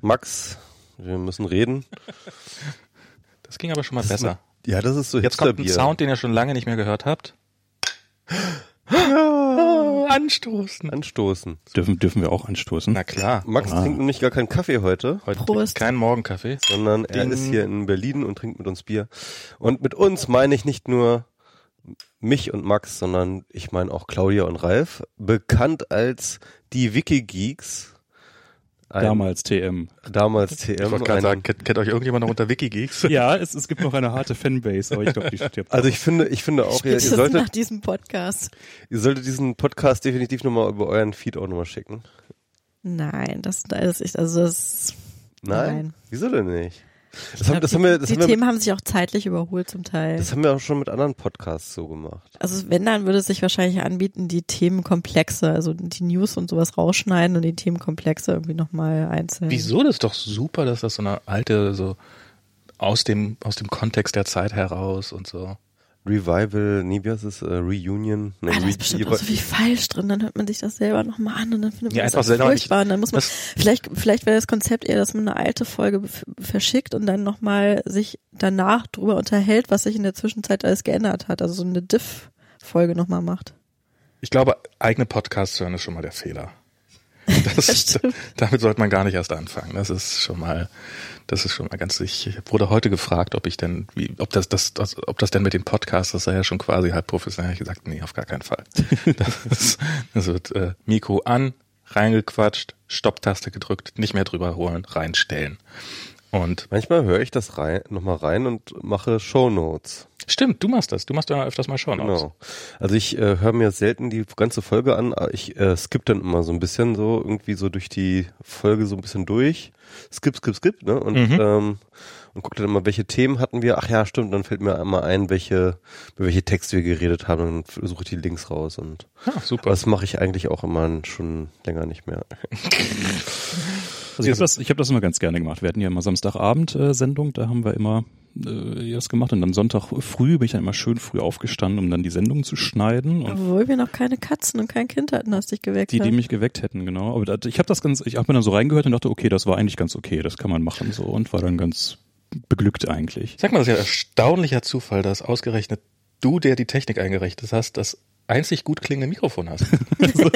Max, wir müssen reden. Das ging aber schon mal besser. Ja, das ist so Jetzt kommt ein. Sound, den ihr schon lange nicht mehr gehört habt. Oh, anstoßen. Anstoßen. Dürfen, dürfen wir auch anstoßen? Na klar. Max trinkt nämlich gar keinen Kaffee heute, Heute Prost. kein Morgenkaffee. sondern er Ding. ist hier in Berlin und trinkt mit uns Bier. Und mit uns meine ich nicht nur mich und Max, sondern ich meine auch Claudia und Ralf, bekannt als die Wikigeeks. Ein- Damals TM. Damals TM. Ich wollte gerade sagen, kennt, kennt euch irgendjemand noch unter Wikigeeks? Ja, es, es gibt noch eine harte Fanbase, aber ich glaube, die stirbt. Also ich finde, ich finde auch, ihr, ihr, solltet, nach diesem Podcast. ihr solltet diesen Podcast definitiv nochmal über euren Feed auch nochmal schicken. Nein, das, das ist, also das, Nein? Nein. Wieso denn nicht? Das haben, das die, haben wir, das die haben wir, Themen haben sich auch zeitlich überholt zum Teil. das haben wir auch schon mit anderen Podcasts so gemacht. Also wenn, dann würde es sich wahrscheinlich anbieten, die Themenkomplexe, also die News und sowas rausschneiden und die Themenkomplexe irgendwie nochmal einzeln. Wieso? Das ist doch super, dass das so eine alte, so aus dem, aus dem Kontext der Zeit heraus und so. Revival, nee, wie heißt es? Äh, Reunion? Nee, Ah, da ist bestimmt auch so viel falsch drin, dann hört man sich das selber nochmal an und dann findet man Ja, das furchtbar und dann muss man, das- vielleicht, vielleicht wäre das Konzept eher, dass man eine alte Folge verschickt und dann nochmal sich danach drüber unterhält, was sich in der Zwischenzeit alles geändert hat, also so eine Diff-Folge nochmal macht. Ich glaube, eigene Podcasts hören ist schon mal der Fehler. Das, Das damit sollte man gar nicht erst anfangen. Das ist schon mal, das ist schon mal ganz. Ich wurde heute gefragt, ob ich denn, wie, ob das, das, das, ob das denn mit den Podcasts, das sei ja schon quasi halb professionell. Ich gesagt, nee, auf gar keinen Fall. Das, ist, das wird äh, Mikro an, reingequatscht, Stopptaste gedrückt, nicht mehr drüber holen, reinstellen. Und Manchmal höre ich das rein, nochmal rein und mache Shownotes. stimmt, du machst das. Du machst ja öfters mal aus. Genau. Also ich äh, höre mir selten die ganze Folge an. aber Ich äh, skipp dann immer so ein bisschen so irgendwie so durch die Folge so ein bisschen durch. Skip, skip, skip, ne? Und Mhm. ähm, und guck dann immer, welche Themen hatten wir. Ach ja, stimmt. Dann fällt mir einmal ein, welche über welche Texte wir geredet haben. Dann suche ich die Links raus und Ah, super. das mache ich eigentlich auch immer schon länger nicht mehr. Also ich habe das, ich hab das immer ganz gerne gemacht. Wir hatten ja immer Samstagabend-Sendung, da haben wir immer äh, das gemacht. Und dann Sonntag früh bin ich dann immer schön früh aufgestanden, um dann die Sendung zu schneiden. Und Obwohl wir noch keine Katzen und kein Kind hatten, hast dich geweckt. die, die hat. mich geweckt hätten, genau. Aber das, ich habe das ganz, ich habe mir dann so reingehört und dachte, okay, das war eigentlich ganz okay, das kann man machen so und war dann ganz beglückt eigentlich. Sag mal, das ist ja ein erstaunlicher Zufall, dass ausgerechnet du, der die Technik eingerichtet hast, das einzig gut klingende Mikrofon hast. so,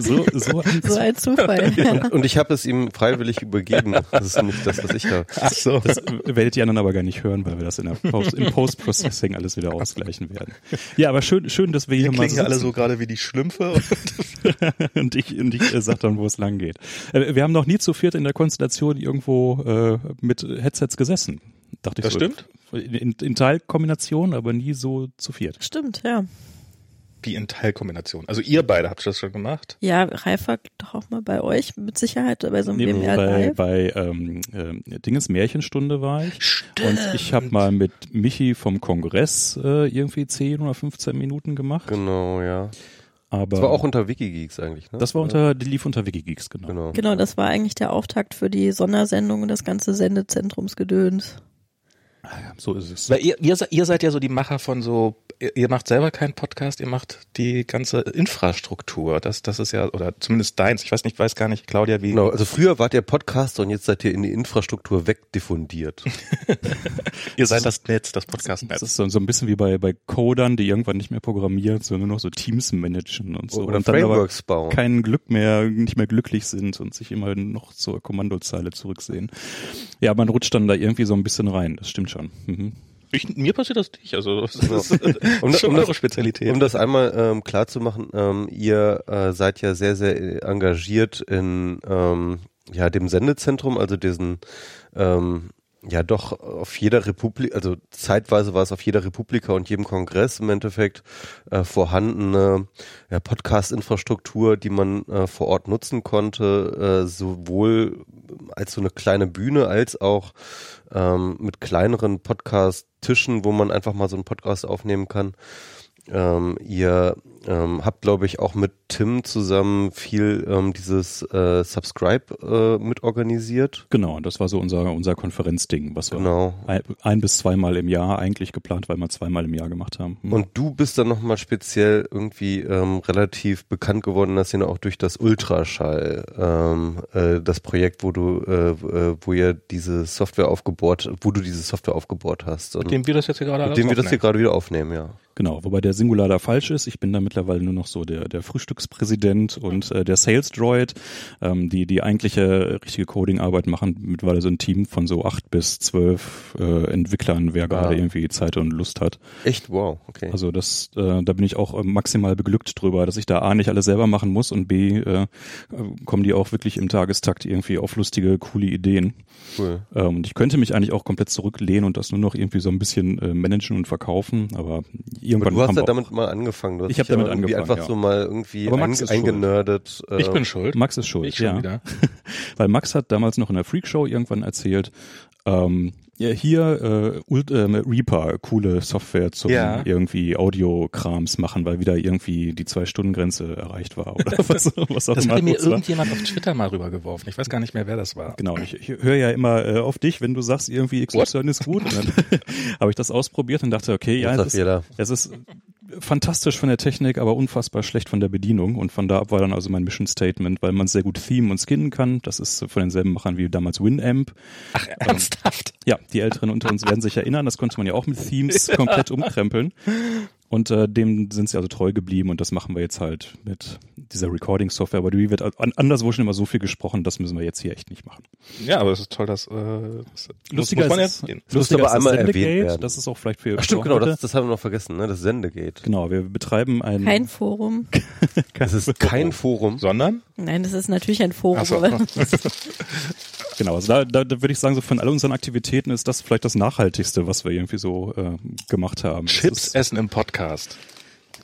so, so, ein, so ein Zufall. ja. Und ich habe es ihm freiwillig übergeben. Das ist nicht das, was ich habe. Ach so. das werdet ihr anderen aber gar nicht hören, weil wir das in der Post, im Post-Processing alles wieder ausgleichen werden. Ja, aber schön, schön, dass wir Wir hier mal klingen ja alle so gerade wie die Schlümpfe. und ich, und ich äh, sag dann, wo es lang geht. Äh, wir haben noch nie zu viert in der Konstellation irgendwo äh, mit Headsets gesessen. Dachte ich Das so. stimmt. In, in Teilkombination, aber nie so zu viert. Stimmt, ja. Wie in Teilkombination. Also ihr beide habt das schon gemacht. Ja, Ralf war doch auch mal bei euch, mit Sicherheit bei so einem Nee, WMR bei Live. bei ähm, äh, Dinges Märchenstunde war ich. Und ich habe mal mit Michi vom Kongress äh, irgendwie 10 oder 15 Minuten gemacht. Genau, ja. Aber Das war auch unter Wikigeeks eigentlich, ne? das war unter, die lief unter Wikigeeks, genau. Genau. Genau, das war eigentlich der Auftakt für die Sondersendung und das ganze Sendezentrumsgedöns. So ist es. Weil ihr, ihr, ihr seid ja so die Macher von so, ihr, ihr macht selber keinen Podcast, ihr macht die ganze Infrastruktur. Das, das ist ja, oder zumindest deins. Ich weiß nicht, weiß gar nicht, Claudia, wie. Genau, also früher wart ihr Podcaster und jetzt seid ihr in die Infrastruktur wegdiffundiert. Ihr seid das Netz, das Das Podcast-Netz. ist so, so ein bisschen wie bei, bei Codern, die irgendwann nicht mehr programmieren, sondern nur noch so Teams managen und so. Oder und dann aber Frameworks bauen. kein Glück mehr, nicht mehr glücklich sind und sich immer noch zur Kommandozeile zurücksehen. Ja, man rutscht dann da irgendwie so ein bisschen rein, das stimmt schon. Mhm. Ich, mir passiert das nicht. Also das Genau. ist, das Um, ist schon um, eure das, Spezialität. um das einmal ähm, klar zu machen, ähm, ihr äh, seid ja sehr, sehr engagiert in ähm, ja, dem Sendezentrum, also diesen ähm, ja doch auf jeder Republik, also zeitweise war es auf jeder Republika und jedem Kongress im Endeffekt äh, vorhandene ja, Podcast-Infrastruktur, die man äh, vor Ort nutzen konnte, äh, sowohl als so eine kleine Bühne als auch ähm, mit kleineren Podcast-Tischen, wo man einfach mal so einen Podcast aufnehmen kann. ähm, ihr ähm, habt, glaube ich, auch mit Tim zusammen viel ähm, dieses äh, Subscribe äh, mit organisiert. Genau, das war so unser, unser Konferenzding, was wir Genau. ein, ein bis zweimal im Jahr eigentlich geplant, weil wir zweimal im Jahr gemacht haben. Hm. Und du bist dann nochmal speziell irgendwie ähm, relativ bekannt geworden in der Szene auch durch das Ultraschall, ähm, äh, das Projekt, wo du, äh, äh, wo ihr diese Software aufgebohrt, wo du diese Software aufgebohrt hast. Und Mit dem wir das jetzt hier gerade mit dem wir das hier gerade wieder aufnehmen, ja. Genau, wobei der Singular da falsch ist. Ich bin da mittlerweile nur noch so der, der Frühstückspräsident und äh, der Sales Droid. Ähm, die, die eigentliche richtige Coding-Arbeit machen mittlerweile so ein Team von so acht bis zwölf äh, Entwicklern, wer gerade Ah. irgendwie Zeit und Lust hat. Echt, wow, okay. Also das, äh, da bin ich auch äh, maximal beglückt drüber, dass ich da A nicht alles selber machen muss und B äh, äh, kommen die auch wirklich im Tagestakt irgendwie auf lustige, coole Ideen. cool. Ähm, und ich könnte mich eigentlich auch komplett zurücklehnen und das nur noch irgendwie so ein bisschen äh, managen und verkaufen, aber Aber irgendwann du hast ja damit mal angefangen. Ich hab dich ja damit irgendwie angefangen, einfach ja. so mal irgendwie Aber ein, Max ist schuld. eingenördet. Ich äh, bin schuld. Max ist schuld, Ich schon ja. wieder. Weil Max hat damals noch in der Freakshow irgendwann erzählt, ähm, ja, hier äh, Ult- ähm, Reaper, coole Software zum Ja. irgendwie Audiokrams machen, weil wieder irgendwie die Zwei-Stunden-Grenze erreicht war oder was, was auch Das hatte mir los war. irgendjemand auf Twitter mal rübergeworfen. Ich weiß gar nicht mehr, wer das war. Genau, ich, ich höre ja immer äh, auf dich, wenn du sagst, irgendwie XY ist gut. Und dann habe ich das ausprobiert und dachte, okay, ja, es ist, es ist fantastisch von der Technik, aber unfassbar schlecht von der Bedienung. Und von da ab war dann also mein Mission Statement, weil man sehr gut themen und skinnen kann. Das ist von denselben Machern wie damals Winamp. Ach, ernsthaft? Ja, die Älteren unter uns werden sich erinnern, das konnte man ja auch mit Themes komplett umkrempeln. Und äh, dem sind sie also treu geblieben und das machen wir jetzt halt mit dieser Recording-Software. Aber die wird an, anderswo schon immer so viel gesprochen, das müssen wir jetzt hier echt nicht machen. Ja, aber es ist toll, dass äh, das Lustiger muss man ist, lustiger aber ist das einmal erwähnt Sendegate, werden. das ist auch vielleicht für Ach stimmt, genau, das, das haben wir noch vergessen, ne? Das Sendegate. Genau, wir betreiben ein, Kein Forum. Das ist kein Forum. Sondern? Nein, das ist natürlich ein Forum. So. aber genau, also da, da, da würde ich sagen, so von all unseren Aktivitäten ist das vielleicht das Nachhaltigste, was wir irgendwie so äh, gemacht haben. Chips ist essen im Podcast.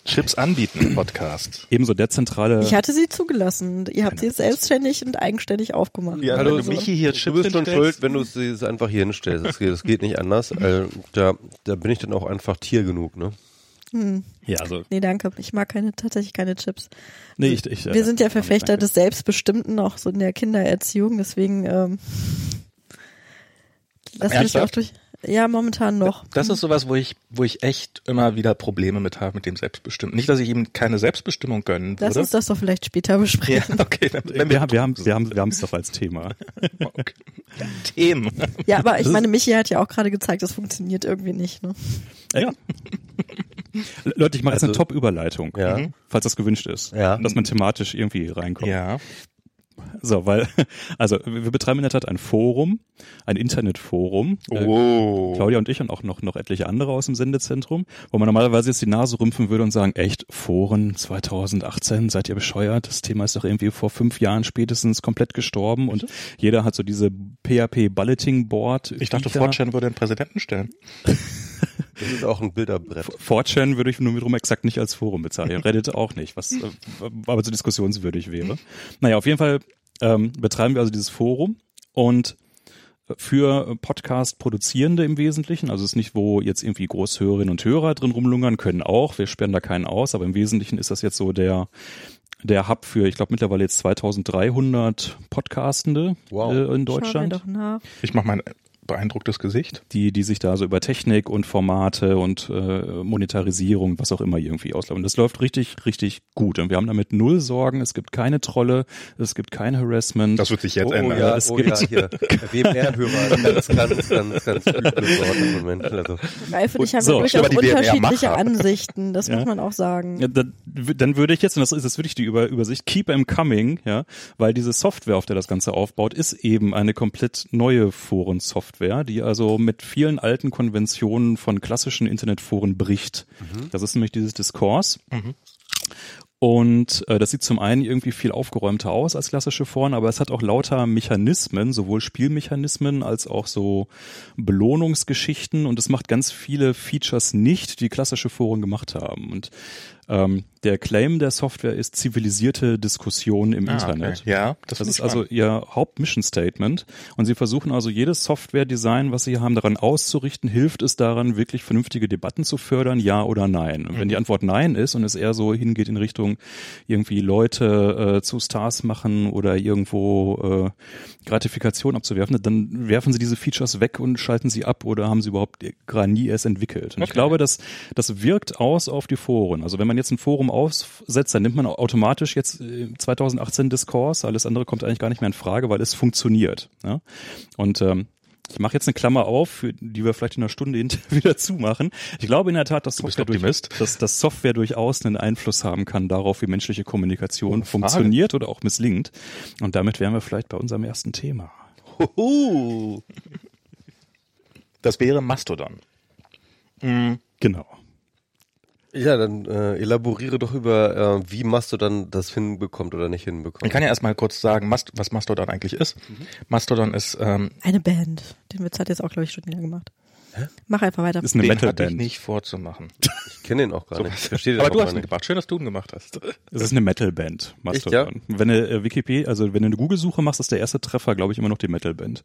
Chips anbieten im Podcast. ebenso der zentrale Ich hatte sie zugelassen. Ihr habt sie jetzt selbstständig und eigenständig aufgemacht. Ja, Hallo, wenn du Michi hier Du Chips bist schon schuld, wenn du sie einfach hier hinstellst. Das geht, das geht nicht anders. Also, da, da bin ich dann auch einfach Tier genug, ne? ja, also Nee, danke. Ich mag keine, tatsächlich keine Chips. nee, ich, ich, Wir sind ja äh, Verfechter des Selbstbestimmten auch so in der Kindererziehung, deswegen ähm, lass mich auch durch. Ja, momentan noch. Das ist sowas, wo ich, wo ich echt immer wieder Probleme mit habe mit dem Selbstbestimmen. Nicht, dass ich ihm keine Selbstbestimmung gönnen Lass würde. uns das doch vielleicht später ja, besprechen. okay. Dann, wenn wir, haben- wir haben wir haben wir haben es doch als Thema. okay. Themen. Ja, aber ich meine, Michi hat ja auch gerade gezeigt, das funktioniert irgendwie nicht. Ne? Ja. Leute, ich mache jetzt eine Also- Top-Überleitung, Ja. falls das gewünscht ist, Ja. dass man thematisch irgendwie reinkommt. Ja. So, weil, also wir betreiben in der Tat ein Forum, ein Internetforum. Äh, Oh. Claudia und ich und auch noch, noch etliche andere aus dem Sendezentrum, wo man normalerweise jetzt die Nase rümpfen würde und sagen, echt, Foren 2018, seid ihr bescheuert? Das Thema ist doch irgendwie vor fünf Jahren spätestens komplett gestorben und jeder hat so diese PHP Bulleting Board. Ich dachte. 4chan würde einen Präsidenten stellen. Das ist auch ein Bilderbrett. 4chan würde ich nur wiederum exakt nicht als Forum bezeichnen. Reddit auch nicht, was äh, aber so diskussionswürdig wäre. Naja, auf jeden Fall ähm, betreiben wir also dieses Forum und für Podcast-Produzierende im Wesentlichen, also es ist nicht, wo jetzt irgendwie Großhörerinnen und Hörer drin rumlungern können auch, wir sperren da keinen aus, aber im Wesentlichen ist das jetzt so der der Hub für, ich glaube mittlerweile jetzt 2300 Podcastende Wow. äh, in Deutschland doch nach. Ich mache mein beeindrucktes Gesicht. die, die sich da so über Technik und Formate und äh, Monetarisierung, was auch immer irgendwie auslaufen. Das läuft richtig, richtig gut. Und wir haben damit null Sorgen. Es gibt keine Trolle, es gibt kein Harassment. Das wird sich jetzt Oh, oh ändern. ja, Es oh gibt- ja, hier. WMR-Hörer, ganz, ganz, ganz, ganz übles Wort im Moment. Also, Ralf und ich haben So, durchaus unterschiedliche. Ansichten, das Ja. muss man auch sagen. Ja, dann, dann würde ich jetzt, und das ist jetzt wirklich die Über Übersicht, keep em coming, ja, weil diese Software, auf der das Ganze aufbaut, ist eben eine komplett neue Forensoftware, die also mit vielen alten Konventionen von klassischen Internetforen bricht. Das ist nämlich dieses Diskurs. Und äh, das sieht zum einen irgendwie viel aufgeräumter aus als klassische Foren, aber es hat auch lauter Mechanismen, sowohl Spielmechanismen als auch so Belohnungsgeschichten und es macht ganz viele Features nicht, die klassische Foren gemacht haben. Und Ähm, der Claim der Software ist zivilisierte Diskussion im Ah, Internet. okay. Ja, das, Das ist ich also ihr Hauptmission Statement. Und sie versuchen also jedes Software-Design, was sie haben, daran auszurichten, hilft es daran, wirklich vernünftige Debatten zu fördern, ja oder nein. Und Mhm. wenn die Antwort nein ist und es eher so hingeht in Richtung irgendwie Leute äh, zu Stars machen oder irgendwo äh, Gratifikation abzuwerfen, dann werfen sie diese Features weg und schalten sie ab oder haben sie überhaupt gar nie erst entwickelt. Und ich Okay. glaube, das, das wirkt aus auf die Foren. Also wenn man jetzt ein Forum aufsetzt, dann nimmt man automatisch jetzt äh, 2018 Discourse, alles andere kommt eigentlich gar nicht mehr in Frage, weil es funktioniert. Ja? Und ähm, ich mache jetzt eine Klammer auf, für die wir vielleicht in einer Stunde wieder zumachen. Ich glaube in der Tat, dass Software, durch, dass, dass Software durchaus einen Einfluss haben kann darauf, wie menschliche Kommunikation funktioniert oder auch misslingt. Und damit wären wir vielleicht bei unserem ersten Thema. Huhu. Das wäre Mastodon. Genau. Ja, dann äh, elaboriere doch über, äh, wie Mastodon das hinbekommt oder nicht Ich hinbekommt. kann ja erstmal kurz sagen, Mast was Mastodon eigentlich ist. Mastodon ist, ähm, Eine Band. Den Witz hat jetzt auch, glaube ich, stundenlang gemacht. Mach einfach weiter. Ist eine den hatte ich Metalband. nicht vorzumachen. Ich kenne den auch gar nicht. Ich verstehe den Aber du hast ihn nicht. gemacht. Schön, dass du ihn gemacht hast. Es ist eine Metalband, Mastodon. Wenn du äh, Wikipedia, also wenn du eine Google-Suche machst, ist der erste Treffer, glaube ich, immer noch die Metalband.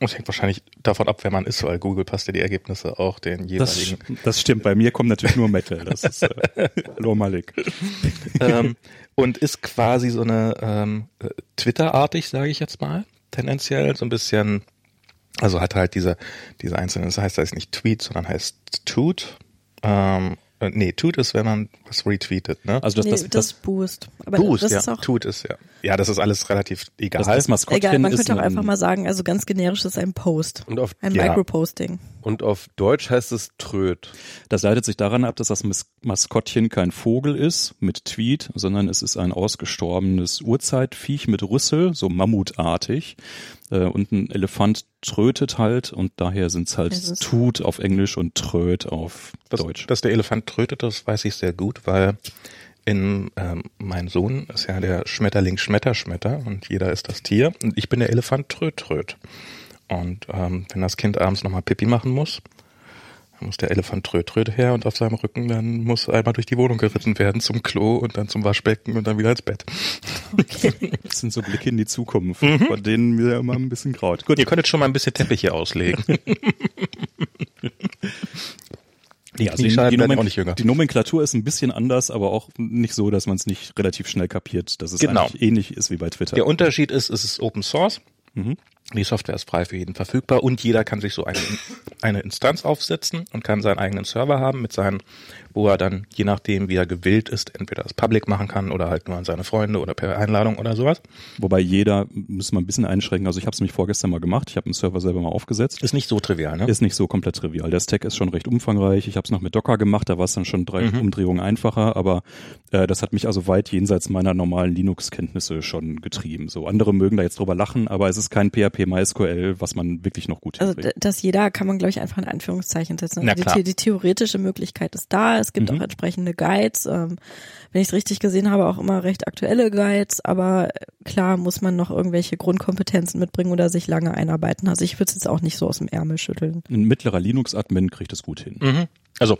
Das hängt wahrscheinlich davon ab, wer man ist, weil Google passt ja die Ergebnisse auch den Das, jeweiligen. das stimmt. Bei mir kommt natürlich nur Metal. Das ist äh, Hallo Malik. ähm, und ist quasi so eine ähm, äh, Twitter-artig, sage ich jetzt mal, tendenziell so ein bisschen. Also hat halt diese diese einzelnen, das heißt, das heißt nicht Tweet, sondern heißt Toot. Ähm, äh, nee, Toot ist, wenn man was retweetet, ne? Also das, nee, das, das, das, Boost. Aber Boost, das ja. ist auch Toot ist ja. Ja, das ist alles relativ egal. das, das Maskottchen egal. Man ist könnte auch ein- einfach mal sagen, also ganz generisch ist ein Post. Und auf, Ein Ja. Microposting. und auf Deutsch heißt es Tröd. Das leitet sich daran ab, dass das Mas Maskottchen kein Vogel ist mit Tweet, sondern es ist ein ausgestorbenes Urzeitviech mit Rüssel, so mammutartig. Äh, und ein Elefant trötet halt und daher sind es halt Tut auf Englisch und Tröd auf dass, Deutsch. dass der Elefant trötet, das weiß ich sehr gut, weil in ähm, mein Sohn ist ja der Schmetterling Schmetter Schmetter und jeder ist das Tier und ich bin der Elefant Tröd Tröd. Und ähm, wenn das Kind abends nochmal Pipi machen muss, muss der Elefant Tröd Tröd her und auf seinem Rücken dann muss einmal durch die Wohnung geritten werden zum Klo und dann zum Waschbecken und dann wieder ins Bett. Das sind so Blicke in die Zukunft, Mhm. bei denen mir immer ein bisschen graut. Gut, Ihr könntet schon mal ein bisschen Teppich hier auslegen. Nee, also Die die, Nomen auch nicht jünger. die Nomenklatur ist ein bisschen anders, aber auch nicht so, dass man es nicht relativ schnell kapiert, dass es Genau. eigentlich ähnlich ist wie bei Twitter. Der Unterschied ist, es ist Open Source. Mhm. Die Software ist frei für jeden verfügbar und jeder kann sich so eine, eine Instanz aufsetzen und kann seinen eigenen Server haben mit seinen, wo er dann, je nachdem wie er gewillt ist, entweder das Public machen kann oder halt nur an seine Freunde oder per Einladung oder sowas. Wobei jeder, müssen wir ein bisschen einschränken, also ich habe es nämlich vorgestern mal gemacht, ich habe einen Server selber mal aufgesetzt. Ist nicht so trivial, ne? Ist nicht so komplett trivial. Der Stack ist schon recht umfangreich. Ich habe es noch mit Docker gemacht, da war es dann schon drei Mhm. Umdrehungen einfacher, aber äh, das hat mich also weit jenseits meiner normalen Linux-Kenntnisse schon getrieben. So andere mögen da jetzt drüber lachen, aber es ist kein PHP MySQL, was man wirklich noch gut Also hinkriegt. d- das jeder kann man, glaube ich, einfach in Anführungszeichen setzen. Na Also klar. die, die theoretische Möglichkeit ist da. Es gibt Mhm. auch entsprechende Guides. Ähm, wenn ich es richtig gesehen habe, auch immer recht aktuelle Guides. Aber äh, klar muss man noch irgendwelche Grundkompetenzen mitbringen oder sich lange einarbeiten. Also ich würde es jetzt auch nicht so aus dem Ärmel schütteln. Ein mittlerer Linux-Admin kriegt es gut hin. Mhm. Also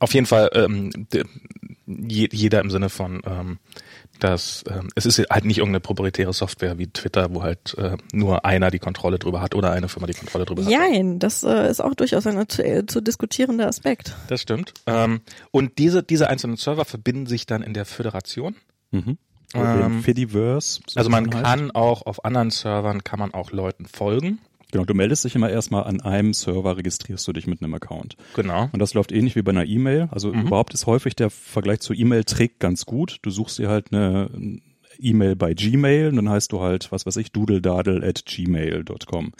auf jeden Fall ähm, de, je, jeder im Sinne von ähm, dass ähm, es ist halt nicht irgendeine proprietäre Software wie Twitter, wo halt äh, nur einer die Kontrolle drüber hat oder eine Firma die Kontrolle drüber hat. Jein, das äh, ist auch durchaus ein zu, äh, zu diskutierender Aspekt. Das stimmt. Ähm, und diese, diese einzelnen Server verbinden sich dann in der Föderation. Mhm. Ähm, Fediverse. so Also man es heißt. kann auch auf anderen Servern kann man auch Leuten folgen. Genau, du meldest dich immer erstmal an einem Server, registrierst du dich mit einem Account. Genau. Und das läuft ähnlich wie bei einer E-Mail. Also Mhm. überhaupt ist häufig der Vergleich zur E-Mail trägt ganz gut. Du suchst dir halt eine E-Mail bei Gmail und dann heißt du halt, was weiß ich, doodledadel at gmail.com.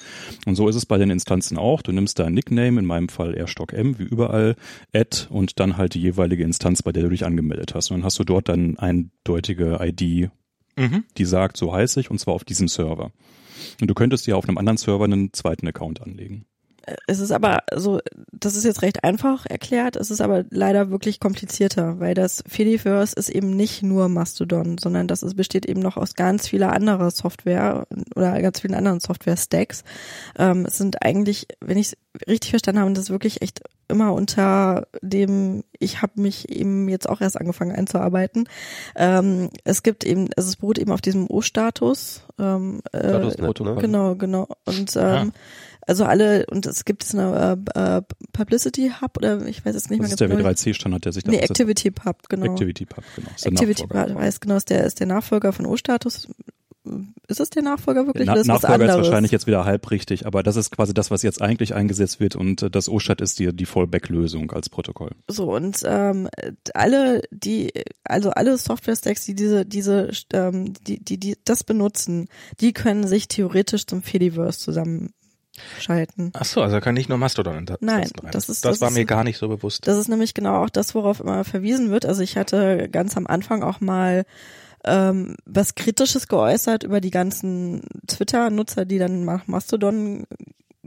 Und so ist es bei den Instanzen auch. Du nimmst dein Nickname, in meinem Fall Airstock M, wie überall, at und dann halt die jeweilige Instanz, bei der du dich angemeldet hast. Und dann hast du dort dann eindeutige ID, Mhm. die sagt, so heiße ich, und zwar auf diesem Server. Und du könntest dir auf einem anderen Server einen zweiten Account anlegen. Es ist aber so, das ist jetzt recht einfach erklärt, es ist aber leider wirklich komplizierter, weil das Fediverse ist eben nicht nur Mastodon, sondern das ist, besteht eben noch aus ganz vieler anderer Software oder ganz vielen anderen Software-Stacks. Ähm, es sind eigentlich, wenn ich es richtig verstanden habe, das ist wirklich echt immer unter dem, ich habe mich eben jetzt auch erst angefangen einzuarbeiten. Ähm, es gibt eben, also es beruht eben auf diesem O-Status. Ähm, äh, Statusprotokoll. genau, genau. Und ähm, Ah. also alle, und es gibt jetzt eine äh, äh, Publicity Hub oder ich weiß jetzt nicht Das mehr ist der genau. W3C-Standard, der sich da Nee. Activity Pub, genau. Activity Pub, genau. Activity. Pub, weiß genau, ist der, ist der Nachfolger von O-Status. Ist es der Nachfolger wirklich? Na, oder ist was Nachfolger ist wahrscheinlich jetzt wieder halb richtig, aber das ist quasi das, was jetzt eigentlich eingesetzt wird und äh, das OSHAT ist die, die Fallback-Lösung als Protokoll. So und ähm, alle die also alle Software-Stacks, die diese diese ähm, die, die die das benutzen, die können sich theoretisch zum Fediverse zusammenschalten. Ach so, also kann nicht nur Mastodon das Nein, das ist- das, das war ist- mir gar nicht so bewusst. Das ist nämlich genau auch das, worauf immer verwiesen wird. Also ich hatte ganz am Anfang auch mal ähm, was Kritisches geäußert über die ganzen Twitter-Nutzer, die dann nach Mastodon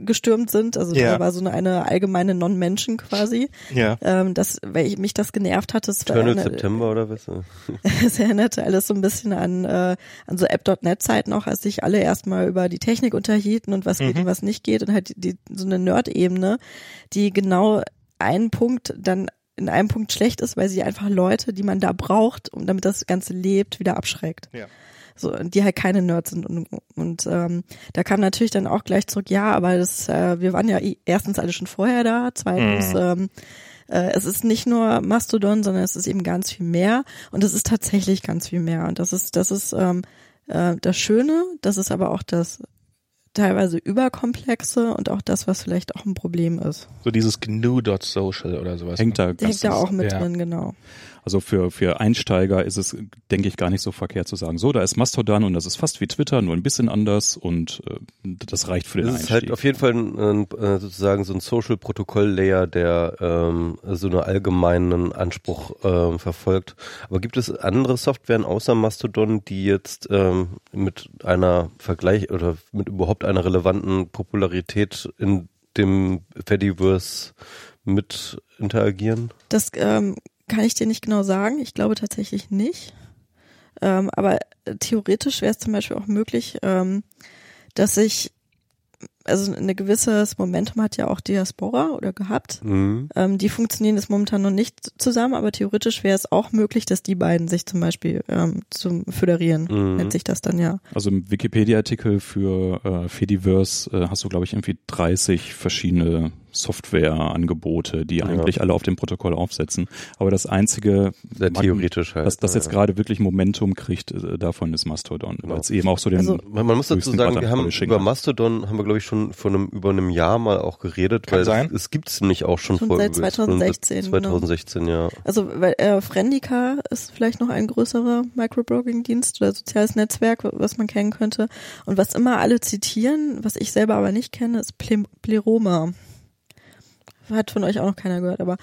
gestürmt sind. Also Ja. da war so eine, eine allgemeine Non-Menschen quasi. ja. Ähm, das, weil ich, mich das genervt hatte, es war Eternal eine, September oder was? es erinnerte alles so ein bisschen an, äh, an so App.net-Zeiten auch, als sich alle erstmal über die Technik unterhielten und was geht Mhm. und was nicht geht und halt die, die, so eine Nerd-Ebene, die genau einen Punkt dann in einem Punkt schlecht ist, weil sie einfach Leute, die man da braucht, um damit das Ganze lebt, wieder abschreckt. Ja. So, die halt keine Nerds sind und, und ähm, da kam natürlich dann auch gleich zurück, ja, aber das, äh, wir waren ja erstens alle schon vorher da, zweitens, Mhm. ähm, äh, es ist nicht nur Mastodon, sondern es ist eben ganz viel mehr und es ist tatsächlich ganz viel mehr und das ist, das ist ähm, äh, das Schöne, das ist aber auch das teilweise überkomplexe und auch das, was vielleicht auch ein Problem ist. So dieses GNU.social oder sowas. Hängt da Hängt da auch mit ja. drin, genau. Also für, für Einsteiger ist es, denke ich, gar nicht so verkehrt zu sagen, so, da ist Mastodon und das ist fast wie Twitter, nur ein bisschen anders und äh, das reicht für den Das ist Einstieg. halt auf jeden Fall ein, ein, äh, sozusagen so ein Social-Protokoll-Layer, der ähm, so einen allgemeinen Anspruch ähm, verfolgt. Aber gibt es andere Softwaren außer Mastodon, die jetzt ähm, mit einer Vergleich oder mit überhaupt einer relevanten Popularität in dem Fediverse mit interagieren? Das ähm, kann ich dir nicht genau sagen. Ich glaube tatsächlich nicht. Ähm, aber äh, theoretisch wäre es zum Beispiel auch möglich, ähm, dass ich, also ein gewisses Momentum hat ja auch Diaspora oder gehabt. Mhm. Ähm, die funktionieren jetzt momentan noch nicht zusammen, aber theoretisch wäre es auch möglich, dass die beiden sich zum Beispiel ähm, zum föderieren, Mhm. nennt sich das dann ja. Also im Wikipedia-Artikel für äh, Fediverse äh, hast du, glaube ich, irgendwie 30 verschiedene Softwareangebote, die Ja. eigentlich alle auf dem Protokoll aufsetzen. Aber das einzige, Sehr theoretisch halt. was das jetzt ja. gerade wirklich Momentum kriegt, äh, davon ist Mastodon, Genau. weil es eben auch so den Also- Man, man muss dazu sagen, wir haben über. Mastodon haben wir glaube ich schon vor einem über einem Jahr mal auch geredet, Kann weil sein. es, es gibt es nämlich auch schon, Schon vor seit schon seit 2016, genau. 2016 ja. Also weil äh, Friendica ist vielleicht noch ein größerer Microblogging-Dienst oder soziales Netzwerk, was man kennen könnte. Und was immer alle zitieren, was ich selber aber nicht kenne, ist Ple Pleroma. Hat von euch auch noch keiner gehört, aber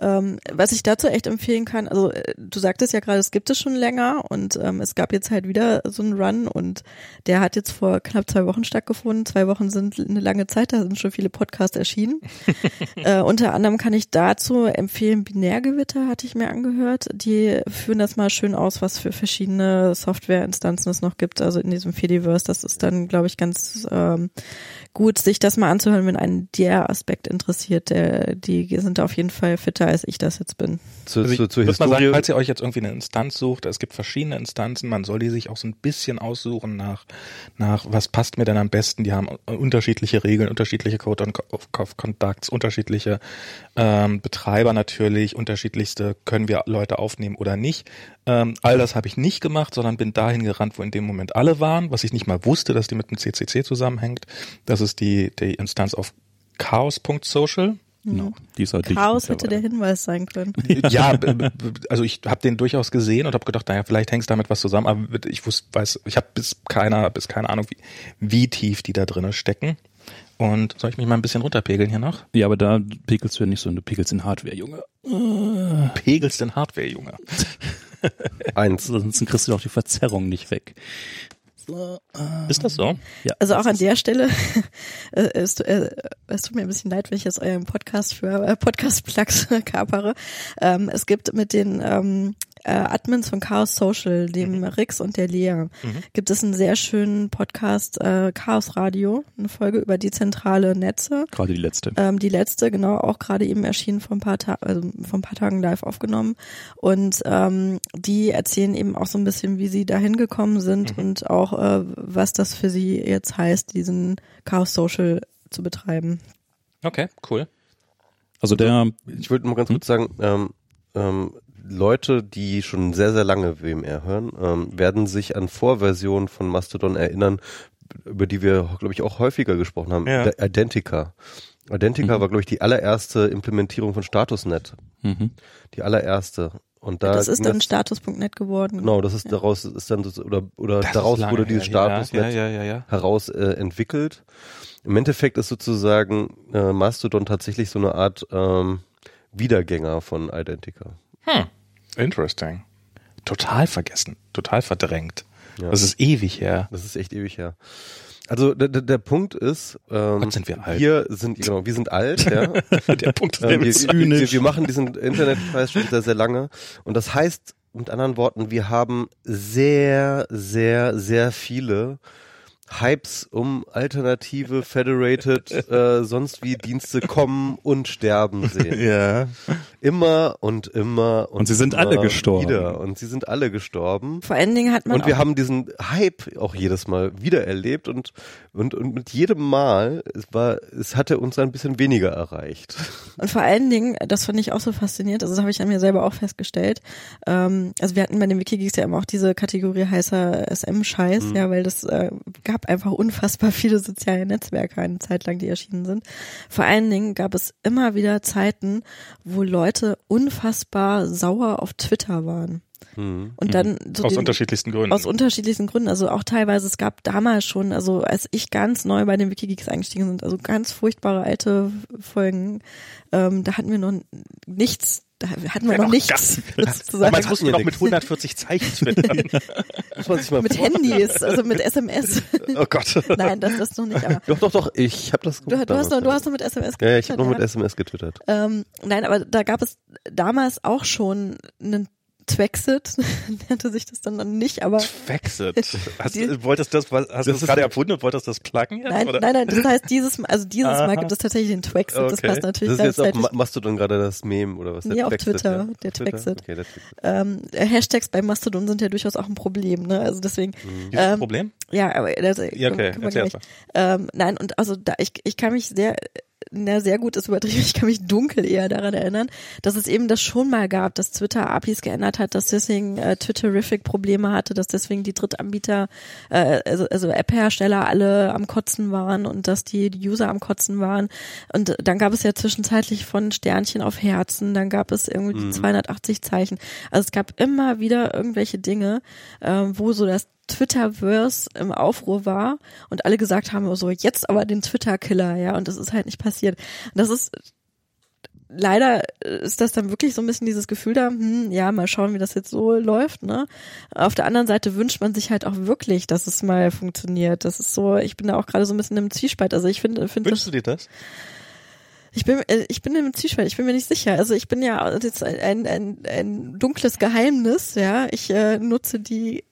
ähm, was ich dazu echt empfehlen kann, also äh, du sagtest ja gerade, es gibt es schon länger und ähm, es gab jetzt halt wieder so einen Run und der hat jetzt vor knapp zwei Wochen stattgefunden. Zwei Wochen sind eine lange Zeit, da sind schon viele Podcasts erschienen. äh, unter anderem kann ich dazu empfehlen, Binärgewitter hatte ich mir angehört. Die führen das mal schön aus, was für verschiedene Softwareinstanzen es noch gibt, also in diesem Fediverse. Das ist dann, glaube ich, ganz ähm, gut, sich das mal anzuhören, wenn einen der Aspekt interessiert. Der, die sind da auf jeden Fall fitter, als ich das jetzt bin. Zu, Also ich zu, zur würde mal Historie. sagen, falls ihr euch jetzt irgendwie eine Instanz sucht, es gibt verschiedene Instanzen, man soll die sich auch so ein bisschen aussuchen nach, nach was passt mir denn am besten. Die haben unterschiedliche Regeln, unterschiedliche Code of of Conducts, unterschiedliche ähm, Betreiber natürlich, unterschiedlichste können wir Leute aufnehmen oder nicht. Ähm, all das habe ich nicht gemacht, sondern bin dahin gerannt, wo in dem Moment alle waren, was ich nicht mal wusste, dass die mit dem CCC zusammenhängt. Das ist die, die Instanz auf chaos.social. genau, dieser Dicht Chaos hätte der. Hinweis sein können. ja, also ich habe den durchaus gesehen und habe gedacht, naja, vielleicht hängt es damit was zusammen, aber ich wusste, weiß, ich habe bis keiner, bis keine Ahnung, wie, wie tief die da drinnen stecken. Und soll ich mich mal ein bisschen runterpegeln hier noch? Ja, aber da pegelst du ja nicht so, du pegelst in Hardware, Junge. Pegelst den Hardware, Junge. Eins. Sonst kriegst du doch die Verzerrung nicht weg. Ist das so? Ja, Also auch an der Stelle, äh, es, äh, es tut mir ein bisschen leid, wenn ich jetzt euren Podcast für äh, Podcast-Plugs kapere. Ähm, es gibt mit den ähm, äh, Admins von Chaos Social, dem Rix und der Lea, gibt es einen sehr schönen Podcast äh, Chaos Radio, eine Folge über dezentrale Netze. Gerade die letzte. Ähm, die letzte, genau, auch gerade eben erschienen vor ein paar Tagen, also vor ein paar Tagen live aufgenommen. Und ähm, die erzählen eben auch so ein bisschen, wie sie dahin gekommen sind und auch, äh, was das für sie jetzt heißt, diesen Chaos Social zu betreiben. Okay, cool. Also der, Ich wollte nur ganz kurz sagen, ähm, ähm, Leute, die schon sehr, sehr lange WMR hören, ähm, werden sich an Vorversionen von Mastodon erinnern, über die wir, glaube ich, auch häufiger gesprochen haben. Ja. Identica. Identica war, glaube ich, die allererste Implementierung von StatusNet. mhm. Die allererste. Und da das ist dann status.net geworden. Genau, das ist daraus ist dann oder oder Das daraus wurde dieses StatusNet Ja, ja, ja, ja. heraus äh, entwickelt. Im Endeffekt ist sozusagen äh, Mastodon tatsächlich so eine Art ähm, Wiedergänger von Identica. Hm. Interesting. Total vergessen, total verdrängt. Ja. Das ist ewig her. Das ist echt ewig her. Also der, der, der Punkt ist, ähm, Gott, sind wir alt. Wir sind genau, wir sind alt, ja. Der Punkt ist Ähm, wir, wir, wir machen diesen Internetpreis schon sehr, sehr lange. Und das heißt, mit anderen Worten, wir haben sehr, sehr, sehr viele Hypes um alternative, federated, äh, sonst wie Dienste kommen und sterben sehen. Ja. Immer und immer und, Und sie sind immer alle gestorben. Wieder. Und sie sind alle gestorben. Vor allen Dingen hat man Und wir haben diesen Hype auch jedes Mal wieder erlebt und, und, und mit jedem Mal, es war, es hatte uns ein bisschen weniger erreicht. und vor allen Dingen, das fand ich auch so faszinierend, also das habe ich an mir selber auch festgestellt. Ähm, also wir hatten bei den Wikigeeks ja immer auch diese Kategorie heißer SM-Scheiß, Mhm. ja, weil das äh, gab einfach unfassbar viele soziale Netzwerke eine Zeit lang, die erschienen sind. Vor allen Dingen gab es immer wieder Zeiten, wo Leute unfassbar sauer auf Twitter waren. Mhm. Und dann so Aus den- unterschiedlichsten Gründen. aus unterschiedlichsten Gründen. Also auch teilweise, es gab damals schon, also als ich ganz neu bei den Wikigeeks eingestiegen sind, also ganz furchtbare alte Folgen, ähm, da hatten wir noch nichts, da hatten wir Ja, noch nichts Damals mussten wir noch mit 140 Zeichen twittern. Muss man sich mal Mit vorstellen. Handys, also mit SMS. oh Gott. Nein, das ist noch nicht, aber Doch, doch, doch, ich habe das du, du, hast noch, du hast noch mit SMS Ja, ja, ich habe noch mit. SMS getwittert. Ähm, nein, aber da gab es damals auch schon einen Twexit, nannte sich das dann nicht, aber Wexit. Hast, Die- wolltest das, hast du das gerade erfunden und wolltest das pluggen jetzt? nein, oder? nein, nein, das heißt dieses, also dieses Mal gibt es tatsächlich den Twexit, das Okay. passt natürlich Das ist jetzt auf. Ma- Mastodon gerade das Meme oder was? Nee, auf Twexit, Twitter, ja? der Twitter? Twexit. Okay, der Twexit. ähm, Hashtags bei Mastodon sind ja durchaus auch ein Problem, ne? Also deswegen, Dieses ähm, Problem? ja, aber das, Ja, okay, können wir erzähl gleich. erst Ähm, nein, und also da ich, ich kann mich sehr na, sehr gut ist übertrieben. Ich kann mich dunkel eher daran erinnern, dass es eben das schon mal gab, dass Twitter APIs geändert hat, dass deswegen äh, Twitterific Probleme hatte, dass deswegen die Drittanbieter, äh, also, also App-Hersteller alle am Kotzen waren und dass die, die User am Kotzen waren. Und dann gab es ja zwischenzeitlich von Sternchen auf Herzen, dann gab es irgendwie die 280 Zeichen. Also es gab immer wieder irgendwelche Dinge, äh, wo so das Twitterverse im Aufruhr war und alle gesagt haben, so jetzt aber den Twitter-Killer, ja, und das ist halt nicht passiert. Und das ist leider ist das dann wirklich so ein bisschen dieses Gefühl da, hm, ja, mal schauen, wie das jetzt so läuft, ne? Auf der anderen Seite wünscht man sich halt auch wirklich, dass es mal funktioniert. Das ist so, ich bin da auch gerade so ein bisschen im Zwiespalt. Also ich finde, finde Wünschst das, du dir das? ich bin, äh, ich bin im Zwiespalt, ich bin mir nicht sicher. Also ich bin ja jetzt ein, ein, ein dunkles Geheimnis, ja. Ich äh, nutze die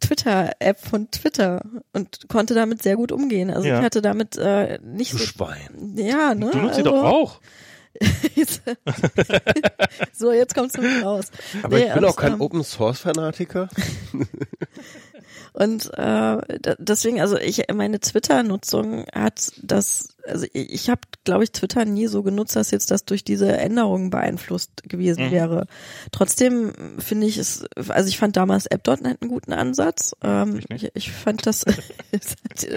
Twitter-App von Twitter und konnte damit sehr gut umgehen. Also Ja. ich hatte damit äh, nicht Du so. Schwein. Ja, ne? Du nutzt sie also, doch auch. so, jetzt kommst du mit raus. Aber Nee, ich bin auch kein ähm, Open Source Fanatiker. Und äh, deswegen, also ich meine Twitter-Nutzung hat das, also ich, ich habe, glaube ich, Twitter nie so genutzt, dass jetzt das durch diese Änderungen beeinflusst gewesen Mhm. wäre. Trotzdem finde ich es, also ich fand damals App.net einen guten Ansatz. Ähm, Ich ich, ich fand das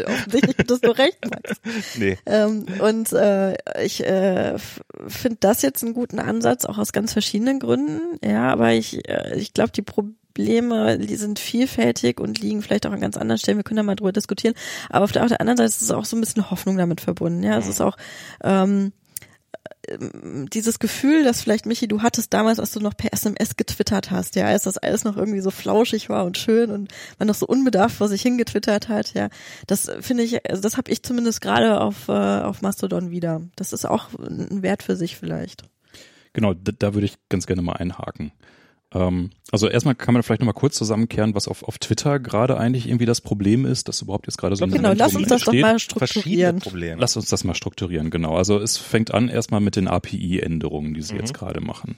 offensichtlich hat das du recht, Max. Nee. Ähm, und äh, ich äh, finde das jetzt einen guten Ansatz, auch aus ganz verschiedenen Gründen. Ja, aber ich, äh, ich glaube, die Probleme die sind vielfältig und liegen vielleicht auch an ganz anderen Stellen. Wir können da mal drüber diskutieren. Aber auf der, auf der anderen Seite ist es auch so ein bisschen Hoffnung damit verbunden. Ja, es ist auch ähm, ähm, dieses Gefühl, dass vielleicht, Michi, du hattest damals, als du noch per SMS getwittert hast, ja, als das alles noch irgendwie so flauschig war und schön und man noch so unbedarft vor sich hingetwittert hat, ja, das äh, finde ich, also das habe ich zumindest gerade auf, äh, auf Mastodon wieder. Das ist auch ein Wert für sich vielleicht. Genau, da, da würde ich ganz gerne mal einhaken. Ähm, also erstmal kann man vielleicht nochmal kurz zusammenkehren, was auf, auf Twitter gerade eigentlich irgendwie das Problem ist, dass überhaupt jetzt gerade so ein Genau, lass uns das doch entsteht. mal Verschiedene strukturieren. Probleme. Lass uns das mal strukturieren, genau. Also es fängt an erstmal mit den API-Änderungen, die sie jetzt gerade machen.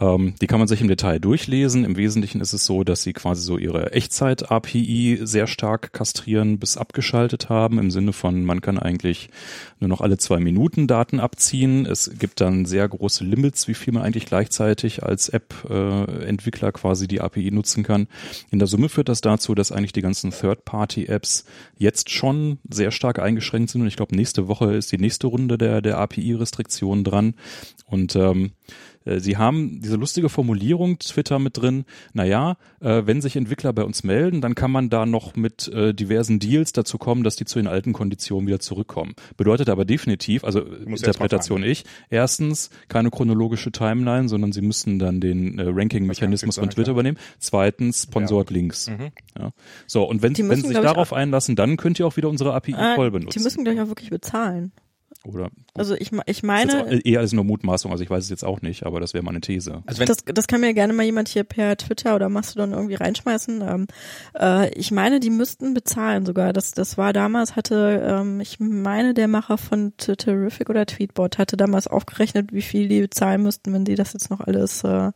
Ähm, die kann man sich im Detail durchlesen. Im Wesentlichen ist es so, dass sie quasi so ihre Echtzeit-API sehr stark kastrieren bis abgeschaltet haben, im Sinne von, man kann eigentlich nur noch alle zwei Minuten Daten abziehen. Es gibt dann sehr große Limits, wie viel man eigentlich gleichzeitig als App-Entwickler quasi die API nutzen kann. In der Summe führt das dazu, dass eigentlich die ganzen Third-Party-Apps jetzt schon sehr stark eingeschränkt sind und ich glaube, nächste Woche ist die nächste Runde der, der API-Restriktionen dran. Und ähm, äh, Sie haben diese lustige Formulierung Twitter mit drin, naja, äh, wenn sich Entwickler bei uns melden, dann kann man da noch mit äh, diversen Deals dazu kommen, dass die zu den alten Konditionen wieder zurückkommen. Bedeutet aber definitiv, also Interpretation ich, erstens keine chronologische Timeline, sondern Sie müssen dann den äh, Ranking-Mechanismus von Twitter klar. übernehmen. Zweitens, Sponsored Links. Ja. So, und wenn, Die wenn müssen, Sie sich darauf einlassen, dann könnt ihr auch wieder unsere API Ah, voll die benutzen. müssen gleich auch wirklich bezahlen. Oder Also ich, ich das ist jetzt auch meine, eher als nur Mutmaßung, also ich weiß es jetzt auch nicht, aber das wäre meine These. Also wenn, das, das kann mir gerne mal jemand hier per Twitter oder Mastodon irgendwie reinschmeißen. Ähm, äh, ich meine, die müssten bezahlen sogar. Das, das war damals, hatte, ähm, ich meine, der Macher von Terrific oder Tweetbot hatte damals aufgerechnet, wie viel die bezahlen müssten, wenn die das jetzt noch alles, äh,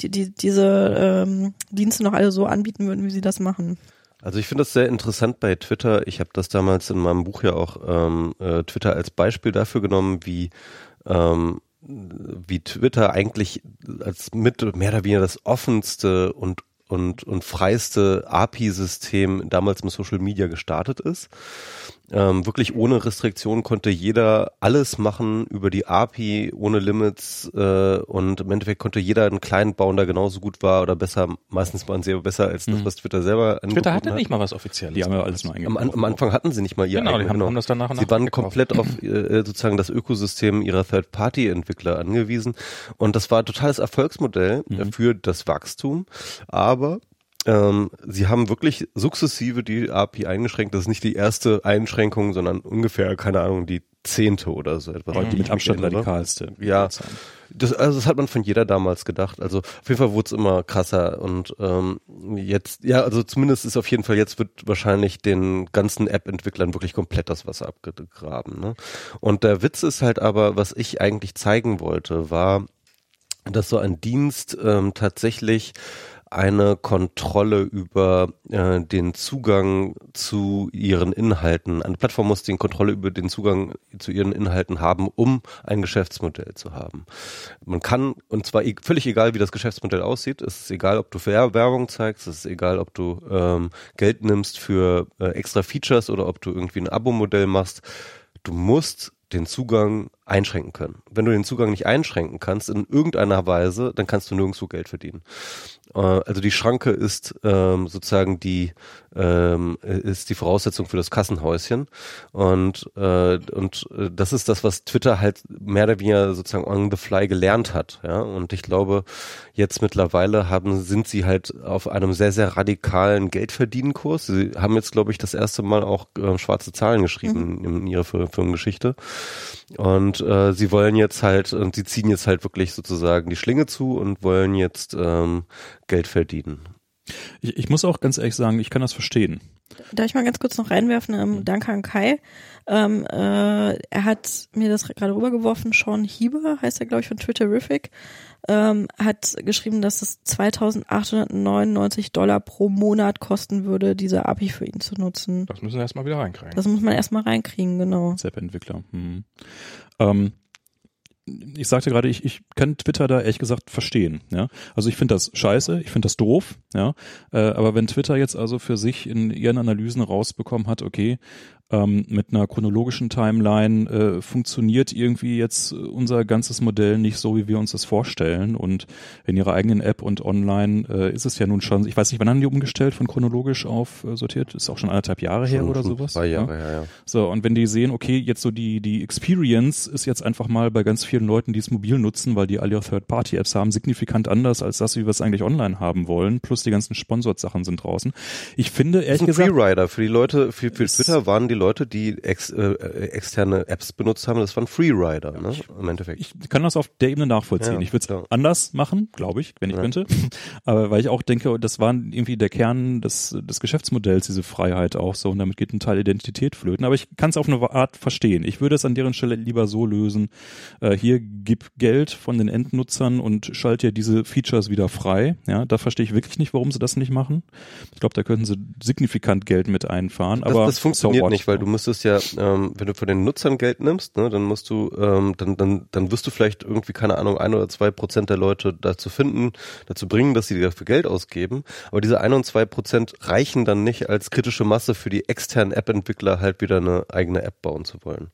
die, die, diese ähm, Dienste noch alle so anbieten würden, wie sie das machen. Also ich finde das sehr interessant bei Twitter. Ich habe das damals in meinem Buch ja auch ähm, äh, Twitter als Beispiel dafür genommen, wie ähm, wie Twitter eigentlich als mit mehr oder weniger das offenste und und und freiste API-System damals im Social Media gestartet ist. Ähm, wirklich ohne Restriktion konnte jeder alles machen über die API, ohne Limits äh, und im Endeffekt konnte jeder einen Client bauen, der genauso gut war oder besser. Meistens waren sie aber besser als das, was Twitter selber Twitter hatte hat. nicht mal was Offizielles. Die haben ja alles nur Am, eingekauft. An- am Anfang hatten sie nicht mal ihr Genau, die eigenes- haben- haben das dann nach und nach Sie waren gekauft. komplett auf äh, sozusagen das Ökosystem ihrer Third-Party-Entwickler angewiesen und das war ein totales Erfolgsmodell äh, für das Wachstum, aber ähm, sie haben wirklich sukzessive die API eingeschränkt. Das ist nicht die erste Einschränkung, sondern ungefähr, keine Ahnung, die zehnte oder so etwas. die mit Abstand radikalste. Ja, das, also das hat man von jeder damals gedacht. Also auf jeden Fall wurde es immer krasser und ähm, jetzt, ja, also zumindest ist auf jeden Fall jetzt wird wahrscheinlich den ganzen App-Entwicklern wirklich komplett das Wasser abgegraben. Ne? Und der Witz ist halt aber, was ich eigentlich zeigen wollte, war, dass so ein Dienst ähm, tatsächlich eine Kontrolle über äh, den Zugang zu ihren Inhalten. Eine Plattform muss die Kontrolle über den Zugang zu ihren Inhalten haben, um ein Geschäftsmodell zu haben. Man kann, und zwar e völlig egal, wie das Geschäftsmodell aussieht, es ist egal, ob du Wer- Werbung zeigst, es ist egal, ob du ähm, Geld nimmst für äh, extra Features oder ob du irgendwie ein Abo-Modell machst, du musst den Zugang einschränken können. Wenn du den Zugang nicht einschränken kannst in irgendeiner Weise, dann kannst du nirgendwo Geld verdienen. Äh, also die Schranke ist ähm, sozusagen die ähm, ist die Voraussetzung für das Kassenhäuschen und äh, und äh, das ist das, was Twitter halt mehr oder weniger sozusagen on the fly gelernt hat. Ja und ich glaube jetzt mittlerweile haben sind sie halt auf einem sehr sehr radikalen Geldverdienenkurs. Sie haben jetzt glaube ich das erste Mal auch äh, schwarze Zahlen geschrieben in ihrer Fir- Firmengeschichte und äh, sie wollen jetzt halt und sie ziehen jetzt halt wirklich sozusagen die Schlinge zu und wollen jetzt ähm, Geld verdienen. Ich, ich muss auch ganz ehrlich sagen, ich kann das verstehen. Darf ich mal ganz kurz noch reinwerfen? Ähm, danke an Kai. Ähm, äh, er hat mir das gerade rübergeworfen. Sean Hieber heißt er, glaube ich, von Twitterific. Ähm, hat geschrieben, dass es 2899 Dollar pro Monat kosten würde, diese API für ihn zu nutzen. Das müssen wir erstmal wieder reinkriegen. Das muss man erstmal reinkriegen, genau. App-Entwickler. Hm. Ich sagte gerade, ich, ich kann Twitter da ehrlich gesagt verstehen. Ja? Also ich finde das scheiße, ich finde das doof. Ja? Äh, aber wenn Twitter jetzt also für sich in ihren Analysen rausbekommen hat, okay, ähm, mit einer chronologischen Timeline äh, funktioniert irgendwie jetzt unser ganzes Modell nicht so, wie wir uns das vorstellen. Und in ihrer eigenen App und online äh, ist es ja nun schon, ich weiß nicht, wann haben die umgestellt von chronologisch auf äh, sortiert? Ist auch schon anderthalb Jahre her Schon- oder schon sowas. Zwei Jahre, ja? ja, ja. So, und wenn die sehen, okay, jetzt so die, die Experience ist jetzt einfach mal bei ganz vielen Leuten, die es mobil nutzen, weil die alle ihre Third-Party-Apps haben, signifikant anders als das, wie wir es eigentlich online haben wollen, plus die ganzen Sponsored-Sachen sind draußen. Ich finde, ehrlich gesagt, Freerider. Für die Leute, für, für Twitter waren die Leute, die ex, äh, externe Apps benutzt haben. Das waren Freerider, ne? Im Endeffekt. Ich kann das auf der Ebene nachvollziehen. Ja, ich würde es ja. anders machen, glaube ich, wenn ich könnte. Aber weil ich auch denke, das war irgendwie der Kern des, des Geschäftsmodells, diese Freiheit auch so. Und damit geht ein Teil Identität flöten. Aber ich kann es auf eine Art verstehen. Ich würde es an deren Stelle lieber so lösen. Äh, hier gib Geld von den Endnutzern und schalt dir diese Features wieder frei. Ja, da verstehe ich wirklich nicht, warum sie das nicht machen. Ich glaube, da könnten sie signifikant Geld mit einfahren. Das, Aber das funktioniert so nicht, weil du müsstest ja, ähm, wenn du von den Nutzern Geld nimmst, ne, dann musst du, ähm, dann, dann, dann wirst du vielleicht irgendwie, keine Ahnung, ein oder zwei Prozent der Leute dazu finden, dazu bringen, dass sie dafür Geld ausgeben. Aber diese ein und zwei Prozent reichen dann nicht als kritische Masse für die externen App-Entwickler halt wieder eine eigene App bauen zu wollen.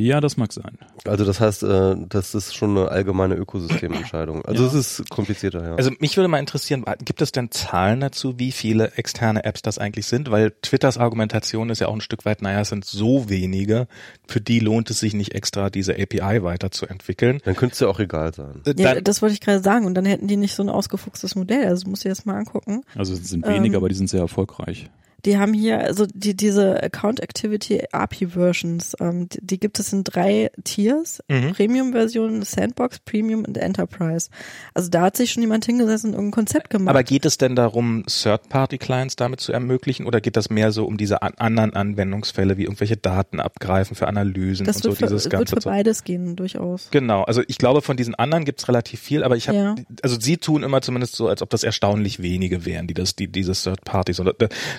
Ja, das mag sein. Also das heißt, äh, das ist schon eine allgemeine Ökosystementscheidung. Also Ja. es ist komplizierter, ja. Also mich würde mal interessieren, gibt es denn Zahlen dazu, wie viele externe Apps das eigentlich sind? Weil Twitters Argumentation ist ja auch ein Stück weit, naja, es sind so wenige, für die lohnt es sich nicht extra, diese API weiterzuentwickeln. dann könnte es ja auch egal sein. Äh, Ja, das wollte ich gerade sagen. Und dann hätten die nicht so ein ausgefuchstes Modell. Also muss ich das mal angucken. Also es sind wenige, Ähm, aber die sind sehr erfolgreich. Die haben hier, also die, diese Account Activity API Versions, ähm, die, die gibt es in drei Tiers. Mhm. Premium-Version, Sandbox, Premium und Enterprise. Also da hat sich schon jemand hingesetzt und irgendein Konzept gemacht. aber geht es denn darum, Third-Party-Clients damit zu ermöglichen oder geht das mehr so um diese an anderen Anwendungsfälle, wie irgendwelche Daten abgreifen für Analysen das und wird, so für, dieses wird ganze für Zeug? beides gehen, durchaus. Genau, also ich glaube, von diesen anderen gibt's relativ viel, aber ich habe, Ja. also sie tun immer zumindest so, als ob das erstaunlich wenige wären, die das, die dieses Third Parties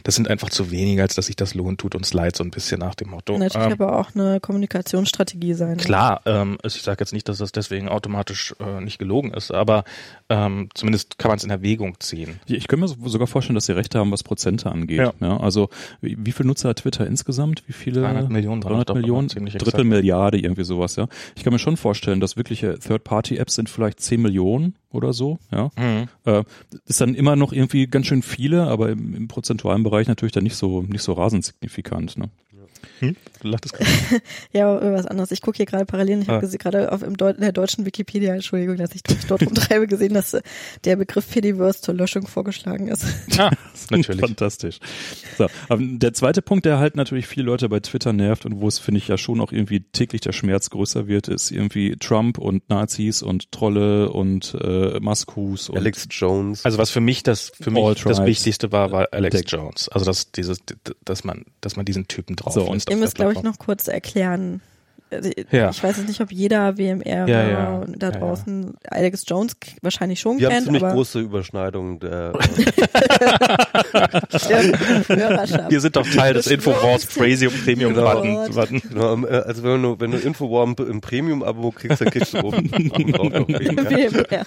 das sind einfach zu wenige, als dass sich das lohnt, tut uns leid, so ein bisschen nach dem Motto. Natürlich Ähm, aber auch eine Kommunikationsstrategie sein. Klar, ähm, ich sage jetzt nicht, dass das deswegen automatisch äh, nicht gelogen ist, aber ähm, zumindest kann man es in Erwägung ziehen. Ja, Ich könnte mir so- sogar vorstellen, dass sie Rechte haben, was Prozente angeht. Ja. also wie, wie viele Nutzer hat Twitter insgesamt? Wie viele? 300 Millionen, 300 doch, Millionen? aber ziemlich Drittel. Milliarde, irgendwie sowas, ja. Ich kann mir schon vorstellen, dass wirkliche Third-Party-Apps sind vielleicht 10 Millionen oder so, ja. Mhm. Äh, ist dann immer noch irgendwie ganz schön viele, aber im, im prozentualen Bereich natürlich dann nicht so, nicht so rasend signifikant, ne? Hm? Du lachtest gerade. Ja, aber was anderes. Ich gucke hier gerade parallel, ich Ah. habe gerade auf im Deu in der deutschen Wikipedia, Entschuldigung, dass ich mich dort rumtreibe, gesehen, dass äh, der Begriff Fediverse zur Löschung vorgeschlagen ist. Ah, natürlich. Fantastisch. So, aber der zweite Punkt, der halt natürlich viele Leute bei Twitter nervt und wo es, finde ich, ja schon auch irgendwie täglich der Schmerz größer wird, ist irgendwie Trump und Nazis und Trolle und äh, Maskus und Alex Jones. Also was für mich das für mich das Wichtigste war, war Alex. Jones. Also dass dieses, dass man, dass man diesen Typen drauf So, lässt Ihr müsst, glaube ich, noch kurz erklären. Also, Ja. Ich weiß jetzt nicht, ob jeder WMR Ja, ja. da Ja, draußen Alex Jones wahrscheinlich schon wir haben kennt, ziemlich aber große Überschneidungen der Hörerschaft. Wir sind doch Teil des Infowars Wort. Premium Premium. Button. Button. Genau, ähm, äh, also wenn du, wenn du Infowar im, im Premium-Abo kriegst, dann kriegst du oben oben drauf noch weniger. WMR.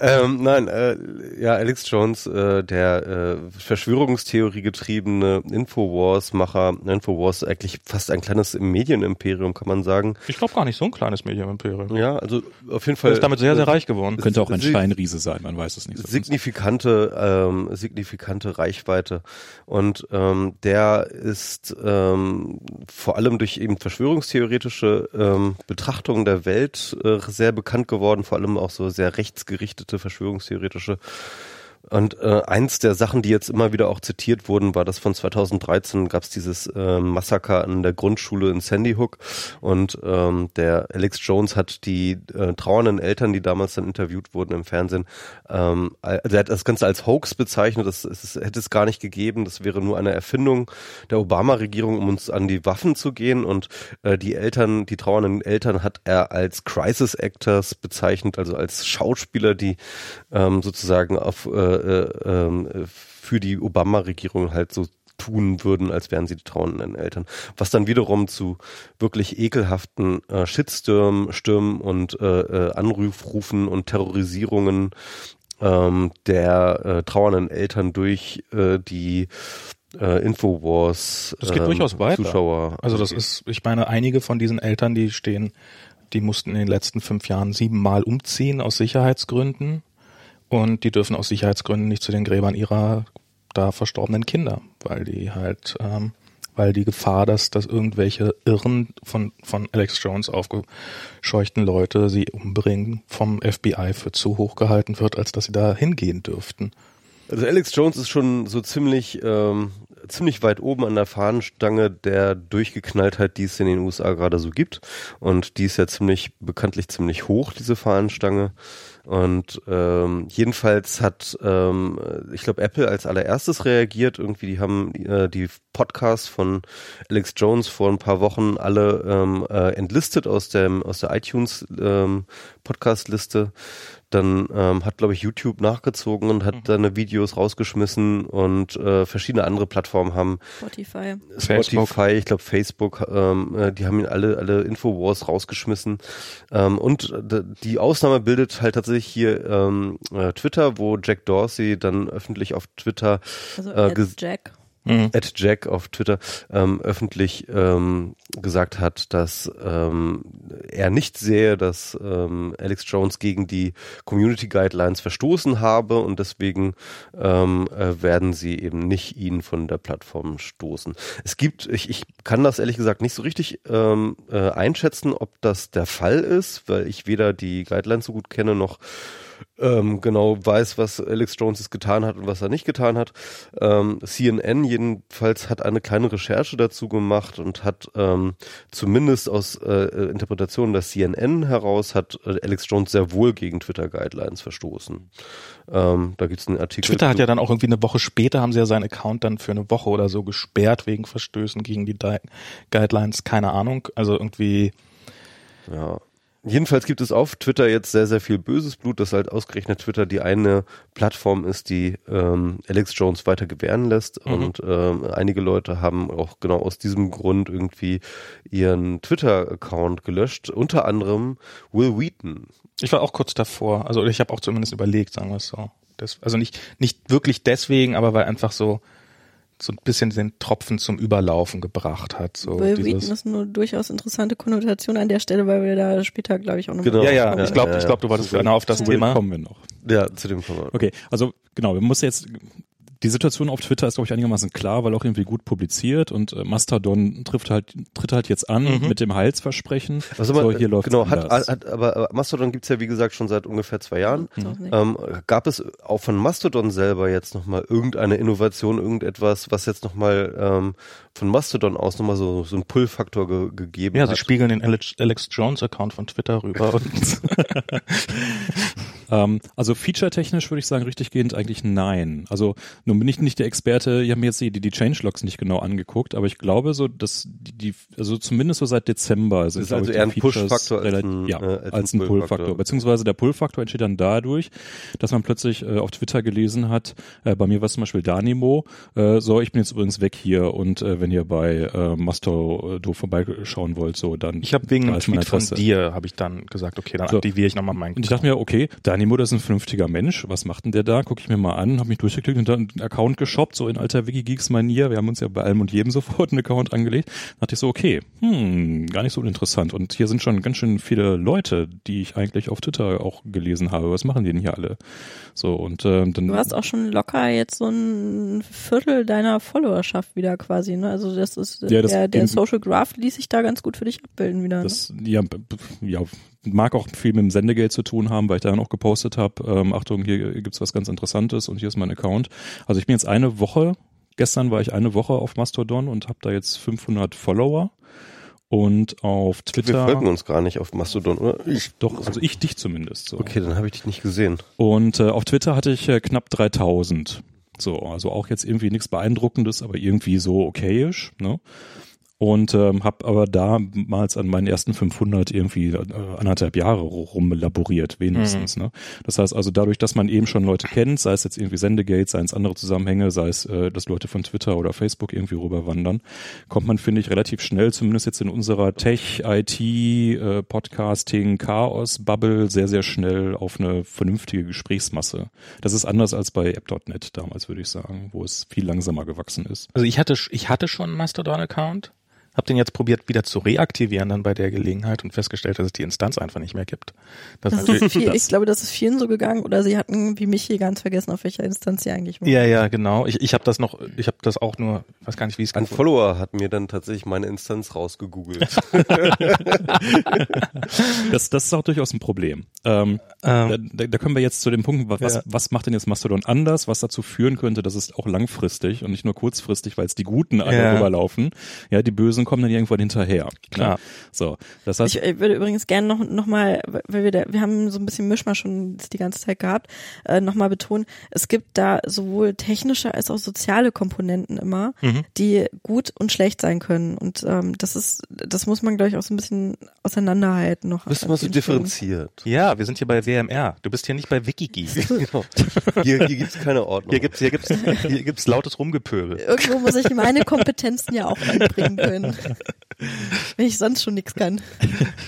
ähm, Nein, äh, ja, Alex Jones, äh, der äh, Verschwörungstheorie getriebene Infowars-Macher, Infowars eigentlich fast ein kleines Medienimperium, kann man sagen. Ich glaube gar nicht so ein kleines Medium-Imperium. Ja, also auf jeden Er Fall. ist damit sehr, sehr reich geworden. könnte auch ein Steinriese sein, man weiß es nicht. so signifikante, ähm, signifikante Reichweite. Und ähm, der ist ähm, vor allem durch eben verschwörungstheoretische ähm, Betrachtungen der Welt äh, sehr bekannt geworden, vor allem auch so sehr rechtsgerichtete verschwörungstheoretische und äh, eins der Sachen, die jetzt immer wieder auch zitiert wurden, war das von 2013 gab es dieses äh, Massaker an der Grundschule in Sandy Hook. Und ähm, der Alex Jones hat die äh, trauernden Eltern, die damals dann interviewt wurden im Fernsehen, ähm, also er hat das Ganze als Hoax bezeichnet, das, das hätte es gar nicht gegeben, das wäre nur eine Erfindung der Obama-Regierung, um uns an die Waffen zu gehen. Und äh, die Eltern, die trauernden Eltern hat er als Crisis Actors bezeichnet, also als Schauspieler, die ähm, sozusagen auf äh, äh, ähm, äh, für die Obama-Regierung halt so tun würden, als wären sie die trauernden Eltern. Was dann wiederum zu wirklich ekelhaften äh, Shitstürmen Stürmen und äh, äh, Anrufrufen und Terrorisierungen ähm, der äh, trauernden Eltern durch äh, die äh, Infowars Das geht ähm, durchaus weiter. Zuschauer. Also das ist, ich meine, einige von diesen Eltern, die stehen, die mussten in den letzten fünf Jahren siebenmal umziehen aus Sicherheitsgründen und die dürfen aus Sicherheitsgründen nicht zu den Gräbern ihrer da verstorbenen Kinder, weil die halt, ähm, weil die Gefahr, dass, dass irgendwelche Irren von, von Alex Jones aufgescheuchten Leute sie umbringen, vom FBI für zu hoch gehalten wird, als dass sie da hingehen dürften. Also Alex Jones ist schon so ziemlich ähm, ziemlich weit oben an der Fahnenstange der Durchgeknalltheit, die es in den USA gerade so gibt. Und die ist ja ziemlich bekanntlich ziemlich hoch, diese Fahnenstange. Und ähm, jedenfalls hat, ähm, ich glaube, Apple als allererstes reagiert. Irgendwie, die haben äh, die Podcasts von Alex Jones vor ein paar Wochen alle ähm, äh, entlistet aus dem aus der iTunes ähm, Podcast-Liste. Dann ähm, hat, glaube ich, YouTube nachgezogen und hat mhm. seine Videos rausgeschmissen und äh, verschiedene andere Plattformen haben Spotify, Spotify, ich glaube Facebook, ähm, äh, die haben ihn alle alle Infowars rausgeschmissen. Ähm, und die Ausnahme bildet halt tatsächlich hier ähm, äh, Twitter, wo Jack Dorsey dann öffentlich auf Twitter also äh, Jack mhm. at Jack auf Twitter ähm, öffentlich ähm, gesagt hat, dass ähm, er nicht sehe, dass ähm, Alex Jones gegen die Community Guidelines verstoßen habe und deswegen ähm, äh, werden sie eben nicht ihn von der Plattform stoßen. Es gibt, ich, ich kann das ehrlich gesagt nicht so richtig ähm, äh, einschätzen, ob das der Fall ist, weil ich weder die Guidelines so gut kenne noch ähm, genau weiß, was Alex Jones jetzt getan hat und was er nicht getan hat. Ähm, CNN jedenfalls hat eine kleine Recherche dazu gemacht und hat ähm, zumindest aus äh, Interpretationen der CNN heraus hat äh, Alex Jones sehr wohl gegen Twitter Guidelines verstoßen. Ähm, da gibt's einen Artikel. Twitter hat ja dann auch irgendwie eine Woche später haben sie ja seinen Account dann für eine Woche oder so gesperrt wegen Verstößen gegen die Di Guidelines. Keine Ahnung. Also irgendwie. Ja. Jedenfalls gibt es auf Twitter jetzt sehr, sehr viel böses Blut, dass halt ausgerechnet Twitter die eine Plattform ist, die ähm, Alex Jones weiter gewähren lässt. Mhm. Und ähm, einige Leute haben auch genau aus diesem Grund irgendwie ihren Twitter-Account gelöscht. Unter anderem Will Wheaton. Ich war auch kurz davor. Also ich habe auch zumindest überlegt, sagen wir es so. Das, also nicht, nicht wirklich deswegen, aber weil einfach so so ein bisschen den Tropfen zum Überlaufen gebracht hat. So Will Wheaton ist nur durchaus interessante Konnotation an der Stelle, weil wir da später, glaube ich, auch noch genau. mal Ja, ja, ich glaube, ja, ja. ich glaube, du wolltest genau auf das Thema. Kommen wir noch. Ja, zu dem kommen wir. Okay, also genau, wir müssen jetzt die Situation auf Twitter ist, glaube ich, einigermaßen klar, weil auch irgendwie gut publiziert und äh, Mastodon trifft halt, tritt halt jetzt an mhm. mit dem Heilsversprechen. Also so, hier läuft Genau, hat, hat, aber, aber Mastodon gibt's ja, wie gesagt, schon seit ungefähr zwei Jahren. Mhm. Ähm, gab es auch von Mastodon selber jetzt nochmal irgendeine Innovation, irgendetwas, was jetzt nochmal ähm, von Mastodon aus nochmal so, so einen Pull-Faktor ge gegeben ja, hat? Ja, sie spiegeln den Alex, Alex Jones-Account von Twitter rüber. ähm, also feature-technisch würde ich sagen, richtig gehend eigentlich nein. Also nun bin ich nicht der Experte, ich habe mir jetzt die, die, Changelogs nicht genau angeguckt, aber ich glaube so, dass die, die also zumindest so seit Dezember sind, ist also eher ein Push-Faktor als ein, ja, äh, als, als ein Pull-Faktor. Beziehungsweise der Pull-Faktor entsteht dann dadurch, dass man plötzlich äh, auf Twitter gelesen hat, äh, bei mir war es zum Beispiel Danimo, äh, so, ich bin jetzt übrigens weg hier und äh, wenn ihr bei äh, Masto äh, vorbeischauen wollt, so dann. Ich habe wegen einem Tweet von dir, habe ich dann gesagt, okay, dann so. aktiviere ich nochmal meinen. Und ich dachte mir, okay, Danimo, das ist ein vernünftiger Mensch, was macht denn der da? Gucke ich mir mal an, habe mich durchgeklickt und dann Account geshoppt, so in alter Wikigeeks-Manier. Wir haben uns ja bei allem und jedem sofort einen Account angelegt. Da dachte ich so, okay, hm, gar nicht so uninteressant. Und hier sind schon ganz schön viele Leute, die ich eigentlich auf Twitter auch gelesen habe. Was machen die denn hier alle? So, und äh, dann. Du hast auch schon locker jetzt so ein Viertel deiner Followerschaft wieder quasi, ne? Also das ist ja, das der, der Social Graph ließ sich da ganz gut für dich abbilden wieder. Ne? Das, ja, ja, mag auch viel mit dem Sendegeld zu tun haben, weil ich da noch gepostet habe, ähm, Achtung, hier gibt's was ganz Interessantes und hier ist mein Account. Also ich bin jetzt eine Woche, gestern war ich eine Woche auf Mastodon und habe da jetzt 500 Follower. Und auf Twitter. Wir folgen uns gar nicht auf Mastodon, oder? Ich, doch, also ich dich zumindest. So. Okay, dann habe ich dich nicht gesehen. Und äh, auf Twitter hatte ich äh, knapp 3000. So, also auch jetzt irgendwie nichts Beeindruckendes, aber irgendwie so okayisch. Ne? Und ähm, habe aber damals an meinen ersten 500 irgendwie äh, anderthalb Jahre rumlaboriert, wenigstens. Mhm. Ne? Das heißt also dadurch, dass man eben schon Leute kennt, sei es jetzt irgendwie Sendegate, sei es andere Zusammenhänge, sei es, äh, dass Leute von Twitter oder Facebook irgendwie rüberwandern, kommt man, finde ich, relativ schnell, zumindest jetzt in unserer Tech, IT, äh, Podcasting, Chaos-Bubble, sehr, sehr schnell auf eine vernünftige Gesprächsmasse. Das ist anders als bei App.net damals, würde ich sagen, wo es viel langsamer gewachsen ist. Also ich hatte, ich hatte schon einen Mastodon-Account Hab den jetzt probiert wieder zu reaktivieren dann bei der Gelegenheit und festgestellt, dass es die Instanz einfach nicht mehr gibt. Das Das ist viel, ich glaube, das ist vielen so gegangen oder sie hatten wie mich hier ganz vergessen, auf welcher Instanz sie eigentlich waren. ja, ja, genau. Ich, ich habe das noch, ich habe das auch nur, weiß gar nicht, wie es Ein Follower hat mir dann tatsächlich meine Instanz rausgegoogelt. Das, das ist auch durchaus ein Problem. Ähm, Ähm, da, da können wir jetzt zu dem Punkt, wa- was, Ja. was macht denn jetzt Mastodon anders, was dazu führen könnte, dass es auch langfristig und nicht nur kurzfristig, weil es die Guten alle Ja. rüberlaufen, ja, die Bösen kommen dann irgendwann hinterher. Klar. Ne? So, das heißt, Ich, ich würde übrigens gerne noch, noch mal, weil wir da, wir haben so ein bisschen Mischmasch schon die ganze Zeit gehabt, äh, noch mal betonen, es gibt da sowohl technische als auch soziale Komponenten immer, Mhm. die gut und schlecht sein können. Und ähm, das ist, das muss man, glaube ich, auch so ein bisschen auseinanderhalten noch. Bist du mal so differenziert? Ja, wir sind hier bei WMR. Du bist hier nicht bei Wikigeek. genau. Hier, hier gibt's keine Ordnung. Hier gibt's, hier gibt's, hier gibt's lautes Rumgepöbel. Irgendwo muss ich meine Kompetenzen ja auch anbringen können. Wenn ich sonst schon nichts kann.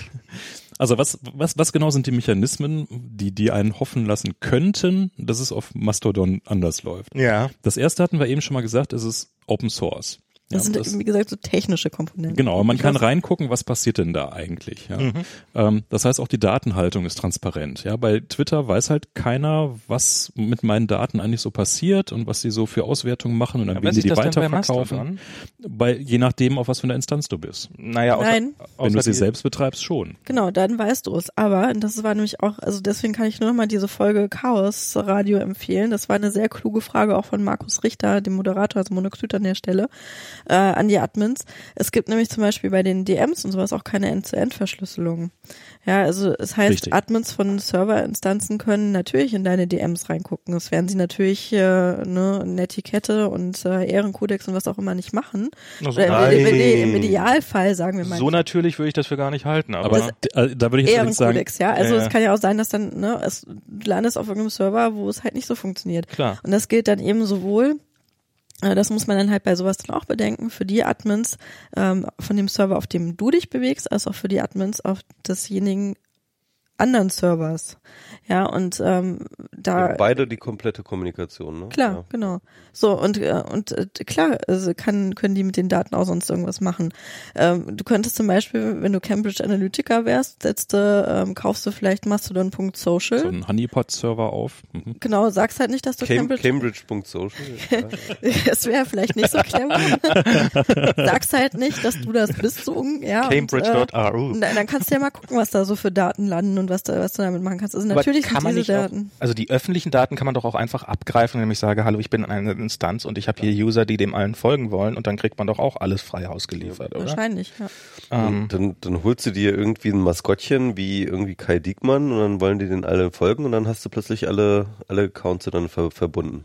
also was, was, was genau sind die Mechanismen, die, die einen hoffen lassen könnten, dass es auf Mastodon anders läuft? Ja. Das erste hatten wir eben schon mal gesagt, es ist Open Source. Das Ja, sind, wie gesagt, so technische Komponenten. Genau, man Ich kann weiß- reingucken, was passiert denn da eigentlich. Ja. Mhm. Ähm, das heißt, auch die Datenhaltung ist transparent. Ja, bei Twitter weiß halt keiner, was mit meinen Daten eigentlich so passiert und was sie so für Auswertungen machen und an wen weiß sie die das weiterverkaufen. Bei, je nachdem, auf was für einer Instanz du bist. Naja, außer, Nein. Wenn außer du sie selbst betreibst, schon. Genau, dann weißt du es. Aber und das war nämlich auch, also deswegen kann ich nur noch mal diese Folge Chaos Radio empfehlen. Das war eine sehr kluge Frage auch von Markus Richter, dem Moderator, also Monoxid an der Stelle, äh, an die Admins. Es gibt nämlich zum Beispiel bei den DMs und sowas auch keine End-zu-End-Verschlüsselung. Ja, also es heißt, Richtig. Admins von Serverinstanzen können natürlich in deine DMs reingucken. Das werden sie natürlich äh, ne, eine Etikette und äh, Ehrenkodex und was auch immer nicht machen. Also Oder im, im, im, im. Idealfall, sagen wir mal. So natürlich würde ich das für gar nicht halten, aber, Aber äh, da würde ich jetzt sagen, Ehrenkodex, ja. Also es ja. kann ja auch sein, dass dann, ne, es, du landest auf irgendeinem Server, wo es halt nicht so funktioniert. klar. Und das gilt dann eben sowohl, äh, das muss man dann halt bei sowas dann auch bedenken, für die Admins ähm, von dem Server, auf dem du dich bewegst, als auch für die Admins auf desjenigen anderen Servers. Ja, und ähm, da Beide die komplette Kommunikation, ne? Klar, Ja. genau. So und äh, und äh, klar, also kann können die mit den Daten auch sonst irgendwas machen. Ähm, du könntest zum Beispiel, wenn du Cambridge Analytica wärst, setzt du, ähm, kaufst du vielleicht Mastodon.social. so ein Honeypot-Server auf. Mhm. Genau, sagst halt nicht, dass du Cam Cambridge. Cambridge.social. ja. Es wäre vielleicht nicht so clever. sagst halt nicht, dass du das bist, so ja. äh, Cambridge.ru. na, dann kannst du ja mal gucken, was da so für Daten landen und was, da, was du damit machen kannst. Also natürlich kann man diese nicht Daten. Auch, also die öffentlichen Daten kann man doch auch einfach abgreifen, indem ich sage, hallo, ich bin eine Instanz und ich habe hier User, die dem allen folgen wollen und dann kriegt man doch auch alles frei ausgeliefert, oder? Wahrscheinlich, ja. Ähm, Und dann, dann holst du dir irgendwie ein Maskottchen wie irgendwie Kai Diekmann und dann wollen die den alle folgen und dann hast du plötzlich alle, alle Accounts dann ver verbunden.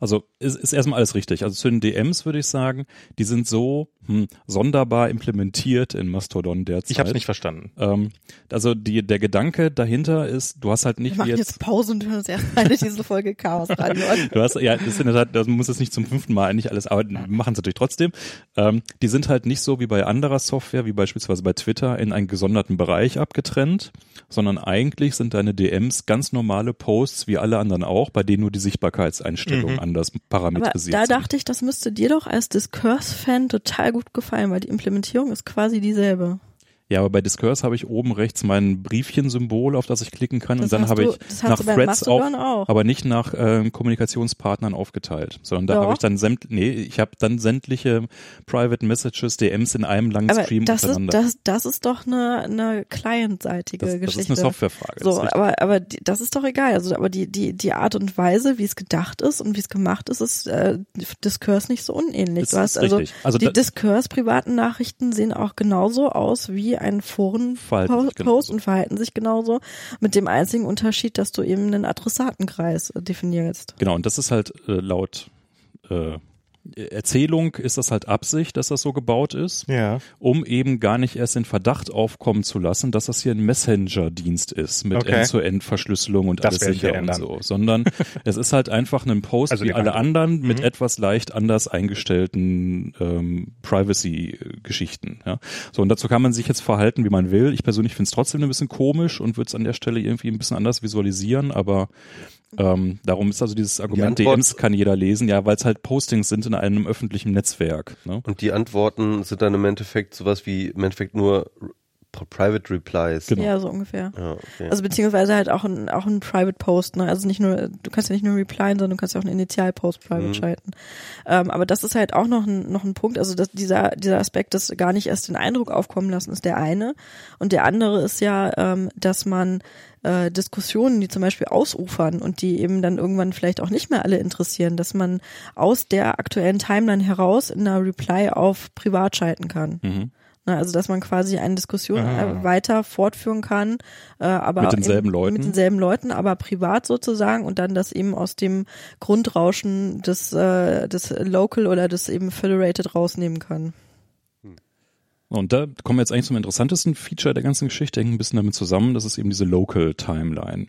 Also ist, ist erstmal alles richtig. Also zu den DMs würde ich sagen, die sind so hm, sonderbar implementiert in Mastodon derzeit. ich habe es nicht verstanden. Ähm, also die, der Gedanke dahinter ist, du hast halt Wir nicht wie machen jetzt, jetzt Pause und hören uns erstmal diese Folge Chaos Radio an. du hast, ja, das ist in der Tat, das muss es nicht zum fünften Mal eigentlich alles, aber wir machen es natürlich trotzdem. Ähm, die sind halt nicht so wie bei anderer Software, wie beispielsweise bei Twitter, in einen gesonderten Bereich abgetrennt, sondern eigentlich sind deine DMs ganz normale Posts, wie alle anderen auch, bei denen nur die Sichtbarkeitseinstellungen anders Aber parametrisiert da sind. dachte ich, das müsste dir doch als Discourse-Fan total gut gefallen, weil die Implementierung ist quasi dieselbe. Ja, aber bei Discourse habe ich oben rechts mein Briefchen-Symbol, auf das ich klicken kann, Das und dann habe ich das nach Threads auf, auch. aber nicht nach ähm, Kommunikationspartnern aufgeteilt, sondern da habe ich dann sämt, nee, ich habe dann sämtliche Private Messages, DMs in einem langen Aber Stream das ist, untereinander. das, das ist doch eine, eine clientseitige das, das Geschichte. ist eine Softwarefrage. das So, ist aber, aber die, das ist doch egal. Also, aber die, die, die Art und Weise, wie es gedacht ist und wie es gemacht ist, ist äh, Discourse nicht so unähnlich. Das du hast ist also. Also die Discourse-privaten Nachrichten sehen auch genauso aus wie ein Verhalten sich Foren-Post genauso. und verhalten sich genauso. Mit dem einzigen Unterschied, dass du eben einen Adressatenkreis äh, definierst. Genau, und das ist halt äh, laut äh, Erzählung ist das halt Absicht, dass das so gebaut ist. Ja. um eben gar nicht erst den Verdacht aufkommen zu lassen, dass das hier ein Messenger-Dienst ist mit Okay. End-zu-End-Verschlüsselung und Das alles sicher und so, sondern es ist halt einfach ein Post Also wie alle anderen. anderen mit Mhm. etwas leicht anders eingestellten ähm, Privacy-Geschichten. Ja. So, und dazu kann man sich jetzt verhalten, wie man will. Ich persönlich finde es trotzdem ein bisschen komisch und würde es an der Stelle irgendwie ein bisschen anders visualisieren, aber Ähm, darum ist also dieses Argument, Antwort- DMs kann jeder lesen, ja, weil es halt Postings sind in einem öffentlichen Netzwerk. Ne? Und die Antworten sind dann im Endeffekt sowas wie im Endeffekt nur Pri- Private Replies. Genau. Ja, so ungefähr. Ja, okay. Also beziehungsweise halt auch ein, auch ein Private Post, ne? Also nicht nur, du kannst ja nicht nur replyen, sondern du kannst ja auch einen Initialpost private Mhm. schalten. Ähm, aber das ist halt auch noch ein, noch ein Punkt. Also dass dieser, dieser Aspekt, das gar nicht erst den Eindruck aufkommen lassen, ist der eine. Und der andere ist ja, ähm, dass man äh, Diskussionen, die zum Beispiel ausufern und die eben dann irgendwann vielleicht auch nicht mehr alle interessieren, dass man aus der aktuellen Timeline heraus in einer Reply auf privat schalten kann. Mhm. Ne, Also dass man quasi eine Diskussion Ah. äh, weiter fortführen kann, äh, aber Mit denselben in, Leuten? mit denselben Leuten, aber privat sozusagen und dann das eben aus dem Grundrauschen des, äh, des Local oder des eben Federated rausnehmen kann. Und da kommen wir jetzt eigentlich zum interessantesten Feature der ganzen Geschichte, hängt ein bisschen damit zusammen, das ist eben diese Local Timeline.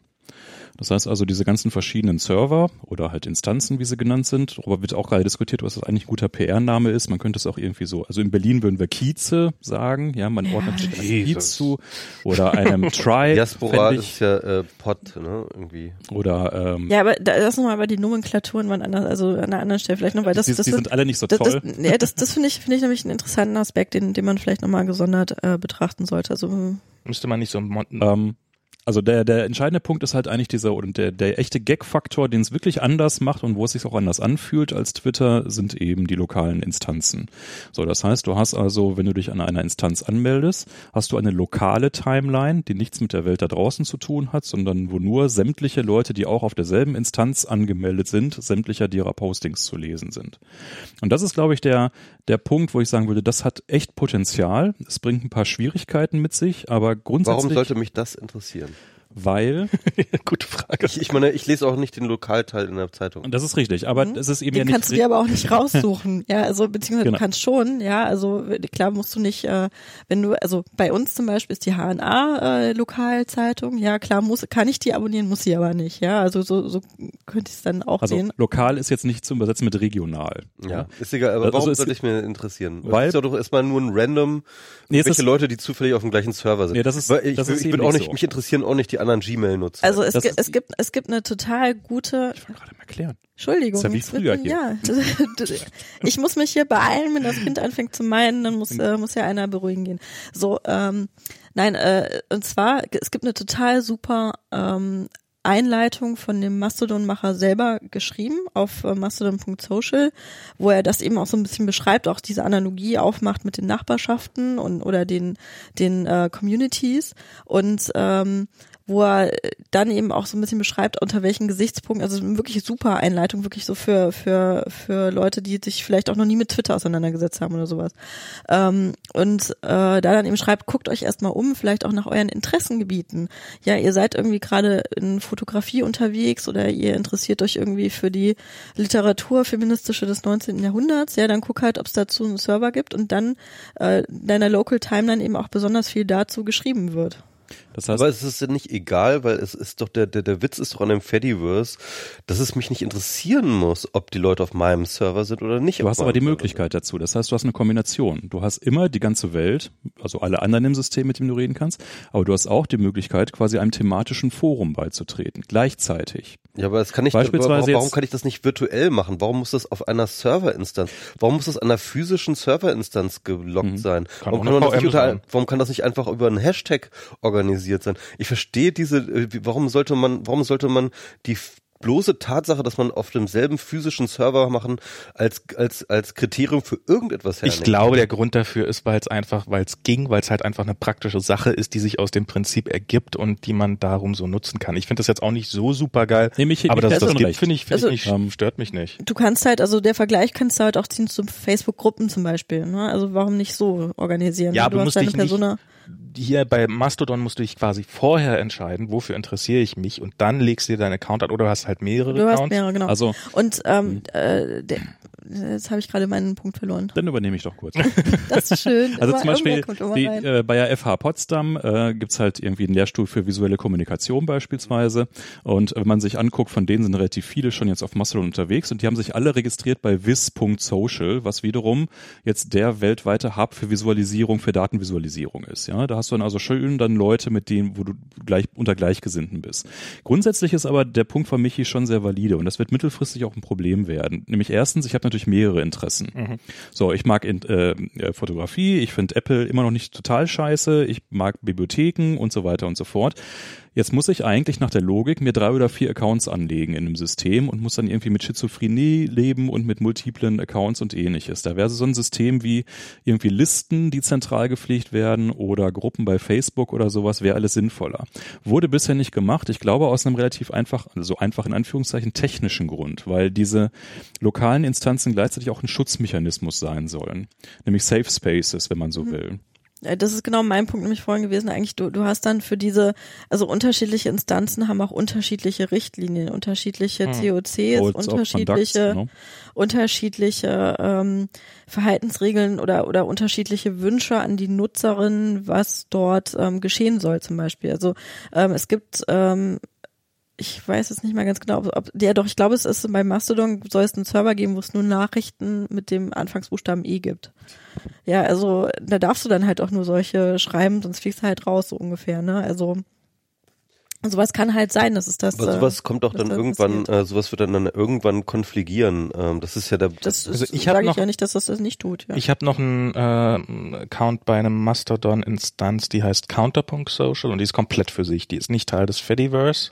Das heißt also, diese ganzen verschiedenen Server oder halt Instanzen, wie sie genannt sind, darüber wird auch gerade diskutiert, was das eigentlich ein guter PR-Name ist. Man könnte es auch irgendwie so, also in Berlin würden wir Kieze sagen, ja, man ordnet sich einem Kiez zu oder einem Tribe. Diaspora fänd ich, ist ja äh, Pod, ne? Irgendwie. oder ähm, Ja, aber da, lass uns mal über die Nomenklaturen wann anders, also an einer anderen Stelle vielleicht noch, weil das, die, das die sind, sind alle nicht so das, das, toll. ja, das, das finde ich, finde ich nämlich einen interessanten Aspekt, den, den man vielleicht nochmal gesondert äh, betrachten sollte. Also hm, Müsste man nicht so Mon Ähm, also der, der entscheidende Punkt ist halt eigentlich dieser, und der, der echte Gag-Faktor, den es wirklich anders macht und wo es sich auch anders anfühlt als Twitter, sind eben die lokalen Instanzen. So, das heißt, du hast also, wenn du dich an einer Instanz anmeldest, hast du eine lokale Timeline, die nichts mit der Welt da draußen zu tun hat, sondern wo nur sämtliche Leute, die auch auf derselben Instanz angemeldet sind, sämtlicher ihrer Postings zu lesen sind. Und das ist, glaube ich, der, der Punkt, wo ich sagen würde, das hat echt Potenzial. Es bringt ein paar Schwierigkeiten mit sich, aber grundsätzlich Warum sollte mich das interessieren? Weil, Gute Frage. Ich, ich meine, ich lese auch nicht den Lokalteil in der Zeitung. und das ist richtig, aber es ist eben Den ja kannst du nicht, dir aber auch nicht raussuchen. ja, also beziehungsweise Genau. du kannst schon, ja, also klar musst du nicht, äh, wenn du, also bei uns zum Beispiel ist die HNA äh, Lokalzeitung, ja klar muss, kann ich die abonnieren, muss sie aber nicht, ja, also so, so könnte ich es dann auch also sehen. lokal ist jetzt nicht zu übersetzen mit regional. Ja, ist egal, aber Also warum sollte ich mir interessieren? Weil- es ist ja doch erstmal nur ein random, Nee, es welche ist- Leute, die zufällig auf dem gleichen Server sind. Nee, das ist- Weil ich, das ist ich eben bin auch nicht nicht, so. mich interessieren auch nicht die anderen Gmail-Nutzer. Also es, das gi- ist- es gibt es gibt eine total gute Ich wollte gerade mal erklären. Entschuldigung. Ist ja wie früher hier. Ja, ich muss mich hier beeilen, wenn das Kind anfängt zu meinen, dann muss äh, muss ja einer beruhigen gehen. So, ähm, nein, äh, und zwar es gibt eine total super ähm, Einleitung von dem Mastodon-Macher selber geschrieben auf äh, mastodon.social, wo er das eben auch so ein bisschen beschreibt, auch diese Analogie aufmacht mit den Nachbarschaften und oder den den äh, Communities und ähm, wo er dann eben auch so ein bisschen beschreibt, unter welchen Gesichtspunkten, also wirklich super Einleitung, wirklich so für, für, für Leute, die sich vielleicht auch noch nie mit Twitter auseinandergesetzt haben oder sowas. Ähm, und äh, da dann eben schreibt, guckt euch erstmal um, vielleicht auch nach euren Interessengebieten. Ja, ihr seid irgendwie gerade in Fotografie unterwegs oder ihr interessiert euch irgendwie für die Literatur feministische des 19. Jahrhunderts, ja, dann guck halt, ob es dazu einen Server gibt und dann äh, deiner Local Timeline eben auch besonders viel dazu geschrieben wird. Das heißt, aber es ist ja nicht egal, weil es ist doch der, der, der Witz ist doch an dem Fediverse, dass es mich nicht interessieren muss, ob die Leute auf meinem Server sind oder nicht. Du hast aber die Server Möglichkeit dazu. Das heißt, du hast eine Kombination. Du hast immer die ganze Welt, also alle anderen im System, mit dem du reden kannst, aber du hast auch die Möglichkeit, quasi einem thematischen Forum beizutreten, gleichzeitig. Ja, aber das kann ich, Beispielsweise warum, kann ich das nicht virtuell machen? Warum muss das auf einer Serverinstanz? Warum muss das an einer physischen Serverinstanz gelockt Mhm. sein? Kann warum, kann das nicht unter, warum kann das nicht einfach über einen Hashtag organisiert sein? Ich verstehe diese, äh, warum sollte man, warum sollte man die bloße Tatsache, dass man auf demselben physischen Server machen, als, als, als Kriterium für irgendetwas hernehmen? Ich glaube, der Grund dafür ist, weil es einfach, weil es ging, weil es halt einfach eine praktische Sache ist, die sich aus dem Prinzip ergibt und die man darum so nutzen kann. Ich finde das jetzt auch nicht so super geil, Nee, mich- aber mich dass das gibt, finde ich, finde Also- ich nicht, Ähm, stört mich nicht. Du kannst halt, also der Vergleich kannst du halt auch ziehen zu Facebook-Gruppen zum Beispiel. Ne? Also warum nicht so organisieren? Ja, du aber du hast musst deine dich nicht- Persona. Hier bei Mastodon musst du dich quasi vorher entscheiden, wofür interessiere ich mich und dann legst du dir deinen Account an oder du hast halt mehrere Du hast Accounts. mehrere, genau. Also Und ähm, äh, der, Jetzt habe ich gerade meinen Punkt verloren. Dann übernehme ich doch kurz. Das ist schön. Also zum Beispiel die, äh, bei der FH Potsdam äh, gibt's halt irgendwie einen Lehrstuhl für visuelle Kommunikation beispielsweise. Und wenn man sich anguckt, von denen sind relativ viele schon jetzt auf Mastodon unterwegs und die haben sich alle registriert bei vis.social, was wiederum jetzt der weltweite Hub für Visualisierung, für Datenvisualisierung ist. Ja, da hast du dann also schön dann Leute, mit denen, wo du gleich unter Gleichgesinnten bist. Grundsätzlich ist aber der Punkt von Michi schon sehr valide und das wird mittelfristig auch ein Problem werden. Nämlich erstens, ich habe natürlich mehrere Interessen. So, ich mag in, äh, äh, Fotografie, ich finde Apple immer noch nicht total scheiße, ich mag Bibliotheken und so weiter und so fort. Jetzt muss ich eigentlich nach der Logik mir drei oder vier Accounts anlegen in einem System und muss dann irgendwie mit Schizophrenie leben und mit multiplen Accounts und ähnliches. Da wäre so ein System wie irgendwie Listen, die zentral gepflegt werden oder Gruppen bei Facebook oder sowas, wäre alles sinnvoller. Wurde bisher nicht gemacht. Ich glaube aus einem relativ einfach, also einfach in Anführungszeichen technischen Grund, weil diese lokalen Instanzen gleichzeitig auch ein Schutzmechanismus sein sollen. Nämlich Safe Spaces, wenn man so will. Ja, Das ist genau mein Punkt nämlich vorhin gewesen. Eigentlich, du, du hast dann für diese, also unterschiedliche Instanzen haben auch unterschiedliche Richtlinien, unterschiedliche COCs, Codes unterschiedliche, Conduct, ne? unterschiedliche ähm, Verhaltensregeln oder, oder unterschiedliche Wünsche an die Nutzerin, was dort ähm, geschehen soll zum Beispiel. Also ähm, es gibt ähm, ich weiß jetzt nicht mal ganz genau, ob, ob ja doch, ich glaube, es ist bei Mastodon soll es einen Server geben, wo es nur Nachrichten mit dem Anfangsbuchstaben E gibt. Ja, also da darfst du dann halt auch nur solche schreiben, sonst fliegst du halt raus, so ungefähr, ne? Also sowas kann halt sein, das ist das. Aber äh, sowas kommt doch dann irgendwann, äh, sowas wird dann, dann irgendwann konfligieren. Ähm, das ist ja der, Das Also ist, ich sage ich ja nicht, dass das das nicht tut. Ja. Ich habe noch einen äh, Account bei einem Mastodon-Instanz, die heißt Counterpunkt.social und die ist komplett für sich. Die ist nicht Teil des Fediverse,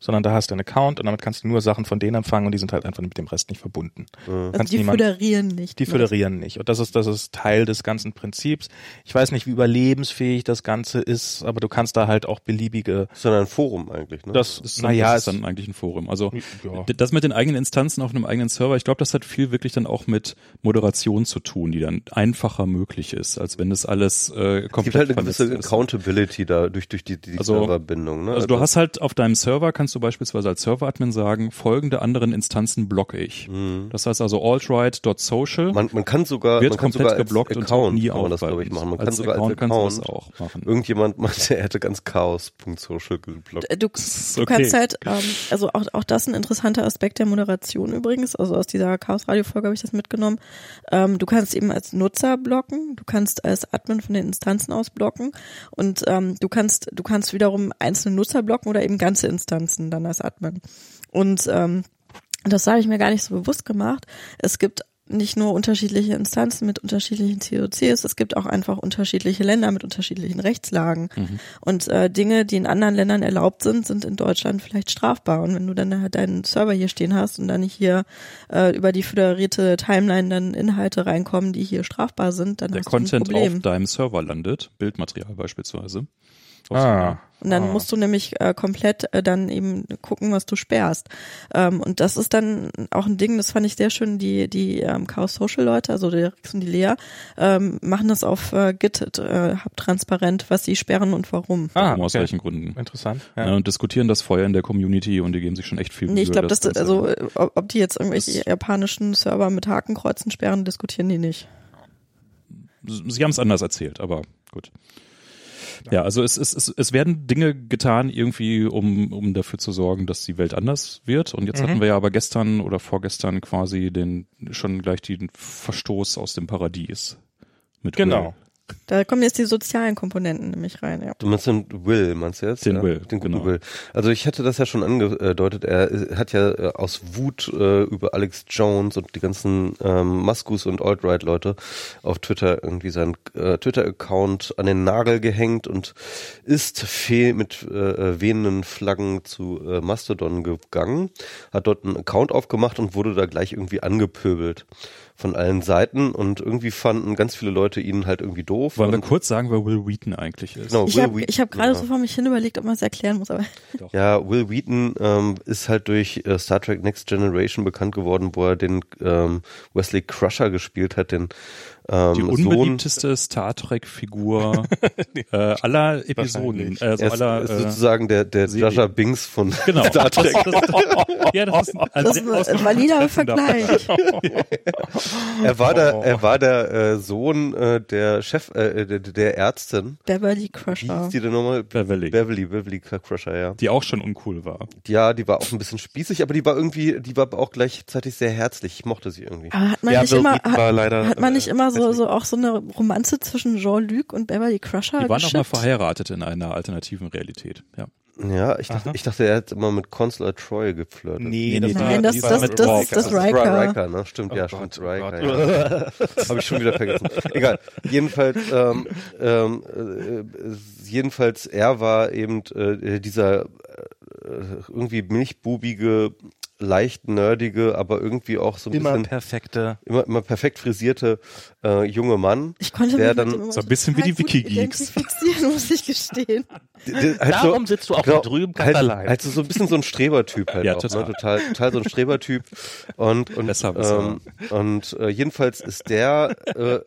sondern da hast du einen Account und damit kannst du nur Sachen von denen empfangen und die sind halt einfach mit dem Rest nicht verbunden. also kannst die niemand- föderieren nicht. Die ne? föderieren nicht. Und das ist, das ist Teil des ganzen Prinzips. Ich weiß nicht, wie überlebensfähig das Ganze ist, aber du kannst da halt auch beliebige, sondern ein Forum eigentlich. Ne? das, Das ist, naja, das ist dann eigentlich ein Forum. Also Ja. das mit den eigenen Instanzen auf einem eigenen Server, ich glaube, das hat viel wirklich dann auch mit Moderation zu tun, die dann einfacher möglich ist, als wenn das alles äh, komplett es gibt halt eine gewisse ist. Accountability da durch, durch die, die Also- Serverbindung. Ne? Also du hast halt auf deinem Server, kannst du beispielsweise als Server-Admin sagen, folgende anderen Instanzen blocke ich. Das heißt also altright.social man, man kann sogar, wird man kann komplett sogar als geblockt und Account nie kann man das, glaube ich, machen. Man kann Als sogar Account als kannst du das Account. auch machen. Irgendjemand meinte, er hätte ganz chaos.social geblockt. Äh, Du, ist du okay. kannst halt, ähm, also auch, auch das ein interessanter Aspekt der Moderation übrigens, also aus dieser Chaos-Radio-Folge habe ich das mitgenommen. Ähm, du kannst eben als Nutzer blocken, du kannst als Admin von den Instanzen aus blocken und ähm, du kannst, du kannst wiederum einzelne Nutzer blocken oder eben ganze Instanzen dann als Admin. Und ähm, das habe ich mir gar nicht so bewusst gemacht. Es gibt nicht nur unterschiedliche Instanzen mit unterschiedlichen COCs, es gibt auch einfach unterschiedliche Länder mit unterschiedlichen Rechtslagen. Und äh, Dinge, die in anderen Ländern erlaubt sind, sind in Deutschland vielleicht strafbar. Und wenn du dann halt deinen Server hier stehen hast und dann nicht hier äh, über die föderierte Timeline dann Inhalte reinkommen, die hier strafbar sind, dann Der hast du ein Content Problem. auf deinem Server landet, Bildmaterial beispielsweise. Ah. Und dann Ah. musst du nämlich äh, komplett äh, dann eben gucken, was du sperrst. Ähm, und das ist dann auch ein Ding, das fand ich sehr schön, die, die ähm, Chaos Social Leute, also der Rex und die Lea, ähm, machen das auf äh, Git äh, transparent, was sie sperren und warum. Ah, Warum, aus okay. welchen Gründen. Interessant. Ja. Ja. und diskutieren das Feuer in der Community und die geben sich schon echt viel Nee, ich Mühe, glaube, das, Ganze- also äh, ob ob die jetzt irgendwelche Das- japanischen Server mit Hakenkreuzen sperren, diskutieren die nicht. Sie haben es anders erzählt, aber gut. Ja, also es, es, es, es werden Dinge getan, irgendwie, um, um dafür zu sorgen, dass die Welt anders wird. Und jetzt Mhm. hatten wir ja aber gestern oder vorgestern quasi den schon gleich den Verstoß aus dem Paradies. Mit Genau. Da kommen jetzt die sozialen Komponenten nämlich rein, ja. Du meinst den Will, meinst du jetzt? Den ja? Will, Den guten genau. Will. Also ich hatte das ja schon angedeutet, er äh, hat ja äh, aus Wut äh, über Alex Jones und die ganzen ähm, Muskus und Alt-Right-Leute auf Twitter irgendwie seinen äh, Twitter-Account an den Nagel gehängt und ist fe mit äh, wehenden Flaggen zu äh, Mastodon gegangen, hat dort einen Account aufgemacht und wurde da gleich irgendwie angepöbelt von allen Seiten und irgendwie fanden ganz viele Leute ihn halt irgendwie doof Wollen wir kurz sagen, wer Will Wheaton eigentlich ist? Genau, Ich habe hab gerade ja. so vor mich hin überlegt, ob man es erklären muss, aber Ja, Will Wheaton ähm, ist halt durch äh, Star Trek Next Generation bekannt geworden, wo er den ähm, Wesley Crusher gespielt hat, den ähm, Die Sohn. unbeliebteste Star Trek-Figur äh, aller Episoden. Also Er ist, aller, ist äh, sozusagen der, der Serie. Jar Binks von genau. Star Trek. Das, das, ja, das ist ein, ein das ein valider Vergleich. Er war der, er war der äh, Sohn äh, der Chef, äh, der, der Ärztin. Beverly Wie hieß Crusher. die denn nochmal? Beverly, Beverly, Beverly Crusher, ja. die auch schon uncool war. Ja, die war auch ein bisschen spießig, aber die war irgendwie, die war auch gleichzeitig sehr herzlich. Ich mochte sie irgendwie. Aber hat man Ja, nicht immer, hat, hat man nicht äh, immer so, hässlich. so auch so eine Romanze zwischen Jean-Luc und Beverly Crusher Die waren auch mal verheiratet in einer alternativen Realität. Ja. Ja, ich dachte, Aha. ich dachte, er hat immer mit Consular Troy geflirtet. Nee, das Nein, war- das, das, war das, mit das, Riker. das, ist Riker. Riker, ne? Stimmt, Oh ja, Gott, stimmt, oh Riker. Ja. Habe ich schon wieder vergessen. Egal. Jedenfalls, ähm, ähm, äh, jedenfalls, er war eben äh, dieser äh, irgendwie milchbubige, leicht nerdige, aber irgendwie auch so ein Immer bisschen perfekte. immer, immer perfekt frisierte äh, junge Mann. Ich konnte Der mich dann mit dem immer so ein bisschen wie die Wiki-Geeks. identifizieren, muss ich gestehen. Halt Darum sitzt du auch genau, da drüben ganz halt, allein. halt so, so ein bisschen so ein Strebertyp halt Ja, auch, total. Ne? total, total so ein Strebertyp und und Besser, besser. ähm, und äh, jedenfalls ist der äh,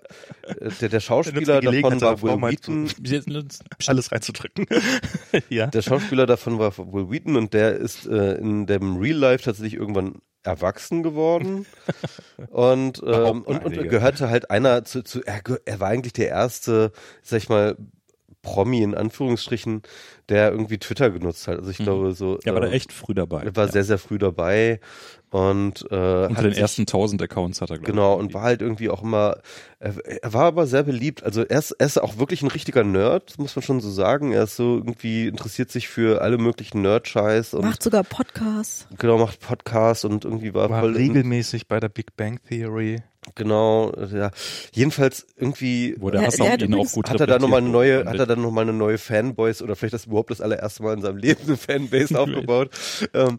der der Schauspieler davon war Will Wheaton. alles reinzudrücken. ja. Der Schauspieler davon war Will Wheaton und der ist äh, in dem Real Life tatsächlich irgendwann erwachsen geworden und ähm, und, und gehörte halt einer zu, zu er, er war eigentlich der erste, sag ich mal, Promi in Anführungsstrichen, der irgendwie Twitter genutzt hat. Also ich glaube so. Ja, war da äh, echt früh dabei. Er war ja. sehr, sehr früh dabei und äh, Unter hat den sich- ersten 1000 Accounts hat er, glaube Genau, und war halt irgendwie auch immer, er, er war aber sehr beliebt. Also er ist, er ist auch wirklich ein richtiger Nerd, muss man schon so sagen. Er ist so irgendwie, interessiert sich für alle möglichen Nerd-Scheiß und Macht sogar Podcasts. genau, macht Podcasts und irgendwie war, War voll regelmäßig bei der Big Bang Theory. Genau, ja. Jedenfalls irgendwie der auf hat ihn auch gut hat er da nochmal eine neue, repräsentiert hat er dann nochmal eine neue Fanbase oder vielleicht das überhaupt das allererste Mal in seinem Leben eine Fanbase aufgebaut. Ähm,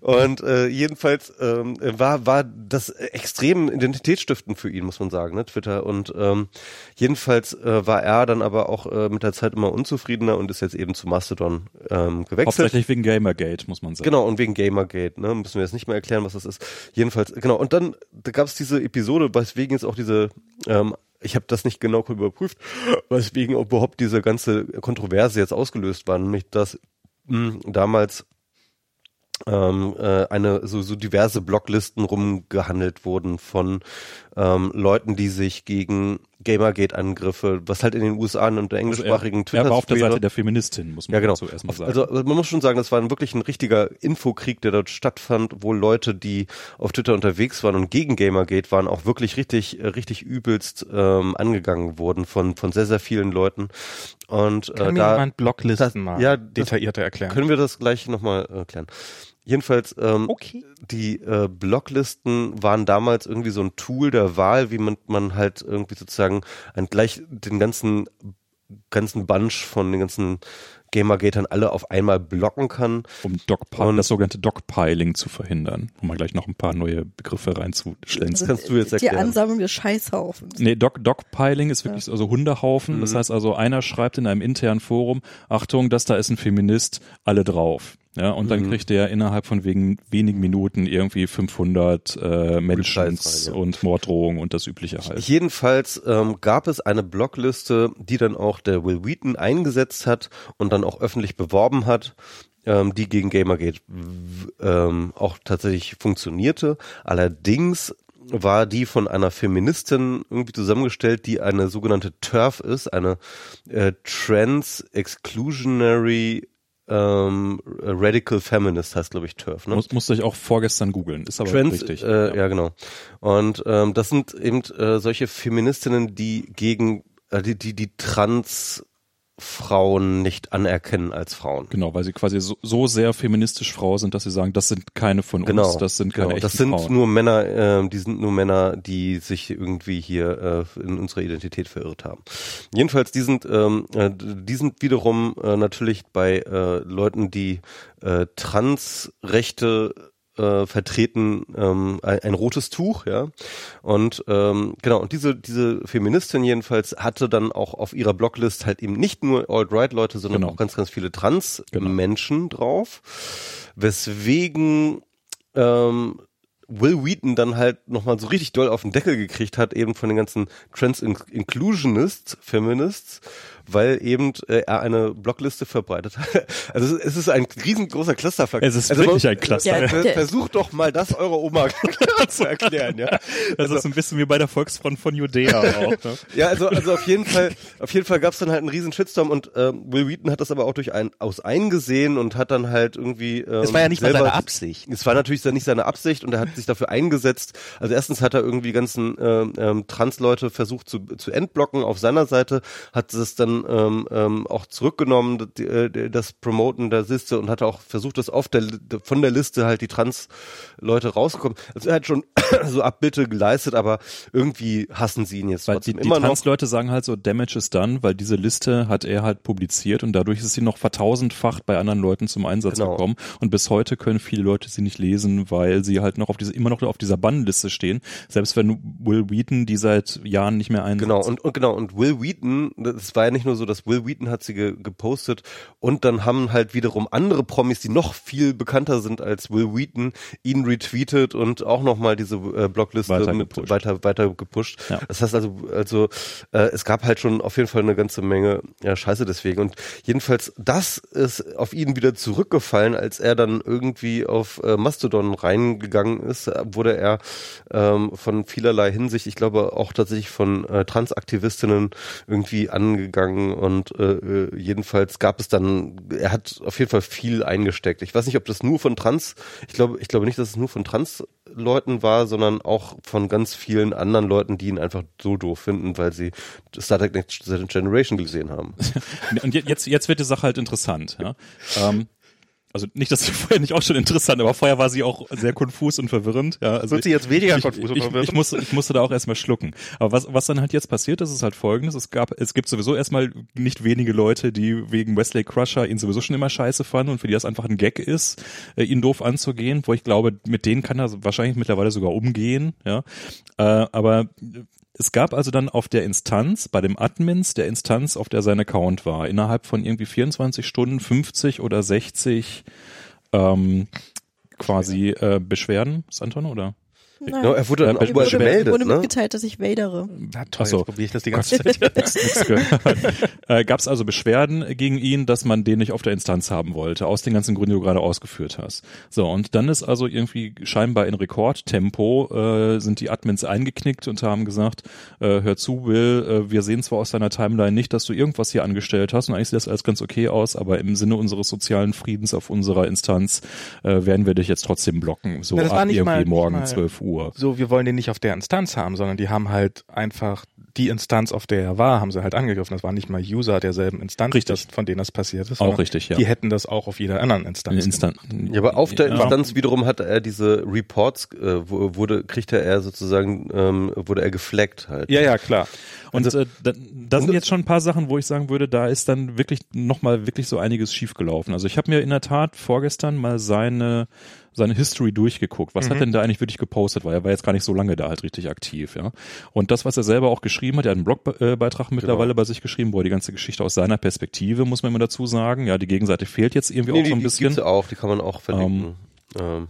und äh, jedenfalls ähm, war war das extrem identitätsstiftend für ihn, muss man sagen, ne, Twitter. Und ähm, jedenfalls äh, war er dann aber auch äh, mit der Zeit immer unzufriedener und ist jetzt eben zu Mastodon ähm, gewechselt. Hauptsächlich wegen Gamergate, muss man sagen. Genau, und wegen Gamergate, ne? Müssen wir jetzt nicht mehr erklären, was das ist. Jedenfalls, genau, und dann da gab es diese Episode, weswegen jetzt auch diese, ähm, ich habe das nicht genau überprüft, weswegen überhaupt diese ganze Kontroverse jetzt ausgelöst war, nämlich dass mh, damals ähm, äh, eine so, so diverse Blocklisten rumgehandelt wurden von ähm, Leuten, die sich gegen Gamergate-Angriffe, was halt in den USA und der Also englischsprachigen er, Twitter er war auf der Seite der Feministin, muss man ja, genau. zuerst mal Auf- sagen. Also also man muss schon sagen, das war wirklich ein richtiger Infokrieg, der dort stattfand, wo Leute, die auf Twitter unterwegs waren und gegen Gamergate waren, auch wirklich richtig, äh, richtig übelst ähm, angegangen wurden von von sehr, sehr vielen Leuten. Und äh, Kann mir da jemand Blocklisten das- mal ja, detaillierter erklären? können wir das gleich nochmal äh, klären. Jedenfalls, ähm, Okay. die äh, Blocklisten waren damals irgendwie so ein Tool der Wahl, wie man, man halt irgendwie sozusagen ein, gleich den ganzen, ganzen Bunch von den ganzen Gamergatern alle auf einmal blocken kann. um Dogpi Und- das sogenannte Dogpiling zu verhindern, um mal gleich noch ein paar neue Begriffe reinzuschlänzen. Das kannst du jetzt Die erklären. Ansammlung des Scheißhaufens. Nee, Dog, Dogpiling ist wirklich so also Hundehaufen. Mhm. Das heißt also, einer schreibt in einem internen Forum, Achtung, das da ist ein Feminist, alle drauf. Ja, und dann Mhm. kriegt der innerhalb von wegen wenigen Minuten irgendwie 500 äh, Menschen und Morddrohungen und das übliche halt. Jedenfalls ähm, gab es eine Blockliste, die dann auch der Will Wheaton eingesetzt hat und dann auch öffentlich beworben hat, ähm, die gegen Gamergate ähm, auch tatsächlich funktionierte. Allerdings war die von einer Feministin irgendwie zusammengestellt, die eine sogenannte TERF ist, eine äh, Trans Exclusionary ähm, Radical Feminist heißt, glaube ich, TERF. Ne? Muss, musste ich auch vorgestern googeln, ist aber Trans, richtig. Äh, ja. genau. Und ähm, das sind eben äh, solche Feministinnen, die gegen äh, die die die Transfrauen nicht anerkennen als Frauen. Genau, weil sie quasi so, so sehr feministisch Frau sind, dass sie sagen, das sind keine von Genau, uns, das sind keine genau. echten Das sind Frauen. nur Männer, ähm, die sind nur Männer, die sich irgendwie hier äh, in unserer Identität verirrt haben. Jedenfalls, die sind, ähm, äh, die sind wiederum äh, natürlich bei äh, Leuten, die äh, Transrechte äh, vertreten ähm, ein, ein rotes Tuch, ja. Und ähm, genau, und diese, diese Feministin jedenfalls hatte dann auch auf ihrer Blocklist halt eben nicht nur Alt-Right-Leute, sondern Genau. auch ganz, ganz viele Trans-Menschen Genau. drauf. Weswegen ähm, Will Wheaton dann halt nochmal so richtig doll auf den Deckel gekriegt hat, eben von den ganzen Trans-Inclusionists, Feminists, weil eben äh, er eine Blockliste verbreitet hat. Also es ist ein riesengroßer Clusterfuck. Es ist also wirklich man- ein Cluster. Ja, Versucht doch mal das eurer Oma zu erklären, ja. Das ist ein bisschen wie bei der Volksfront von Judäa auch. Ne? Ja, also, also auf jeden Fall, auf jeden Fall gab's dann halt einen riesen Shitstorm und ähm, Will Wheaton hat das aber auch durch ein, aus eingesehen und hat dann halt irgendwie. Ähm, Das war ja nicht mal selber- seine Absicht. Es war natürlich dann nicht seine Absicht und er hat sich dafür eingesetzt. Also erstens hat er irgendwie ganzen ähm, ähm, Trans-Leute versucht zu, zu entblocken auf seiner Seite, hat es dann ähm, ähm, auch zurückgenommen, die, äh, das Promoten der Liste und hat auch versucht, das auf der von der Liste halt die Trans-Leute rausgekommen. Also er hat schon so Abbitte geleistet, aber irgendwie hassen sie ihn jetzt Weil die, trotzdem die immer. Trans-Leute sagen halt so, Damage is done, weil diese Liste hat er halt publiziert und dadurch ist sie noch vertausendfacht bei anderen Leuten zum Einsatz Genau. gekommen. Und bis heute können viele Leute sie nicht lesen, weil sie halt noch auf diese, immer noch auf dieser Bannenliste stehen. Selbst wenn Will Wheaton die seit Jahren nicht mehr einsetzt. Genau, und, und genau, und Will Wheaton, das war ja nicht nur so, dass Will Wheaton hat sie ge gepostet und dann haben halt wiederum andere Promis, die noch viel bekannter sind als Will Wheaton, ihn retweetet und auch nochmal diese äh, Blockliste Weiter mit gepusht. weiter weiter gepusht. Ja. Das heißt also, also äh, es gab halt schon auf jeden Fall eine ganze Menge ja, Scheiße deswegen. Und jedenfalls, das ist auf ihn wieder zurückgefallen, als er dann irgendwie auf äh, Mastodon reingegangen ist, äh, wurde er ähm, von vielerlei Hinsicht, ich glaube auch tatsächlich von äh, Transaktivistinnen irgendwie angegangen und äh, äh, jedenfalls gab es dann, er hat auf jeden Fall viel eingesteckt. Ich weiß nicht, ob das nur von Trans, ich glaube, ich glaube nicht, dass es nur von Trans-Leuten war, sondern auch von ganz vielen anderen Leuten, die ihn einfach so doof finden, weil sie Star Trek Next Generation gesehen haben. Und je- jetzt, jetzt wird die Sache halt interessant. Ja? Ähm, also nicht, dass sie vorher nicht auch schon interessant, aber vorher war sie auch sehr konfus und verwirrend. Ja, also Wird sie jetzt weniger ich, konfus und ich, verwirrend? ich, musste, ich musste da auch erstmal schlucken. Aber was, was dann halt jetzt passiert ist, ist halt folgendes. Es gab, es gibt sowieso erstmal nicht wenige Leute, die wegen Wesley Crusher ihn sowieso schon immer scheiße fanden und für die das einfach ein Gag ist, äh, ihn doof anzugehen, wo ich glaube, mit denen kann er wahrscheinlich mittlerweile sogar umgehen, ja. Äh, aber es gab also dann auf der Instanz, bei dem Admins der Instanz, auf der sein Account war, innerhalb von irgendwie 24 Stunden 50 oder 60 ähm, quasi äh, Beschwerden. Ist Anton oder? Nein. Ja, er wurde dann Ja, auch wurde- gemeldet, wurde ne? mitgeteilt, dass ich wadere. Na toll, Ach so. probiere ich das die ganze Gott. Zeit. Äh, Gab es also Beschwerden gegen ihn, dass man den nicht auf der Instanz haben wollte, aus den ganzen Gründen, die du gerade ausgeführt hast. So, und dann ist also irgendwie scheinbar in Rekordtempo äh, sind die Admins eingeknickt und haben gesagt, äh, hör zu, Will, äh, wir sehen zwar aus deiner Timeline nicht, dass du irgendwas hier angestellt hast und eigentlich sieht das alles ganz okay aus, aber im Sinne unseres sozialen Friedens auf unserer Instanz äh, werden wir dich jetzt trotzdem blocken, so Na, ab nicht irgendwie mal- morgen mal- 12 Uhr. So, wir wollen den nicht auf der Instanz haben, sondern die haben halt einfach die Instanz, auf der er war, haben sie halt angegriffen. Das waren nicht mal User derselben Instanz, Richtig. das, von denen das passiert ist. Auch richtig, ja. Die hätten das auch auf jeder anderen Instanz. Instant. Ja, aber auf der Ja. Instanz wiederum hatte er diese Reports, äh, wurde, kriegte er sozusagen, ähm, wurde er gefleckt halt. Ja, ja, klar. Und Also äh, da, da sind jetzt schon ein paar Sachen, wo ich sagen würde, da ist dann wirklich nochmal wirklich so einiges schiefgelaufen. Also ich habe mir in der Tat vorgestern mal seine seine History durchgeguckt. Was hat denn da eigentlich wirklich gepostet? Weil er war jetzt gar nicht so lange da halt richtig aktiv, ja. Und das, was er selber auch geschrieben hat, er hat einen Blogbeitrag mittlerweile bei sich geschrieben, wo er die ganze Geschichte aus seiner Perspektive, muss man immer dazu sagen. Ja, die Gegenseite fehlt jetzt irgendwie Nee, auch die, so ein die bisschen. gibt's auch, die kann man auch verlinken. Ähm,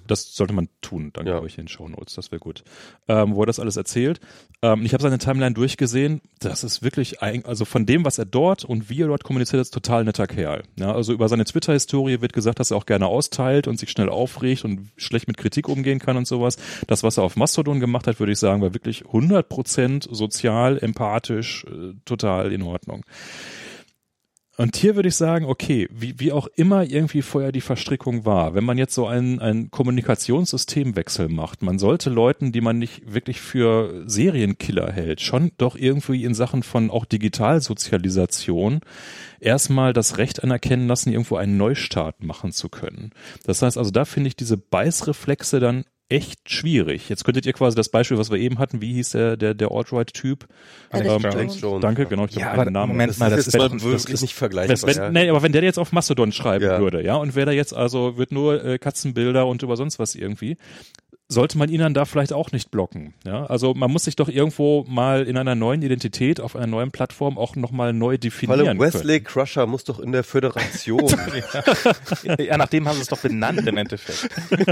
Das sollte man tun, dann Ja. glaube ich in den Show Notes, das wäre gut. Ähm, wo er das alles erzählt. Ähm, ich habe seine Timeline durchgesehen. Das ist wirklich, ein, also von dem, was er dort und wie er dort kommuniziert, ist total netter Kerl. Ja, also über seine Twitter-Historie wird gesagt, dass er auch gerne austeilt und sich schnell aufregt und schlecht mit Kritik umgehen kann und sowas. Das, was er auf Mastodon gemacht hat, würde ich sagen, war wirklich 100% sozial, empathisch, äh, total in Ordnung. Und hier würde ich sagen, okay, wie, wie auch immer irgendwie vorher die Verstrickung war, wenn man jetzt so einen, einen Kommunikationssystemwechsel macht, man sollte Leuten, die man nicht wirklich für Serienkiller hält, schon doch irgendwie in Sachen von auch Digitalsozialisation erstmal das Recht anerkennen lassen, irgendwo einen Neustart machen zu können. Das heißt also, da finde ich diese Beißreflexe dann echt schwierig. Jetzt könntet ihr quasi das Beispiel, was wir eben hatten, wie hieß der, der, der Alt-Right-Typ? Alex Ähm, Jones. Alex Jones. Danke, genau. Ich Ja, hab aber den Namen. Moment Das mal, das ist ist jetzt doch- wirklich das ist- nicht vergleichbar. wenn, wenn, nee, aber wenn der jetzt auf Mastodon schreiben Ja. würde, ja, und wäre da jetzt also, wird nur äh, Katzenbilder und über sonst was irgendwie, sollte man ihn dann da vielleicht auch nicht blocken. Ja? Also man muss sich doch irgendwo mal in einer neuen Identität auf einer neuen Plattform auch nochmal neu Vor definieren allem Wesley Crusher muss doch in der Föderation. ja, nachdem haben sie es doch benannt im Endeffekt.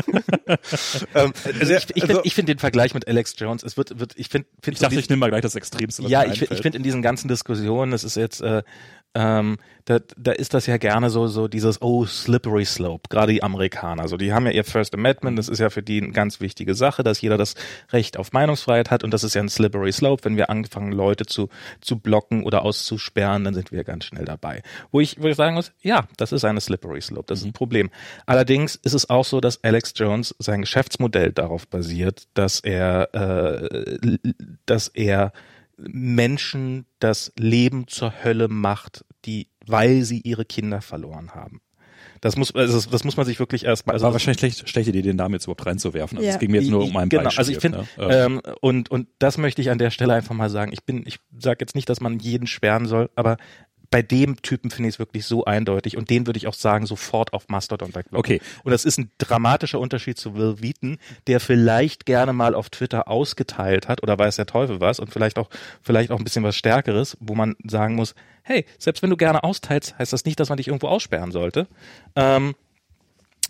ähm, Also ich, ich also- finde ich find den Vergleich mit Alex Jones, es wird, wird ich finde, find Ich dachte, ich nehme mal gleich das Extremste. was ja, mir ich, find- ich finde in diesen ganzen Diskussionen, das ist jetzt, äh, ähm, da, da ist das ja gerne so, so dieses, oh, slippery slope, gerade die Amerikaner. So, die haben ja ihr First Amendment, das ist ja für die eine ganz wichtige Sache, dass jeder das Recht auf Meinungsfreiheit hat und das ist ja ein slippery slope. Wenn wir anfangen, Leute zu, zu blocken oder auszusperren, dann sind wir ganz schnell dabei. Wo ich, wo ich sagen muss, ja, das ist eine slippery slope, das ist ein Problem. Allerdings ist es auch so, dass Alex Jones sein Geschäftsmodell darauf basiert, dass er, äh, dass er Menschen das Leben zur Hölle macht, die, weil sie ihre Kinder verloren haben. Das muss, also das, das muss man sich wirklich erstmal, also war wahrscheinlich schlecht, schlechte Idee, den Namen jetzt überhaupt reinzuwerfen. Also Ja. es ging mir jetzt nur um ein genau, Beispiel. Also ich finde, ne? Ähm, ähm, und und das möchte ich an der Stelle einfach mal sagen. Ich bin, ich sage jetzt nicht, dass man jeden sperren soll, aber bei dem Typen finde ich es wirklich so eindeutig und den würde ich auch sagen, sofort auf Mastodon. Okay. Und das ist ein dramatischer Unterschied zu Will Wheaton, der vielleicht gerne mal auf Twitter ausgeteilt hat oder weiß der Teufel was und vielleicht auch, vielleicht auch ein bisschen was Stärkeres, wo man sagen muss, hey, selbst wenn du gerne austeilst, heißt das nicht, dass man dich irgendwo aussperren sollte. Ähm, äh,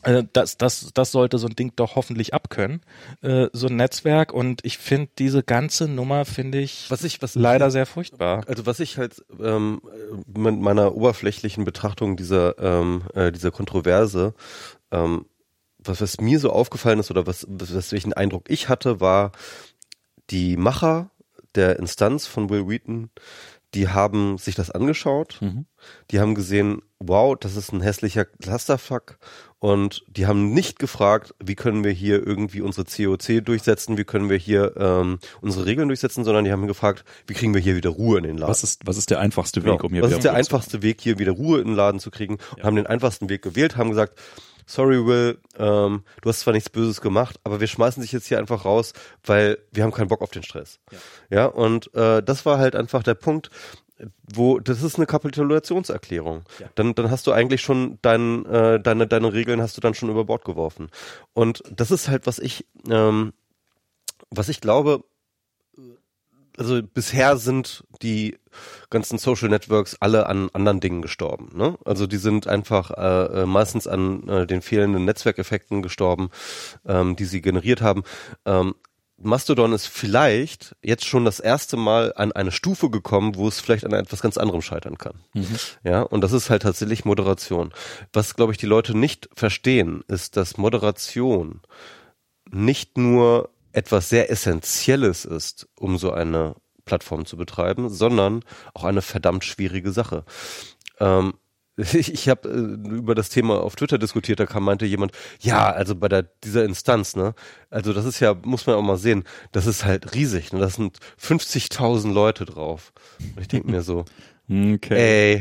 das, das, das sollte so ein Ding doch hoffentlich abkönnen, äh, so ein Netzwerk. Und ich finde diese ganze Nummer, finde ich, was ich, was leider sehr furchtbar. Also was ich halt ähm, mit meiner oberflächlichen Betrachtung dieser ähm, äh, dieser Kontroverse, ähm, was, was mir so aufgefallen ist oder was, was, was welchen Eindruck ich hatte, war die Macher der Instanz von Will Wheaton, die haben sich das angeschaut, Mhm. Die haben gesehen, wow, das ist ein hässlicher Clusterfuck und die haben nicht gefragt, wie können wir hier irgendwie unsere COC durchsetzen, wie können wir hier ähm, unsere Regeln durchsetzen, sondern die haben gefragt, wie kriegen wir hier wieder Ruhe in den Laden. was ist, was ist der einfachste Genau. Weg, um hier Was wieder ist der einfachste Weg, hier wieder Ruhe in den Laden zu kriegen? Und haben den einfachsten Weg gewählt, haben gesagt, sorry Will, ähm, du hast zwar nichts Böses gemacht, aber wir schmeißen dich jetzt hier einfach raus, weil wir haben keinen Bock auf den Stress. Ja, ja und äh, das war halt einfach der Punkt, wo das ist eine Kapitulationserklärung. Ja. Dann, dann hast du eigentlich schon dein, äh, deine, deine Regeln hast du dann schon über Bord geworfen. Und das ist halt, was ich, ähm, was ich glaube, also bisher sind die ganzen Social Networks alle an anderen Dingen gestorben. Ne? Also die sind einfach äh, äh, meistens an äh, den fehlenden Netzwerkeffekten gestorben, ähm, die sie generiert haben. Ähm, Mastodon ist vielleicht jetzt schon das erste Mal an eine Stufe gekommen, wo es vielleicht an etwas ganz anderem scheitern kann. Ja, und das ist halt tatsächlich Moderation. Was, glaube ich, die Leute nicht verstehen, ist, dass Moderation nicht nur etwas sehr Essentielles ist, um so eine Plattform zu betreiben, sondern auch eine verdammt schwierige Sache. Ähm, ich habe äh, über das Thema auf Twitter diskutiert, da kam meinte jemand, ja, also bei der dieser Instanz, ne, also das ist ja, muss man auch mal sehen, das ist halt riesig, ne, das sind 50.000 Leute drauf. Und ich denke mir so, Okay. Ey.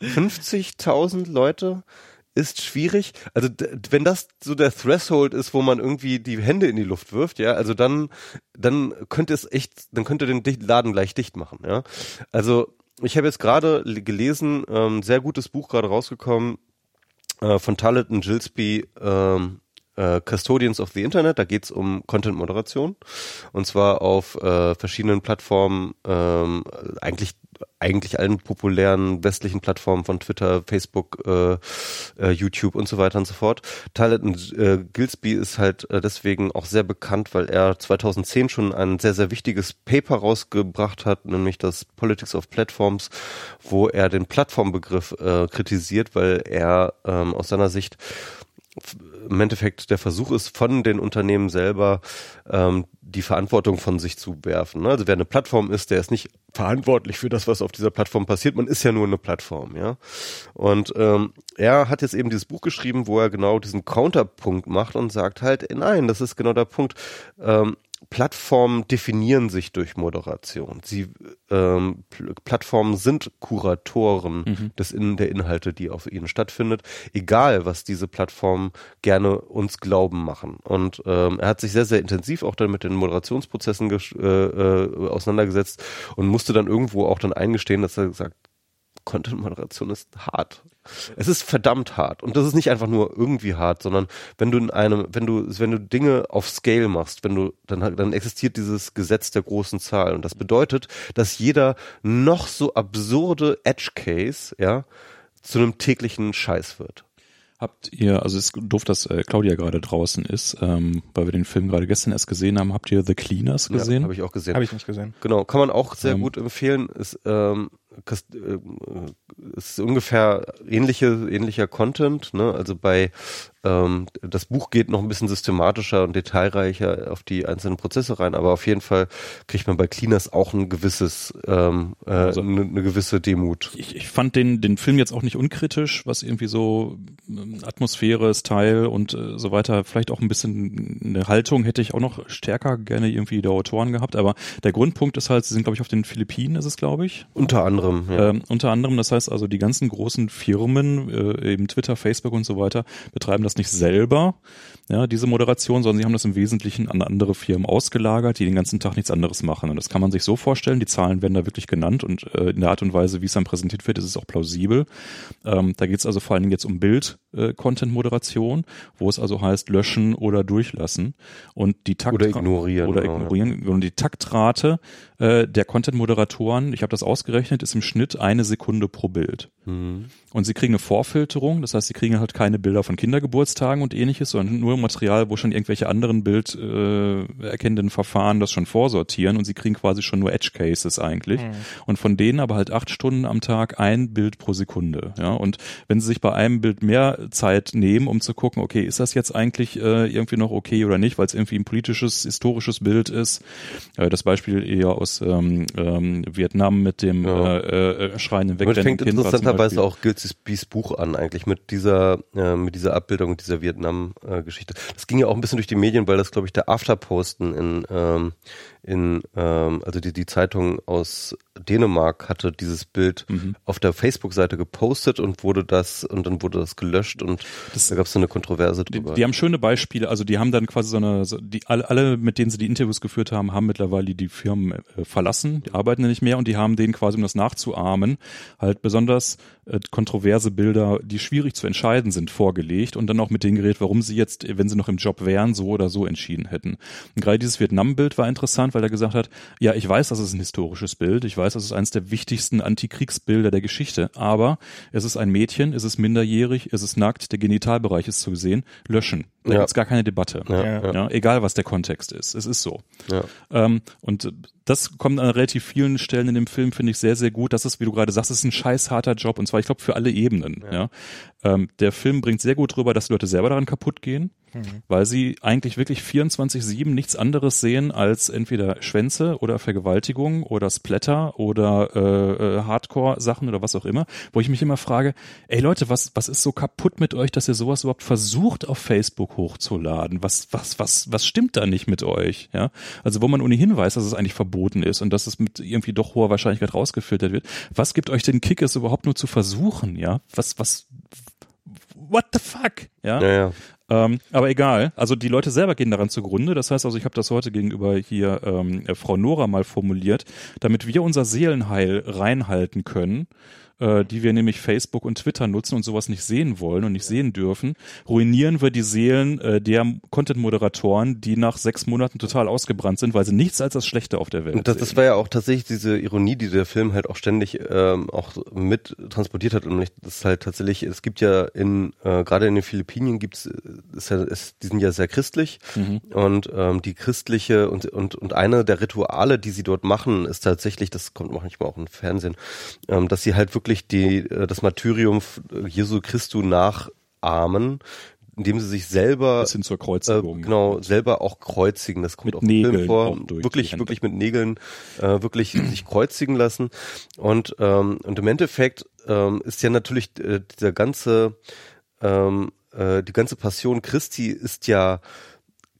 50.000 Leute ist schwierig. Also wenn das so der Threshold ist, wo man irgendwie die Hände in die Luft wirft, ja, also dann dann könnte es echt, dann könnte den Laden gleich dicht machen, ja. Also ich habe jetzt gerade gelesen, ähm, sehr gutes Buch gerade rausgekommen äh, von Talit und Gillespie, ähm, äh, Custodians of the Internet. Da geht's um Content-Moderation und zwar auf äh, verschiedenen Plattformen, ähm, eigentlich eigentlich allen populären westlichen Plattformen von Twitter, Facebook, äh, äh, YouTube und so weiter und so fort. Talit und äh, Gillespie ist halt äh, deswegen auch sehr bekannt, weil er 2010 schon ein sehr, sehr wichtiges Paper rausgebracht hat, nämlich das Politics of Platforms, wo er den Plattformbegriff äh, kritisiert, weil er ähm, aus seiner Sicht im Endeffekt der Versuch ist, von den Unternehmen selber ähm, die Verantwortung von sich zu werfen. Ne? Also wer eine Plattform ist, der ist nicht verantwortlich für das, was auf dieser Plattform passiert. Man ist ja nur eine Plattform, ja. Und ähm, er hat jetzt eben dieses Buch geschrieben, wo er genau diesen Counterpunkt macht und sagt halt, nein, das ist genau der Punkt. Ähm, Plattformen definieren sich durch Moderation. Sie ähm, Pl Plattformen sind Kuratoren Mhm. des in der Inhalte, die auf ihnen stattfindet, egal was diese Plattformen gerne uns glauben machen. Und ähm, er hat sich sehr sehr intensiv auch dann mit den Moderationsprozessen äh, äh, auseinandergesetzt und musste dann irgendwo auch dann eingestehen, dass er gesagt Content-Moderation ist hart. Es ist verdammt hart. Und das ist nicht einfach nur irgendwie hart, sondern wenn du in einem, wenn du, wenn du Dinge auf Scale machst, wenn du, dann, dann existiert dieses Gesetz der großen Zahl. Und das bedeutet, dass jeder noch so absurde Edge Case, ja, zu einem täglichen Scheiß wird. Habt ihr, also es ist doof, dass äh, Claudia gerade draußen ist, ähm, weil wir den Film gerade gestern erst gesehen haben. Habt ihr The Cleaners gesehen? Ja, Habe ich auch gesehen. Habe ich nicht gesehen. Genau, kann man auch sehr Ähm, gut empfehlen. Ist, ähm, kast- äh, ist ungefähr ähnliche, ähnlicher Content. Ne? Also bei ähm, das Buch geht noch ein bisschen systematischer und detailreicher auf die einzelnen Prozesse rein, aber auf jeden Fall kriegt man bei Cleaners auch ein gewisses, ähm, äh, Also- eine, eine gewisse Demut. ich, ich fand den, den Film jetzt auch nicht unkritisch, was irgendwie so ähm, Atmosphäre, Style und äh, so weiter, vielleicht auch ein bisschen eine Haltung hätte ich auch noch stärker gerne irgendwie der Autoren gehabt, aber der Grundpunkt ist halt, sie sind glaube ich auf den Philippinen, ist es glaube ich. Unter anderem. Ja. Ähm, unter anderem, das heißt also, die ganzen großen Firmen, äh, eben Twitter, Facebook und so weiter, betreiben das nicht selber, ja, diese Moderation, sondern sie haben das im Wesentlichen an andere Firmen ausgelagert, die den ganzen Tag nichts anderes machen. Und das kann man sich so vorstellen, die Zahlen werden da wirklich genannt und äh, in der Art und Weise, wie es dann präsentiert wird, ist es auch plausibel. Ähm, da geht es also vor allen Dingen jetzt um Bild-Content-Moderation, wo es also heißt löschen oder durchlassen. Und die Takt Oder ignorieren, Oder genau, ja. ignorieren. Und die Taktrate äh, der Content-Moderatoren, ich habe das ausgerechnet, ist im Schnitt eine Sekunde pro Bild. Mhm. Und sie kriegen eine Vorfilterung, das heißt, sie kriegen halt keine Bilder von Kindergeburtstagen und ähnliches, sondern nur Material, wo schon irgendwelche anderen bilderkennenden äh, erkennenden Verfahren das schon vorsortieren und sie kriegen quasi schon nur Edge Cases eigentlich. Und von denen aber halt acht Stunden am Tag ein Bild pro Sekunde. Ja, und wenn sie sich bei einem Bild mehr Zeit nehmen, um zu gucken, okay, ist das jetzt eigentlich äh, irgendwie noch okay oder nicht, weil es irgendwie ein politisches, historisches Bild ist. Äh, das Beispiel eher aus ähm, ähm, Vietnam mit dem Ja. äh, äh, schreienden wegrennenden fängt Kind. war Beispiel- auch Gilles Bies Buch an, eigentlich mit dieser, äh, mit dieser Abbildung und dieser Vietnam-Geschichte. das ging ja auch ein bisschen durch die Medien, weil das, glaube ich, der Afterposten in, ähm, in ähm, also die, die Zeitung aus Dänemark hatte dieses Bild Mhm. auf der Facebook-Seite gepostet und wurde das, und dann wurde das gelöscht und Das- da gab es so eine Kontroverse Die, drüber. die haben schöne Beispiele, also die haben dann quasi so eine, so die alle, alle, mit denen sie die Interviews geführt haben, haben mittlerweile die Firmen äh, verlassen, die arbeiten ja nicht mehr und die haben denen quasi, um das nachzuahmen, halt besonders äh, kontroverse Bilder, die schwierig zu entscheiden sind, vorgelegt und dann auch mit denen geredet, warum sie jetzt, wenn sie noch im Job wären, so oder so entschieden hätten. Und gerade dieses Vietnam-Bild war interessant, weil er gesagt hat, ja, ich weiß, das ist ein historisches Bild, ich weiß, das ist eines der wichtigsten Antikriegsbilder der Geschichte, aber es ist ein Mädchen, es ist minderjährig, es ist nackt, der Genitalbereich ist zu sehen, löschen. Da Ja. gibt's gar keine Debatte. ja, Ja. ja, egal was der Kontext ist, es ist so. ja. Ähm, und das kommt an relativ vielen Stellen in dem Film, finde ich sehr, sehr gut. Das ist, wie du gerade sagst, es ist ein scheiß harter Job und zwar, ich glaube, für alle Ebenen. Ja. Ähm, der Film bringt sehr gut rüber, dass die Leute selber daran kaputt gehen, weil sie eigentlich wirklich 24-7 nichts anderes sehen als entweder Schwänze oder Vergewaltigung oder Splatter oder äh, äh, Hardcore-Sachen oder was auch immer, wo ich mich immer frage, ey Leute, was, was ist so kaputt mit euch, dass ihr sowas überhaupt versucht auf Facebook hochzuladen? Was, was, was, was stimmt da nicht mit euch? Ja, also wo man ohnehin weiß, dass es eigentlich verboten ist und dass es mit irgendwie doch hoher Wahrscheinlichkeit rausgefiltert wird. Was gibt euch den Kick, es überhaupt nur zu versuchen? Ja, was, was, what the fuck? Ja, ja, ja. ähm, aber egal. Also die Leute selber gehen daran zugrunde. Das heißt also, ich habe das heute gegenüber hier ähm, äh, Frau Nora mal formuliert, damit wir unser Seelenheil reinhalten können, äh, die wir nämlich Facebook und Twitter nutzen und sowas nicht sehen wollen und nicht sehen dürfen, ruinieren wir die Seelen äh, der Content-Moderatoren, die nach sechs Monaten total ausgebrannt sind, weil sie nichts als das Schlechte auf der Welt Und das, sehen. das war ja auch tatsächlich diese Ironie, die der Film halt auch ständig ähm, auch mit transportiert hat. Und das ist halt tatsächlich, es gibt ja in, äh, gerade in den Philippinen gibt's, äh, ist ja, ist, die sind ja sehr christlich Mhm. und ähm, die christliche und, und, und eine der Rituale, die sie dort machen, ist tatsächlich, das kommt manchmal auch im Fernsehen, ähm, dass sie halt wirklich die, äh, das Martyrium Jesu Christu nachahmen, indem sie sich selber bis hin zur äh, Kreuzigung. genau, selber auch kreuzigen. Das kommt Mit auch im Film vor. wirklich, wirklich mit Nägeln, äh, wirklich sich kreuzigen lassen. Und, ähm, und im Endeffekt ähm, ist ja natürlich äh, dieser ganze, ähm, äh, die ganze Passion Christi ist ja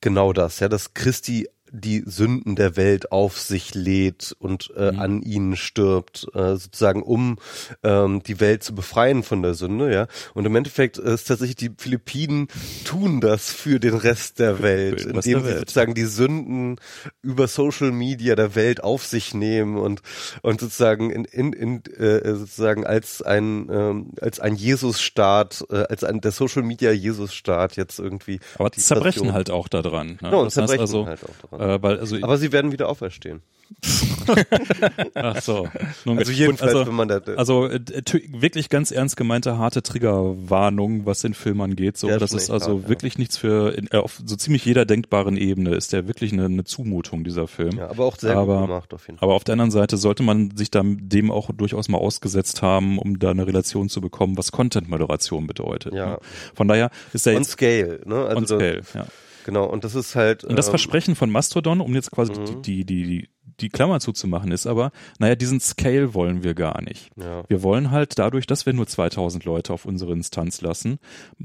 genau das, ja, dass Christi die Sünden der Welt auf sich lädt und äh, Mhm. an ihnen stirbt, äh, sozusagen um ähm, die Welt zu befreien von der Sünde, ja. Und im Endeffekt ist tatsächlich die Philippinen tun das für den Rest der Welt, indem der sie Welt. sozusagen die Sünden über Social Media der Welt auf sich nehmen und und sozusagen in, in, in äh, sozusagen als ein ähm, als ein Jesus-Staat, äh, als ein der Social Media Jesus-Staat jetzt irgendwie. Aber die zerbrechen Station- halt auch daran. Ne? Ja, und das heißt zerbrechen also, halt auch daran. Äh, weil also, Aber sie werden wieder auferstehen. ach so. Nun, Also jedenfalls, also, wenn man da Also äh, wirklich ganz ernst gemeinte harte Triggerwarnung, was den Film angeht. So, Der das ist also hart, ja. wirklich nichts für in, äh, auf so ziemlich jeder denkbaren Ebene ist der wirklich eine, eine Zumutung dieser Film. ja, aber auch sehr Aber- gut gemacht auf jeden Fall. Aber auf der anderen Seite sollte man sich dann dem auch durchaus mal ausgesetzt haben, um da eine Relation zu bekommen, was Content-Moderation bedeutet. Ja. ne? Von daher ist er On jetzt Scale, ne? Also on scale. Ja. Genau, und das ist halt. Und das ähm, Versprechen von Mastodon, um jetzt quasi Mhm. die, die, die, die Klammer zuzumachen, ist aber, naja, diesen Scale wollen wir gar nicht. Ja. Wir wollen halt dadurch, dass wir nur 2000 Leute auf unsere Instanz lassen,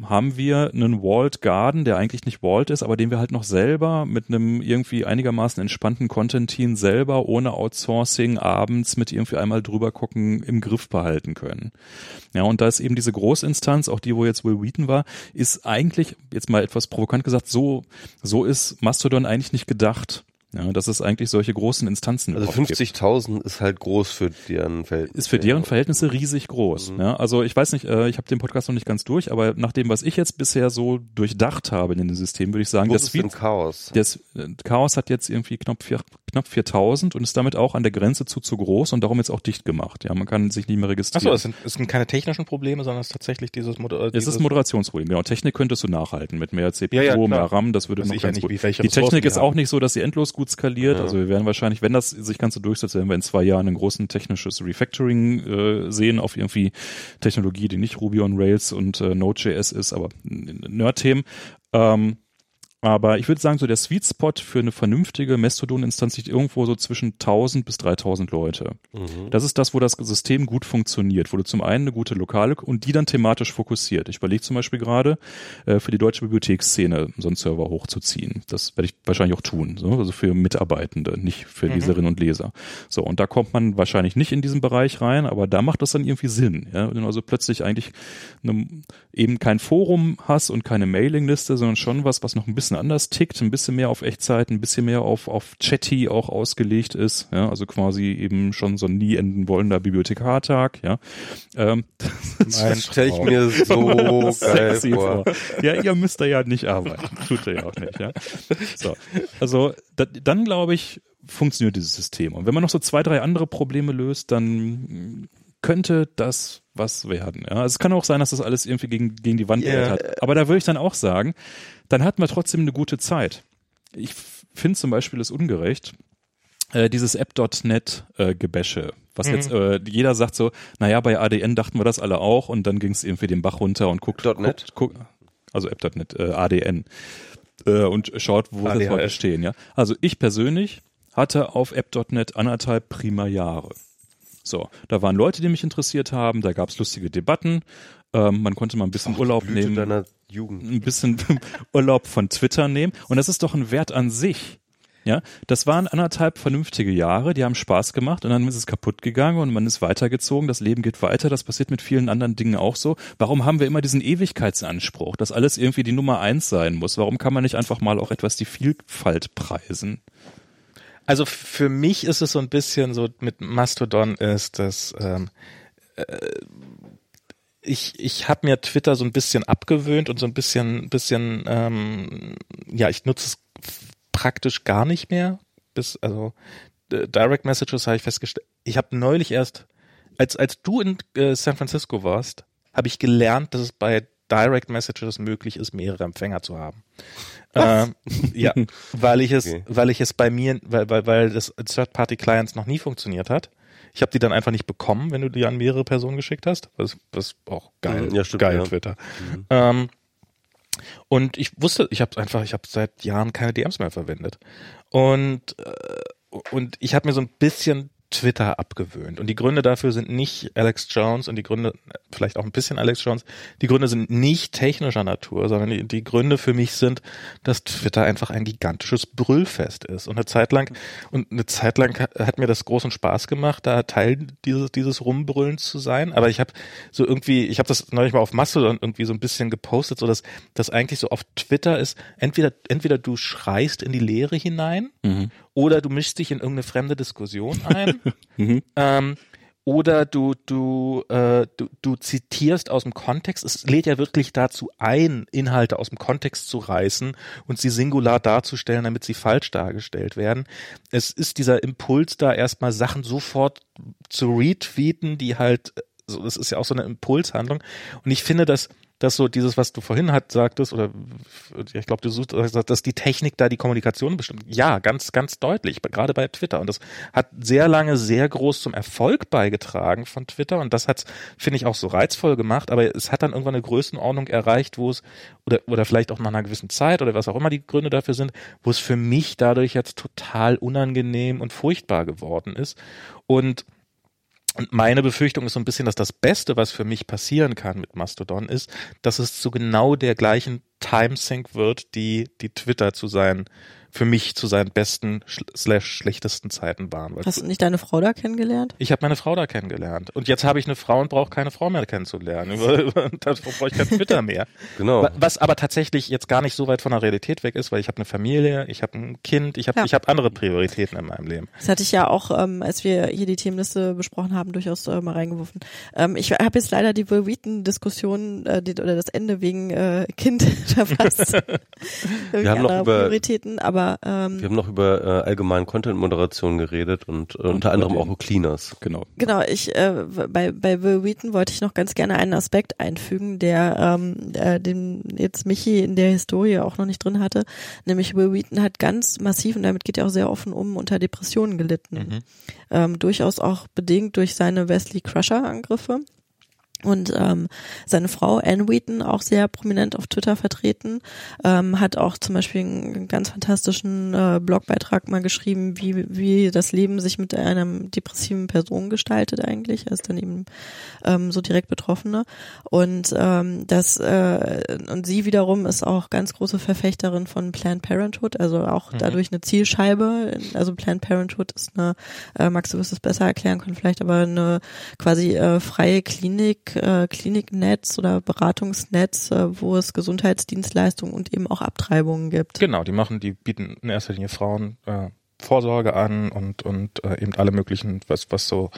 haben wir einen Walled Garden, der eigentlich nicht walled ist, aber den wir halt noch selber mit einem irgendwie einigermaßen entspannten Content-Team selber ohne Outsourcing abends mit irgendwie einmal drüber gucken im Griff behalten können. Ja, und da ist eben diese Großinstanz, auch die, wo jetzt Will Wheaton war, ist eigentlich, jetzt mal etwas provokant gesagt, so, so ist Mastodon eigentlich nicht gedacht. Ja, dass es eigentlich solche großen Instanzen Also überhaupt gibt 50.000 ist halt groß für deren Verhältnisse. ist für deren Verhältnisse riesig groß. Mhm. Ja, also ich weiß nicht, äh, ich habe den Podcast noch nicht ganz durch, aber nach dem, was ich jetzt bisher so durchdacht habe in dem System, würde ich sagen, das ist Chaos. das äh, Chaos hat jetzt irgendwie knapp, vier, knapp 4000 und ist damit auch an der Grenze zu zu groß und darum jetzt auch dicht gemacht. Ja, man kann sich nicht mehr registrieren. Achso, es sind, es sind keine technischen Probleme, sondern es ist tatsächlich dieses Modell. es ist ein Moderationsproblem. Genau, Technik könntest du nachhalten mit mehr CPU, Ja, ja, mehr RAM, das würde Weiß noch ich ja ganz nicht, gut. Die Technik ist haben. auch nicht so, dass sie endlos gut skaliert. Also wir werden wahrscheinlich, wenn das sich ganz so durchsetzt, werden wir in zwei Jahren ein großen technisches Refactoring äh, sehen auf irgendwie Technologie, die nicht Ruby on Rails und äh, Node.js ist, aber Nerd-Themen. Ähm, aber ich würde sagen, so der Sweet Spot für eine vernünftige Mastodon-Instanz liegt irgendwo so zwischen 1000 bis 3000 Leute. Mhm. Das ist das, wo das System gut funktioniert, wo du zum einen eine gute lokale und die dann thematisch fokussiert. Ich überlege zum Beispiel gerade, äh, für die deutsche Bibliotheksszene so einen Server hochzuziehen. Das werde ich wahrscheinlich auch tun, so, also für Mitarbeitende, nicht für Mhm. Leserinnen und Leser. So, und da kommt man wahrscheinlich nicht in diesen Bereich rein, aber da macht das dann irgendwie Sinn. Ja? Wenn du also plötzlich eigentlich eine, eben kein Forum hast und keine Mailingliste, sondern schon was, was noch ein bisschen anders tickt, ein bisschen mehr auf Echtzeit, ein bisschen mehr auf, auf Chatty auch ausgelegt ist, ja, also quasi eben schon so ein nie enden wollender Bibliothekartag, ja. Ähm, Das stelle ich mir so sexy vor. vor. Ja, ihr müsst da ja nicht arbeiten. Tut ihr ja auch nicht, ja. So. Also, da, dann glaube ich, funktioniert dieses System. Und wenn man noch so zwei, drei andere Probleme löst, dann könnte das was werden. Ja, es kann auch sein, dass das alles irgendwie gegen, gegen die Wand yeah. hat. Aber da würde ich dann auch sagen, dann hat man trotzdem eine gute Zeit. Ich finde zum Beispiel es ungerecht, äh, dieses App.net äh, Gebäsche, was Mhm. jetzt äh, jeder sagt so, naja, bei ADN dachten wir das alle auch und dann ging es irgendwie den Bach runter und guckt, guckt, guckt also App.net, äh, ADN äh, und schaut, wo wir heute stehen. Ja, also ich persönlich hatte auf App.net anderthalb prima Jahre. So, da waren Leute, die mich interessiert haben, da gab's lustige Debatten, ähm, man konnte mal ein bisschen Urlaub Blüte nehmen ein bisschen Urlaub von Twitter nehmen. Und das ist doch ein Wert an sich. Ja, das waren anderthalb vernünftige Jahre, die haben Spaß gemacht und dann ist es kaputt gegangen und man ist weitergezogen, das Leben geht weiter, das passiert mit vielen anderen Dingen auch so. Warum haben wir immer diesen Ewigkeitsanspruch, dass alles irgendwie die Nummer eins sein muss? Warum kann man nicht einfach mal auch etwas die Vielfalt preisen? Also für mich ist es so ein bisschen so mit Mastodon ist das ähm, äh, ich ich habe mir Twitter so ein bisschen abgewöhnt und so ein bisschen bisschen ähm, ja ich nutze es praktisch gar nicht mehr. Bis also Direct Messages habe ich festgestellt ich habe neulich erst als als du in äh, San Francisco warst habe ich gelernt dass es bei Direct Messages möglich ist mehrere Empfänger zu haben ähm, ja, weil ich es, Okay. weil ich es bei mir, weil, weil, weil das Third-Party-Clients noch nie funktioniert hat. Ich habe die dann einfach nicht bekommen, wenn du die an mehrere Personen geschickt hast. Was, was auch geil, Mhm, ja, stimmt, geil ja. Twitter. Ähm, und ich wusste, ich habe einfach, ich habe seit Jahren keine DMs mehr verwendet. Und äh, und ich habe mir so ein bisschen Twitter abgewöhnt. Und die Gründe dafür sind nicht Alex Jones und die Gründe, vielleicht auch ein bisschen Alex Jones, die Gründe sind nicht technischer Natur, sondern die, die Gründe für mich sind, dass Twitter einfach ein gigantisches Brüllfest ist. Und eine Zeit lang, und eine Zeit lang hat mir das großen Spaß gemacht, da Teil dieses, dieses Rumbrüllens zu sein. Aber ich habe so irgendwie, ich habe das neulich mal auf Mastodon irgendwie so ein bisschen gepostet, so dass das eigentlich so auf Twitter ist, entweder, entweder du schreist in die Leere hinein mhm. Oder du mischst dich in irgendeine fremde Diskussion ein. mhm. ähm, oder du du, äh, du du zitierst aus dem Kontext. Es lädt ja wirklich dazu ein, Inhalte aus dem Kontext zu reißen und sie singular darzustellen, damit sie falsch dargestellt werden. Es ist dieser Impuls da erstmal Sachen sofort zu retweeten, die halt so, das ist ja auch so eine Impulshandlung. Und ich finde, dass dass so dieses, was du vorhin hat, sagtest, oder ich glaube, du suchst, dass die Technik da die Kommunikation bestimmt. Ja, ganz, ganz deutlich, gerade bei Twitter. Und das hat sehr lange sehr groß zum Erfolg beigetragen von Twitter. Und das hat finde ich, auch so reizvoll gemacht. Aber es hat dann irgendwann eine Größenordnung erreicht, wo es, oder, oder vielleicht auch nach einer gewissen Zeit oder was auch immer die Gründe dafür sind, wo es für mich dadurch jetzt total unangenehm und furchtbar geworden ist. Und und meine Befürchtung ist so ein bisschen, dass das Beste, was für mich passieren kann mit Mastodon, ist, dass es zu genau der gleichen Timesync wird, die, die Twitter zu sein für mich zu seinen besten slash schlechtesten Zeiten waren. Hast du nicht deine Frau da kennengelernt? Ich habe meine Frau da kennengelernt. Und jetzt habe ich eine Frau und brauche keine Frau mehr kennenzulernen. Davor brauche ich kein Twitter mehr. genau. Was aber tatsächlich jetzt gar nicht so weit von der Realität weg ist, weil ich habe eine Familie, ich habe ein Kind, ich habe ja. ich habe andere Prioritäten in meinem Leben. Das hatte ich ja auch, ähm, als wir hier die Themenliste besprochen haben, durchaus äh, mal reingeworfen. Ähm, ich habe jetzt leider die Will Wheaton-Diskussion äh, die, oder das Ende wegen äh, Kind verpasst. wir haben noch über Prioritäten, aber aber ähm, wir haben noch über äh, allgemeinen Content-Moderation geredet und, äh, unter anderem auch Cleaners. Genau. Genau, ich äh, bei bei Will Wheaton wollte ich noch ganz gerne einen Aspekt einfügen, der ähm, äh, den jetzt Michi in der Historie auch noch nicht drin hatte, nämlich Will Wheaton hat ganz massiv und damit geht er auch sehr offen um unter Depressionen gelitten, mhm. ähm, durchaus auch bedingt durch seine Wesley Crusher Angriffe und ähm, seine Frau Anne Wheaton auch sehr prominent auf Twitter vertreten, ähm, hat auch zum Beispiel einen ganz fantastischen äh, Blogbeitrag mal geschrieben, wie wie das Leben sich mit einer depressiven Person gestaltet eigentlich. Er ist dann eben ähm, so direkt Betroffene und ähm, das äh, und sie wiederum ist auch ganz große Verfechterin von Planned Parenthood, also auch mhm. dadurch eine Zielscheibe. Also Planned Parenthood ist eine, äh, Max, du wirst es besser erklären können, vielleicht aber eine quasi äh, freie Klinik äh, Kliniknetz oder Beratungsnetz, äh, wo es Gesundheitsdienstleistungen und eben auch Abtreibungen gibt. Genau, die machen, die bieten in erster Linie Frauen äh, Vorsorge an und und äh, eben alle möglichen, was was so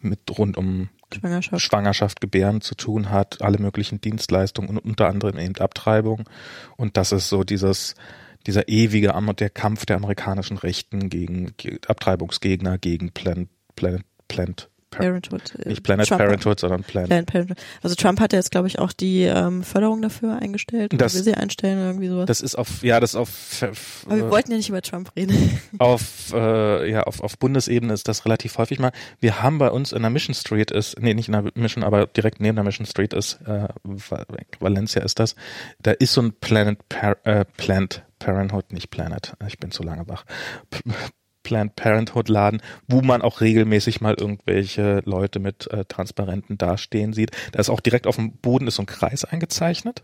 mit rund um Schwangerschaft. Schwangerschaft, Gebären zu tun hat, alle möglichen Dienstleistungen und unter anderem eben Abtreibung. Und das ist so dieses dieser ewige der Kampf der amerikanischen Rechten gegen Abtreibungsgegner, gegen Planned, Planned, Planned Parenthood. Äh, Nicht Planet Trump, Parenthood, sondern Planet. Planet Parenthood. Also Trump hat ja jetzt, glaube ich, auch die ähm, Förderung dafür eingestellt. Das, will sie einstellen oder irgendwie sowas. Das ist auf, ja, das auf. Aber wir wollten ja nicht über Trump reden. Auf, äh, ja, auf, auf Bundesebene ist das relativ häufig mal. Wir haben bei uns in der Mission Street ist, nee, nicht in der Mission, aber direkt neben der Mission Street ist, äh, Valencia ist das. Da ist so ein Planet, Par äh, Plant Parenthood, nicht Planet. Ich bin zu lange wach. Planned Parenthood Laden, wo man auch regelmäßig mal irgendwelche Leute mit äh, Transparenten dastehen sieht. Da ist auch direkt auf dem Boden ist so ein Kreis eingezeichnet.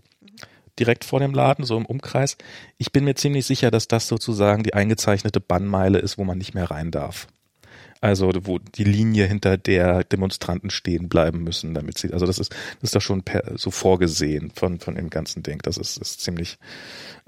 Direkt vor dem Laden, so im Umkreis. Ich bin mir ziemlich sicher, dass das sozusagen die eingezeichnete Bannmeile ist, wo man nicht mehr rein darf. Also wo die Linie hinter der Demonstranten stehen bleiben müssen, damit sie, also das ist, das ist da schon per, so vorgesehen von von dem ganzen Ding. Das ist, ist ziemlich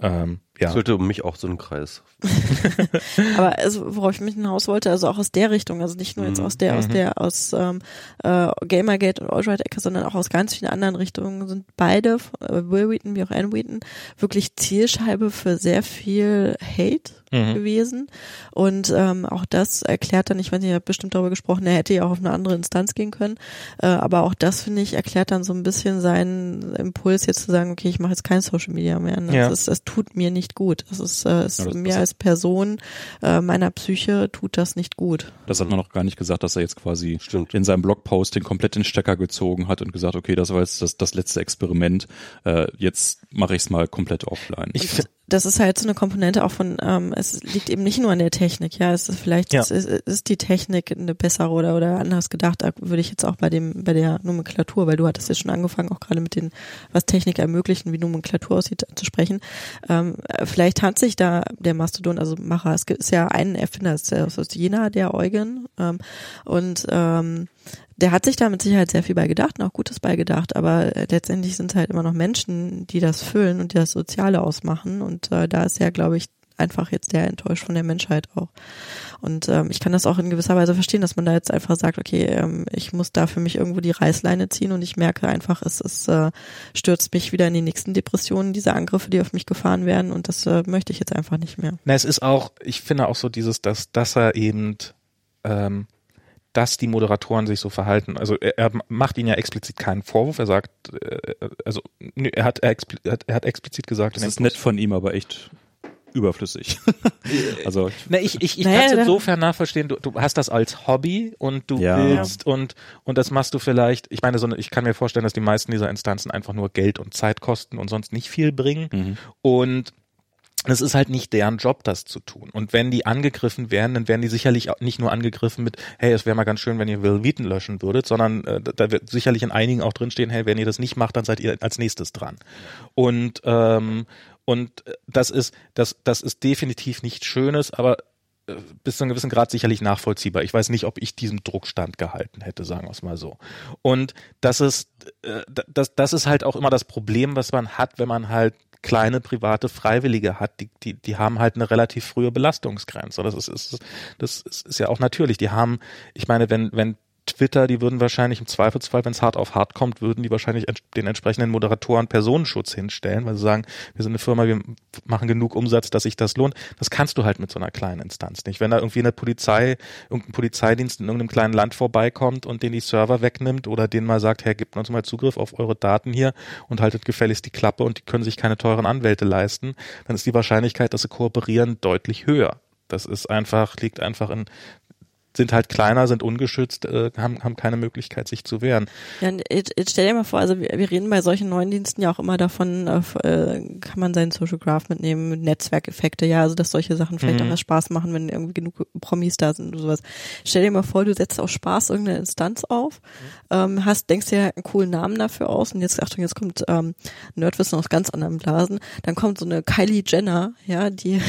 ähm, ja. Sollte um mich auch so ein Kreis. Aber also, worauf ich mich hinaus wollte, also auch aus der Richtung, also nicht nur jetzt aus der, aus mhm. der, aus ähm, äh, Gamergate und Alt-Right-Ecke, sondern auch aus ganz vielen anderen Richtungen sind beide, äh, Will Wheaton wie auch Anne Wheaton, wirklich Zielscheibe für sehr viel Hate mhm. gewesen. Und ähm, auch das erklärt dann, ich weiß nicht, ich habe bestimmt darüber gesprochen, er hätte ja auch auf eine andere Instanz gehen können. Äh, aber auch das, finde ich, erklärt dann so ein bisschen seinen Impuls, jetzt zu sagen, okay, ich mache jetzt kein Social Media mehr. Das, ja. ist, das tut mir nicht gut. Das ist, äh, ist ja, das, mir das als Person äh, meiner Psyche tut das nicht gut. Das hat man noch gar nicht gesagt, dass er jetzt quasi Stimmt. in seinem Blogpost den komplett den Stecker gezogen hat und gesagt, okay, das war jetzt das, das letzte Experiment. Äh, jetzt mache ich es mal komplett offline. Ich das ist halt so eine Komponente auch von, ähm, es liegt eben nicht nur an der Technik, ja, es ist vielleicht, Ja. es ist, ist die Technik eine bessere oder, oder anders gedacht, da würde ich jetzt auch bei dem, bei der Nomenklatur, weil du hattest ja schon angefangen, auch gerade mit den, was Technik ermöglicht und wie Nomenklatur aussieht, zu sprechen. Ähm, äh, vielleicht hat sich da der Mastodon, also Macher, es gibt, ist ja ein Erfinder, es ist ja aus Jena, der Eugen, ähm, und ähm, der hat sich da mit Sicherheit sehr viel bei gedacht und auch Gutes bei gedacht, aber äh, letztendlich sind es halt immer noch Menschen, die das füllen und die das Soziale ausmachen und äh, da ist ja, glaube ich, einfach jetzt der enttäuscht von der Menschheit auch. Und ähm, ich kann das auch in gewisser Weise verstehen, dass man da jetzt einfach sagt, okay, ähm, ich muss da für mich irgendwo die Reißleine ziehen und ich merke einfach, es, es äh, stürzt mich wieder in die nächsten Depressionen, diese Angriffe, die auf mich gefahren werden und das äh, möchte ich jetzt einfach nicht mehr. Na, es ist auch, ich finde auch so dieses, dass, dass er eben, ähm, dass die Moderatoren sich so verhalten. Also er, er macht ihnen ja explizit keinen Vorwurf. Er sagt, äh, also nö, er hat, er, expli- er hat, er hat explizit gesagt, Das ist nett von ihm, aber echt überflüssig. also Na, ich, ich, ich Naja, kann es insofern nachverstehen, du, du hast das als Hobby und du Ja. willst und, und das machst du vielleicht, ich meine, so eine, ich kann mir vorstellen, dass die meisten dieser Instanzen einfach nur Geld und Zeit kosten und sonst nicht viel bringen. Mhm. Und es ist halt nicht deren Job, das zu tun. Und wenn die angegriffen werden, dann werden die sicherlich nicht nur angegriffen mit, hey, es wäre mal ganz schön, wenn ihr Will Wheaton löschen würdet, sondern äh, da wird sicherlich in einigen auch drinstehen, hey, wenn ihr das nicht macht, dann seid ihr als nächstes dran. Und ähm, und äh, das ist das das ist definitiv nichts Schönes, aber äh, bis zu einem gewissen Grad sicherlich nachvollziehbar. Ich weiß nicht, ob ich diesem Druck standgehalten hätte, sagen wir es mal so. Und das ist, äh, das, das ist halt auch immer das Problem, was man hat, wenn man halt kleine private Freiwillige hat, die, die, die haben halt eine relativ frühe Belastungsgrenze. Das ist, ist, das ist, ja auch natürlich. Die haben, ich meine, wenn, wenn Twitter, die würden wahrscheinlich im Zweifelsfall, wenn es hart auf hart kommt, würden die wahrscheinlich den entsprechenden Moderatoren Personenschutz hinstellen, weil sie sagen, wir sind eine Firma, wir machen genug Umsatz, dass sich das lohnt. Das kannst du halt mit so einer kleinen Instanz nicht. Wenn da irgendwie eine Polizei, irgendein Polizeidienst in irgendeinem kleinen Land vorbeikommt und den die Server wegnimmt oder denen mal sagt, hey, gebt uns mal Zugriff auf eure Daten hier und haltet gefälligst die Klappe und die können sich keine teuren Anwälte leisten, dann ist die Wahrscheinlichkeit, dass sie kooperieren, deutlich höher. Das ist einfach, liegt einfach in, sind halt kleiner, sind ungeschützt, äh, haben, haben keine Möglichkeit, sich zu wehren. Ja, und jetzt, jetzt stell dir mal vor, also wir, wir reden bei solchen neuen Diensten ja auch immer davon, äh, äh, kann man seinen Social Graph mitnehmen, mit Netzwerkeffekte, ja, also dass solche Sachen vielleicht Mhm. auch erst Spaß machen, wenn irgendwie genug Promis da sind oder sowas. Stell dir mal vor, du setzt aus Spaß irgendeine Instanz auf, ähm, hast, denkst dir einen coolen Namen dafür aus und jetzt, Achtung, jetzt kommt ähm, Nerdwissen aus ganz anderen Blasen, dann kommt so eine Kylie Jenner, ja, die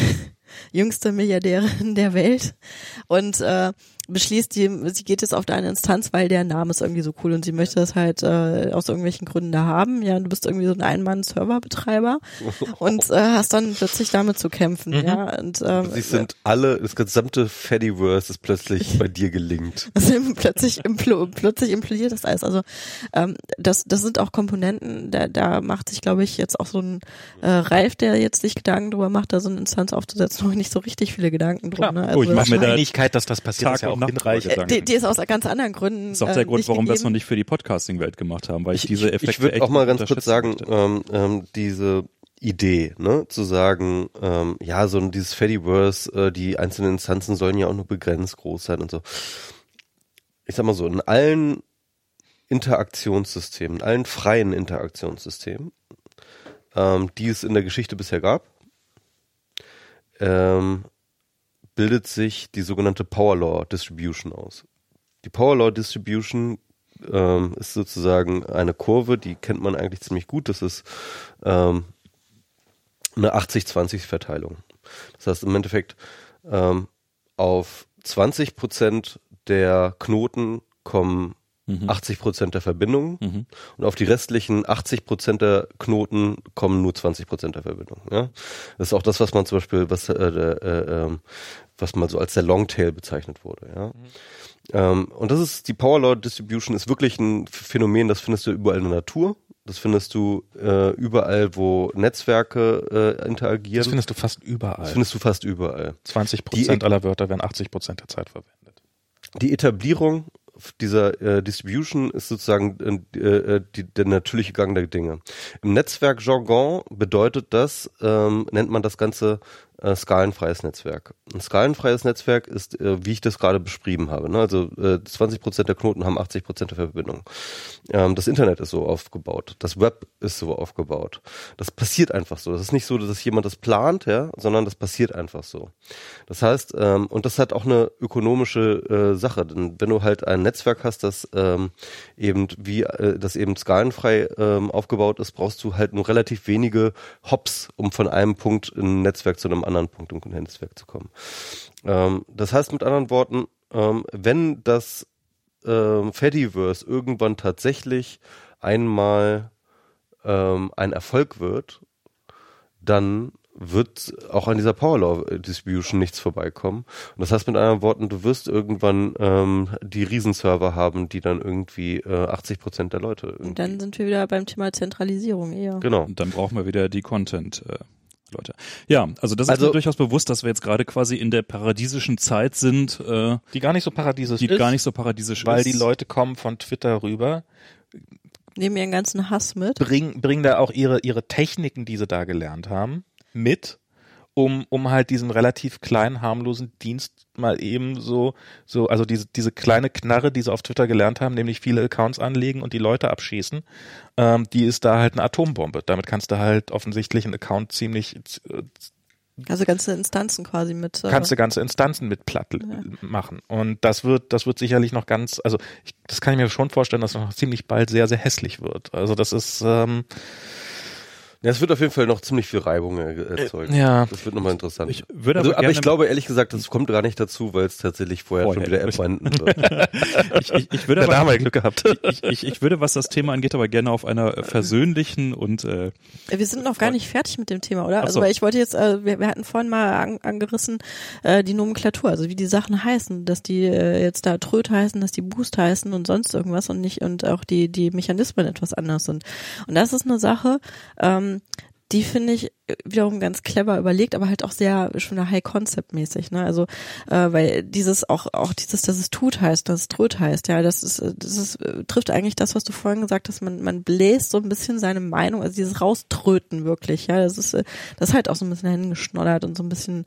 jüngste Milliardärin der Welt. Und äh, beschließt, die, sie geht jetzt auf deine Instanz, weil der Name ist irgendwie so cool und sie möchte das halt äh, aus irgendwelchen Gründen da haben. Ja, du bist irgendwie so ein Ein-Mann-Serverbetreiber und äh, hast dann plötzlich damit zu kämpfen. Ja, und ähm, Sie sind alle, das gesamte Fediverse ist plötzlich bei dir gelingt. also plötzlich, impl plötzlich implodiert das alles. Also ähm, das, das sind auch Komponenten, da, da macht sich, glaube ich, jetzt auch so ein äh, Ralf, der jetzt sich Gedanken drüber macht, da so eine Instanz aufzusetzen, noch nicht so richtig viele Gedanken drum. Ne? Oh, ich mach mir da Wahrscheinlichkeit, dass das passiert, Tag ist ja und auch Nacht hinreichend. drüber äh, die, die ist aus ganz anderen Gründen. Das ist auch der äh, Grund, warum wir es gegeben. noch nicht für die Podcasting-Welt gemacht haben, weil ich, Ich, diese Effekte ich würde auch mal ganz kurz sagen, ähm, ähm, diese Idee, ne, zu sagen, ähm, ja, so ein- dieses Fediverse, äh, die einzelnen Instanzen sollen ja auch nur begrenzt groß sein und so. Ich sag mal so, in allen Interaktionssystemen, in allen freien Interaktionssystemen, ähm, die es in der Geschichte bisher gab, ähm, bildet sich die sogenannte Power Law Distribution aus. Die Power Law Distribution ähm, ist sozusagen eine Kurve, die kennt man eigentlich ziemlich gut. Das ist ähm, eine 80-20-Verteilung. Das heißt im Endeffekt ähm, auf 20 Prozent der Knoten kommen 80 Prozent der Verbindungen Mhm. und auf die restlichen 80 Prozent der Knoten kommen nur 20 Prozent der Verbindungen. Ja? Das ist auch das, was man zum Beispiel, was, äh, der, äh, ähm, was mal so als der Longtail bezeichnet wurde. Ja? Ähm, und das ist die Power Law Distribution ist wirklich ein Phänomen, das findest du überall in der Natur. Das findest du äh, überall, wo Netzwerke äh, interagieren. Das findest du fast überall. Das findest du fast überall. 20 Prozent Die- aller Wörter werden 80 Prozent der Zeit verwendet. Die Etablierung dieser äh, Distribution ist sozusagen äh, äh, die, der natürliche Gang der Dinge. Im Netzwerkjargon bedeutet das, ähm, nennt man das Ganze äh, skalenfreies Netzwerk. Ein skalenfreies Netzwerk ist, äh, wie ich das gerade beschrieben habe. Ne? Also äh, 20 Prozent der Knoten haben 80 Prozent der Verbindung. Ähm, das Internet ist so aufgebaut. Das Web ist so aufgebaut. Das passiert einfach so. Das ist nicht so, dass jemand das plant, ja, sondern das passiert einfach so. Das heißt, ähm, und das hat auch eine ökonomische äh, Sache. Denn wenn du halt ein Netzwerk hast, das ähm, eben wie äh, das eben skalenfrei ähm, aufgebaut ist, brauchst du halt nur relativ wenige Hops, um von einem Punkt in ein Netzwerk zu einem anderen Punkt im Netzwerk zu kommen. Ähm, das heißt mit anderen Worten, ähm, wenn das ähm, Fediverse irgendwann tatsächlich einmal ähm, ein Erfolg wird, dann wird auch an dieser Power Law Distribution nichts vorbeikommen. Und das heißt mit anderen Worten, du wirst irgendwann ähm, die Riesenserver haben, die dann irgendwie äh, 80 Prozent der Leute. Irgendwie. Und dann sind wir wieder beim Thema Zentralisierung eher. Genau. Und dann brauchen wir wieder die Content. Äh, Leute. Ja, also das ist Also- mir durchaus bewusst, dass wir jetzt gerade quasi in der paradiesischen Zeit sind, äh, Die gar nicht so paradiesisch die ist, gar nicht so paradiesisch weil ist. die Leute kommen von Twitter rüber, Nehmen ihren ganzen Hass mit. bringen, bringen da auch ihre, ihre Techniken, die sie da gelernt haben, mit, um, um halt diesen relativ kleinen, harmlosen Dienst mal eben so, so, also diese, diese kleine Knarre, die sie auf Twitter gelernt haben, nämlich viele Accounts anlegen und die Leute abschießen, ähm, die ist da halt eine Atombombe. Damit kannst du halt offensichtlich einen Account ziemlich, äh, Also ganze Instanzen quasi mit. Äh, kannst du ganze Instanzen mit platt machen. Und das wird, das wird sicherlich noch ganz, also ich, das kann ich mir schon vorstellen, dass das noch ziemlich bald sehr, sehr hässlich wird. Also das ist, ähm, Ja, es wird auf jeden Fall noch ziemlich viel Reibung er- erzeugen. ja. Das wird nochmal interessant. Ich würde also, aber aber gerne, ich glaube ehrlich gesagt, das kommt gar nicht dazu, weil es tatsächlich vorher, Vorher, schon wieder abwandten wird. ich, ich, ich würde da aber, haben wir Glück gehabt. ich, ich, ich würde, was das Thema angeht, aber gerne auf einer äh, versöhnlichen und äh, Wir sind noch gar nicht fertig mit dem Thema, oder? Also so. weil ich wollte jetzt, äh, wir, wir hatten vorhin mal an, angerissen äh, die Nomenklatur, also wie die Sachen heißen, dass die äh, jetzt da Tröd heißen, dass die Boost heißen und sonst irgendwas und nicht und auch die die Mechanismen etwas anders sind. Und das ist eine Sache, ähm, die finde ich äh, wiederum ganz clever überlegt, aber halt auch sehr schon High Concept mäßig, ne? Also äh, weil dieses auch auch dieses, dass es tut heißt, dass es tröd heißt, ja, das ist äh, das ist äh, trifft eigentlich das, was du vorhin gesagt hast, man man bläst so ein bisschen seine Meinung, also dieses rauströten wirklich, ja, das ist das ist halt auch so ein bisschen hingeschnoddert und so ein bisschen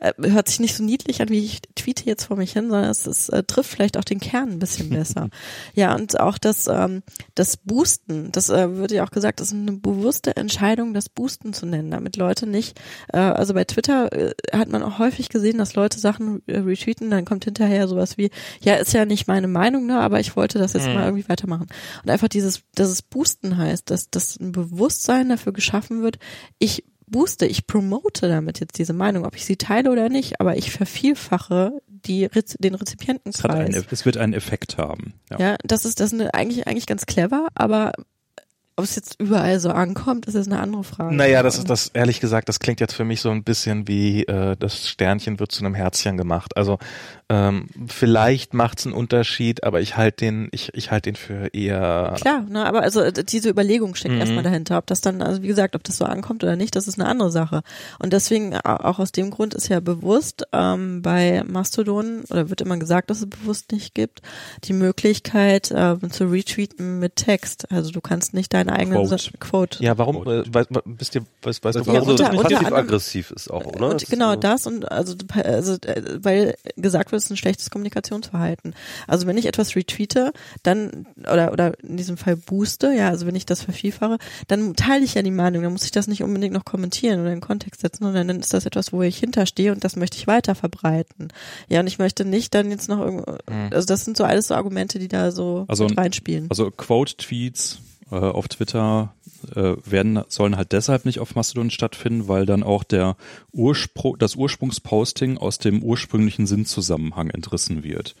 äh, hört sich nicht so niedlich an, wie ich tweete jetzt vor mich hin, sondern es, es äh, trifft vielleicht auch den Kern ein bisschen besser. ja, und auch das, ähm, das Boosten, das äh, wird ja auch gesagt, das ist eine bewusste Entscheidung, das Boosten zu nennen, damit Leute nicht, äh, also bei Twitter äh, hat man auch häufig gesehen, dass Leute Sachen äh, retweeten, dann kommt hinterher sowas wie, ja, ist ja nicht meine Meinung, ne, aber ich wollte das jetzt Mhm. mal irgendwie weitermachen. Und einfach dieses, dass es Boosten heißt, dass, dass ein Bewusstsein dafür geschaffen wird, ich booste, ich promote damit jetzt diese Meinung, ob ich sie teile oder nicht, aber ich vervielfache die, Rez- den es, Rezipientenkreis. einen, es wird einen Effekt haben. Ja. Ja, das ist das ist eine, eigentlich eigentlich ganz clever, aber ob es jetzt überall so ankommt, ist jetzt eine andere Frage. Naja, das ist das, ehrlich gesagt, das klingt jetzt für mich so ein bisschen wie äh, das Sternchen wird zu einem Herzchen gemacht. Also ähm, vielleicht macht's einen Unterschied, aber ich halte den, ich, ich halte den für eher Klar, ne, aber also äh, diese Überlegung steckt Mhm. erstmal dahinter. Ob das dann, also wie gesagt, ob das so ankommt oder nicht, das ist eine andere Sache. Und deswegen, äh, auch aus dem Grund ist ja bewusst ähm, bei Mastodon, oder wird immer gesagt, dass es bewusst nicht gibt, die Möglichkeit äh, zu retweeten mit Text. Also du kannst nicht deinen eigenen Quote. Sa- Quote. Ja, warum? Äh, weißt, wisst ihr, weißt, weißt du, warum unter- anderem- passiv-aggressiv ist auch, ne? Und genau so- das und also, also äh, weil gesagt wird, ist ein schlechtes Kommunikationsverhalten. Also wenn ich etwas retweete, dann oder oder in diesem Fall booste, ja, also wenn ich das vervielfache, dann teile ich ja die Meinung, dann muss ich das nicht unbedingt noch kommentieren oder in Kontext setzen, sondern dann ist das etwas, wo ich hinterstehe und das möchte ich weiter verbreiten. Ja, und ich möchte nicht dann jetzt noch irgendwo, also das sind so alles so Argumente, die da so Also- mit reinspielen. Also Quote-Tweets äh, auf Twitter äh, werden sollen halt deshalb nicht auf Mastodon stattfinden, weil dann auch der Urspr das Ursprungsposting aus dem ursprünglichen Sinnzusammenhang entrissen wird.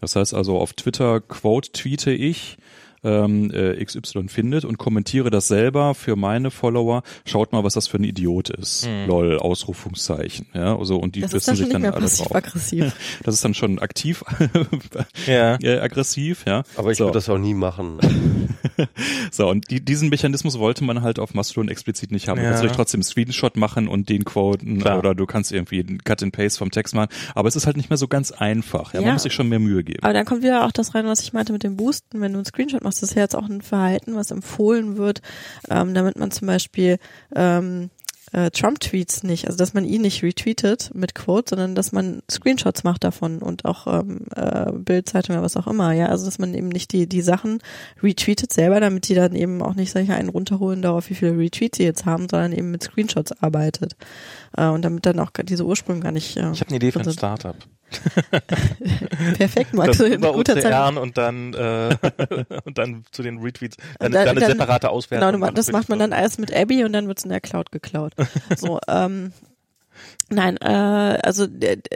Das heißt also auf Twitter Quote tweete ich ähm, äh, XY findet und kommentiere das selber für meine Follower. Schaut mal, was das für ein Idiot ist. Lol, Ausrufungszeichen. Ja, also und die das ist stürzen dann sich dann alle drauf. passiv-aggressiv. Das ist dann schon aktiv Ja. äh, aggressiv, ja. Aber ich so. würde das auch nie machen. So, und die, diesen Mechanismus wollte man halt auf Mastodon explizit nicht haben. Du Ja. kannst natürlich trotzdem einen Screenshot machen und den quoten Klar. oder du kannst irgendwie einen Cut and Paste vom Text machen, aber es ist halt nicht mehr so ganz einfach. Ja, Ja. Man muss sich schon mehr Mühe geben. Aber dann kommt wieder auch das rein, was ich meinte mit dem Boosten. Wenn du einen Screenshot machst, das ist ja jetzt auch ein Verhalten, was empfohlen wird, ähm, damit man zum Beispiel ähm, äh, Trump-Tweets nicht, also dass man ihn nicht retweetet mit Quote, sondern dass man Screenshots macht davon und auch ähm, äh, Bildzeitung oder was auch immer, ja, also dass man eben nicht die die Sachen retweetet selber, damit die dann eben auch nicht solche einen runterholen darauf, wie viele Retweets sie jetzt haben, sondern eben mit Screenshots arbeitet äh, und damit dann auch diese Ursprünge gar nicht. Äh, Ich habe eine Idee für ein Startup. Perfekt, Max, das über guter Zeit. Und dann äh, und dann zu den Retweets dann, Da- dann eine dann- separate Auswertung. Genau, das macht man dann alles mit Abby und dann wird's in der Cloud geklaut. So, ähm, nein, äh, also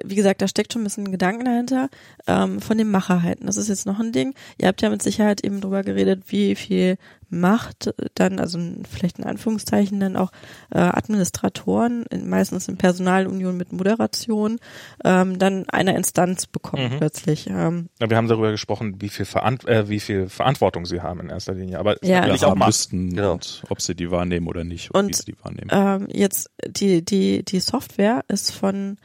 wie gesagt, da steckt schon ein bisschen Gedanken dahinter ähm, von den Macherhalten. Das ist jetzt noch ein Ding. Ihr habt ja mit Sicherheit eben drüber geredet, wie viel Macht dann, also vielleicht in Anführungszeichen dann auch äh, Administratoren, in, meistens in Personalunion mit Moderation, ähm, dann einer Instanz bekommen Mhm. plötzlich. Ähm, Ja, wir haben darüber gesprochen, wie viel, Verant äh, wie viel Verantwortung sie haben in erster Linie. Aber Ja. ja, auch müssten Genau. und ob sie die wahrnehmen oder nicht und, Und, wie sie die wahrnehmen. ähm, jetzt die die die Software ist von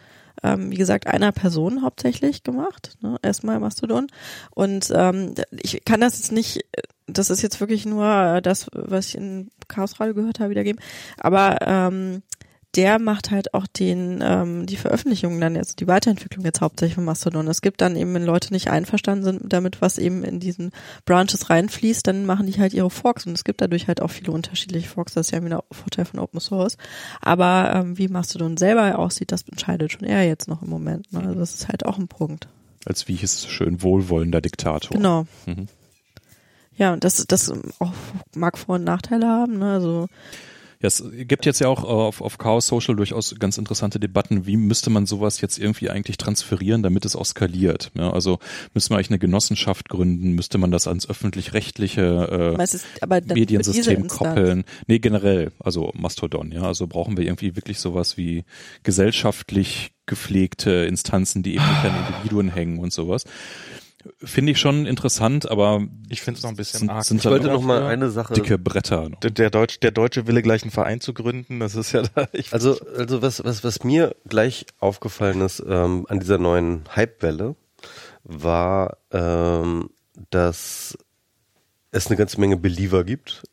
ähm, wie gesagt einer Person hauptsächlich gemacht ne? erstmal Mastodon und ähm, ich kann das jetzt nicht das ist jetzt wirklich nur das was ich in Chaos Radio gehört habe wiedergeben aber ähm, der macht halt auch den ähm, die Veröffentlichungen dann jetzt die Weiterentwicklung jetzt hauptsächlich von Mastodon. Es gibt dann eben, wenn Leute nicht einverstanden sind damit, was eben in diesen Branches reinfließt, dann machen die halt ihre Forks und es gibt dadurch halt auch viele unterschiedliche Forks. Das ist ja wieder ein Vorteil von Open Source. Aber ähm, wie Mastodon selber aussieht, das entscheidet schon er jetzt noch im Moment. Ne? Also das ist halt auch ein Punkt. Als wie hieß es schön, wohlwollender Diktator. Genau. Mhm. Ja, und das, das auch mag Vor- und Nachteile haben. Ne? Also Ja, es gibt jetzt ja auch äh, auf, auf Chaos Social durchaus ganz interessante Debatten, wie müsste man sowas jetzt irgendwie eigentlich transferieren, damit es auch skaliert. Ja, also müsste man eigentlich eine Genossenschaft gründen, müsste man das ans öffentlich-rechtliche ist, äh, Mediensystem koppeln. Nee, generell, also Mastodon, ja. Also brauchen wir irgendwie wirklich sowas wie gesellschaftlich gepflegte Instanzen, die eben nicht an Individuen hängen und sowas. Finde ich schon interessant, aber Ich finde es noch ein bisschen sind, arg. sind Ich wollte dann noch mal eine Sache. dicke Bretter. noch. der, der, Deutsch, der deutsche Wille, gleich einen Verein zu gründen, das ist ja da, ich, Also, also was, was, was mir gleich aufgefallen ist ähm, an dieser neuen Hypewelle, war, ähm, dass es eine ganze Menge Believer gibt,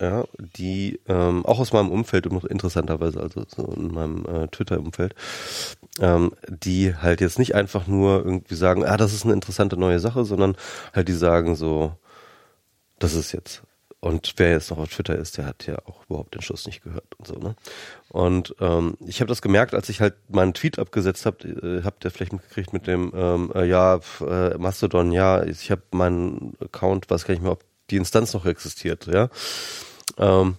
ja, die ähm, auch aus meinem Umfeld interessanterweise, also so in meinem äh, Twitter-Umfeld, ähm, die halt jetzt nicht einfach nur irgendwie sagen, ah, das ist eine interessante neue Sache, sondern halt die sagen so, das ist jetzt. Und wer jetzt noch auf Twitter ist, der hat ja auch überhaupt den Schuss nicht gehört und so, ne? Und ähm, ich habe das gemerkt, als ich halt meinen Tweet abgesetzt habe, äh, habt ihr vielleicht mitgekriegt mit dem, ähm, äh, ja, äh, Mastodon, ja, ich habe meinen Account, weiß gar nicht mehr, ob die Instanz noch existiert, ja. Ähm,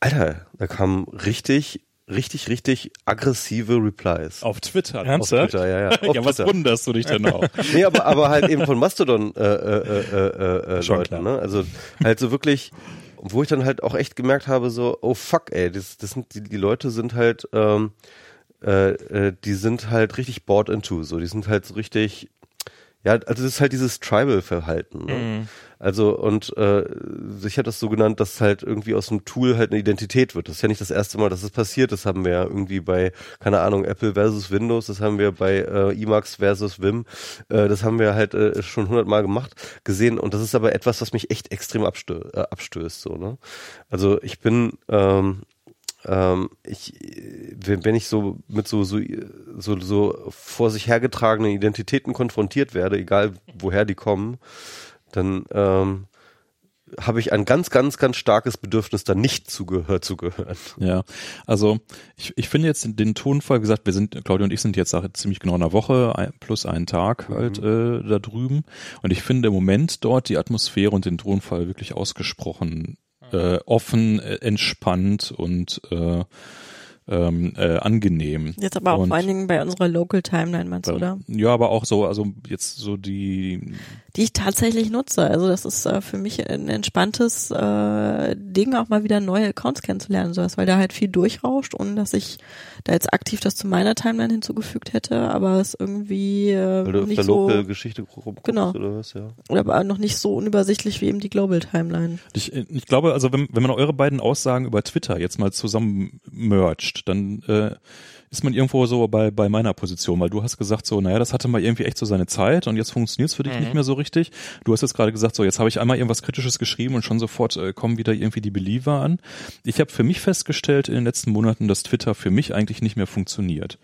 Alter, da kamen richtig, richtig, richtig aggressive Replies. Auf Twitter. Ernsthaft? Twitter, ja, ja. Auf ja, was Twitter. wunderst du dich denn auch? Nee, aber, aber halt eben von Mastodon äh, äh, äh, äh, äh, Schon Leuten, klar. ne? Also halt so wirklich, wo ich dann halt auch echt gemerkt habe, so, oh fuck, ey, das, das sind die, die Leute sind halt, ähm, äh, äh, die sind halt richtig bought into, so, die sind halt so richtig, ja, also das ist halt dieses Tribal-Verhalten. Ne? Also und äh, ich habe das so genannt, dass halt irgendwie aus dem Tool halt eine Identität wird. Das ist ja nicht das erste Mal, dass es das passiert. Das haben wir ja irgendwie bei, keine Ahnung, Apple versus Windows, das haben wir bei äh, Emacs versus Vim, äh, das haben wir halt äh, schon hundertmal gemacht, gesehen. Und das ist aber etwas, was mich echt extrem abstö äh, abstößt. So, ne? Also ich bin ähm, ähm, ich, wenn wenn ich so mit so, so, so, so vor sich hergetragenen Identitäten konfrontiert werde, egal woher die kommen, dann ähm, habe ich ein ganz, ganz, ganz starkes Bedürfnis, da nicht zugehört zu gehören. Ja, also ich, ich finde jetzt den Tonfall, wie gesagt, wir sind, Claudia und ich sind jetzt seit ziemlich genau einer Woche ein, plus einen Tag halt äh, da drüben und ich finde im Moment dort die Atmosphäre und den Tonfall wirklich ausgesprochen äh, offen, äh, entspannt und äh, ähm, äh, angenehm. Jetzt aber auch Und- vor allen Dingen bei unserer Local Timeline, meinst du, oder? Ja, aber auch so, also jetzt so die, Die ich tatsächlich nutze. Also das ist äh, für mich ein entspanntes äh, Ding, auch mal wieder neue Accounts kennenzulernen, und sowas, weil da halt viel durchrauscht, ohne dass ich da jetzt aktiv das zu meiner Timeline hinzugefügt hätte, aber es irgendwie äh, Weil du noch auf nicht der so Local-Geschichte rumguckst Genau. oder was, ja. aber noch nicht so unübersichtlich wie eben die Global Timeline. Ich, ich glaube, also wenn, wenn man eure beiden Aussagen über Twitter jetzt mal zusammen mercht, erwischt, dann äh, ist man irgendwo so bei, bei meiner Position, weil du hast gesagt so, naja, das hatte mal irgendwie echt so seine Zeit und jetzt funktioniert es für dich Mhm. nicht mehr so richtig. Du hast jetzt gerade gesagt, so jetzt habe ich einmal irgendwas Kritisches geschrieben und schon sofort äh, kommen wieder irgendwie die Believer an. Ich habe für mich festgestellt in den letzten Monaten, dass Twitter für mich eigentlich nicht mehr funktioniert.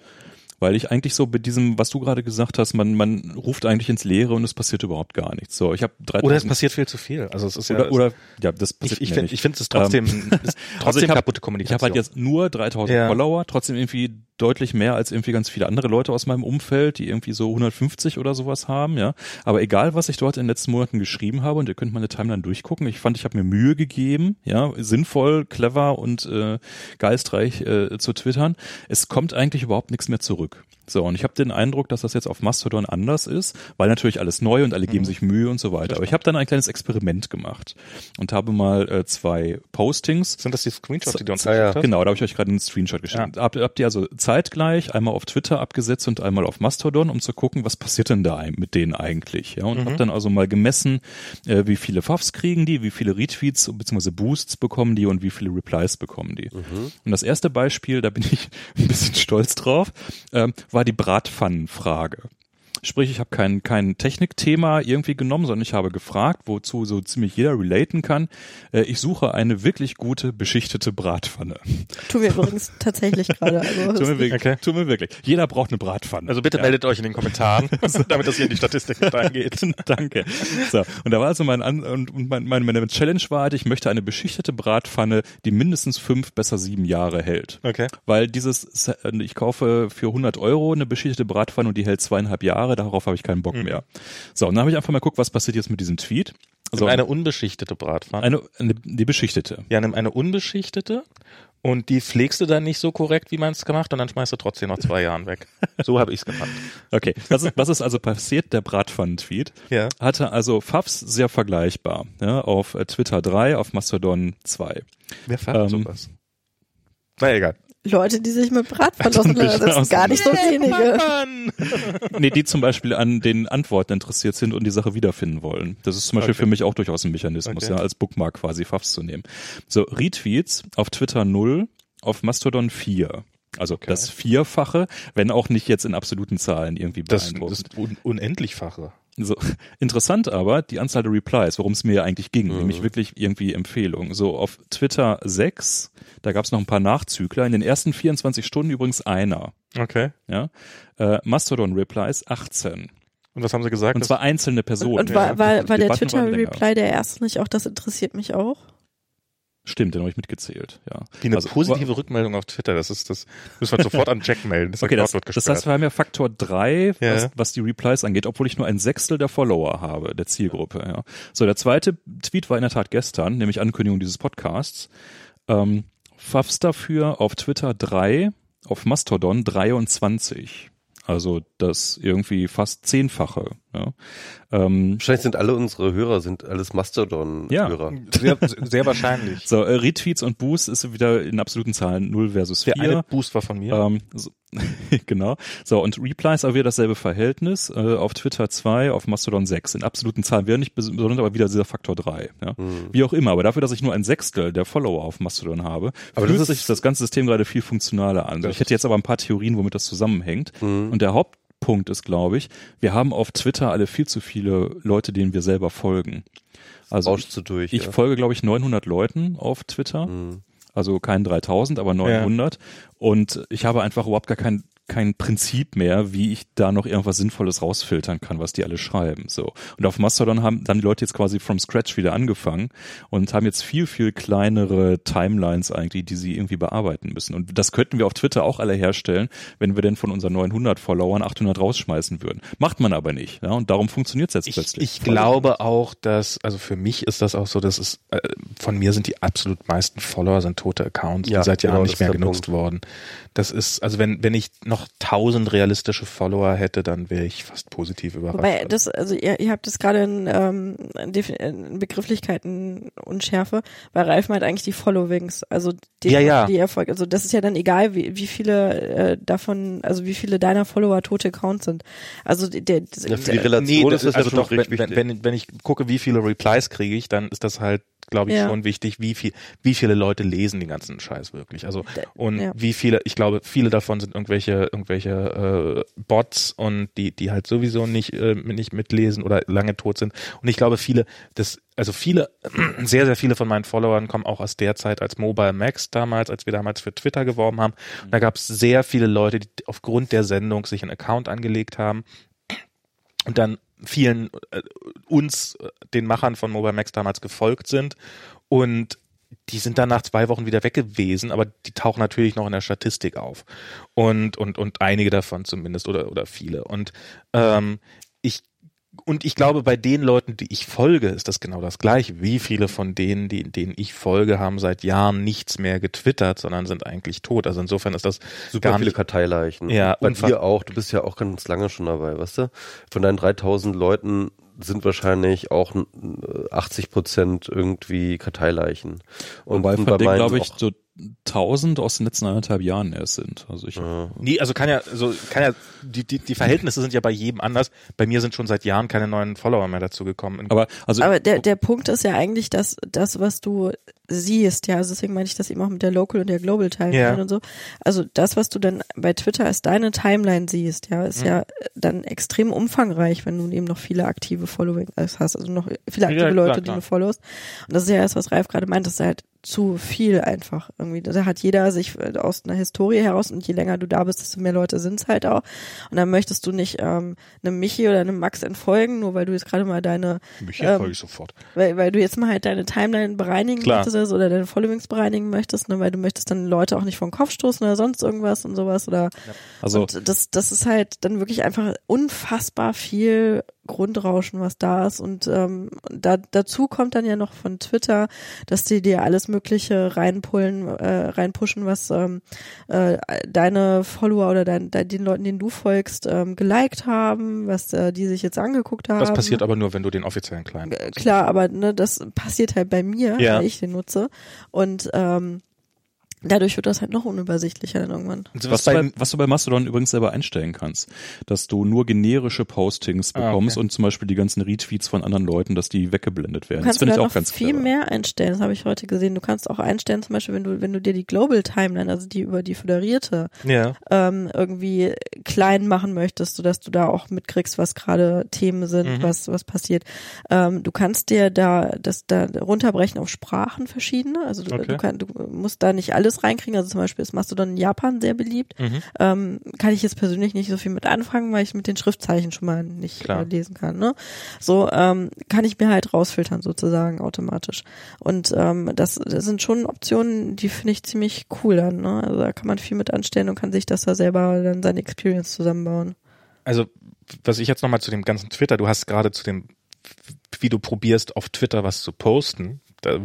Weil ich eigentlich so mit diesem, was du gerade gesagt hast, man, man ruft eigentlich ins Leere und es passiert überhaupt gar nichts. So, ich habe Oder es passiert viel zu viel. Also es ist ja oder, oder ja, das passiert ich, ich finde nicht. ich finde es trotzdem ist Also trotzdem ich hab- kaputte Ich Kommunikation. habe halt jetzt nur 3000 Ja. Follower, trotzdem irgendwie deutlich mehr als irgendwie ganz viele andere Leute aus meinem Umfeld, die irgendwie so 150 oder sowas haben, ja. Aber egal, was ich dort in den letzten Monaten geschrieben habe, und ihr könnt meine Timeline durchgucken, ich fand, ich habe mir Mühe gegeben, ja, sinnvoll, clever und äh, geistreich äh, zu twittern. Es kommt eigentlich überhaupt nichts mehr zurück. So, und ich habe den Eindruck, dass das jetzt auf Mastodon anders ist, weil natürlich alles neu und alle geben sich Mühe und so weiter. Aber ich habe dann ein kleines Experiment gemacht und habe mal äh, zwei Postings sind das die Screenshots, die du uns Ah, ja. geschickt hast? Genau, da habe ich euch gerade einen Screenshot geschickt. Habt, habt ihr also zeitgleich einmal auf Twitter abgesetzt und einmal auf Mastodon, um zu gucken, was passiert denn da mit denen eigentlich? Ja, und Mhm. hab dann also mal gemessen, äh, wie viele Fafs kriegen die, wie viele Retweets bzw. Boosts bekommen die und wie viele Replies bekommen die. Und das erste Beispiel, da bin ich ein bisschen stolz drauf, ähm, war die Bratpfannenfrage. Sprich, ich habe kein, kein Technikthema irgendwie genommen, sondern ich habe gefragt, wozu so ziemlich jeder relaten kann. Äh, ich suche eine wirklich gute beschichtete Bratpfanne. Tun wir übrigens tatsächlich gerade. Also, Tut mir, wirklich, Okay. tut mir wirklich. Jeder braucht eine Bratpfanne. Also bitte meldet euch in den Kommentaren, damit das hier in die Statistik mit reingeht. Danke. So, und da war also mein An und und mein, meine, meine Challenge war halt, ich möchte eine beschichtete Bratpfanne, die mindestens fünf, besser sieben Jahre hält. Okay. Weil dieses, Se- ich kaufe für 100 Euro eine beschichtete Bratpfanne und die hält zweieinhalb Jahre, darauf habe ich keinen Bock mehr. So, und dann habe ich einfach mal geguckt, was passiert jetzt mit diesem Tweet. So, eine unbeschichtete Bratpfanne. eine, eine, die beschichtete. Ja, nimm eine unbeschichtete und die pflegst du dann nicht so korrekt, wie man es gemacht und dann schmeißt du trotzdem noch zwei Jahren weg. So habe ich es gemacht. Okay, was ist, was ist also passiert? Der Bratpfannen-Tweet Ja. hatte also Fafs sehr vergleichbar. Ja, auf äh, Twitter 3, auf Mastodon 2. Wer fährt Ähm, sowas? Na egal. Leute, die sich mit Bratpfannen auseinandersetzen, das sind gar nicht so wenige. Nee, die zum Beispiel an den Antworten interessiert sind und die Sache wiederfinden wollen. Das ist zum Beispiel Okay. für mich auch durchaus ein Mechanismus, Okay. ja, als Bookmark quasi Fafs zu nehmen. So, Retweets auf Twitter 0, auf Mastodon 4. Also das Vierfache, wenn auch nicht jetzt in absoluten Zahlen irgendwie Das, beeindruckend. das ist un unendlichfache. So, interessant aber die Anzahl der Replies, worum es mir eigentlich ging, nämlich wirklich irgendwie Empfehlungen. So auf Twitter 6, da gab es noch ein paar Nachzügler, in den ersten 24 Stunden übrigens einer. Okay. Ja? Äh, Mastodon Replies 18. Und was haben sie gesagt? Und zwar einzelne Personen. Und war, war, war Die der. Twitter-Reply der erste nicht auch, das interessiert mich auch? Stimmt, den habe ich mitgezählt, ja. die eine Also, positive Rückmeldung auf Twitter, das ist das, müssen wir sofort an Jack melden. Das Okay, das, das heißt, wir haben ja Faktor 3, was, Ja. was die Replies angeht, obwohl ich nur ein Sechstel der Follower habe, der Zielgruppe. Ja. So, der zweite Tweet war in der Tat gestern, nämlich Ankündigung dieses Podcasts. Ähm, Fafs dafür auf Twitter 3, auf Mastodon 23. Also das irgendwie fast zehnfache. Ja. Ähm, Wahrscheinlich sind alle unsere Hörer sind alles Mastodon-Hörer. sehr, sehr wahrscheinlich. so, äh, Retweets und Boosts ist wieder in absoluten Zahlen 0 versus 4. Der eine Boost war von mir. Ähm, so, genau. So, und Replies aber wieder dasselbe Verhältnis. Äh, auf Twitter 2, auf Mastodon 6. In absoluten Zahlen wieder nicht besonders, aber wieder dieser Faktor 3. Ja? Wie auch immer. Aber dafür, dass ich nur ein Sechstel der Follower auf Mastodon habe, Aber fühlt das ist- sich das ganze System gerade viel funktionaler an. Ich hätte jetzt aber ein paar Theorien, womit das zusammenhängt. Und der Hauptpunkt ist, glaube ich, wir haben auf Twitter alle viel zu viele Leute, denen wir selber folgen. Also du durch. ich ja. folge, glaube ich, 900 Leuten auf Twitter. Also kein 3000, aber 900. Und ich habe einfach überhaupt gar kein, kein Prinzip mehr, wie ich da noch irgendwas Sinnvolles rausfiltern kann, was die alle schreiben. So. Und auf Mastodon haben dann die Leute jetzt quasi from scratch wieder angefangen und haben jetzt viel, viel kleinere Timelines eigentlich, die sie irgendwie bearbeiten müssen. Und das könnten wir auf Twitter auch alle herstellen, wenn wir denn von unseren 900 Followern 800 rausschmeißen würden. Macht man aber nicht. Ja? Und darum funktioniert es jetzt Ich, plötzlich. ich glaube auch, dass, also für mich ist das auch so, dass es, äh, von mir sind die absolut meisten Follower sind tote Accounts, Ja, die seit Jahren genau, nicht mehr genutzt Punkt. worden. Das ist, also wenn, wenn ich noch tausend realistische Follower hätte, dann wäre ich fast positiv überrascht. Wobei das, also ihr, ihr habt das gerade in, ähm, in Begrifflichkeiten Unschärfe, weil Ralf meint eigentlich die Followings, also die, Ja, ja. die Erfolg. Also das ist ja dann egal, wie, wie viele äh, davon, also wie viele deiner Follower tote Accounts sind. Also der, der, Ja, für die Relation das ist das also doch, wenn, wichtig. wenn, wenn ich gucke, wie viele Replies kriege ich, dann ist das halt, glaube ich, Ja. schon wichtig, wie viel, wie viele Leute lesen den ganzen Scheiß wirklich. Also und ja. wie viele, ich glaube, viele davon sind irgendwelche, irgendwelche äh, Bots und die, die halt sowieso nicht, äh, nicht mitlesen oder lange tot sind. Und ich glaube, viele, das, also viele, sehr, sehr viele von meinen Followern kommen auch aus der Zeit als Mobile Max damals, als wir damals für Twitter geworben haben. Und da gab es sehr viele Leute, die aufgrund der Sendung sich einen Account angelegt haben und dann vielen äh, uns, äh, den Machern von Mobile Max damals gefolgt sind und die sind dann nach zwei Wochen wieder weg gewesen, aber die tauchen natürlich noch in der Statistik auf. Und, und, und einige davon zumindest oder, oder viele. Und ähm, ich und ich glaube, bei den Leuten, die ich folge, ist das genau das Gleiche. Wie viele von denen, die, denen ich folge, haben seit Jahren nichts mehr getwittert, sondern sind eigentlich tot. Also insofern ist das Super gar viele nicht, Karteileichen. Ja, Bei unfass- dir auch. Du bist ja auch ganz lange schon dabei, weißt du? Von deinen 3000 Leuten sind wahrscheinlich auch äh, 80 Prozent irgendwie Karteileichen. Und, Wobei von denen, meinen glaube ich, so 1000 aus den letzten anderthalb Jahren erst sind. Also ich, Nee, also kann ja, so kann ja, die, die, die Verhältnisse sind ja bei jedem anders. Bei mir sind schon seit Jahren keine neuen Follower mehr dazu gekommen. aber also Aber der, der Punkt ist ja eigentlich, dass das, was du siehst, ja, also deswegen meine ich das eben auch mit der Local und der Global Timeline Ja. und so. Also das, was du dann bei Twitter als deine Timeline siehst, ja, ist Mhm. ja dann extrem umfangreich, wenn du eben noch viele aktive Following hast, also noch viele aktive Ja, klar, Leute, die klar. du followst. Und das ist ja das, was Ralf gerade meint, das ist halt zu viel einfach irgendwie. Da hat jeder sich äh, aus einer Historie heraus und je länger du da bist, desto mehr Leute sind's halt auch. Und dann möchtest du nicht ähm, einem Michi oder einem Max entfolgen, nur weil du jetzt gerade mal deine mich ähm, folge ich sofort. weil, weil du jetzt mal halt deine Timeline bereinigen Klar. möchtest oder deine Followings bereinigen möchtest, ne, weil du möchtest dann Leute auch nicht vor den Kopf stoßen oder sonst irgendwas und sowas oder also und das das ist halt dann wirklich einfach unfassbar viel Grundrauschen, was da ist und ähm, da, dazu kommt dann ja noch von Twitter, dass die dir alles Mögliche reinpullen, äh, reinpushen, was ähm, äh, deine Follower oder dein, dein, den Leuten, denen du folgst, ähm, geliked haben, was äh, die sich jetzt angeguckt haben. Das passiert aber nur, wenn du den offiziellen Client Äh, Klar, aber ne, das passiert halt bei mir, Ja. weil ich den nutze. Und ähm, dadurch wird das halt noch unübersichtlicher dann irgendwann. Also was, du bei, was du bei Mastodon übrigens selber einstellen kannst, dass du nur generische Postings Ah, bekommst okay. und zum Beispiel die ganzen Retweets von anderen Leuten, dass die weggeblendet werden. Du Das kannst finde ich auch noch ganz viel clever. mehr einstellen, das habe ich heute gesehen. Du kannst auch einstellen, zum Beispiel, wenn du, wenn du dir die Global Timeline, also die über die föderierte, ja. ähm, irgendwie klein machen möchtest, sodass du da auch mitkriegst, was gerade Themen sind, Mhm. was, was passiert. Ähm, du kannst dir da das da runterbrechen auf Sprachen verschiedene. Also du, Okay. du, kann, du musst da nicht alles reinkriegen. Also zum Beispiel ist Mastodon in Japan sehr beliebt. Mhm. Ähm, kann ich jetzt persönlich nicht so viel mit anfangen, weil ich mit den Schriftzeichen schon mal nicht Klar. äh, lesen kann. Ne? So ähm, kann ich mir halt rausfiltern sozusagen automatisch. Und ähm, das, das sind schon Optionen, die finde ich ziemlich cool dann. Ne? Also da kann man viel mit anstellen und kann sich das da selber dann seine Experience zusammenbauen. Also, was ich jetzt nochmal zu dem ganzen Twitter, du hast gerade zu dem, wie du probierst, auf Twitter was zu posten,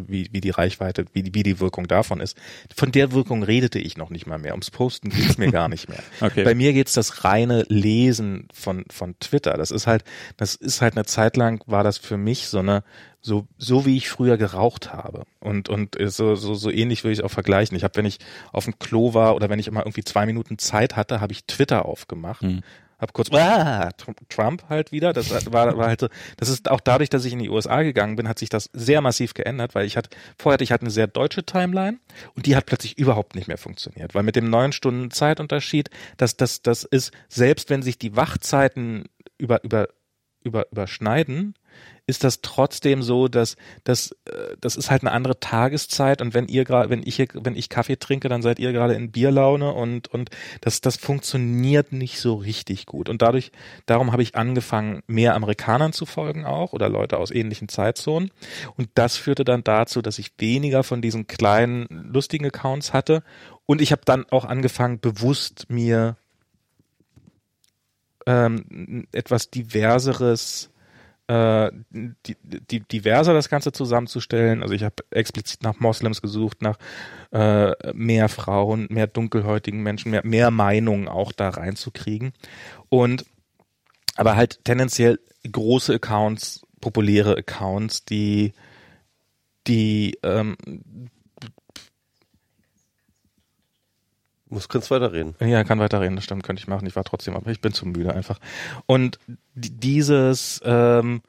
wie, wie die Reichweite, wie die, wie die Wirkung davon ist. Von der Wirkung redete ich noch nicht mal mehr. Ums Posten geht's mir gar nicht mehr. Okay. Bei mir geht's das reine Lesen von, von Twitter. Das ist halt, das ist halt eine Zeit lang war das für mich so eine, so, so wie ich früher geraucht habe. Und, und so, so, so ähnlich würde ich auch vergleichen. Ich habe, wenn ich auf dem Klo war oder wenn ich immer irgendwie zwei Minuten Zeit hatte, habe ich Twitter aufgemacht. Hm. Hab kurz ah, Tr- Trump halt wieder. Das war, war halt so. Das ist auch dadurch, dass ich in die USA gegangen bin, hat sich das sehr massiv geändert, weil ich hatte vorher hatte ich hatte eine sehr deutsche Timeline und die hat plötzlich überhaupt nicht mehr funktioniert, weil mit dem neun Stunden Zeitunterschied, das das das ist selbst wenn sich die Wachzeiten über über über überschneiden, ist das trotzdem so, dass dass äh, das ist halt eine andere Tageszeit und wenn ihr gerade wenn ich hier, wenn ich Kaffee trinke, dann seid ihr gerade in Bierlaune und und das das funktioniert nicht so richtig gut. Und dadurch darum habe ich angefangen mehr Amerikanern zu folgen auch oder Leute aus ähnlichen Zeitzonen. Und das führte dann dazu, dass ich weniger von diesen kleinen lustigen Accounts hatte. Und ich habe dann auch angefangen bewusst mir ähm, etwas diverseres äh, die, die, diverser das Ganze zusammenzustellen. Also ich habe explizit nach Moslems gesucht, nach äh, mehr Frauen, mehr dunkelhäutigen Menschen, mehr, mehr Meinungen auch da reinzukriegen. Und aber halt tendenziell große Accounts, populäre Accounts, die die ähm, Muss kannst weiterreden. Ja, kann weiterreden, das stimmt, könnte ich machen. Ich war trotzdem, aber ich bin zu müde einfach. Und dieses ähm,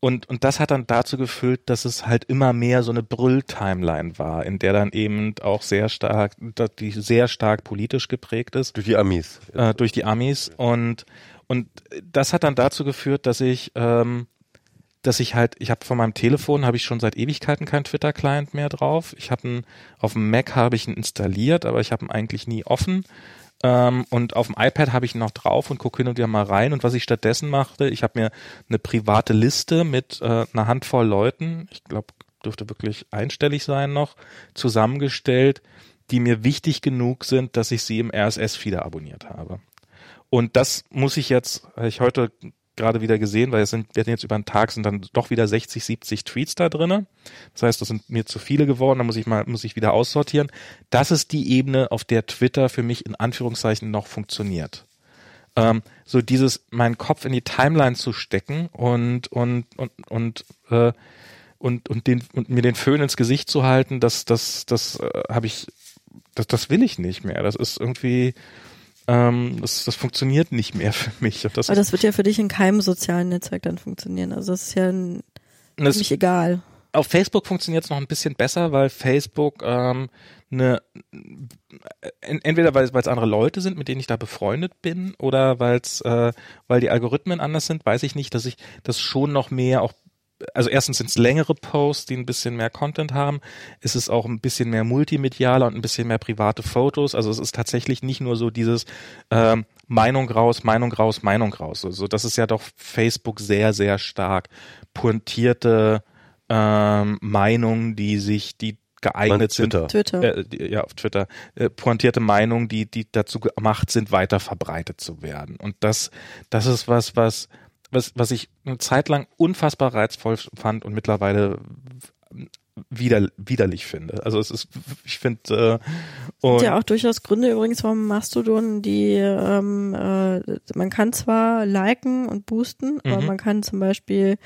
und und das hat dann dazu geführt, dass es halt immer mehr so eine Brüll-Timeline war, in der dann eben auch sehr stark, die sehr stark politisch geprägt ist. Durch die Amis. Äh, durch die Amis und und das hat dann dazu geführt, dass ich ähm, dass ich halt, ich habe von meinem Telefon habe ich schon seit Ewigkeiten kein Twitter-Client mehr drauf. Ich habe auf dem Mac habe ich ihn installiert, aber ich habe ihn eigentlich nie offen. Ähm, und auf dem iPad habe ich ihn noch drauf und gucke hin und wieder mal rein. Und was ich stattdessen machte, ich habe mir eine private Liste mit äh, einer Handvoll Leuten, ich glaube, dürfte wirklich einstellig sein noch, zusammengestellt, die mir wichtig genug sind, dass ich sie im RSS-Feeder abonniert habe. Und das muss ich jetzt, ich heute gerade wieder gesehen, weil es sind, werden jetzt über den Tag sind dann doch wieder 60, 70 Tweets da drinnen. Das heißt, das sind mir zu viele geworden, da muss ich mal, muss ich wieder aussortieren. Das ist die Ebene, auf der Twitter für mich in Anführungszeichen noch funktioniert. Ähm, so dieses, meinen Kopf in die Timeline zu stecken und, und, und, und, äh, und, und, den, und mir den Föhn ins Gesicht zu halten, das, das, das äh, habe ich, das, das will ich nicht mehr. Das ist irgendwie, ähm, das, das funktioniert nicht mehr für mich. das Aber das wird ja für dich in keinem sozialen Netzwerk dann funktionieren. Also das ist ja ein, das, ziemlich egal. Auf Facebook funktioniert es noch ein bisschen besser, weil Facebook ähm, eine entweder weil es andere Leute sind, mit denen ich da befreundet bin, oder weil's, äh, weil die Algorithmen anders sind, weiß ich nicht, dass ich das schon noch mehr auch also erstens sind es längere Posts, die ein bisschen mehr Content haben. Es ist auch ein bisschen mehr multimedialer und ein bisschen mehr private Fotos. Also es ist tatsächlich nicht nur so dieses ähm, Meinung raus, Meinung raus, Meinung raus. Also das ist ja doch Facebook sehr, sehr stark pointierte ähm, Meinungen, die sich, die geeignet sind. Twitter. Äh, die, ja, auf Twitter. Äh, pointierte Meinungen, die, die dazu gemacht sind, weiter verbreitet zu werden. Und das, das ist was, was was, was ich eine Zeit lang unfassbar reizvoll fand und mittlerweile wider, widerlich finde. Also es ist, ich finde äh, und ja auch durchaus Gründe übrigens vom Mastodon, die ähm, äh, man kann zwar liken und boosten, mhm. aber man kann zum Beispiel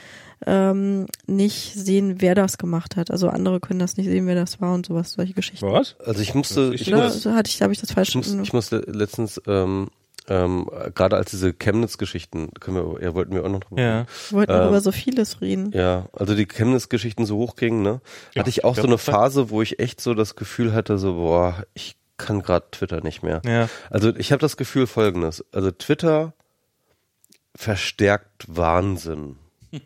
ähm, nicht sehen, wer das gemacht hat. Also andere können das nicht sehen, wer das war und sowas, solche Geschichten. Was? Also ich musste, ich, Oder, muss, so hatte ich, habe ich das falsch. Ich, muss, ich musste letztens ähm, ähm, gerade als diese Chemnitz-Geschichten, können wir, ja, wollten wir auch noch drüber ja. Wir wollten ähm, über so vieles reden. Ja, also die Chemnitz-Geschichten so hochgingen, ne? Ja, hatte ich auch ich so eine Phase, wo ich echt so das Gefühl hatte, so, boah, ich kann gerade Twitter nicht mehr. Ja. Also ich habe das Gefühl folgendes, also Twitter verstärkt Wahnsinn.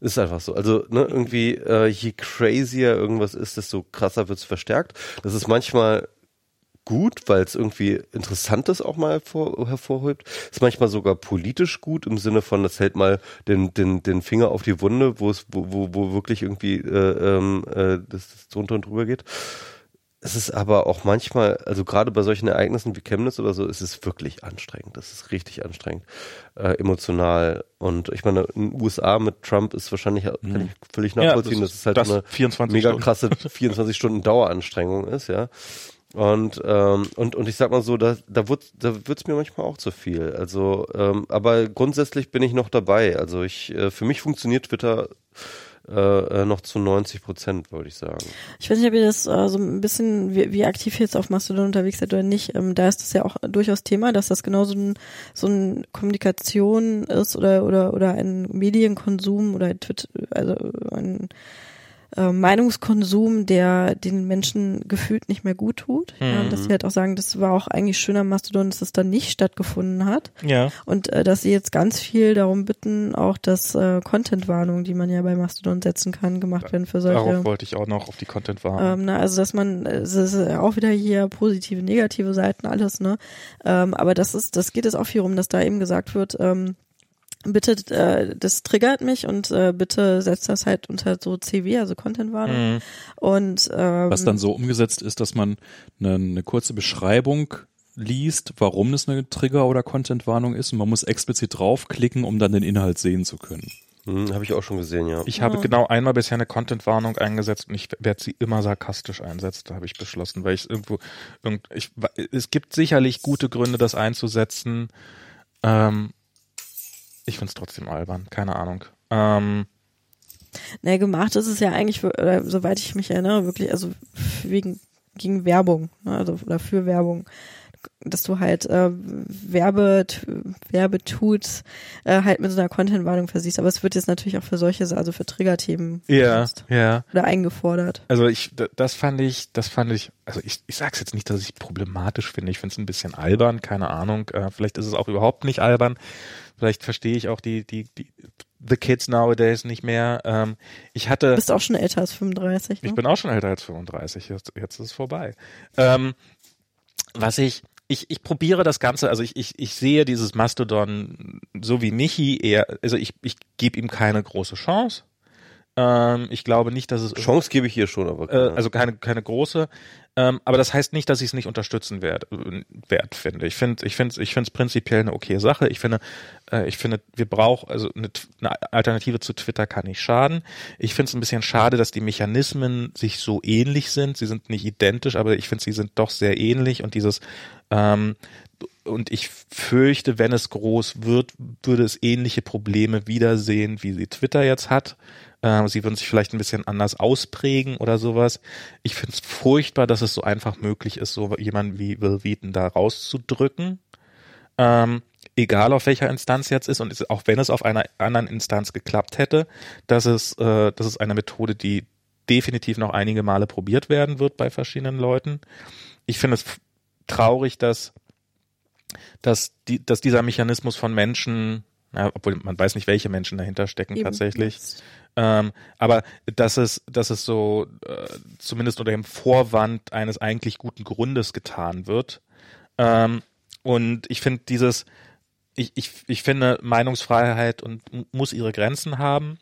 Ist einfach so. Also, ne, irgendwie, äh, je crazier irgendwas ist, desto krasser wird's verstärkt. Das ist manchmal gut, weil es irgendwie Interessantes auch mal hervor, hervorhebt. Ist manchmal sogar politisch gut im Sinne von, das hält mal den, den, den Finger auf die Wunde, wo es, wo, wo, wo wirklich irgendwie äh, ähm, äh, das, das drunter und drüber geht. Es ist aber auch manchmal, also gerade bei solchen Ereignissen wie Chemnitz oder so, ist es wirklich anstrengend. Das ist richtig anstrengend, äh, emotional. Und ich meine, in den USA mit Trump ist wahrscheinlich, kann ich mhm. völlig nachvollziehen, ja, das, dass es halt das eine mega krasse 24 Stunden Daueranstrengung ist, ja. Und, ähm, und, und ich sag mal so, da, da wird da wird's mir manchmal auch zu viel. Also, ähm, aber grundsätzlich bin ich noch dabei. Also ich, äh, für mich funktioniert Twitter äh, äh noch zu 90 Prozent, würde ich sagen. Ich weiß nicht, ob ihr das äh, so ein bisschen, wie, wie aktiv jetzt auf Mastodon unterwegs seid oder nicht. Ähm, da ist das ja auch durchaus Thema, dass das genau so ein, so ein Kommunikation ist oder, oder, oder ein Medienkonsum oder ein Twitter, also ein äh, Meinungskonsum, der den Menschen gefühlt nicht mehr gut tut. Mhm. Ja, dass sie halt auch sagen, das war auch eigentlich schöner Mastodon, dass es dann nicht stattgefunden hat. Ja. Und äh, dass sie jetzt ganz viel darum bitten, auch dass äh, Content-Warnungen, die man ja bei Mastodon setzen kann, gemacht werden für solche. Darauf wollte ich auch noch auf die Content-Warnung. Ähm, na, also dass man, es ist auch wieder hier positive, negative Seiten, alles, ne? Ähm, aber das ist, das geht es auch viel um, dass da eben gesagt wird, ähm, bitte, äh, das triggert mich und äh, bitte setzt das halt unter so CW, also Content-Warnung. Mhm. Und ähm, was dann so umgesetzt ist, dass man eine, eine kurze Beschreibung liest, warum es eine Trigger- oder Content-Warnung ist und man muss explizit draufklicken, um dann den Inhalt sehen zu können. Hm, Habe ich auch schon gesehen, ja. Ich habe Ja. genau einmal bisher eine Content-Warnung eingesetzt und ich werde sie immer sarkastisch einsetzen, da habe ich beschlossen, weil ich es irgendwo, irgend, ich, es gibt sicherlich gute Gründe, das einzusetzen. Ähm, ich finde es trotzdem albern, keine Ahnung. Ähm, Nee, gemacht ist es ja eigentlich, oder, soweit ich mich erinnere, wirklich, also wegen gegen Werbung, ne, also oder für Werbung, dass du halt äh, Werbe Werbetools äh, halt mit so einer Content-Warnung versiehst. Aber es wird jetzt natürlich auch für solche, also für Triggerthemen ja, ja. oder eingefordert. Also ich, das fand ich, das fand ich, also ich, ich sag's jetzt nicht, dass ich problematisch finde. Ich finde es ein bisschen albern, keine Ahnung. Äh, vielleicht ist es auch überhaupt nicht albern. Vielleicht verstehe ich auch die, die, die, the kids nowadays nicht mehr. Ähm, ich Du hatte, bist auch schon älter als 35, ne? ich bin auch schon älter als 35. Jetzt, jetzt ist es vorbei. Ähm, was ich, ich, ich probiere das Ganze, also ich, ich, ich sehe dieses Mastodon so wie Michi eher, also ich, ich gebe ihm keine große Chance. Ähm, ich glaube nicht, dass es Chance gebe ich hier schon, aber äh, keine. also keine keine große. Ähm, aber das heißt nicht, dass ich es nicht unterstützen werd, äh, wert finde. Ich finde ich finde ich finde es prinzipiell eine okay Sache. Ich finde äh, ich finde wir brauchen also eine, eine Alternative zu Twitter kann nicht schaden. Ich finde es ein bisschen schade, dass die Mechanismen sich so ähnlich sind. Sie sind nicht identisch, aber ich finde sie sind doch sehr ähnlich und dieses ähm, und ich fürchte, wenn es groß wird, würde es ähnliche Probleme wiedersehen, wie sie Twitter jetzt hat. Ähm, sie würden sich vielleicht ein bisschen anders ausprägen oder sowas. Ich finde es furchtbar, dass es so einfach möglich ist, so jemanden wie Will Wheaton da rauszudrücken. Ähm, egal auf welcher Instanz jetzt ist und auch wenn es auf einer anderen Instanz geklappt hätte, dass es, äh, das ist eine Methode, die definitiv noch einige Male probiert werden wird bei verschiedenen Leuten. Ich finde es traurig, dass dass, die, dass dieser Mechanismus von Menschen, ja, obwohl man weiß nicht, welche Menschen dahinter stecken Eben. tatsächlich, ähm, aber dass es, dass es so äh, zumindest unter dem Vorwand eines eigentlich guten Grundes getan wird. Ähm, und ich finde dieses, ich, ich, ich finde Meinungsfreiheit und muss ihre Grenzen haben.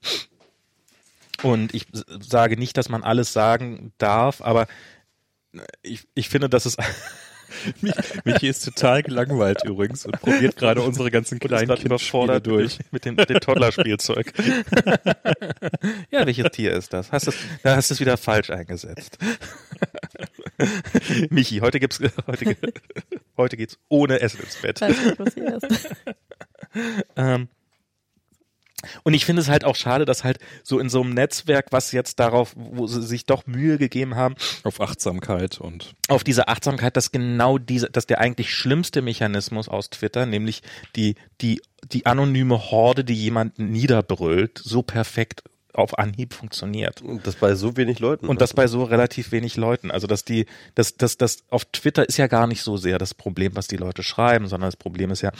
Und ich sage nicht, dass man alles sagen darf, aber ich, ich finde, dass es Mich, Michi ist total gelangweilt übrigens und probiert gerade unsere ganzen kleinen Kindspiele durch. mit dem, mit dem Toddlerspielzeug. ja, welches Tier ist das? Hast du, da hast du es wieder falsch eingesetzt. Michi, heute gibt's, heute, heute geht's ohne Essen ins Bett. Weiß nicht, was hier ist. Ähm, und ich finde es halt auch schade, dass halt so in so einem Netzwerk, was jetzt darauf, wo sie sich doch Mühe gegeben haben, Auf Achtsamkeit und auf diese Achtsamkeit, dass genau diese, dass der eigentlich schlimmste Mechanismus aus Twitter, nämlich die, die, die anonyme Horde, die jemanden niederbrüllt, so perfekt auf Anhieb funktioniert. Und das bei so wenig Leuten. Und ne? das bei so relativ wenig Leuten. Also, dass die, das, das, das auf Twitter ist ja gar nicht so sehr das Problem, was die Leute schreiben, sondern das Problem ist ja,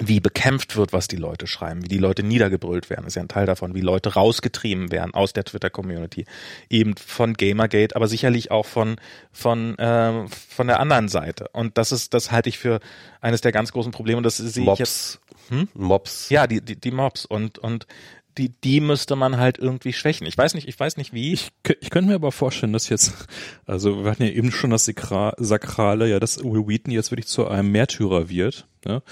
wie bekämpft wird, was die Leute schreiben, wie die Leute niedergebrüllt werden, ist ja ein Teil davon, wie Leute rausgetrieben werden aus der Twitter-Community, eben von Gamergate, aber sicherlich auch von von ähm, von der anderen Seite. Und das ist, das halte ich für eines der ganz großen Probleme. Und das sehe ich jetzt. Mobs. Hm? Mobs. Ja, die die, die Mobs und und die die müsste man halt irgendwie schwächen. Ich weiß nicht, ich weiß nicht wie. Ich, ich könnte mir aber vorstellen, dass jetzt, also wir hatten ja eben schon das Sakra Sakrale, ja, dass Will Wheaton jetzt wirklich zu einem Märtyrer wird. Ja?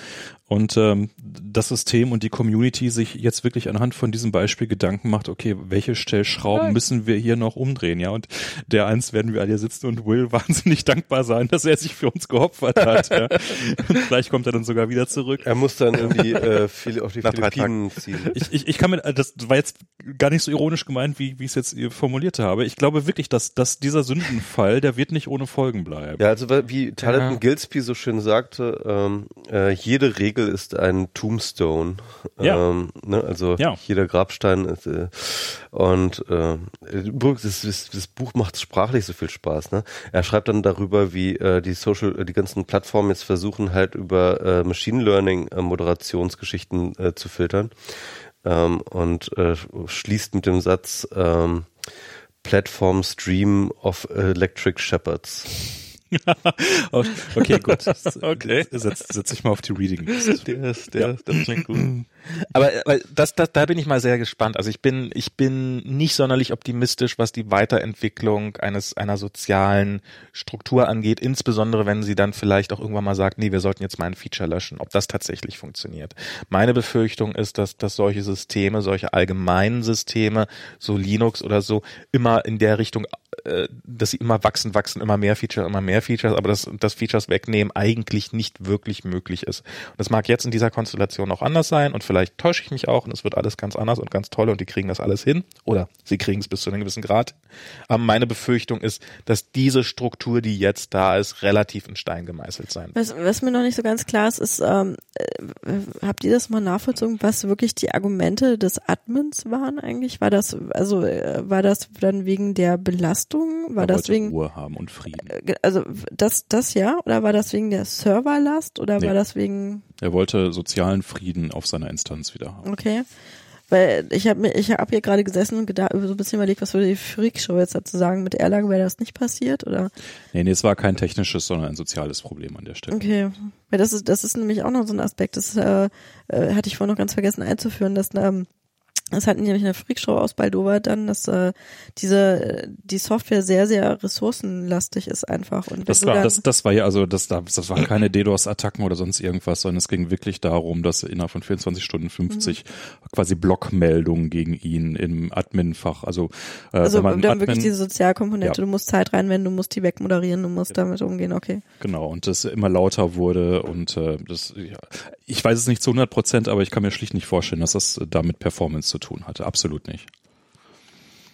Und ähm, das System und die Community sich jetzt wirklich anhand von diesem Beispiel Gedanken macht, okay, welche Stellschrauben müssen wir hier noch umdrehen, ja? Und der eins werden wir alle hier sitzen und Will wahnsinnig dankbar sein, dass er sich für uns geopfert hat. ja? Und vielleicht kommt er dann sogar wieder zurück. Er muss dann irgendwie äh, viel auf die Nach Philippinen ziehen. Ich, ich, ich kann mir, das war jetzt gar nicht so ironisch gemeint, wie, wie ich es jetzt äh, formuliert habe. Ich glaube wirklich, dass, dass dieser Sündenfall, der wird nicht ohne Folgen bleiben. Ja, also wie Talenton Ja. Gillespie so schön sagte, ähm, äh, jede Regel ist ein Tombstone. Ja. Ähm, ne, also Ja. jeder Grabstein ist, äh, und äh, das, das, das Buch macht sprachlich so viel Spaß. Ne? Er schreibt dann darüber, wie äh, die Social, die ganzen Plattformen jetzt versuchen halt über äh, Machine Learning äh, Moderationsgeschichten äh, zu filtern ähm, und äh, schließt mit dem Satz ähm, Platform Stream of Electric Shepherds. okay, gut. Okay. Setz, setz dich mal auf die Reading List. Der ist, der, das klingt gut. Aber, aber das, das, da bin ich mal sehr gespannt. Also ich bin, ich bin nicht sonderlich optimistisch, was die Weiterentwicklung eines einer sozialen Struktur angeht, insbesondere wenn sie dann vielleicht auch irgendwann mal sagt, nee, wir sollten jetzt mal ein Feature löschen, ob das tatsächlich funktioniert. Meine Befürchtung ist, dass, dass solche Systeme, solche allgemeinen Systeme, so Linux oder so, immer in der Richtung äh, dass sie immer wachsen, wachsen, immer mehr Features, immer mehr Features, aber dass das Features wegnehmen eigentlich nicht wirklich möglich ist. Und das mag jetzt in dieser Konstellation auch anders sein und vielleicht täusche ich mich auch und es wird alles ganz anders und ganz toll und die kriegen das alles hin oder sie kriegen es bis zu einem gewissen Grad. Aber meine Befürchtung ist, dass diese Struktur, die jetzt da ist, relativ in Stein gemeißelt sein. Was, was mir noch nicht so ganz klar ist, ist, ähm, äh, habt ihr das mal nachvollzogen, was wirklich die Argumente des Admins waren eigentlich? War das, also äh, war das dann wegen der Belastung? War Er das wegen Ruhe haben und Frieden. äh, also das, das ja? Oder war das wegen der Serverlast oder Nee. war das wegen Er wollte sozialen Frieden auf seiner Instanz wieder haben. Okay. Weil ich habe mir, ich habe hier gerade gesessen und gedacht, so ein bisschen überlegt, was würde die Freakshow jetzt dazu sagen? Mit Erlangen wäre das nicht passiert, oder? Nee, nee, es war kein technisches, sondern ein soziales Problem an der Stelle. Okay. Weil das ist, das ist nämlich auch noch so ein Aspekt, das äh, äh, hatte ich vorhin noch ganz vergessen einzuführen, dass ähm, das hatten nämlich in der Freakshow aus Baldova dann, dass äh, diese äh, die Software sehr, sehr ressourcenlastig ist einfach. Und Das war, das, das war ja, also das, das waren keine DDoS-Attacken oder sonst irgendwas, sondern es ging wirklich darum, dass innerhalb von 24 Stunden 50 Mhm. quasi Blockmeldungen gegen ihn im Admin-Fach, also, äh, also man dann wirklich Admin, diese Sozialkomponente, Ja. du musst Zeit reinwenden, du musst die wegmoderieren, du musst damit umgehen, okay. genau, und das immer lauter wurde und äh, das, ja, ich weiß es nicht zu 100 Prozent, aber ich kann mir schlicht nicht vorstellen, dass das da mit Performance zu tun hatte, absolut nicht.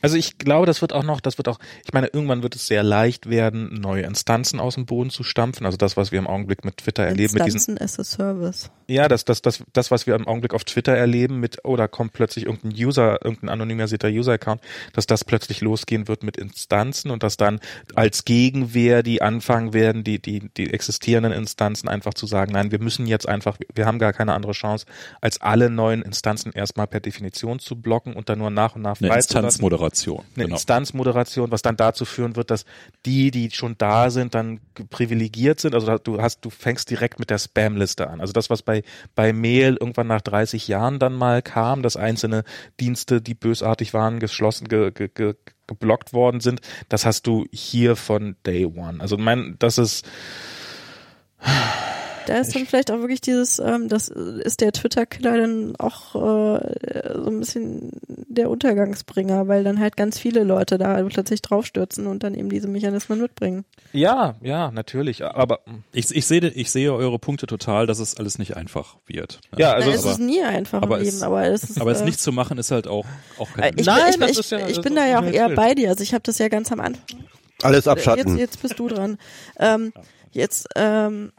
Also ich glaube, das wird auch noch, das wird auch, ich meine, irgendwann wird es sehr leicht werden, neue Instanzen aus dem Boden zu stampfen. Also das, was wir im Augenblick mit Twitter erleben, mit diesen, Instanzen as a Service. ja, das, das, das, das, was wir im Augenblick auf Twitter erleben, mit, oder kommt plötzlich irgendein User, irgendein anonymisierter User-Account, dass das plötzlich losgehen wird mit Instanzen und dass dann als Gegenwehr die anfangen werden, die, die, die existierenden Instanzen einfach zu sagen, nein, wir müssen jetzt einfach, wir haben gar keine andere Chance, als alle neuen Instanzen erstmal per Definition zu blocken und dann nur nach und nach Eine freizulassen Instanzmoderation. eine genau. Instanzmoderation, was dann dazu führen wird, dass die, die schon da sind, dann privilegiert sind. Also du hast, du fängst direkt mit der Spam-Liste an. Also das, was bei bei Mail irgendwann nach 30 Jahren dann mal kam, dass einzelne Dienste, die bösartig waren, geschlossen, ge, ge, ge, geblockt worden sind, das hast du hier von Day One. Also mein, das ist Da ist dann vielleicht auch wirklich dieses, ähm, das ist der Twitter-Killer dann auch äh, so ein bisschen der Untergangsbringer, weil dann halt ganz viele Leute da plötzlich draufstürzen und dann eben diese Mechanismen mitbringen. ja, ja, natürlich. Aber Ich, ich, sehe, ich sehe eure Punkte total, dass es alles nicht einfach wird. ja, also Nein, es ist nie einfach aber im es- Leben, aber es ist. Aber es äh, nicht zu machen ist halt auch, auch kein äh, ich, Nein, ich, ist ja- ich, ich bin da ja auch eher bei dir. Also ich habe das ja ganz am Anfang. Alles Jetzt, abschatten. jetzt bist du dran. Ähm, jetzt, ähm,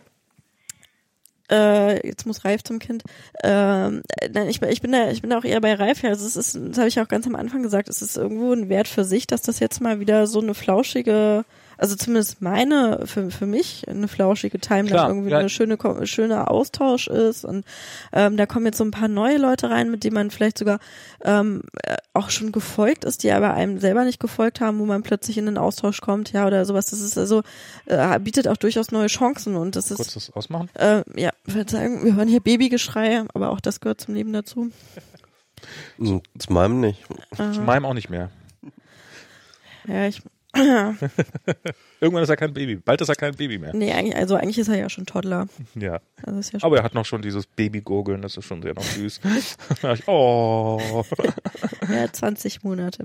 äh, jetzt muss Ralf zum Kind. Ähm, äh, nein, ich, bin- ich bin da, ich bin da auch eher bei. Ja, also es ist, das habe ich auch ganz am Anfang gesagt. Es ist irgendwo ein Wert für sich, dass das jetzt mal wieder so eine flauschige, also zumindest meine, für, für mich eine flauschige Timeline Klar, irgendwie ja. eine schöne, schöner Austausch ist und ähm, da kommen jetzt so ein paar neue Leute rein, mit denen man vielleicht sogar ähm, äh, auch schon gefolgt ist, die aber einem selber nicht gefolgt haben, wo man plötzlich in den Austausch kommt, ja, oder sowas. Das ist also, äh, bietet auch durchus neue Chancen und das ist, kurz das ausmachen. äh, ja, Verzeihung, wir hören hier Babygeschrei, aber auch das gehört zum Leben dazu. Zu meinem nicht. Zu meinem auch nicht mehr. Ja, ich, Irgendwann ist er kein Baby. Bald ist er kein Baby mehr. nee, eigentlich, also eigentlich ist er ja schon Toddler. Ja. Also ja schon, Aber er hat noch schon dieses Babygurgeln, das ist schon sehr noch süß. Oh. ja, 20 Monate.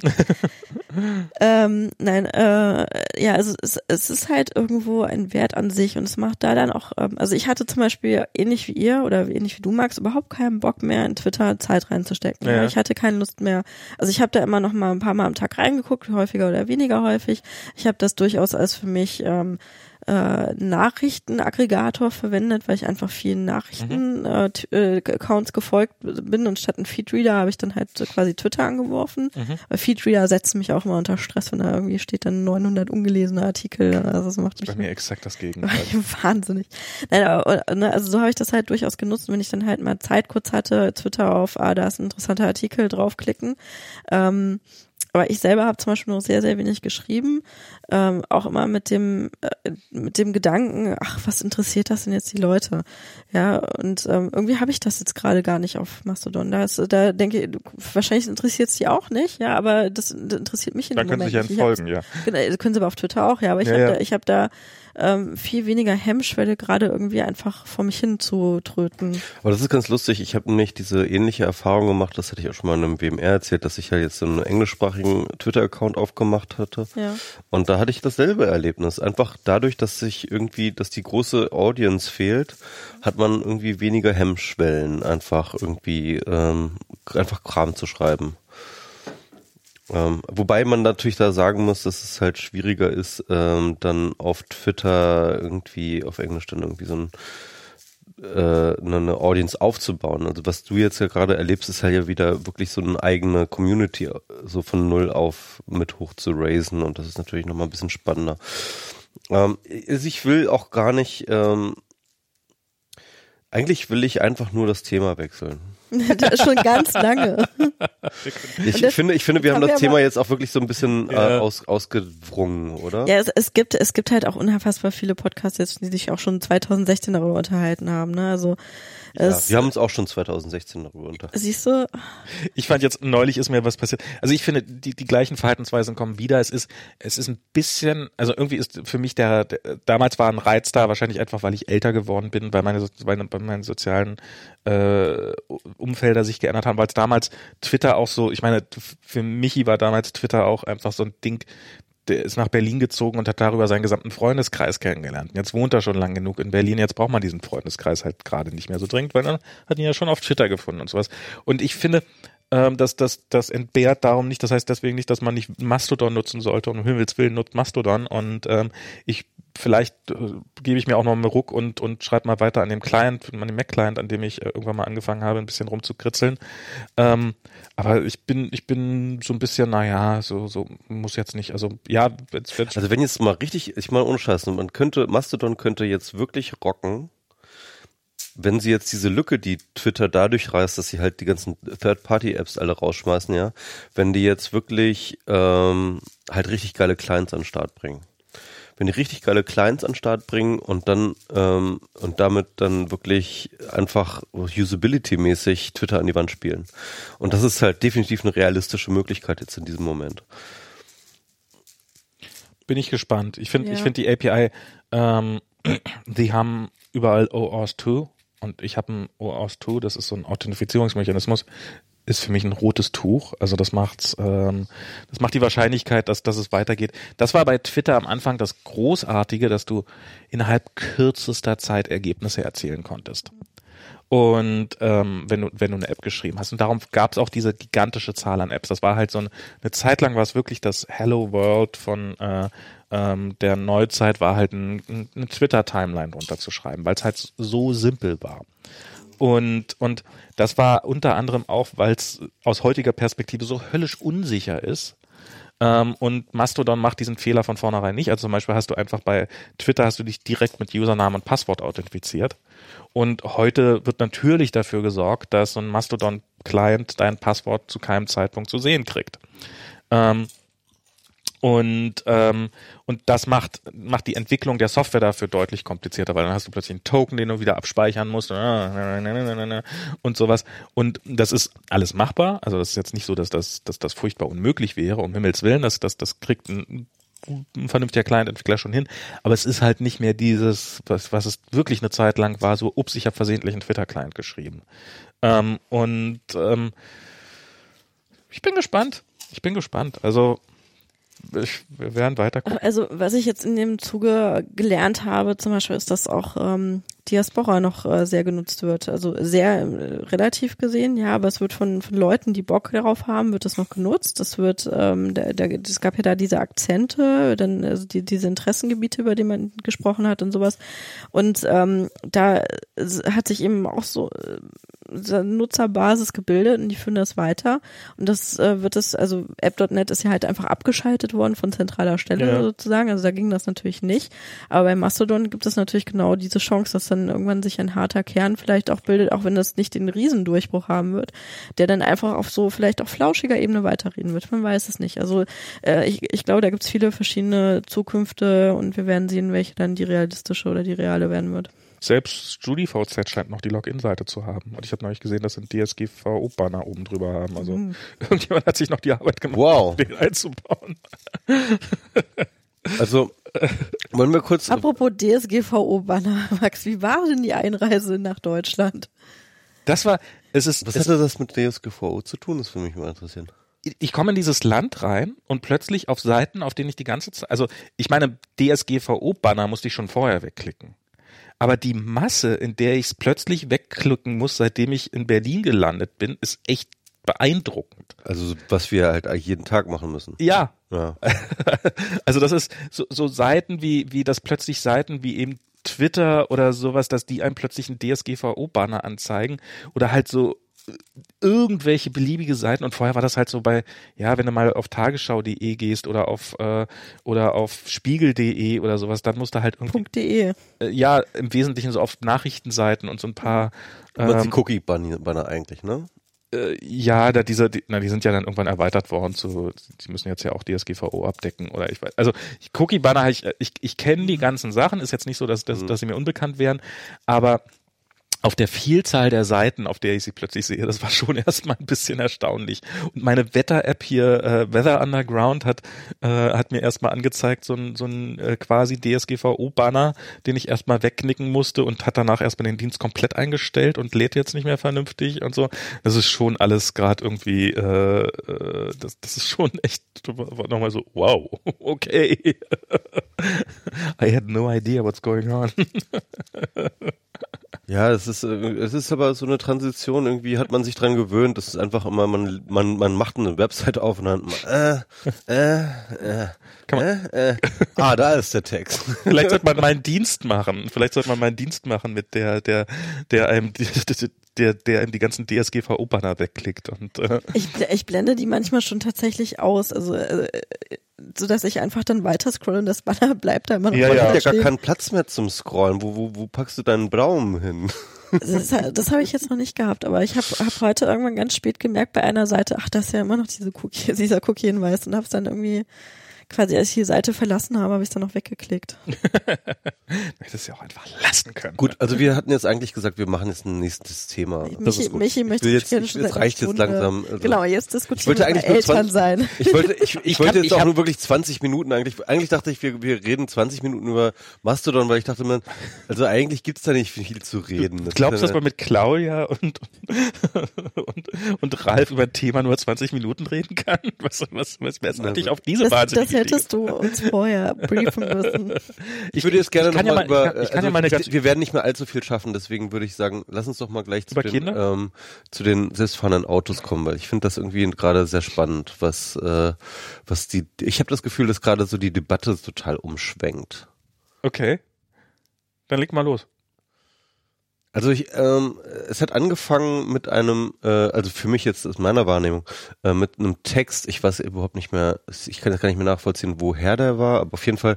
ähm, nein, äh, ja, also es, es ist halt irgendwo ein Wert an sich und es macht da dann auch, ähm, also ich hatte zum Beispiel ähnlich wie ihr oder ähnlich wie du magst, überhaupt keinen Bock mehr in Twitter Zeit reinzustecken. Ja. Ich hatte keine Lust mehr. Also ich habe da immer noch mal ein paar Mal am Tag reingeguckt, häufiger oder weniger häufig. Ich habe das durchaus als für mich ähm, äh, Nachrichtenaggregator verwendet, weil ich einfach vielen Nachrichten äh, t- äh, Accounts gefolgt bin und statt einen Feedreader habe ich dann halt so quasi Twitter angeworfen. Weil Feedreader setzen mich auch immer unter Stress, wenn da irgendwie steht dann 900 ungelesene Artikel. Also das macht mich Bei mir exakt das Gegenteil. Wahnsinnig. Nein, aber, ne, also so habe ich das halt durchaus genutzt, wenn ich dann halt mal Zeit kurz hatte, Twitter auf, ah, da ist ein interessanter Artikel, draufklicken. Ähm, aber ich selber habe zum Beispiel noch sehr, sehr wenig geschrieben. Ähm, auch immer mit dem, äh, mit dem Gedanken, ach, was interessiert das denn jetzt die Leute? Ja, und ähm, irgendwie habe ich das jetzt gerade gar nicht auf Mastodon. Da, ist, da denke ich, wahrscheinlich interessiert es die auch nicht, ja, aber das, das interessiert mich in Dann dem können Moment Sie sich ja folgen, ja. Genau, können sie aber auf Twitter auch, ja, aber ich Ja, habe ja. da, ich habe da ähm, viel weniger Hemmschwelle, gerade irgendwie einfach vor mich hin zu tröten. Aber das ist ganz lustig. Ich habe nämlich diese ähnliche Erfahrung gemacht, das hatte ich auch schon mal in einem WMR erzählt, dass ich ja jetzt einen englischsprachigen Twitter-Account aufgemacht hatte. Ja. Und da hatte ich dasselbe Erlebnis. Einfach dadurch, dass sich irgendwie, dass die große Audience fehlt, hat man irgendwie weniger Hemmschwellen, einfach irgendwie ähm, einfach Kram zu schreiben. Ähm, wobei man natürlich da sagen muss, dass es halt schwieriger ist, ähm, dann auf Twitter irgendwie auf Englisch dann irgendwie so ein äh, eine eine Audience aufzubauen. Also was du jetzt ja gerade erlebst, ist halt ja wieder wirklich so eine eigene Community so von null auf mit hoch zu raisen und das ist natürlich nochmal ein bisschen spannender. Ähm, also ich will auch gar nicht, ähm, eigentlich will ich einfach nur das Thema wechseln. Schon ganz lange. Ich das- finde, ich finde, wir haben das wir Thema aber- jetzt auch wirklich so ein bisschen äh, Ja. aus, ausgewrungen, oder? Ja, es, es gibt es gibt halt auch unfassbar viele Podcasts jetzt, die sich auch schon 2016 darüber unterhalten haben. Ne? Also Ja, wir haben uns auch schon 2016 darüber unterhalten. siehst du, Ich fand jetzt neulich ist mir was passiert. Also ich finde die die gleichen Verhaltensweisen kommen wieder. Es ist es ist ein bisschen also irgendwie ist für mich der, der damals war ein Reiz da wahrscheinlich einfach weil ich älter geworden bin, weil meine weil bei meinen sozialen äh, Umfelder sich geändert haben, weil es damals Twitter auch so, ich meine für Michi war damals Twitter auch einfach so ein Ding. Der ist nach Berlin gezogen und hat darüber seinen gesamten Freundeskreis kennengelernt. Jetzt wohnt er schon lang genug in Berlin. Jetzt braucht man diesen Freundeskreis halt gerade nicht mehr so dringend, weil er hat ihn ja schon auf Twitter gefunden und sowas. Und ich finde, ähm, dass das, das entbehrt darum nicht. Das heißt deswegen nicht, dass man nicht Mastodon nutzen sollte und um Himmels Willen nutzt Mastodon. Und ähm, ich vielleicht äh, gebe ich mir auch noch einen Ruck und, und schreibe mal weiter an dem Client, an dem Mac-Client, an dem ich äh, irgendwann mal angefangen habe, ein bisschen rumzukritzeln. Ähm, aber ich bin, ich bin so ein bisschen, naja, so, so muss jetzt nicht, also ja, wenn's, wenn's, Also wenn jetzt mal richtig, ich mal ohne Scheiß, man könnte, Mastodon könnte jetzt wirklich rocken, wenn sie jetzt diese Lücke, die Twitter dadurch reißt, dass sie halt die ganzen Third-Party-Apps alle rausschmeißen, ja, wenn die jetzt wirklich ähm, halt richtig geile Clients an den Start bringen. Wenn die richtig geile Clients an den Start bringen und dann ähm, und damit dann wirklich einfach usability-mäßig Twitter an die Wand spielen. Und das ist halt definitiv eine realistische Möglichkeit jetzt in diesem Moment. bin ich gespannt. Ich finde, Ja. ich finde die API, ähm, die haben überall OAuth 2 und ich habe ein OAuth 2, das ist so ein Authentifizierungsmechanismus, ist für mich ein rotes Tuch. Also das macht's, ähm, das macht die Wahrscheinlichkeit, dass, dass es weitergeht. Das war bei Twitter am Anfang das Großartige, dass du innerhalb kürzester Zeit Ergebnisse erzielen konntest. Und ähm, wenn du wenn du eine App geschrieben hast und darum gab es auch diese gigantische Zahl an Apps. Das war halt so eine, eine Zeit lang war es wirklich das Hello World von äh, ähm, der Neuzeit war halt ein, ein, eine Twitter Timeline drunter zu schreiben, weil es halt so simpel war. Und und das war unter anderem auch, weil es aus heutiger Perspektive so höllisch unsicher ist. Ähm, und Mastodon macht diesen Fehler von vornherein nicht. Also zum Beispiel hast du einfach bei Twitter hast du dich direkt mit Username und Passwort authentifiziert. Und heute wird natürlich dafür gesorgt, dass so ein Mastodon-Client dein Passwort zu keinem Zeitpunkt zu sehen kriegt. Ähm, und, ähm, und das macht, macht die Entwicklung der Software dafür deutlich komplizierter, weil dann hast du plötzlich einen Token, den du wieder abspeichern musst und sowas. Und das ist alles machbar. Also das ist jetzt nicht so, dass das, dass das furchtbar unmöglich wäre, um Himmels Willen. Das, das, das kriegt ein, ein vernünftiger Client-Entwickler schon hin. Aber es ist halt nicht mehr dieses, was, was es wirklich eine Zeit lang war, so, ups, ich habe versehentlich einen Twitter-Client geschrieben. Ähm, und ähm, ich bin gespannt. Ich bin gespannt. Also wir werden weiter gucken. Also was ich jetzt in dem Zuge gelernt habe, zum Beispiel ist, dass auch ähm, Diaspora noch äh, sehr genutzt wird. Also sehr äh, relativ gesehen, ja, aber es wird von, von Leuten, die Bock darauf haben, wird das noch genutzt. Das wird, ähm, da, da, es gab ja da diese Akzente, dann also die, diese Interessengebiete, über die man gesprochen hat und sowas. Und ähm, da hat sich eben auch so äh, Nutzerbasis gebildet und die führen das weiter. Und das äh, wird es, also App.net ist ja halt einfach abgeschaltet worden von zentraler Stelle Ja. sozusagen. Also da ging das natürlich nicht. Aber bei Mastodon gibt es natürlich genau diese Chance, dass dann irgendwann sich ein harter Kern vielleicht auch bildet, auch wenn das nicht den Riesendurchbruch haben wird, der dann einfach auf so vielleicht auch flauschiger Ebene weiterreden wird. Man weiß es nicht. Also äh, ich, ich glaube, da gibt es viele verschiedene Zukünfte und wir werden sehen, welche dann die realistische oder die reale werden wird. Selbst StudiVZ scheint noch die Login-Seite zu haben. Und ich habe neulich gesehen, dass sie einen DSGVO-Banner oben drüber haben. Also Mhm. irgendjemand hat sich noch die Arbeit gemacht, Wow. den einzubauen. Also, wollen wir kurz, Apropos DSGVO-Banner, Max, wie war denn die Einreise nach Deutschland? Das war, es ist, was es, hatte das mit DSGVO zu tun? Das würde mich mal interessieren. ich komme in dieses Land rein und plötzlich auf Seiten, auf denen ich die ganze Zeit, also ich meine, DSGVO-Banner musste ich schon vorher wegklicken. Aber die Masse, in der ich es plötzlich wegklicken muss, seitdem ich in Berlin gelandet bin, ist echt beeindruckend. Also, was wir halt jeden Tag machen müssen. Ja, Ja. also das ist so, so Seiten wie, wie das plötzlich Seiten wie eben Twitter oder sowas, dass die einem plötzlich einen DSGVO-Banner anzeigen oder halt so irgendwelche beliebige Seiten und vorher war das halt so bei, ja, wenn du mal auf tagesschau.de gehst oder auf äh, oder auf spiegel.de oder sowas, dann musst du halt irgendwie, .de. äh, ja, im Wesentlichen so auf Nachrichtenseiten und so ein paar ähm, die Cookie-Banner eigentlich, ne? äh, ja, da diese, die, na, die sind ja dann irgendwann erweitert worden zu, die müssen jetzt ja auch DSGVO abdecken oder ich weiß, also ich, Cookie Banner, ich, ich, ich kenne die ganzen Sachen, ist jetzt nicht so, dass, dass, dass sie mir unbekannt wären, aber auf der Vielzahl der Seiten, auf der ich sie plötzlich sehe, das war schon erstmal ein bisschen erstaunlich. Und meine Wetter-App hier, äh, Weather Underground, hat, äh, hat mir erstmal angezeigt, so ein, so ein äh, quasi DSGVO-Banner, den ich erstmal wegknicken musste und hat danach erstmal den Dienst komplett eingestellt und lädt jetzt nicht mehr vernünftig und so. Das ist schon alles gerade irgendwie, äh, äh, das, das ist schon echt nochmal so, wow, okay. I had no idea what's going on. Ja, es ist, äh, es ist aber so eine Transition, irgendwie hat man sich dran gewöhnt, das ist einfach immer, man, man, man macht eine Website auf und dann, äh, äh, äh, äh, äh, ah, da ist der Text. Vielleicht sollte man meinen Dienst machen. Vielleicht sollte man meinen Dienst machen mit der, der, der einem, der, der einem die ganzen DSGVO-Banner wegklickt und äh, Ich, ich blende die manchmal schon tatsächlich aus, also äh, so dass ich einfach dann weiter scrolle und das Banner bleibt da immer noch Ja, Man ja. hat ja gar keinen Platz mehr zum Scrollen. Wo, wo, wo packst du deinen Baum hin? Das, das habe ich jetzt noch nicht gehabt, aber ich habe hab heute irgendwann ganz spät gemerkt bei einer Seite, ach, das ist ja immer noch diese Cookie, dieser Cookie-Hinweis und habe es dann irgendwie quasi, als ich die Seite verlassen habe, habe ich es dann noch weggeklickt. hätte es ja auch einfach lassen können. Gut, also wir hatten jetzt eigentlich gesagt, wir machen jetzt ein nächstes Thema. Das Michi, ist gut. Michi Ich möchte will jetzt, gerne ich, schon jetzt reicht jetzt langsam. Also Genau, jetzt Ich diskutieren wir eigentlich Eltern 20, sein. Ich wollte, ich, ich, Ich wollte hab- jetzt ich auch nur wirklich 20 Minuten eigentlich. Eigentlich dachte ich, wir, wir reden 20 Minuten über Mastodon, weil ich dachte mir, also eigentlich gibt's da nicht viel zu reden. Das Glaubst du, ist dass man mit Claudia und, und, und Ralf über ein Thema nur 20 Minuten reden kann? Was, was, was wer ist Na eigentlich gut. auf diese Das, das hättest du uns vorher briefen müssen. Ich würde jetzt gerne ich kann noch ja über, ich kann- ich kann also ja mal eine ich- ganz- wir werden nicht mehr allzu viel schaffen, deswegen würde ich sagen, lass uns doch mal gleich zu den, ähm, zu den selbstfahrenden Autos kommen, weil ich finde das irgendwie gerade sehr spannend, was, äh, was die, ich habe das Gefühl, dass gerade so die Debatte total umschwenkt. Okay. Dann leg mal los. Also ich, ähm, es hat angefangen mit einem, äh, also für mich jetzt aus meiner Wahrnehmung, äh, mit einem Text, ich weiß überhaupt nicht mehr, ich kann jetzt gar nicht mehr nachvollziehen, woher der war, aber auf jeden Fall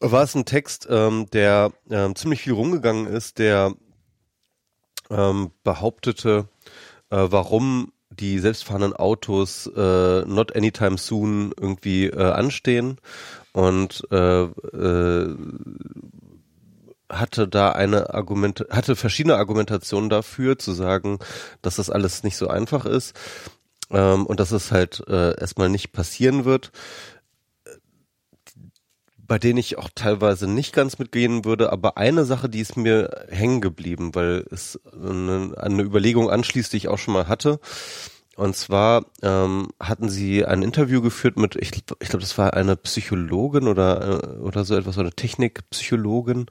war es ein Text, ähm, der ähm, ziemlich viel rumgegangen ist, der ähm, behauptete, äh, warum die selbstfahrenden Autos äh, not anytime soon irgendwie äh, anstehen und äh, äh, hatte da eine Argument, hatte verschiedene Argumentationen dafür, zu sagen, dass das alles nicht so einfach ist ähm, und dass es halt äh, erstmal nicht passieren wird, bei denen ich auch teilweise nicht ganz mitgehen würde, aber eine Sache, die ist mir hängen geblieben, weil es eine, eine Überlegung anschließt, die ich auch schon mal hatte. Und zwar ähm, hatten sie ein Interview geführt mit, ich, ich glaube, das war eine Psychologin oder, äh, oder so etwas, eine Technikpsychologin,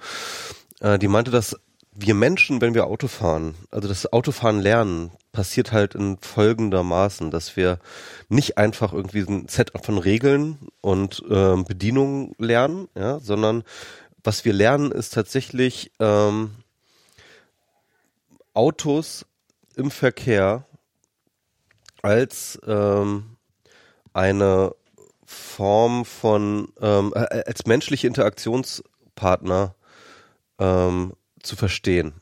äh, die meinte, dass wir Menschen, wenn wir Auto fahren, also das Autofahren lernen, passiert halt in folgendermaßen, dass wir nicht einfach irgendwie ein Set von Regeln und ähm, Bedienungen lernen, ja, sondern was wir lernen, ist tatsächlich ähm, Autos im Verkehr als ähm, eine Form von, ähm, äh, als menschliche Interaktionspartner ähm, zu verstehen.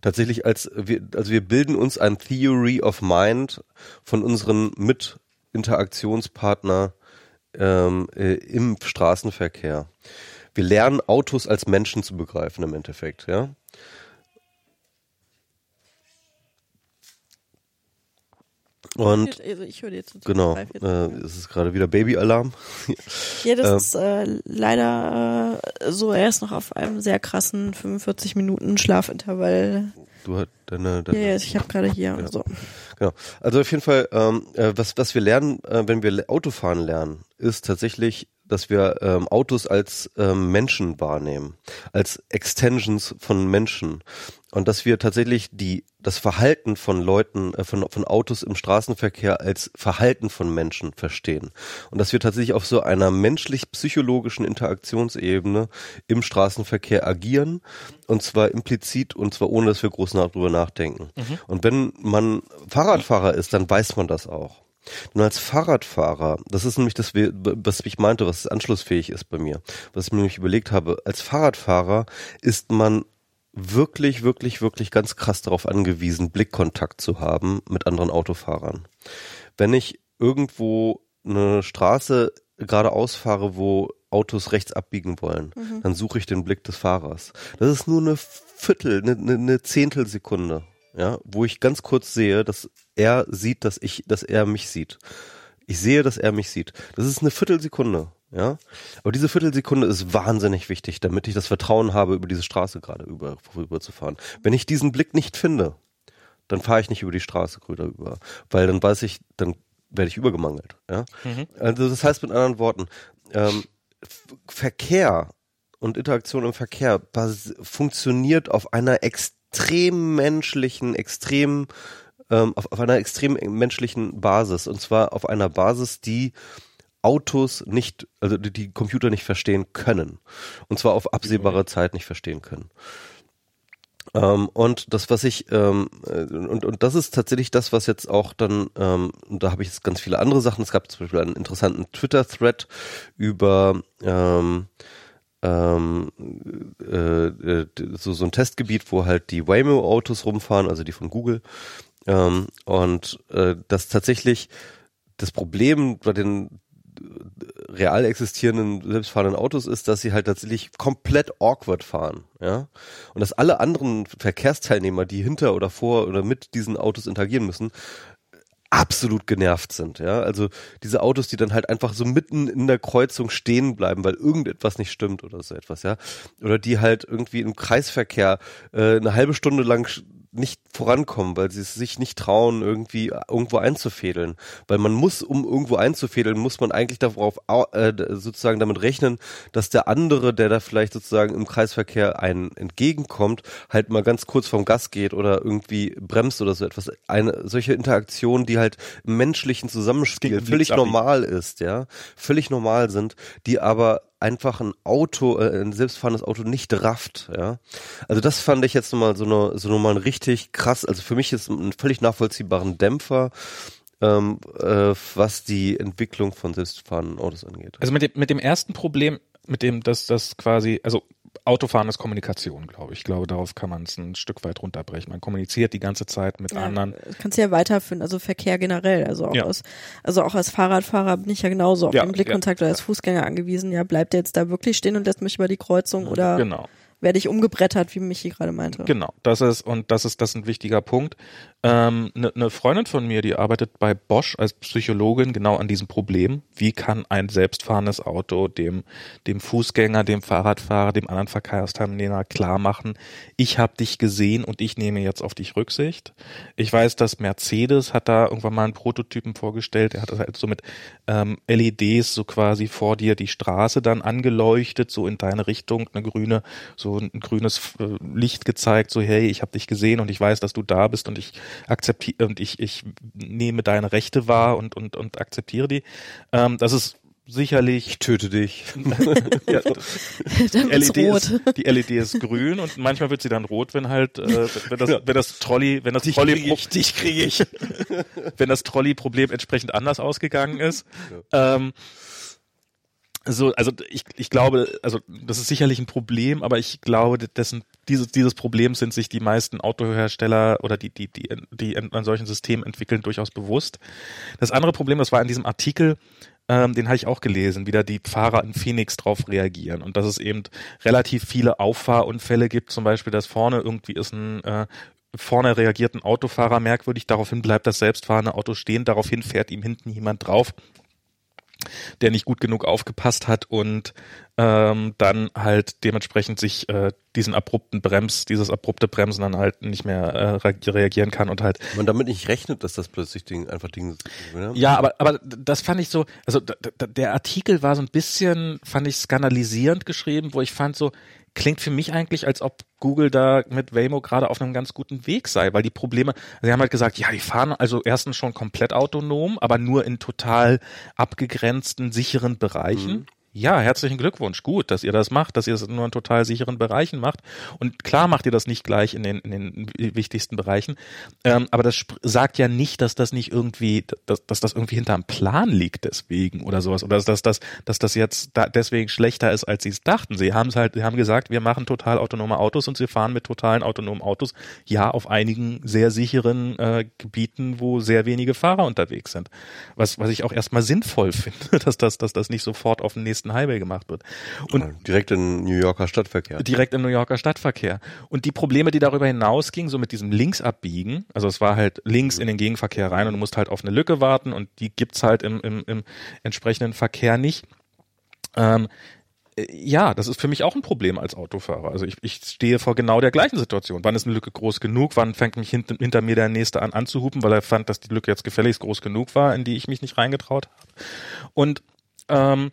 Tatsächlich als wir, also wir bilden uns ein Theory of Mind von unseren Mitinteraktionspartner ähm, äh, im Straßenverkehr. Wir lernen Autos als Menschen zu begreifen im Endeffekt, ja. Und also ich höre dir zu. genau, jetzt. äh, es ist gerade wieder Babyalarm. Ja, das Ähm. ist äh, leider äh, so erst noch auf einem sehr krassen 45 Minuten Schlafintervall. Du hast deine, Ja, deine ja, ich habe gerade hier Ja. so. Genau. Also auf jeden Fall, ähm, äh, was, was wir lernen, äh, wenn wir Autofahren lernen, ist tatsächlich, dass wir ähm, Autos als ähm, Menschen wahrnehmen, als Extensions von Menschen. Und dass wir tatsächlich die, das Verhalten von Leuten, äh, von, von Autos im Straßenverkehr als Verhalten von Menschen verstehen. Und dass wir tatsächlich auf so einer menschlich-psychologischen Interaktionsebene im Straßenverkehr agieren. Und zwar implizit und zwar ohne, dass wir groß nach, drüber nachdenken. Und wenn man Fahrradfahrer ist, dann weiß man das auch. Nun als Fahrradfahrer, das ist nämlich das, was ich meinte, was anschlussfähig ist bei mir, was ich mir nämlich überlegt habe, als Fahrradfahrer ist man wirklich, wirklich, wirklich ganz krass darauf angewiesen, Blickkontakt zu haben mit anderen Autofahrern. Wenn ich irgendwo eine Straße geradeaus fahre, wo Autos rechts abbiegen wollen, dann suche ich den Blick des Fahrers. Das ist nur eine Viertel, eine, eine, eine Zehntelsekunde, ja, wo ich ganz kurz sehe, dass er sieht, dass ich, dass er mich sieht. Ich sehe, dass er mich sieht. Das ist eine Viertelsekunde, ja. Aber diese Viertelsekunde ist wahnsinnig wichtig, damit ich das Vertrauen habe, über diese Straße gerade über, rüber zu fahren. Wenn ich diesen Blick nicht finde, dann fahre ich nicht über die Straße grüner über, weil dann weiß ich, dann werde ich übergemangelt. Ja? Also das heißt mit anderen Worten, ähm, Verkehr und Interaktion im Verkehr funktioniert auf einer extrem menschlichen, extrem ähm, auf, auf einer extrem menschlichen Basis und zwar auf einer Basis, die Autos nicht, also die, Computer nicht verstehen können. Und zwar auf absehbare Zeit nicht verstehen können. Ähm, und das, was ich, ähm, äh, und, und das ist tatsächlich das, was jetzt auch dann, ähm, und da habe ich jetzt ganz viele andere Sachen. Es gab zum Beispiel einen interessanten Twitter-Thread über ähm, ähm, äh, äh, so, so ein Testgebiet, wo halt die Waymo-Autos rumfahren, also die von Google. Ähm, und äh, das tatsächlich das Problem bei den real existierenden selbstfahrenden Autos ist, dass sie halt tatsächlich komplett awkward fahren, ja. Und dass alle anderen Verkehrsteilnehmer, die hinter oder vor oder mit diesen Autos interagieren müssen, absolut genervt sind, ja. Also diese Autos, die dann halt einfach so mitten in der Kreuzung stehen bleiben, weil irgendetwas nicht stimmt oder so etwas, ja. Oder die halt irgendwie im Kreisverkehr äh, eine halbe Stunde lang nicht vorankommen, weil sie es sich nicht trauen, irgendwie irgendwo einzufädeln. Weil man muss, um irgendwo einzufädeln, muss man eigentlich darauf au- äh, sozusagen damit rechnen, dass der andere, der da vielleicht sozusagen im Kreisverkehr einen entgegenkommt, halt mal ganz kurz vom Gas geht oder irgendwie bremst oder so etwas. Eine solche Interaktion, die halt im menschlichen Zusammenspiel völlig normal ist, ja, völlig normal sind, die aber einfach ein Auto, äh, ein selbstfahrendes Auto nicht rafft, ja. Also das fand ich jetzt nochmal so eine, so nochmal richtig krass, also für mich ist ein völlig nachvollziehbaren Dämpfer, ähm, äh, was die Entwicklung von selbstfahrenden Autos angeht. Also mit dem, mit dem ersten Problem, mit dem, dass das quasi, also Autofahren ist Kommunikation, glaube ich. Ich glaube, darauf kann man es ein Stück weit runterbrechen. Man kommuniziert die ganze Zeit mit Ja, anderen. das kannst du ja weiterführen, also Verkehr generell, also auch Ja. als, also auch als Fahrradfahrer bin ich ja genauso auf Ja, den Blickkontakt oder als Fußgänger angezogen. Ja, bleibt der jetzt da wirklich stehen und lässt mich über die Kreuzung oder Genau. Werde ich umgebrettert, wie Michi gerade meinte? Genau, das ist und das ist das ist ein wichtiger Punkt. Eine ähm, ne Freundin von mir, die arbeitet bei Bosch als Psychologin genau an diesem Problem. Wie kann ein selbstfahrendes Auto dem dem Fußgänger, dem Fahrradfahrer, dem anderen Verkehrsteilnehmer klar machen, ich habe dich gesehen und ich nehme jetzt auf dich Rücksicht. Ich weiß, dass Mercedes hat da irgendwann mal einen Prototypen vorgestellt. Er hat das halt so mit ähm, LEDs so quasi vor dir die Straße dann angeleuchtet, so in deine Richtung, eine grüne, so ein grünes äh, Licht gezeigt, so hey, ich habe dich gesehen und ich weiß, dass du da bist und ich akzeptiere und ich ich nehme deine Rechte wahr und und und akzeptiere die. Ähm, das ist sicherlich Ich töte dich. ja, Dann die, LED rot. ist, die LED ist grün und manchmal wird sie dann rot, wenn halt äh, wenn das wenn das Trolley, wenn das Dich Trolley krieg ich, dich kriege ich. wenn das Trolley-Problem entsprechend anders ausgegangen ist. Ähm, so, also ich, ich glaube, also das ist sicherlich ein Problem, aber ich glaube, dessen, dieses, dieses Problem sind sich die meisten Autohersteller oder die, die, die, die an solchen Systemen entwickeln, durchaus bewusst. Das andere Problem, das war in diesem Artikel, ähm, den habe ich auch gelesen, wie da die Fahrer in Phoenix drauf reagieren und dass es eben relativ viele Auffahrunfälle gibt, zum Beispiel, dass vorne irgendwie ist ein äh, vorne reagiert ein Autofahrer merkwürdig, daraufhin bleibt das selbstfahrende Auto stehen, daraufhin fährt ihm hinten jemand drauf, der nicht gut genug aufgepasst hat und ähm, dann halt dementsprechend sich äh, diesen abrupten Brems, dieses abrupte Bremsen dann halt nicht mehr äh, re reagieren kann und halt Man damit nicht rechnet, dass das plötzlich Ding, einfach Dinge sind. ja, aber, aber das fand ich so, also der Artikel war so ein bisschen, fand ich skandalisierend geschrieben, wo ich fand so, klingt für mich eigentlich, als ob Google da mit Waymo gerade auf einem ganz guten Weg sei, weil die Probleme, sie haben halt gesagt, ja, die fahren also erstens schon komplett autonom, aber nur in total abgegrenzten, sicheren Bereichen. Ja, herzlichen Glückwunsch. Gut, dass ihr das macht, dass ihr es nur in total sicheren Bereichen macht. Und klar macht ihr das nicht gleich in den, in den wichtigsten Bereichen. Ähm, aber das sagt ja nicht, dass das nicht irgendwie, dass, dass das irgendwie hinterm Plan liegt deswegen oder sowas. Oder dass, dass, dass, dass das jetzt da deswegen schlechter ist, als sie es dachten. Sie haben es halt, sie haben gesagt, wir machen total autonome Autos und sie fahren mit totalen autonomen Autos, ja, auf einigen sehr sicheren äh, Gebieten, wo sehr wenige Fahrer unterwegs sind. Was, was ich auch erstmal sinnvoll finde, dass das, dass das nicht sofort auf den nächsten Highway gemacht wird. Und Direkt in New Yorker Stadtverkehr. direkt im New Yorker Stadtverkehr. Und die Probleme, die darüber hinausgingen, so mit diesem Linksabbiegen, also es war halt links in den Gegenverkehr rein und du musst halt auf eine Lücke warten und die gibt's halt im, im, im entsprechenden Verkehr nicht. Ähm, äh, ja, das ist für mich auch ein Problem als Autofahrer. Also ich, ich stehe vor genau der gleichen Situation. Wann ist eine Lücke groß genug? Wann fängt mich hinter, hinter mir der Nächste an anzuhupen, weil er fand, dass die Lücke jetzt gefälligst groß genug war, in die ich mich nicht reingetraut habe. Und ähm,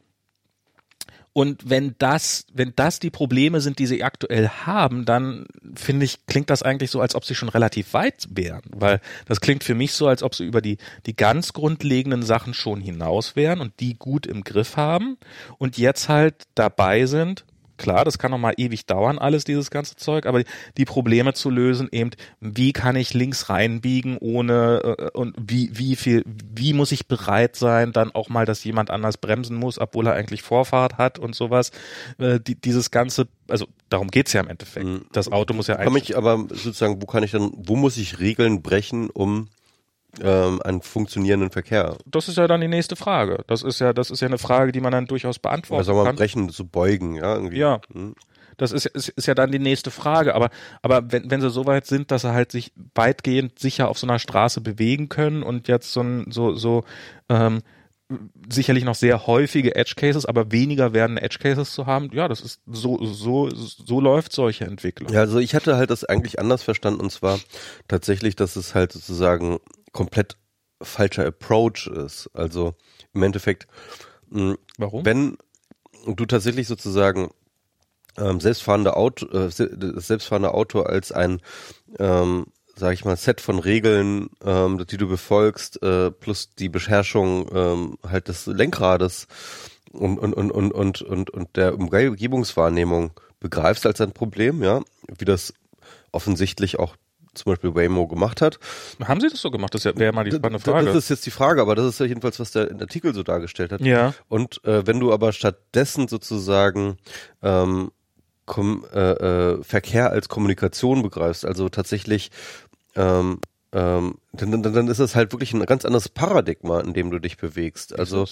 und wenn das, wenn das die Probleme sind, die sie aktuell haben, dann finde ich, klingt das eigentlich so, als ob sie schon relativ weit wären. Weil das klingt für mich so, als ob sie über die, die ganz grundlegenden Sachen schon hinaus wären und die gut im Griff haben und jetzt halt dabei sind, Klar, das kann noch mal ewig dauern, alles dieses ganze Zeug, aber die Probleme zu lösen, eben, wie kann ich links reinbiegen, ohne äh, und wie wie viel, wie muss ich bereit sein, dann auch mal, dass jemand anders bremsen muss, obwohl er eigentlich Vorfahrt hat und sowas. Äh, die, dieses ganze, also darum geht's ja im Endeffekt. Mhm. Das Auto muss ja Kann eigentlich ich aber sozusagen, wo kann ich dann, wo muss ich Regeln brechen, um ähm, einen funktionierenden Verkehr? das ist ja dann die nächste Frage. Das ist ja, das ist ja eine Frage, die man dann durchaus beantworten soll man kann. brechen, so beugen, ja, irgendwie. Ja. Hm. Das ist, ist, ist ja dann die nächste Frage. Aber, aber wenn, wenn sie so weit sind, dass sie halt sich weitgehend sicher auf so einer Straße bewegen können und jetzt so, ein, so, so ähm, sicherlich noch sehr häufige Edge Cases, aber weniger werden Edge Cases zu haben, ja, das ist so, so, so läuft solche Entwicklung. Ja, also ich hatte halt das eigentlich anders verstanden und zwar tatsächlich, dass es halt sozusagen komplett falscher Approach ist. Also im Endeffekt, mh, Warum? wenn du tatsächlich sozusagen ähm, selbstfahrende Auto, äh, selbstfahrende Auto als ein, ähm, sag ich mal, Set von Regeln, ähm, die du befolgst, äh, plus die Beherrschung ähm, halt des Lenkrades und und und und und und, und der Umgebungswahrnehmung begreifst als ein Problem, ja, wie das offensichtlich auch zum Beispiel Waymo gemacht hat. Haben sie das so gemacht? Das wäre ja mal die spannende Frage. Das ist jetzt die Frage, aber das ist ja jedenfalls, was der Artikel so dargestellt hat. ja. Und äh, wenn du aber stattdessen sozusagen ähm, kom äh, äh, Verkehr als Kommunikation begreifst, also tatsächlich, ähm, ähm, dann, dann, dann ist es halt wirklich ein ganz anderes Paradigma, in dem du dich bewegst. Also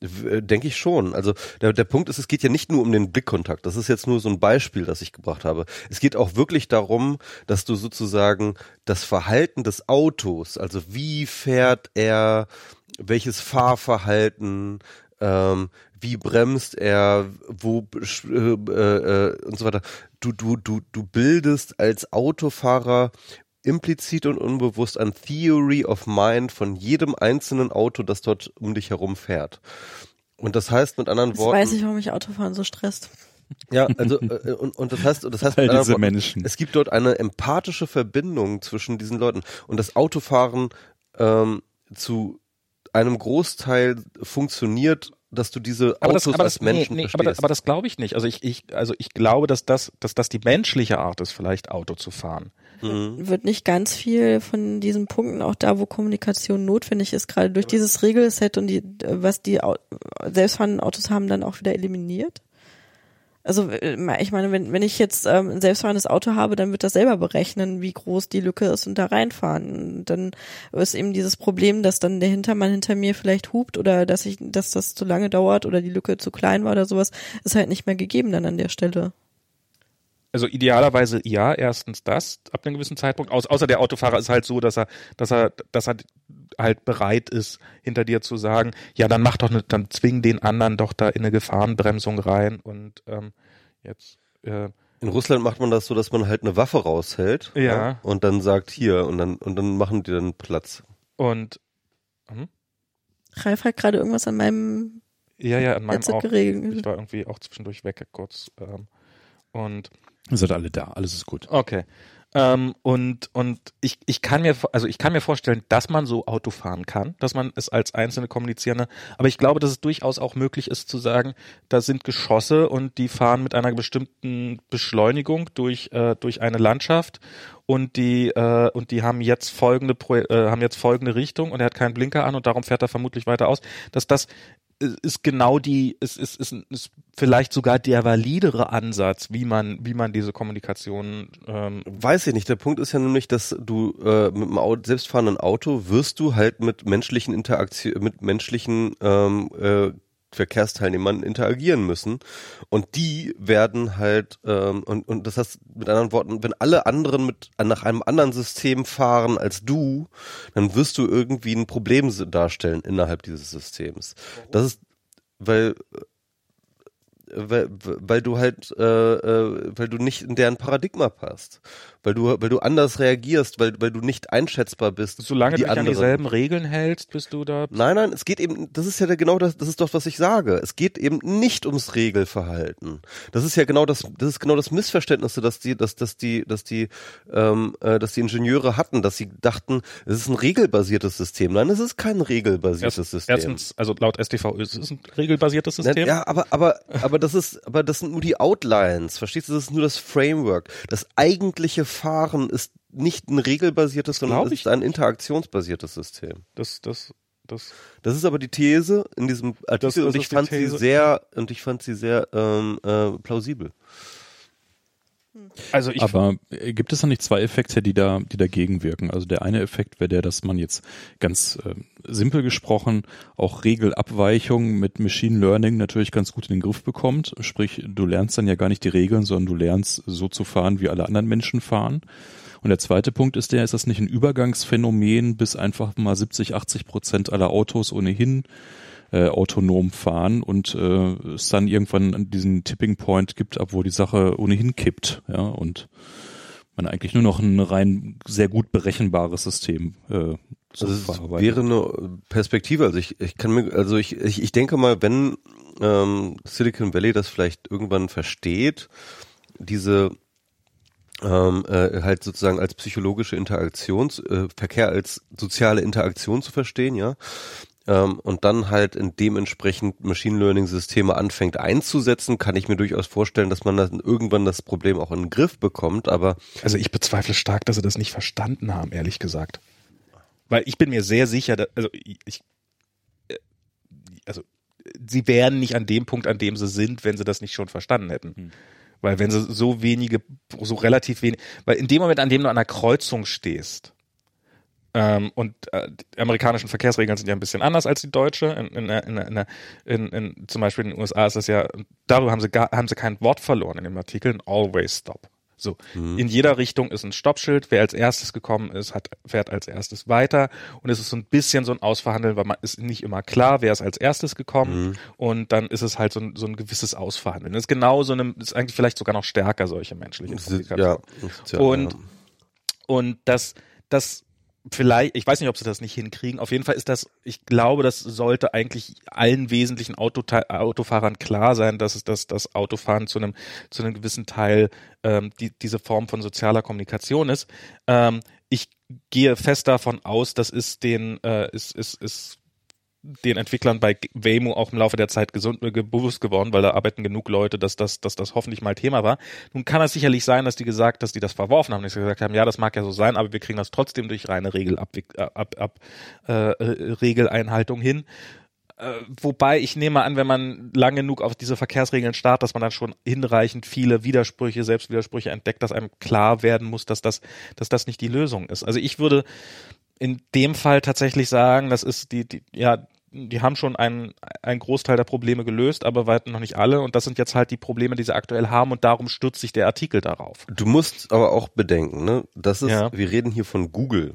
äh, denke ich schon. Also der, der Punkt ist, es geht ja nicht nur um den Blickkontakt. Das ist jetzt nur so ein Beispiel, das ich gebracht habe. Es geht auch wirklich darum, dass du sozusagen das Verhalten des Autos, also wie fährt er, welches Fahrverhalten, ähm, wie bremst er, wo äh, äh, und so weiter. Du du du du bildest als Autofahrer implizit und unbewusst ein Theory of Mind von jedem einzelnen Auto, das dort um dich herum fährt. Und das heißt mit anderen Jetzt Worten, weiß ich, warum mich Autofahren so stresst. ja, also äh, und, und das heißt, das heißt All diese Worten, Menschen. es gibt dort eine empathische Verbindung zwischen diesen Leuten und das Autofahren ähm, zu einem Großteil funktioniert dass du diese aber das, Autos aber als das, nee, Menschen nee, aber, verstehst. das, aber das glaube ich nicht. Also ich, ich, also ich glaube, dass das, dass das die menschliche Art ist, vielleicht Auto zu fahren. Mhm. wird nicht ganz viel von diesen Punkten, auch da, wo Kommunikation notwendig ist, gerade durch dieses Regelset und die, was die selbstfahrenden Autos haben, dann auch wieder eliminiert? Also äh, ich meine, wenn, wenn ich jetzt ähm, ein selbstfahrendes Auto habe, dann wird das selber berechnen, wie groß die Lücke ist und da reinfahren. Und dann ist eben dieses Problem, dass dann der Hintermann hinter mir vielleicht hupt oder dass ich, dass das zu lange dauert oder die Lücke zu klein war oder sowas, ist halt nicht mehr gegeben dann an der Stelle. Also idealerweise ja, erstens das ab einem gewissen Zeitpunkt. Aus, außer der Autofahrer ist halt so, dass er, dass er, dass er halt bereit ist, hinter dir zu sagen, ja, dann mach doch ne, dann zwing den anderen doch da in eine Gefahrenbremsung rein und ähm, jetzt äh, In Russland macht man das so, dass man halt eine Waffe raushält Ja. und dann sagt hier und dann und dann machen die dann Platz. und Ralf hat gerade irgendwas an meinem ja, ja, an meinem auch. geregelt. Ich war irgendwie auch zwischendurch weg kurz. Ähm, und Ihr seid alle da, alles ist gut. Okay. Ähm, und und ich, ich kann mir also ich kann mir vorstellen, dass man so Auto fahren kann, dass man es als einzelne kommunizierende, aber ich glaube, dass es durchaus auch möglich ist zu sagen, da sind Geschosse und die fahren mit einer bestimmten Beschleunigung durch äh, durch eine Landschaft und die äh, und die haben jetzt folgende äh, haben jetzt folgende Richtung und er hat keinen Blinker an und darum fährt er vermutlich weiter aus, dass das ist genau die, ist, ist, ist, ist vielleicht sogar der validere Ansatz, wie man, wie man diese Kommunikation ähm, Weiß ich nicht. Der Punkt ist ja nämlich, dass du äh, mit einem Auto, selbstfahrenden Auto wirst du halt mit menschlichen Interaktion, mit menschlichen ähm, äh, Verkehrsteilnehmern interagieren müssen. Und die werden halt ähm, und und das heißt mit anderen Worten, wenn alle anderen mit nach einem anderen System fahren als du, dann wirst du irgendwie ein Problem darstellen innerhalb dieses Systems. Das ist weil weil, weil du halt, äh, äh, weil du nicht in deren Paradigma passt, weil du, weil du anders reagierst, weil, weil du nicht einschätzbar bist. solange du dich an andere. dieselben Regeln hältst, bist du da. Nein, nein, es geht eben, das ist ja genau das, das ist doch, was ich sage. Es geht eben nicht ums Regelverhalten. Das ist ja genau das, das ist genau das Missverständnis, dass die, dass, dass die, dass die, ähm, äh, dass die Ingenieure hatten, dass sie dachten, es ist ein regelbasiertes System. Nein, es ist kein regelbasiertes Erst, System. erstens, also laut STV ist es ein regelbasiertes Ne, System. Ja, aber, aber, aber das ist, aber das sind nur die Outlines, verstehst du? Das ist nur das Framework. Das eigentliche Fahren ist nicht ein regelbasiertes, sondern ich ist ein interaktionsbasiertes System. Das, das, das. Das ist aber die These in diesem Artikel und ich ist die fand sie These. sehr, und ich fand sie sehr ähm, äh, plausibel. Also ich, Aber äh, gibt es da nicht zwei Effekte, die da, die dagegen wirken? Also der eine Effekt wäre der, dass man jetzt ganz äh, simpel gesprochen auch Regelabweichungen mit Machine Learning natürlich ganz gut in den Griff bekommt. Sprich, du lernst dann ja gar nicht die Regeln, sondern du lernst so zu fahren, wie alle anderen Menschen fahren. Und der zweite Punkt ist der, ist das nicht ein Übergangsphänomen, bis einfach mal 70, 80 Prozent aller Autos ohnehin äh, autonom fahren und äh, es dann irgendwann diesen Tipping Point gibt, ab wo die Sache ohnehin kippt, ja, und man eigentlich nur noch ein rein sehr gut berechenbares System äh, Also es wäre eine Perspektive. Also ich, ich kann mir, also ich, ich, ich denke mal, wenn ähm, Silicon Valley das vielleicht irgendwann versteht, diese ähm, äh, halt sozusagen als psychologische Interaktions, äh, Verkehr als soziale Interaktion zu verstehen, ja. Ähm, und dann halt in dementsprechend Machine Learning Systeme anfängt einzusetzen, kann ich mir durchaus vorstellen, dass man dann irgendwann das Problem auch in den Griff bekommt, aber also ich bezweifle stark, dass sie das nicht verstanden haben, ehrlich gesagt. Weil ich bin mir sehr sicher, dass, also ich, äh, also sie wären nicht an dem Punkt, an dem sie sind, wenn sie das nicht schon verstanden hätten. Hm. Weil wenn sie so wenige, so relativ wenig, weil in dem Moment, an dem du an einer Kreuzung stehst, ähm, und äh, die amerikanischen Verkehrsregeln sind ja ein bisschen anders als die deutsche. In, in, in, in, in, in, zum Beispiel in den USA ist das ja, darüber haben sie gar, haben sie kein Wort verloren in dem Artikel, ein Always Stop. So, in jeder Richtung ist ein Stoppschild. Wer als erstes gekommen ist, hat, fährt als erstes weiter. Und es ist so ein bisschen so ein Ausverhandeln, weil man ist nicht immer klar, wer ist als erstes gekommen. Und dann ist es halt so ein, so ein gewisses Ausverhandeln. Das ist genau so eine, ist eigentlich vielleicht sogar noch stärker, solche menschliche ja, ja, und, und das, das vielleicht, ich weiß nicht, ob sie das nicht hinkriegen. Auf jeden Fall ist das, ich glaube, das sollte eigentlich allen wesentlichen Autote Autofahrern klar sein, dass es das, das Autofahren zu einem, zu einem gewissen Teil ähm, die, diese Form von sozialer Kommunikation ist. Ähm, ich gehe fest davon aus, das ist den, äh, ist, ist, ist den Entwicklern bei Waymo auch im Laufe der Zeit gesund, äh, bewusst geworden, weil da arbeiten genug Leute, dass das, dass das hoffentlich mal Thema war. Nun kann es sicherlich sein, dass die gesagt, dass die das verworfen haben, dass sie gesagt haben, ja, das mag ja so sein, aber wir kriegen das trotzdem durch reine Regel ab, ab, ab, äh, äh, Regeleinhaltung hin. Äh, wobei ich nehme an, wenn man lang genug auf diese Verkehrsregeln starrt, dass man dann schon hinreichend viele Widersprüche, Selbstwidersprüche entdeckt, dass einem klar werden muss, dass das, dass das nicht die Lösung ist. Also ich würde in dem Fall tatsächlich sagen, das ist die, die ja, die haben schon einen, einen Großteil der Probleme gelöst, aber weit noch nicht alle. Und das sind jetzt halt die Probleme, die sie aktuell haben. Und darum stürzt sich der Artikel darauf. Du musst aber auch bedenken, ne? Das ist, ja. wir reden hier von Google.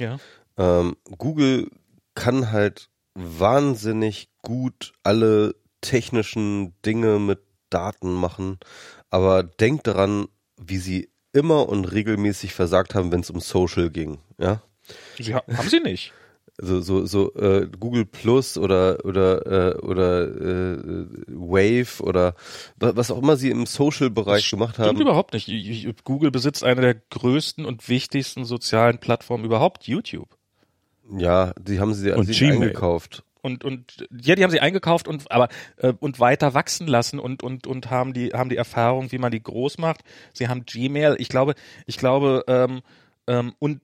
Ja. Ähm, Google kann halt wahnsinnig gut alle technischen Dinge mit Daten machen, aber denkt daran, wie sie immer und regelmäßig versagt haben, wenn es um Social ging, ja? Sie haben sie nicht. So so so äh, Google Plus oder oder äh, oder äh, Wave oder was auch immer sie im Social Bereich gemacht haben. Überhaupt nicht. Google besitzt eine der größten und wichtigsten sozialen Plattformen überhaupt, YouTube. Ja, die haben sie, und sie eingekauft und und ja, die haben sie eingekauft und aber äh, und weiter wachsen lassen und und und haben die haben die Erfahrung, wie man die groß macht. Sie haben Gmail, ich glaube, ich glaube ähm, ähm, und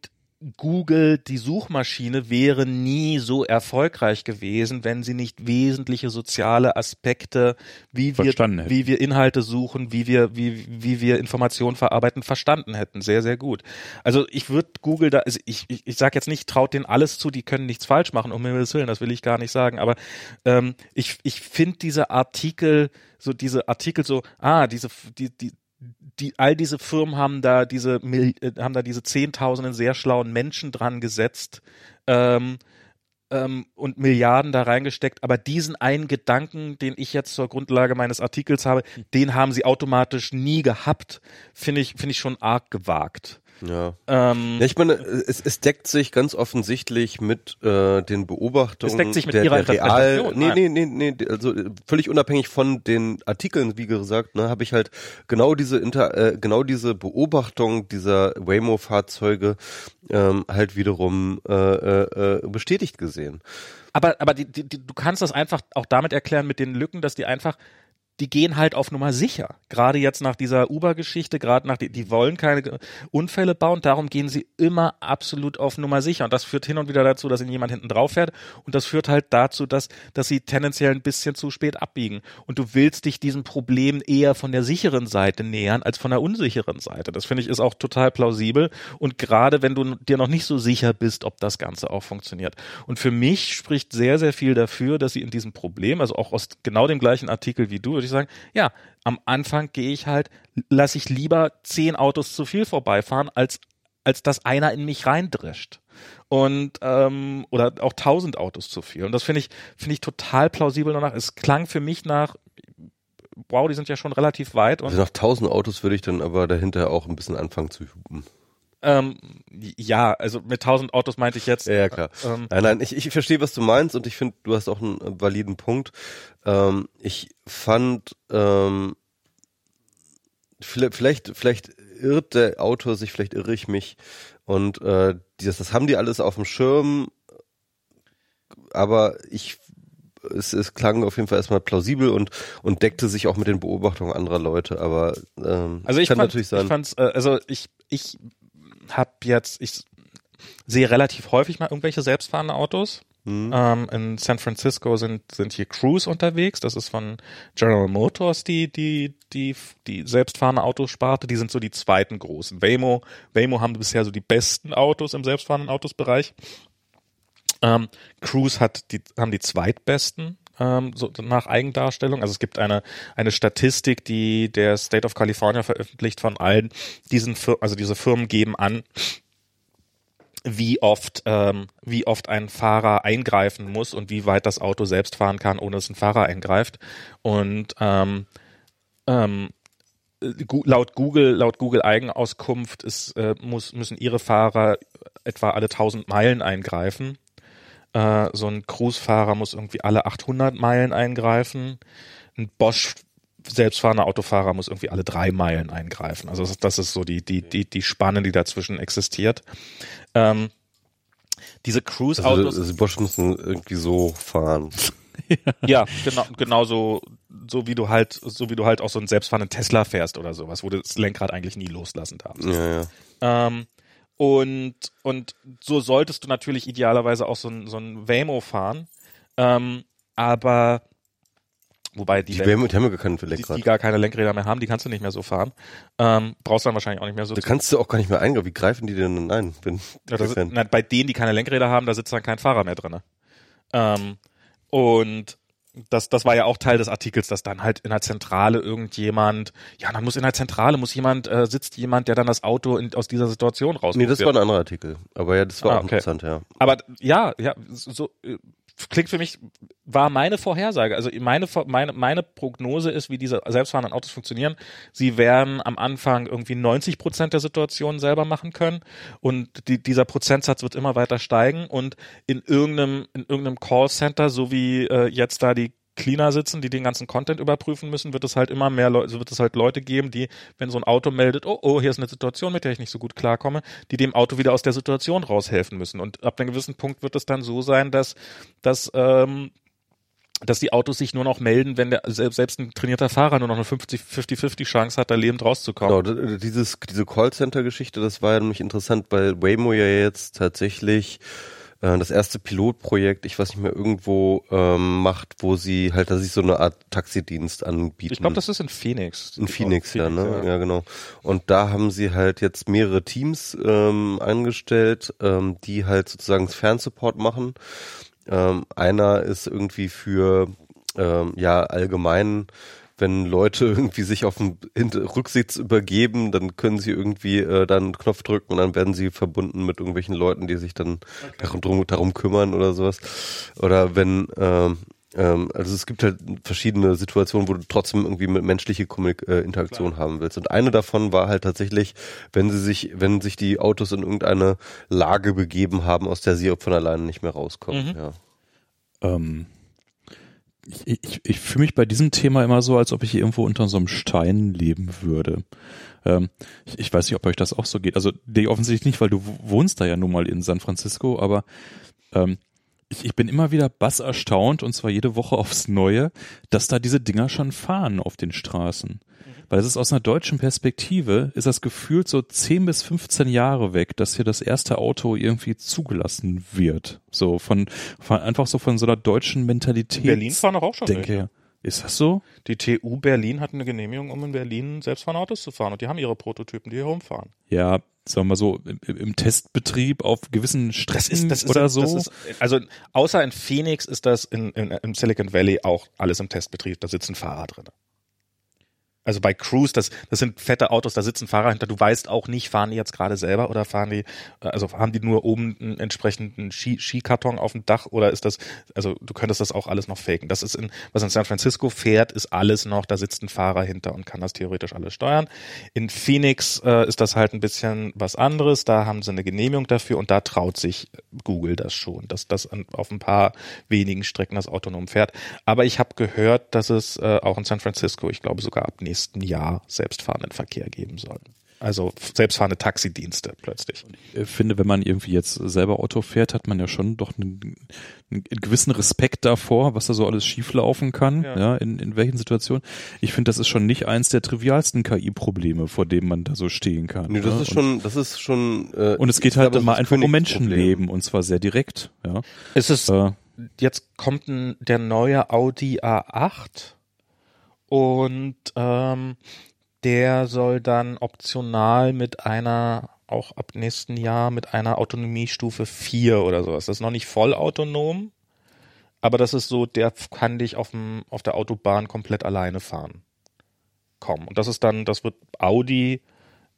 Google, die Suchmaschine, wäre nie so erfolgreich gewesen, wenn sie nicht wesentliche soziale Aspekte, wie wir, wie wir Inhalte suchen, wie wir, wie, wie wir Informationen verarbeiten, verstanden hätten. Sehr, sehr gut. Also ich würde Google da, also ich, ich, ich sage jetzt nicht, traut denen alles zu, die können nichts falsch machen, um Himmels Willen, das will ich gar nicht sagen, aber ähm, ich, ich finde diese Artikel, so diese Artikel so, ah, diese, die, die, die, all diese Firmen haben da diese, äh, haben da diese Zehntausenden sehr schlauen Menschen dran gesetzt, ähm, ähm, und Milliarden da reingesteckt, aber diesen einen Gedanken, den ich jetzt zur Grundlage meines Artikels habe, den haben sie automatisch nie gehabt, finde ich, finde ich schon arg gewagt. Ja. Ähm, ja, ich meine, es, es deckt sich ganz offensichtlich mit äh, den Beobachtungen es deckt sich mit der, ihrer der Real, nee, nee, nee, nee, also völlig unabhängig von den Artikeln, wie gesagt, ne, habe ich halt genau diese Inter, äh, genau diese Beobachtung dieser Waymo-Fahrzeuge ähm, halt wiederum äh, äh, äh, bestätigt gesehen. Aber, aber die, die, du kannst das einfach auch damit erklären mit den Lücken, dass die einfach die gehen halt auf Nummer sicher. Gerade jetzt nach dieser Uber-Geschichte, gerade nach die, die wollen keine Unfälle bauen, darum gehen sie immer absolut auf Nummer sicher. Und das führt hin und wieder dazu, dass ihnen jemand hinten drauf fährt. Und das führt halt dazu, dass, dass sie tendenziell ein bisschen zu spät abbiegen. Und du willst dich diesem Problem eher von der sicheren Seite nähern als von der unsicheren Seite. Das finde ich ist auch total plausibel. Und gerade wenn du dir noch nicht so sicher bist, ob das Ganze auch funktioniert. Und für mich spricht sehr, sehr viel dafür, dass sie in diesem Problem, also auch aus genau dem gleichen Artikel wie du, würde ich sagen, ja, am Anfang gehe ich halt, lasse ich lieber zehn Autos zu viel vorbeifahren, als, als dass einer in mich reindrischt. Und ähm, oder auch tausend Autos zu viel. Und das finde ich, finde ich total plausibel danach. Es klang für mich nach, wow, die sind ja schon relativ weit. Und also nach tausend Autos würde ich dann aber dahinter auch ein bisschen anfangen zu hupen. Ähm, ja, also mit tausend Autos meinte ich jetzt. Ja, ja klar. Ähm, nein, nein, ich, ich verstehe, was du meinst und ich finde, du hast auch einen äh, validen Punkt. Ähm, ich fand, ähm, vielleicht, vielleicht, vielleicht irrt der Autor sich, vielleicht irre ich mich und äh, das, das haben die alles auf dem Schirm, aber ich es, es klang auf jeden Fall erstmal plausibel und und deckte sich auch mit den Beobachtungen anderer Leute, aber ähm, also ich kann fand, natürlich sein. Ich fand's, äh, also ich ich habe jetzt, ich sehe relativ häufig mal irgendwelche selbstfahrende Autos. Mhm. Ähm, in San Francisco sind, sind hier Cruise unterwegs. Das ist von General Motors die, die, die, die selbstfahrende Autosparte. Die sind so die zweiten großen. Waymo, Waymo haben bisher so die besten Autos im selbstfahrenden Autosbereich. Ähm, Cruise hat die, haben die zweitbesten ähm, so nach Eigendarstellung. Also es gibt eine, eine Statistik, die der State of California veröffentlicht von allen diesen Firmen, also diese Firmen geben an, wie oft, ähm, wie oft ein Fahrer eingreifen muss und wie weit das Auto selbst fahren kann, ohne dass ein Fahrer eingreift. Und ähm, ähm, laut Google, laut Google Eigenauskunft ist, äh, muss, müssen ihre Fahrer etwa alle 1000 Meilen eingreifen. Äh, so ein Cruise-Fahrer muss irgendwie alle 800 Meilen eingreifen. Ein Bosch selbstfahrender Autofahrer muss irgendwie alle drei Meilen eingreifen. Also das, das ist so die, die, die, die Spanne, die dazwischen existiert. Ähm, diese Cruise-Autos. Also, die Bosch müssen irgendwie so fahren. ja, genau, genau so, so wie du halt, so wie du halt auch so einen selbstfahrenden Tesla fährst oder sowas, wo du das Lenkrad eigentlich nie loslassen darfst. Ja, ja. Ähm, und, und so solltest du natürlich idealerweise auch so ein, so ein Waymo fahren. Ähm, aber wobei die, Die, Len- Waymo- die haben ja gar keinen die, Lenkrad. die gar keine Lenkräder mehr haben, die kannst du nicht mehr so fahren. Ähm, brauchst dann wahrscheinlich auch nicht mehr so. Da kannst du auch gar nicht mehr eingreifen. Wie greifen die denn ein? Bin Ja, Fan. na, bei denen, die keine Lenkräder haben, da sitzt dann kein Fahrer mehr drinne. Ähm, und das, das war ja auch Teil des Artikels, dass dann halt in der Zentrale irgendjemand, ja, dann muss in der Zentrale muss jemand, äh, sitzt jemand, der dann das Auto in, aus dieser Situation raus. Nee, das war ein anderer Artikel. Aber ja, das war Ah, auch okay. interessant, ja. Aber ja, ja, so äh, klingt für mich, war meine Vorhersage. Also meine, meine, meine Prognose ist, wie diese selbstfahrenden Autos funktionieren. Sie werden am Anfang irgendwie 90 Prozent der Situationen selber machen können und die, dieser Prozentsatz wird immer weiter steigen und in irgendeinem, in irgendeinem Callcenter, so wie äh, jetzt da die Cleaner sitzen, die den ganzen Content überprüfen müssen, wird es halt immer mehr Leute, wird es halt Leute geben, die, wenn so ein Auto meldet, oh, oh, hier ist eine Situation, mit der ich nicht so gut klarkomme, die dem Auto wieder aus der Situation raushelfen müssen. Und ab einem gewissen Punkt wird es dann so sein, dass, dass, ähm, dass die Autos sich nur noch melden, wenn der selbst, ein trainierter Fahrer nur noch eine 50 50-50 Chance hat, da lebend rauszukommen. Genau, dieses, diese Callcenter-Geschichte, das war ja nämlich interessant, weil Waymo ja jetzt tatsächlich das erste Pilotprojekt, ich weiß nicht mehr, irgendwo ähm, macht, wo sie halt, dass sie so eine Art Taxidienst anbieten. Ich glaube, das ist in Phoenix. In Phoenix, ja, ne? ja. Ja. genau. Und da haben sie halt jetzt mehrere Teams ähm, angestellt, ähm, die halt sozusagen Fernsupport machen. Ähm, einer ist irgendwie für ähm, ja allgemein, wenn Leute irgendwie sich auf dem Hinter Rücksitz übergeben, dann können sie irgendwie äh, dann einen Knopf drücken und dann werden sie verbunden mit irgendwelchen Leuten, die sich dann darum, drum, darum kümmern oder sowas. Oder wenn ähm, ähm, also es gibt halt verschiedene Situationen, wo du trotzdem irgendwie mit menschliche Kommunik äh, Interaktion haben willst. Und eine davon war halt tatsächlich, wenn sie sich, wenn sich die Autos in irgendeine Lage begeben haben, aus der sie von alleine nicht mehr rauskommen. Mhm. Ja. Ähm, ich ich, ich fühle mich bei diesem Thema immer so, als ob ich irgendwo unter so einem Stein leben würde. Ähm, ich, ich weiß nicht, ob euch das auch so geht. Also offensichtlich nicht, weil du wohnst da ja nun mal in San Francisco, aber ähm, ich, ich bin immer wieder bass erstaunt, und zwar jede Woche aufs Neue, dass da diese Dinger schon fahren auf den Straßen. Weil es ist aus einer deutschen Perspektive, ist das gefühlt so 10 bis 15 Jahre weg, dass hier das erste Auto irgendwie zugelassen wird. So von, von einfach so von so einer deutschen Mentalität. Berlin fahren doch auch schon denke welche. Ist das so? Die TU Berlin hat eine Genehmigung, um in Berlin selbstfahrende Autos zu fahren und die haben ihre Prototypen, die hier rumfahren. Ja, sagen wir mal so, im, im Testbetrieb auf gewissen Strecken oder so. Das ist, also außer in Phoenix ist das in, in, im Silicon Valley auch alles im Testbetrieb. Da sitzen Fahrer drin. Also bei Cruise, das, das sind fette Autos, da sitzen Fahrer hinter. Du weißt auch nicht, fahren die jetzt gerade selber oder fahren die, äh, also haben die nur oben einen entsprechenden Ski, Skikarton auf dem Dach oder ist das, also du könntest das auch alles noch faken. Das ist in, was in San Francisco fährt, ist alles noch, da sitzt ein Fahrer hinter und kann das theoretisch alles steuern. In Phoenix äh, ist das halt ein bisschen was anderes. Da haben sie eine Genehmigung dafür und da traut sich Google das schon, dass das an, auf ein paar wenigen Strecken das autonom fährt. Aber ich habe gehört, dass es äh, auch in San Francisco, ich glaube sogar ab nächsten Jahr selbstfahrenden Verkehr geben soll. Also selbstfahrende Taxidienste plötzlich. Ich finde, wenn man irgendwie jetzt selber Auto fährt, hat man ja schon doch einen, einen gewissen Respekt davor, was da so alles schieflaufen kann, ja, Ja. in, in welchen Situationen. Ich finde, das ist schon nicht eins der trivialsten KI-Probleme, vor dem man da so stehen kann. Nee, das ne? ist schon, das ist schon. Äh, und, es geht ist halt immer einfach um. Menschenleben und zwar sehr direkt, ja. Ist es Äh, jetzt kommt ein, der neue Audi A8 und ähm, der soll dann optional mit einer, auch ab nächsten Jahr, mit einer Autonomiestufe 4 oder sowas. Das ist noch nicht vollautonom, aber das ist so, der kann dich auf, dem, auf der Autobahn komplett alleine fahren. Kommen. Und das ist dann, das wird Audi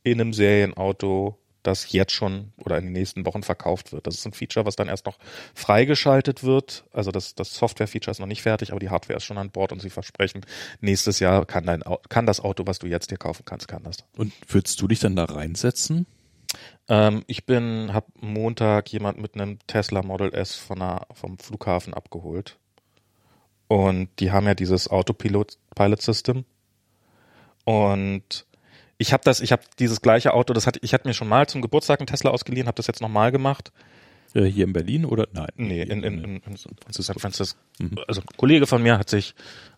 in einem Serienauto, das jetzt schon oder in den nächsten Wochen verkauft wird. Das ist ein Feature, was dann erst noch freigeschaltet wird. Also das, das Software-Feature ist noch nicht fertig, aber die Hardware ist schon an Bord und sie versprechen, nächstes Jahr kann, dein, kann das Auto, was du jetzt dir kaufen kannst, kann das. und würdest du dich dann da reinsetzen? Ähm, ich bin, hab Montag jemand mit einem Tesla Model S von der, vom Flughafen abgeholt. Und die haben ja dieses Autopilot Pilot System. Und ich habe das, ich habe dieses gleiche Auto, das hatte ich hatte mir schon mal zum Geburtstag einen Tesla ausgeliehen, habe das jetzt nochmal gemacht. Äh, hier in Berlin oder nein? Nee, in, in, in, in San Francisco. Also ein Kollege von mir hat sich,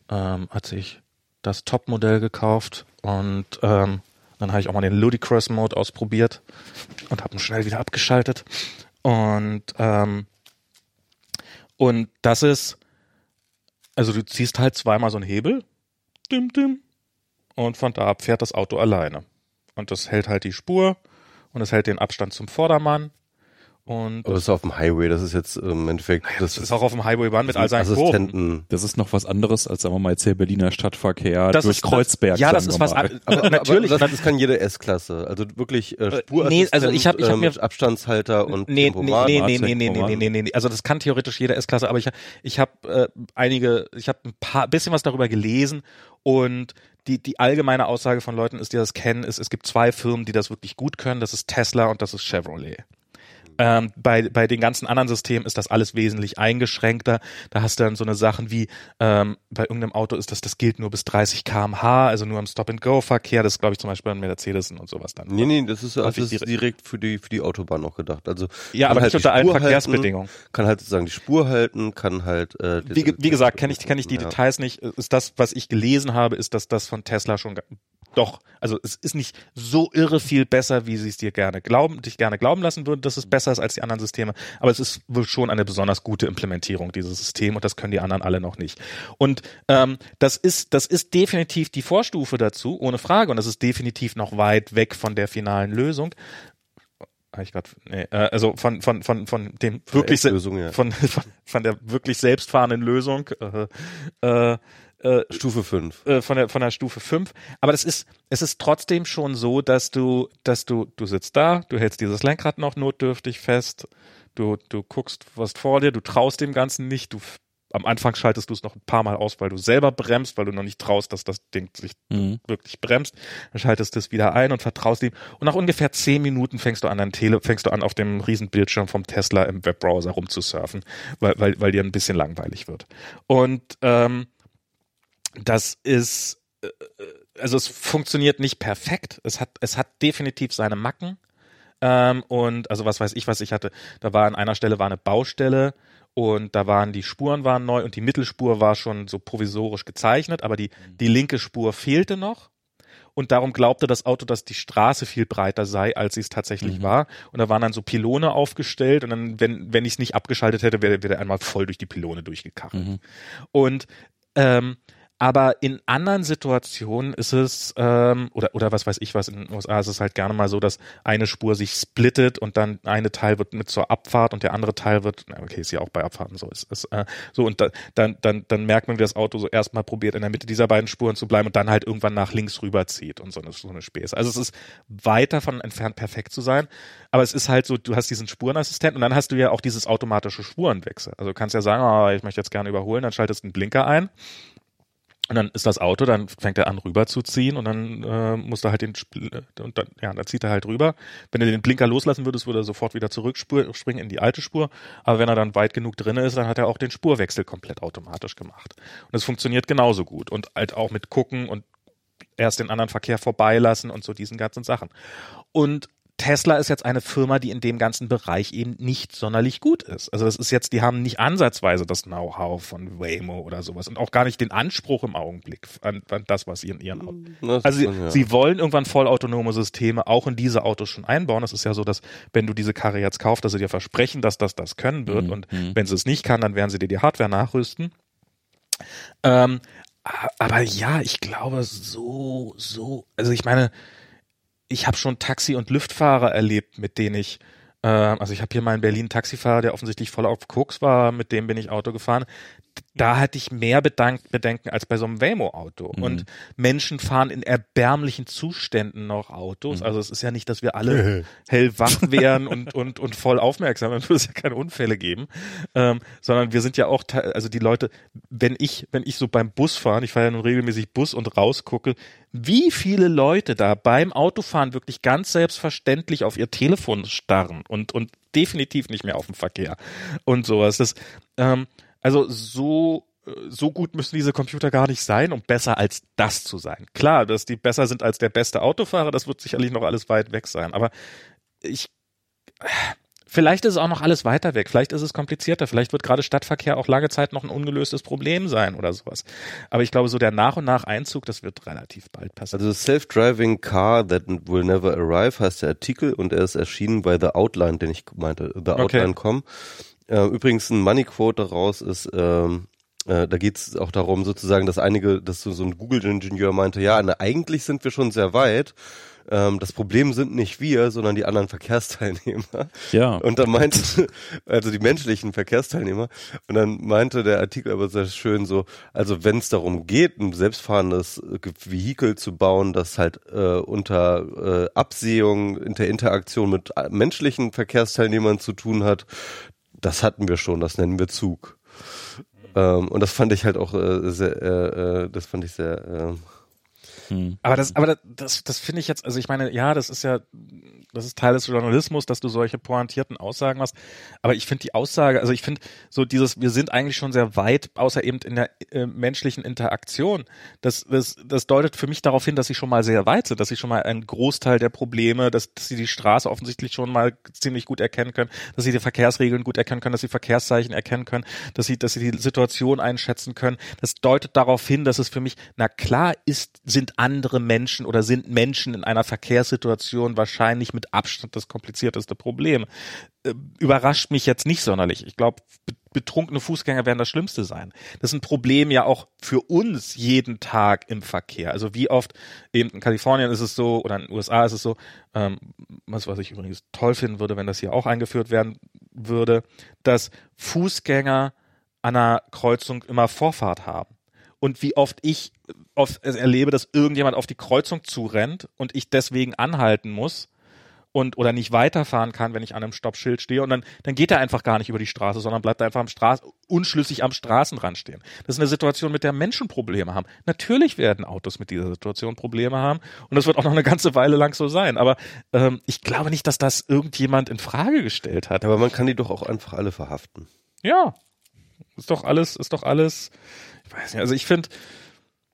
ähm, hat sich das Top-Modell gekauft und ähm, dann habe ich auch mal den Ludicrous Mode ausprobiert und habe ihn schnell wieder abgeschaltet. Und ähm, und das ist, also du ziehst halt zweimal so einen Hebel, dim, dim, und von da ab fährt das Auto alleine. Und das hält halt die Spur und es hält den Abstand zum Vordermann und Aber das ist auf dem Highway, das ist jetzt im Endeffekt, das, das ist auch auf dem Highway-Bahn mit all seinen Kurven. Assistenten. Das ist noch was anderes als, sagen wir mal, jetzt der Berliner Stadtverkehr Das durch ist- Kreuzberg. ja, das ist was mal. an- Aber, aber, natürlich. aber das, das kann jede S-Klasse. Also wirklich äh, Äh, Spurassistent, nee, also ich hab- ich hab äh, mir- mit Abstandshalter und Nee, nee, Tempomat. nee, nee, nee, nee, nee, nee, nee, nee, nee. Also das kann theoretisch jede S-Klasse, aber ich, ich habe äh, einige, ich habe ein paar, bisschen was darüber gelesen und die, die allgemeine Aussage von Leuten ist, die das kennen, ist, es gibt zwei Firmen, die das wirklich gut können. Das ist Tesla und das ist Chevrolet. Ähm, bei, bei den ganzen anderen Systemen ist das alles wesentlich eingeschränkter. Da hast du dann so eine Sachen wie, ähm, bei irgendeinem Auto ist das, das gilt nur bis 30 kmh, also nur im Stop-and-Go-Verkehr. Das glaube ich, zum Beispiel bei Mercedes und sowas dann. Nee, nee, das ist, das Häufig ist direkt- für die, für die Autobahn noch gedacht. Also Ja, aber halt nicht unter allen Spur halten, Verkehrsbedingungen. Kann halt sozusagen die Spur halten, kann halt. Äh, wie, wie gesagt, kenne ich, kenn ich die ja. Details nicht. Ist das, was ich gelesen habe, ist, dass das von Tesla schon doch, also es ist nicht so irre viel besser, wie sie es dir gerne glauben, dich gerne glauben lassen würden, dass es besser ist als die anderen Systeme. Aber es ist wohl schon eine besonders gute Implementierung dieses System und das können die anderen alle noch nicht. Und ähm, das ist, das ist definitiv die Vorstufe dazu, ohne Frage. Und das ist definitiv noch weit weg von der finalen Lösung. Hab ich grad, nee, äh, also von von von von dem wirklich ja. von, von von der wirklich selbstfahrenden Lösung äh, äh, äh, Stufe 5. äh, von der von der Stufe 5, aber das ist es ist trotzdem schon so, dass du dass du du sitzt da, du hältst dieses Lenkrad noch notdürftig fest, du du guckst was vor dir, du traust dem ganzen nicht, du am Anfang schaltest du es noch ein paar Mal aus, weil du selber bremst, weil du noch nicht traust, dass das Ding sich Mhm. wirklich bremst, dann schaltest du es wieder ein und vertraust ihm. Und nach ungefähr zehn Minuten fängst du an, dein Tele, fängst du an, auf dem riesen Bildschirm vom Tesla im Webbrowser rumzusurfen, weil, weil, weil dir ein bisschen langweilig wird. Und ähm, das ist, äh, also es funktioniert nicht perfekt. Es hat, es hat definitiv seine Macken. Ähm, und also was weiß ich, was ich hatte. Da war an einer Stelle war eine Baustelle und da waren die Spuren waren neu und die Mittelspur war schon so provisorisch gezeichnet, aber die, die linke Spur fehlte noch. Und darum glaubte das Auto, dass die Straße viel breiter sei, als sie es tatsächlich war. Und da waren dann so Pylone aufgestellt und dann, wenn, wenn ich es nicht abgeschaltet hätte, wäre wäre er einmal voll durch die Pylone durchgekachelt. Und ähm, aber in anderen Situationen ist es, ähm, oder, oder was weiß ich was, in den USA ist es halt gerne mal so, dass eine Spur sich splittet und dann eine Teil wird mit zur Abfahrt und der andere Teil wird, okay, ist ja auch bei Abfahrten so, ist, ist äh, so und da, dann, dann, dann merkt man, wie das Auto so erstmal probiert, in der Mitte dieser beiden Spuren zu bleiben und dann halt irgendwann nach links rüberzieht und so eine, so eine Späße. Also es ist weit davon entfernt, perfekt zu sein, aber es ist halt so, du hast diesen Spurenassistenten und dann hast du ja auch dieses automatische Spurenwechsel. Also du kannst ja sagen, oh, ich möchte jetzt gerne überholen, dann schaltest du einen Blinker ein und dann ist das Auto, dann fängt er an rüber zu ziehen und dann äh, musst du halt den äh, und dann, ja, dann zieht er halt rüber. Wenn du den Blinker loslassen würdest, würde er sofort wieder zurückspringen in die alte Spur. Aber wenn er dann weit genug drinne ist, dann hat er auch den Spurwechsel komplett automatisch gemacht. Und es funktioniert genauso gut. Und halt auch mit gucken und erst den anderen Verkehr vorbeilassen und so diesen ganzen Sachen. Und Tesla ist jetzt eine Firma, die in dem ganzen Bereich eben nicht sonderlich gut ist. Also das ist jetzt, die haben nicht ansatzweise das Know-how von Waymo oder sowas und auch gar nicht den Anspruch im Augenblick an, an das, was sie in ihren Autos. Das Also sie, ja. sie wollen irgendwann vollautonome Systeme auch in diese Autos schon einbauen. Das ist ja so, dass wenn du diese Karre jetzt kaufst, dass sie dir versprechen, dass das das können wird und wenn sie es nicht kann, dann werden sie dir die Hardware nachrüsten. Ähm, aber ja, ich glaube so, so, also ich meine, ich habe schon Taxi- und Lüftfahrer erlebt, mit denen ich, äh, also ich habe hier mal in Berlin einen Taxifahrer, der offensichtlich voll auf Koks war, mit dem bin ich Auto gefahren. Da hatte ich mehr Bedank Bedenken als bei so einem Waymo-Auto. Und Menschen fahren in erbärmlichen Zuständen noch Autos. Also es ist ja nicht, dass wir alle hellwach wären und, und, und voll aufmerksam, dann würde es ja keine Unfälle geben. Ähm, sondern wir sind ja auch, also die Leute, wenn ich, wenn ich so beim Busfahren, ich fahre ja nun regelmäßig Bus und rausgucke, wie viele Leute da beim Autofahren wirklich ganz selbstverständlich auf ihr Telefon starren und, und definitiv nicht mehr auf dem Verkehr und sowas. Das, ähm, also so äh, so gut müssen diese Computer gar nicht sein, um besser als das zu sein. Klar, dass die besser sind als der beste Autofahrer, das wird sicherlich noch alles weit weg sein. Aber ich Vielleicht ist es auch noch alles weiter weg, vielleicht ist es komplizierter, vielleicht wird gerade Stadtverkehr auch lange Zeit noch ein ungelöstes Problem sein oder sowas. Aber ich glaube, so der nach und nach Einzug, das wird relativ bald passieren. Also Self-Driving Car That Will Never Arrive heißt der Artikel und er ist erschienen bei The Outline, den ich meinte, TheOutline.com. Okay. Äh, übrigens ein Money Quote daraus ist, ähm, äh, da geht es auch darum, sozusagen, dass einige, dass so, so ein Google-Ingenieur meinte, ja, na, eigentlich sind wir schon sehr weit ähm, das Problem sind nicht wir, sondern die anderen Verkehrsteilnehmer. Ja. Und dann meinte, also die menschlichen Verkehrsteilnehmer. Und dann meinte der Artikel aber sehr schön so, also wenn es darum geht, ein selbstfahrendes Vehikel zu bauen, das halt äh, unter äh, Absehung, in der Interaktion mit menschlichen Verkehrsteilnehmern zu tun hat, das hatten wir schon, das nennen wir Zug. Ähm, und das fand ich halt auch äh, sehr, äh, äh das fand ich sehr äh, hm. Aber das, aber das, das, das finde ich jetzt, also ich meine, ja, das ist ja, das ist Teil des Journalismus, dass du solche pointierten Aussagen machst. Aber ich finde die Aussage, also ich finde so dieses, wir sind eigentlich schon sehr weit, außer eben in der äh, menschlichen Interaktion. Das, das, das deutet für mich darauf hin, dass sie schon mal sehr weit sind, dass sie schon mal einen Großteil der Probleme, dass, dass sie die Straße offensichtlich schon mal ziemlich gut erkennen können, dass sie die Verkehrsregeln gut erkennen können, dass sie Verkehrszeichen erkennen können, dass sie, dass sie die Situation einschätzen können. Das deutet darauf hin, dass es für mich, na klar ist, sind andere Menschen oder sind Menschen in einer Verkehrssituation wahrscheinlich mit Abstand das komplizierteste Problem. Äh, überrascht mich jetzt nicht sonderlich. Ich glaube, betrunkene Fußgänger werden das Schlimmste sein. Das ist ein Problem ja auch für uns jeden Tag im Verkehr. Also wie oft eben in Kalifornien ist es so oder in den USA ist es so, ähm, was was ich übrigens toll finden würde, wenn das hier auch eingeführt werden würde, dass Fußgänger an einer Kreuzung immer Vorfahrt haben und wie oft ich oft erlebe, dass irgendjemand auf die Kreuzung zurennt und ich deswegen anhalten muss und oder nicht weiterfahren kann, wenn ich an einem Stoppschild stehe und dann dann geht er einfach gar nicht über die Straße, sondern bleibt einfach am Straß unschlüssig am Straßenrand stehen. Das ist eine Situation, mit der Menschen Probleme haben. Natürlich werden Autos mit dieser Situation Probleme haben und das wird auch noch eine ganze Weile lang so sein. Aber ähm, ich glaube nicht, dass das irgendjemand in Frage gestellt hat. Aber man kann die doch auch einfach alle verhaften. Ja, ist doch alles, ist doch alles ich weiß nicht, also ich finde,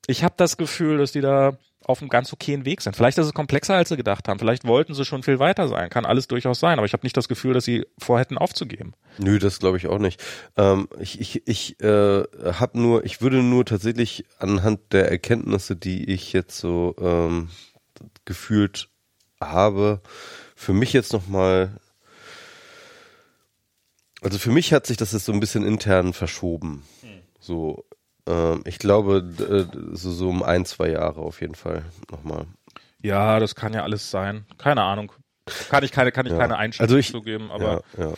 ich habe das Gefühl, dass die da auf einem ganz okayen Weg sind. Vielleicht ist es komplexer, als sie gedacht haben. Vielleicht wollten sie schon viel weiter sein. Kann alles durchaus sein. Aber ich habe nicht das Gefühl, dass sie vorhätten aufzugeben. Nö, das glaube ich auch nicht. Ähm, ich ich, ich äh, habe nur, ich würde nur tatsächlich anhand der Erkenntnisse, die ich jetzt so ähm, gefühlt habe, für mich jetzt nochmal also für mich hat sich das jetzt so ein bisschen intern verschoben. Hm. So, ähm, ich glaube, äh, so, so um ein, zwei Jahre auf jeden Fall nochmal. Ja, das kann ja alles sein. Keine Ahnung. Kann ich keine, kann ich ja. keine Einschätzung also ich, zugeben, aber. Ja, ja.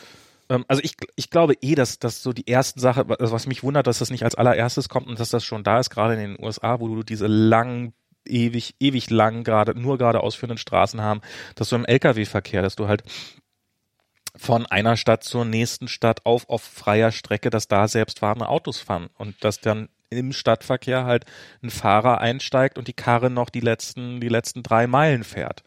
Ähm, also ich, ich glaube eh, dass, dass so die ersten Sache, was mich wundert, dass das nicht als allererstes kommt und dass das schon da ist, gerade in den USA, wo du diese langen ewig, ewig lang gerade, nur gerade ausführenden Straßen haben, dass du im Lkw-Verkehr, dass du halt von einer Stadt zur nächsten Stadt auf, auf freier Strecke, dass da selbstfahrende Autos fahren und dass dann im Stadtverkehr halt ein Fahrer einsteigt und die Karre noch die letzten, die letzten drei Meilen fährt.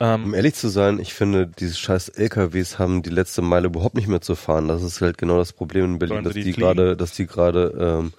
Ähm, um ehrlich zu sein, ich finde, diese scheiß LKWs haben die letzte Meile überhaupt nicht mehr zu fahren. Das ist halt genau das Problem in Berlin, dass die gerade, dass die gerade ähm,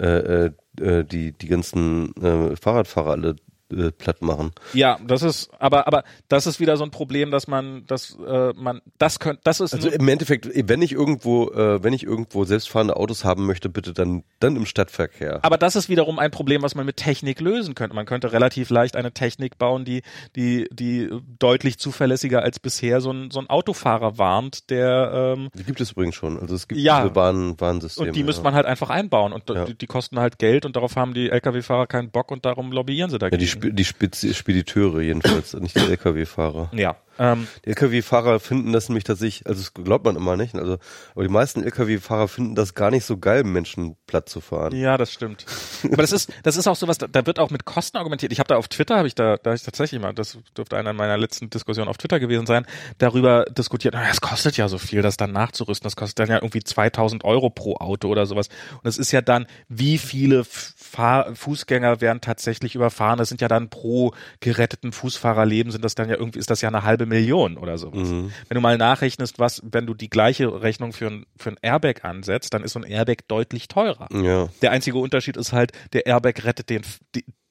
äh, äh, äh, die die ganzen äh, Fahrradfahrer alle äh, platt machen. Ja, das ist, aber, aber das ist wieder so ein Problem, dass man, dass äh, man, das könnte, das ist. Also im Endeffekt, wenn ich irgendwo, äh, wenn ich irgendwo selbstfahrende Autos haben möchte, bitte dann, dann im Stadtverkehr. Aber das ist wiederum ein Problem, was man mit Technik lösen könnte. Man könnte relativ leicht eine Technik bauen, die, die, die deutlich zuverlässiger als bisher so ein, so ein Autofahrer warnt, der. Ähm, die gibt es übrigens schon. Also es gibt ja, diese Warn, Warnsysteme. Und die ja. müsste man halt einfach einbauen und ja. die, die, kosten halt Geld und darauf haben die Lkw-Fahrer keinen Bock und darum lobbyieren sie dagegen. Ja, die Spediteure jedenfalls, nicht die Lkw-Fahrer. Ja. Ähm, die Lkw-Fahrer finden das nämlich tatsächlich, also das glaubt man immer nicht, also aber die meisten Lkw-Fahrer finden das gar nicht so geil, Menschen platt zu fahren. Ja, das stimmt. aber das ist, das ist auch sowas, da, da wird auch mit Kosten argumentiert. Ich habe da auf Twitter, habe ich da, da ich tatsächlich mal, das dürfte einer meiner letzten Diskussionen auf Twitter gewesen sein, darüber diskutiert, na, das kostet ja so viel, das dann nachzurüsten, das kostet dann ja irgendwie 2000 Euro pro Auto oder sowas. Und es ist ja dann, wie viele Fahr Fußgänger werden tatsächlich überfahren, das sind ja dann pro geretteten Fußfahrerleben sind das dann ja irgendwie, ist das ja eine halbe Million oder sowas. Mhm. Wenn du mal nachrechnest, was, wenn du die gleiche Rechnung für ein, für ein Airbag ansetzt, dann ist so ein Airbag deutlich teurer. Ja. Der einzige Unterschied ist halt, der Airbag rettet den,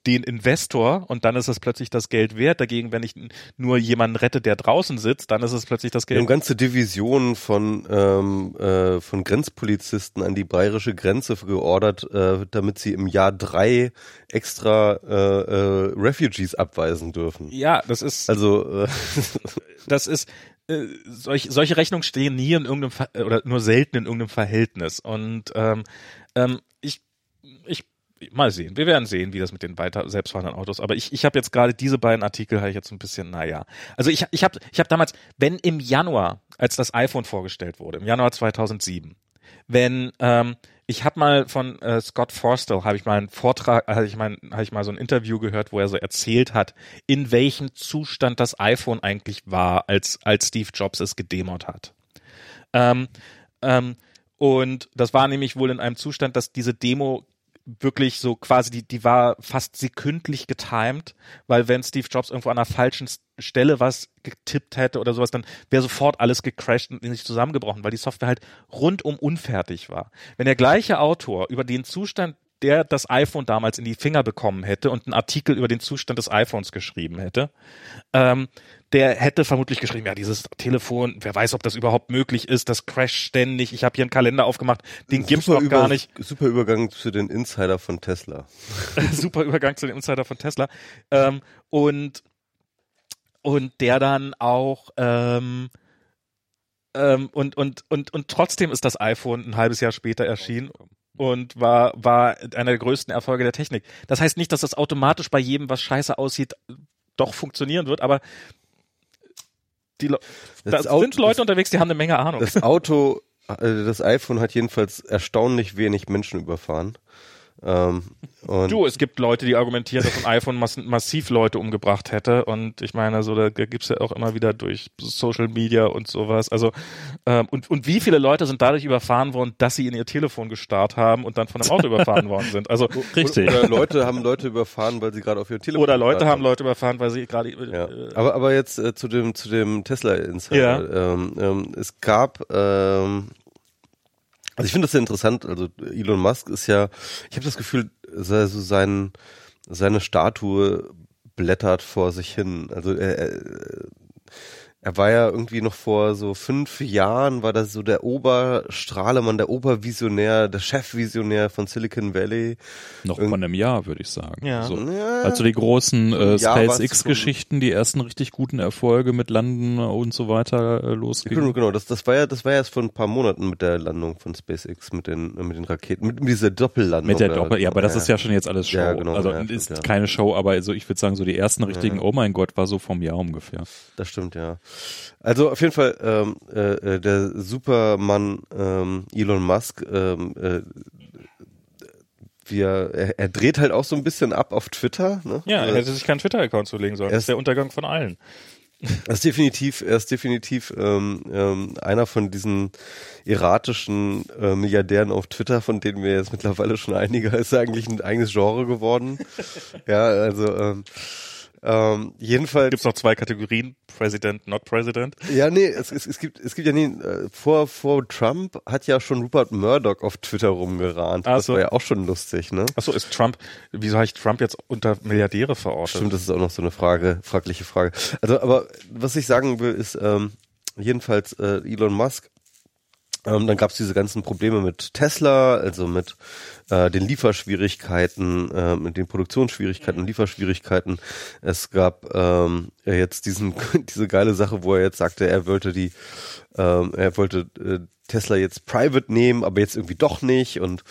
den Investor und dann ist es plötzlich das Geld wert. Dagegen, wenn ich nur jemanden rette, der draußen sitzt, dann ist es plötzlich das Wir Geld. haben ganze Divisionen von, ähm, äh, von Grenzpolizisten an die bayerische Grenze geordert, äh, damit sie im Jahr drei extra äh, äh, Refugees abweisen dürfen. Ja, das ist Also äh, das ist äh, solch, solche Rechnungen stehen nie in irgendeinem Ver oder nur selten in irgendeinem Verhältnis und ähm, ähm, ich ich mal sehen, wir werden sehen, wie das mit den weiter selbstfahrenden Autos. Aber ich ich habe jetzt gerade diese beiden Artikel habe ich jetzt ein bisschen naja. Also ich ich habe ich habe damals, wenn im Januar, als das iPhone vorgestellt wurde, im Januar 2007, wenn ähm, ich habe mal von äh, Scott Forstall habe ich mal einen Vortrag, habe ich mal ich mal so ein Interview gehört, wo er so erzählt hat, in welchem Zustand das iPhone eigentlich war, als als Steve Jobs es gedemot hat. Ähm, ähm, und das war nämlich wohl in einem Zustand, dass diese Demo wirklich so quasi, die, die war fast sekündlich getimed, weil wenn Steve Jobs irgendwo an einer falschen Stelle was getippt hätte oder sowas, dann wäre sofort alles gecrashed und in sich zusammengebrochen, weil die Software halt rundum unfertig war. Wenn der gleiche Autor über den Zustand der das iPhone damals in die Finger bekommen hätte und einen Artikel über den Zustand des iPhones geschrieben hätte, ähm, der hätte vermutlich geschrieben, ja, dieses Telefon, wer weiß, ob das überhaupt möglich ist, das crasht ständig, ich habe hier einen Kalender aufgemacht, den gibt's super noch gar Über- nicht. Super Übergang zu den Insider von Tesla. super Übergang zu dem Insider von Tesla. Ähm, und, und der dann auch, ähm, ähm, und, und, und, und trotzdem ist das iPhone ein halbes Jahr später erschienen und war, war einer der größten Erfolge der Technik. Das heißt nicht, dass das automatisch bei jedem, was scheiße aussieht, doch funktionieren wird, aber die Le da Das Auto- sind Leute unterwegs, die haben eine Menge Ahnung. Das Auto, äh, das iPhone hat jedenfalls erstaunlich wenig Menschen überfahren. Ähm, und Du, es gibt Leute, die argumentieren, dass ein iPhone mass massiv Leute umgebracht hätte. Und ich meine, so da gibt's ja auch immer wieder durch Social Media und sowas. Also ähm, und und wie viele Leute sind dadurch überfahren worden, dass sie in ihr Telefon gestarrt haben und dann von einem Auto überfahren worden sind. Also Richtig. Oder Leute haben Leute überfahren, weil sie gerade auf ihr Telefon oder Leute haben Leute überfahren, weil sie gerade Ja. äh, Aber, aber jetzt äh, zu dem zu dem Tesla Insider. Ja. Ähm, ähm, es gab ähm, also ich finde das sehr interessant. Also Elon Musk ist ja, ich habe das Gefühl, so so sein, seine Statue blättert vor sich hin. Also er, er, er war ja irgendwie noch vor so fünf Jahren, war das so der Oberstrahlemann, der Obervisionär, der Chefvisionär von Silicon Valley. Noch Irgend- vor einem Jahr, würde ich sagen. Ja. So. Ja, Also die großen äh, Ja, SpaceX-Geschichten, die ersten richtig guten Erfolge mit Landen und so weiter äh, Genau, losgingen. genau, das, das war ja, das war ja erst vor ein paar Monaten mit der Landung von SpaceX, mit den, mit den Raketen, mit, mit dieser Doppellandung. Mit der. Doppel, ja, aber das ist ja schon jetzt alles Show. Ja, genau, also ja, ist ja. keine Show, aber also ich würde sagen, so die ersten richtigen, oh mein Gott, war so vom Jahr ungefähr. Das stimmt, ja. Also auf jeden Fall, ähm, äh, äh, der Supermann ähm, Elon Musk, ähm, äh, wir, er, er dreht halt auch so ein bisschen ab auf Twitter. Ne? ja, er Also, hätte sich keinen Twitter-Account zulegen sollen. Das ist der Untergang von allen. Er ist definitiv, er ist definitiv ähm, ähm, einer von diesen erratischen äh, Milliardären auf Twitter, von denen wir jetzt mittlerweile schon einige, ist ja eigentlich ein eigenes Genre geworden. ja, also ähm, ähm, jedenfalls. Gibt's noch zwei Kategorien, President, not President. Ja, nee, es, es, es gibt es gibt ja nie äh, vor vor Trump hat ja schon Rupert Murdoch auf Twitter rumgerannt. Ach das so. war ja auch schon lustig, ne? Achso, ist Trump, wieso habe ich Trump jetzt unter Milliardäre verortet? Stimmt, das ist auch noch so eine Frage, fragliche Frage. Also, aber was ich sagen will, ist ähm, jedenfalls äh, Elon Musk. Ähm, dann gab es diese ganzen Probleme mit Tesla, also mit äh, den Lieferschwierigkeiten, äh, mit den Produktionsschwierigkeiten und Lieferschwierigkeiten. Es gab ähm, jetzt diesen diese geile Sache, wo er jetzt sagte, er wollte die, ähm, er wollte äh, Tesla jetzt private nehmen, aber jetzt irgendwie doch nicht und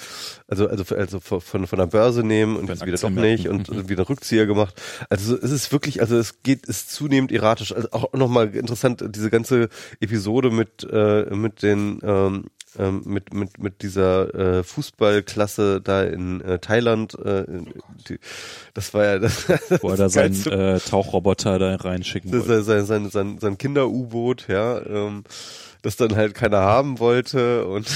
also also also von von der Börse nehmen und jetzt wieder doch nicht und wieder Rückzieher gemacht. Also es ist wirklich, also es geht, ist zunehmend erratisch. Also auch nochmal interessant, diese ganze Episode mit äh, mit den ähm, ähm, mit mit mit dieser äh, Fußballklasse da in äh, Thailand. Äh, die, das war ja das, Wo er da das seinen äh, Tauchroboter da reinschicken Das wollte. ist sein, sein, sein, sein Kinder-U-Boot, ja, ähm, das dann halt keiner haben wollte und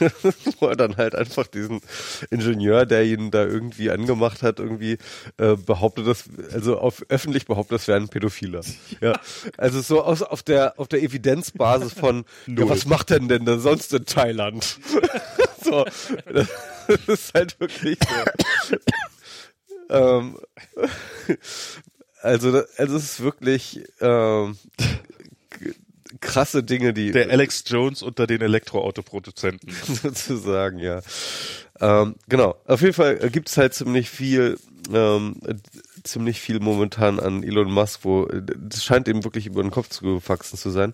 wo er dann halt einfach diesen Ingenieur, der ihn da irgendwie angemacht hat, irgendwie äh, behauptet, das, also auf öffentlich behauptet, das wäre ein Pädophiler. Ja, also so aus, auf der auf der Evidenzbasis von, ja, was macht denn denn da sonst in Thailand? so, das ist halt wirklich so. ähm, also, also es ist wirklich ähm, krasse Dinge, die der Alex Jones unter den Elektroautoproduzenten sozusagen, ja. Ähm, genau. Auf jeden Fall gibt es halt ziemlich viel, ähm, ziemlich viel momentan an Elon Musk, wo das scheint ihm wirklich über den Kopf zu gewachsen zu sein.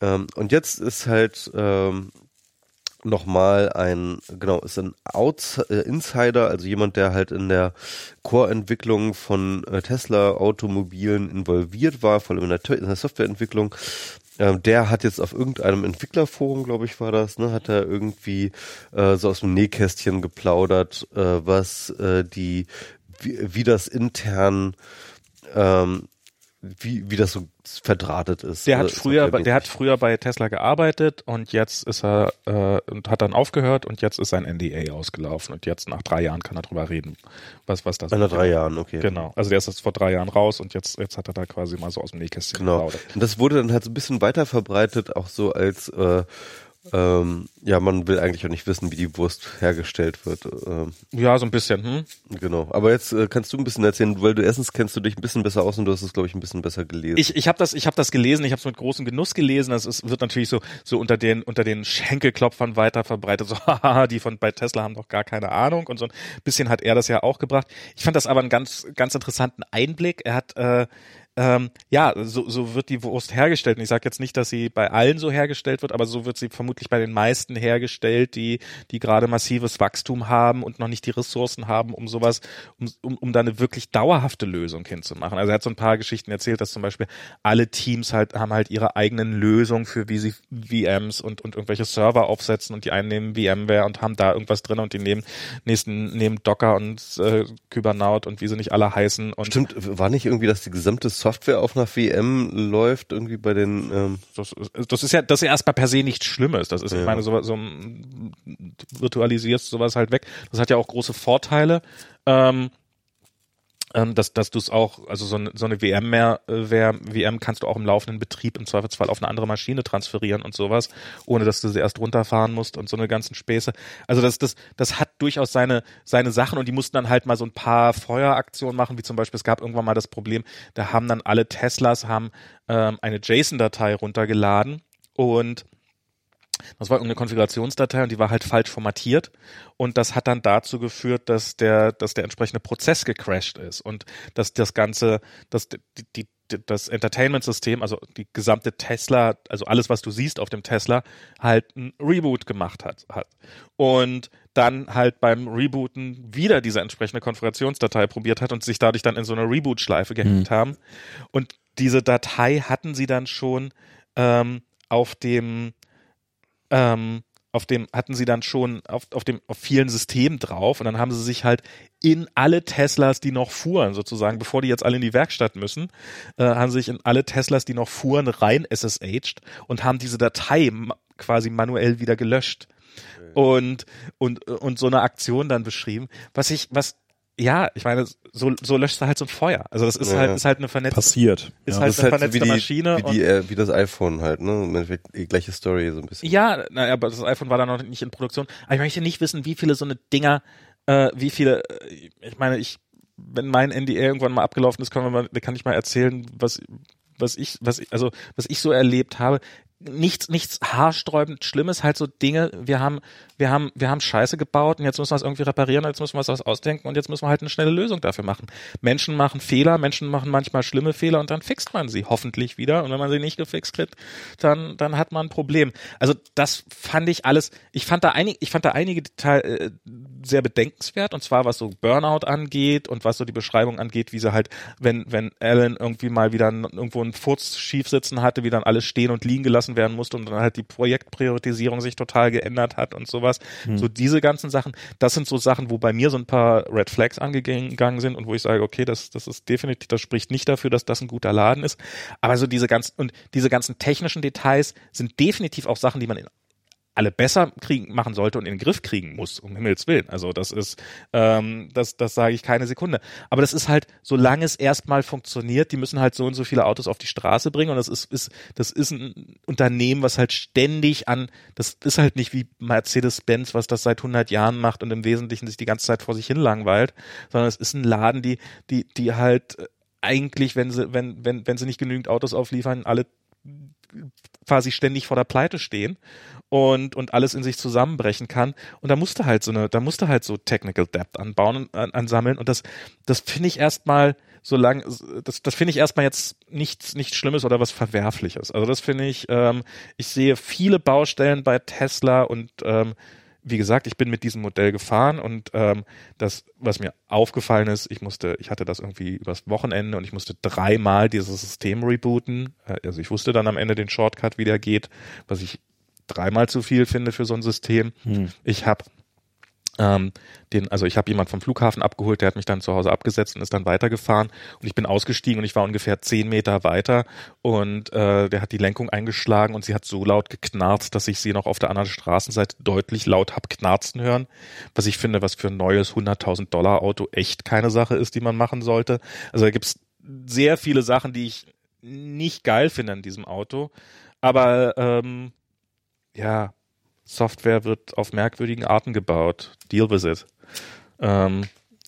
Ähm, und jetzt ist halt ähm, nochmal ein, genau, ist ein Outs äh, Insider, also jemand, der halt in der Core-Entwicklung von äh, Tesla-Automobilen involviert war, vor allem in der, in der Softwareentwicklung. Ähm, der hat jetzt auf irgendeinem Entwicklerforum, glaube ich, war das, ne, hat er irgendwie äh, so aus dem Nähkästchen geplaudert, äh, was äh, die, wie, wie das intern ähm, wie, wie das so verdrahtet ist. Der hat früher, der hat früher bei Tesla gearbeitet und jetzt ist er äh, und hat dann aufgehört und jetzt ist sein NDA ausgelaufen und jetzt nach drei Jahren kann er drüber reden, was was das. Nach drei Jahren, okay. Genau. Also der ist jetzt vor drei Jahren raus und jetzt jetzt hat er da quasi mal so aus dem Nähkästchen genau. geplaudert. Und das wurde dann halt so ein bisschen weiter verbreitet, auch so als äh, ähm, ja, man will eigentlich auch nicht wissen, wie die Wurst hergestellt wird. Ähm, ja, so ein bisschen. Hm? Genau. Aber jetzt äh, kannst du ein bisschen erzählen, weil du erstens kennst du dich ein bisschen besser aus und du hast es, glaube ich, ein bisschen besser gelesen. Ich, ich habe das, ich habe das gelesen. Ich habe es mit großem Genuss gelesen. Das ist, wird natürlich so so unter den unter den Schenkelklopfern weiter verbreitet. So, haha, die von bei Tesla haben doch gar keine Ahnung und so ein bisschen hat er das ja auch gebracht. Ich fand das aber einen ganz ganz interessanten Einblick. Er hat äh, ähm, ja, so, so wird die Wurst hergestellt. Und ich sage jetzt nicht, dass sie bei allen so hergestellt wird, aber so wird sie vermutlich bei den meisten hergestellt, die, die gerade massives Wachstum haben und noch nicht die Ressourcen haben, um sowas, um, um, um da eine wirklich dauerhafte Lösung hinzumachen. Also er hat so ein paar Geschichten erzählt, dass zum Beispiel alle Teams halt haben halt ihre eigenen Lösungen für wie sie VMs und, und irgendwelche Server aufsetzen und die einen nehmen VMware und haben da irgendwas drin und die nehmen nächsten nehmen Docker und äh, Kubernetes und wie sie nicht alle heißen. Und Stimmt, war nicht irgendwie, dass die gesamte Software auf einer VM läuft, irgendwie bei den. Ähm das, das ist ja, das ist ja erstmal per se nichts Schlimmes. Das ist, ja. ich meine, so, so virtualisierst sowas halt weg. Das hat ja auch große Vorteile. Ähm, ähm, dass, dass du es auch, also so eine, so eine VM mehr, äh, VM kannst du auch im laufenden Betrieb im Zweifelsfall auf eine andere Maschine transferieren und sowas, ohne dass du sie erst runterfahren musst und so eine ganzen Späße. Also das, das, das hat durchaus seine, seine Sachen und die mussten dann halt mal so ein paar Feueraktionen machen, wie zum Beispiel, es gab irgendwann mal das Problem, da haben dann alle Teslas haben ähm, eine JSON-Datei runtergeladen und das war irgendeine Konfigurationsdatei und die war halt falsch formatiert und das hat dann dazu geführt, dass der, dass der entsprechende Prozess gecrashed ist und dass das ganze, dass die, die das Entertainment-System, also die gesamte Tesla, also alles, was du siehst auf dem Tesla, halt ein Reboot gemacht hat. hat. Und dann halt beim Rebooten wieder diese entsprechende Konfigurationsdatei probiert hat und sich dadurch dann in so eine Reboot-Schleife gehängt mhm. haben. Und diese Datei hatten sie dann schon ähm, auf dem ähm, auf dem hatten sie dann schon auf, auf dem auf vielen Systemen drauf und dann haben sie sich halt in alle Teslas, die noch fuhren, sozusagen, bevor die jetzt alle in die Werkstatt müssen, äh, haben sie sich in alle Teslas, die noch fuhren, rein SSH'd und haben diese Datei quasi manuell wieder gelöscht. Und, und, und so eine Aktion dann beschrieben. Was ich, was ja, ich meine, so, so löscht er halt so ein Feuer. Also das ist ja, halt, ist halt eine vernetzte, passiert. Ist ja, halt das eine ist halt vernetzte wie die, Maschine. Wie, die, äh, wie das iPhone halt, ne? Im Endeffekt die gleiche Story so ein bisschen. Ja, naja, aber das iPhone war da noch nicht in Produktion. Aber ich möchte nicht wissen, wie viele so eine Dinger, äh, wie viele, äh, ich meine, ich, wenn mein NDA irgendwann mal abgelaufen ist, kann, man kann ich mal erzählen, was, was ich, was ich, also was ich so erlebt habe nichts, nichts haarsträubend Schlimmes, halt so Dinge, wir haben, wir haben, wir haben Scheiße gebaut und jetzt müssen wir es irgendwie reparieren, jetzt müssen wir was ausdenken und jetzt müssen wir halt eine schnelle Lösung dafür machen. Menschen machen Fehler, Menschen machen manchmal schlimme Fehler und dann fixt man sie hoffentlich wieder und wenn man sie nicht gefixt kriegt, dann, dann hat man ein Problem. Also das fand ich alles, ich fand da einige, ich fand da einige Detail, äh, sehr bedenkenswert und zwar was so Burnout angeht und was so die Beschreibung angeht, wie sie halt, wenn, wenn Alan irgendwie mal wieder irgendwo einen Furz schief sitzen hatte, wie dann alles stehen und liegen gelassen werden musste und dann halt die Projektpriorisierung sich total geändert hat und sowas. Hm. So diese ganzen Sachen, das sind so Sachen, wo bei mir so ein paar Red Flags angegangen sind und wo ich sage, okay, das, das ist definitiv, das spricht nicht dafür, dass das ein guter Laden ist. Aber so diese ganzen, und diese ganzen technischen Details sind definitiv auch Sachen, die man in alle besser kriegen, machen sollte und in den Griff kriegen muss, um Himmels Willen. Also das ist, ähm, das, das sage ich keine Sekunde. Aber das ist halt, solange es erstmal funktioniert, die müssen halt so und so viele Autos auf die Straße bringen und das ist, ist, das ist ein Unternehmen, was halt ständig an, das ist halt nicht wie Mercedes-Benz, was das seit 100 Jahren macht und im Wesentlichen sich die ganze Zeit vor sich hin langweilt, sondern es ist ein Laden, die, die, die halt eigentlich, wenn sie, wenn, wenn, wenn sie nicht genügend Autos aufliefern, alle quasi ständig vor der Pleite stehen und, und alles in sich zusammenbrechen kann. Und da musste halt so eine, da musste halt so Technical Depth anbauen, an, ansammeln. Und das, das finde ich erstmal, solange, das, das finde ich erstmal jetzt nichts, nichts Schlimmes oder was Verwerfliches. Also das finde ich, ähm, ich sehe viele Baustellen bei Tesla und ähm, wie gesagt, ich bin mit diesem Modell gefahren und ähm, das, was mir aufgefallen ist, ich musste, ich hatte das irgendwie übers Wochenende und ich musste dreimal dieses System rebooten. Äh, also ich wusste dann am Ende den Shortcut, wie der geht, was ich dreimal zu viel finde für so ein System. Hm. Ich habe ähm, den, also ich habe jemand vom Flughafen abgeholt, der hat mich dann zu Hause abgesetzt und ist dann weitergefahren. Und ich bin ausgestiegen und ich war ungefähr zehn Meter weiter. Und äh, der hat die Lenkung eingeschlagen und sie hat so laut geknarzt, dass ich sie noch auf der anderen Straßenseite deutlich laut hab knarzen hören, was ich finde, was für ein neues 100.000 Dollar Auto echt keine Sache ist, die man machen sollte. Also da gibt's sehr viele Sachen, die ich nicht geil finde an diesem Auto, aber ähm, ja, Software wird auf merkwürdigen Arten gebaut. Deal with it. Ähm,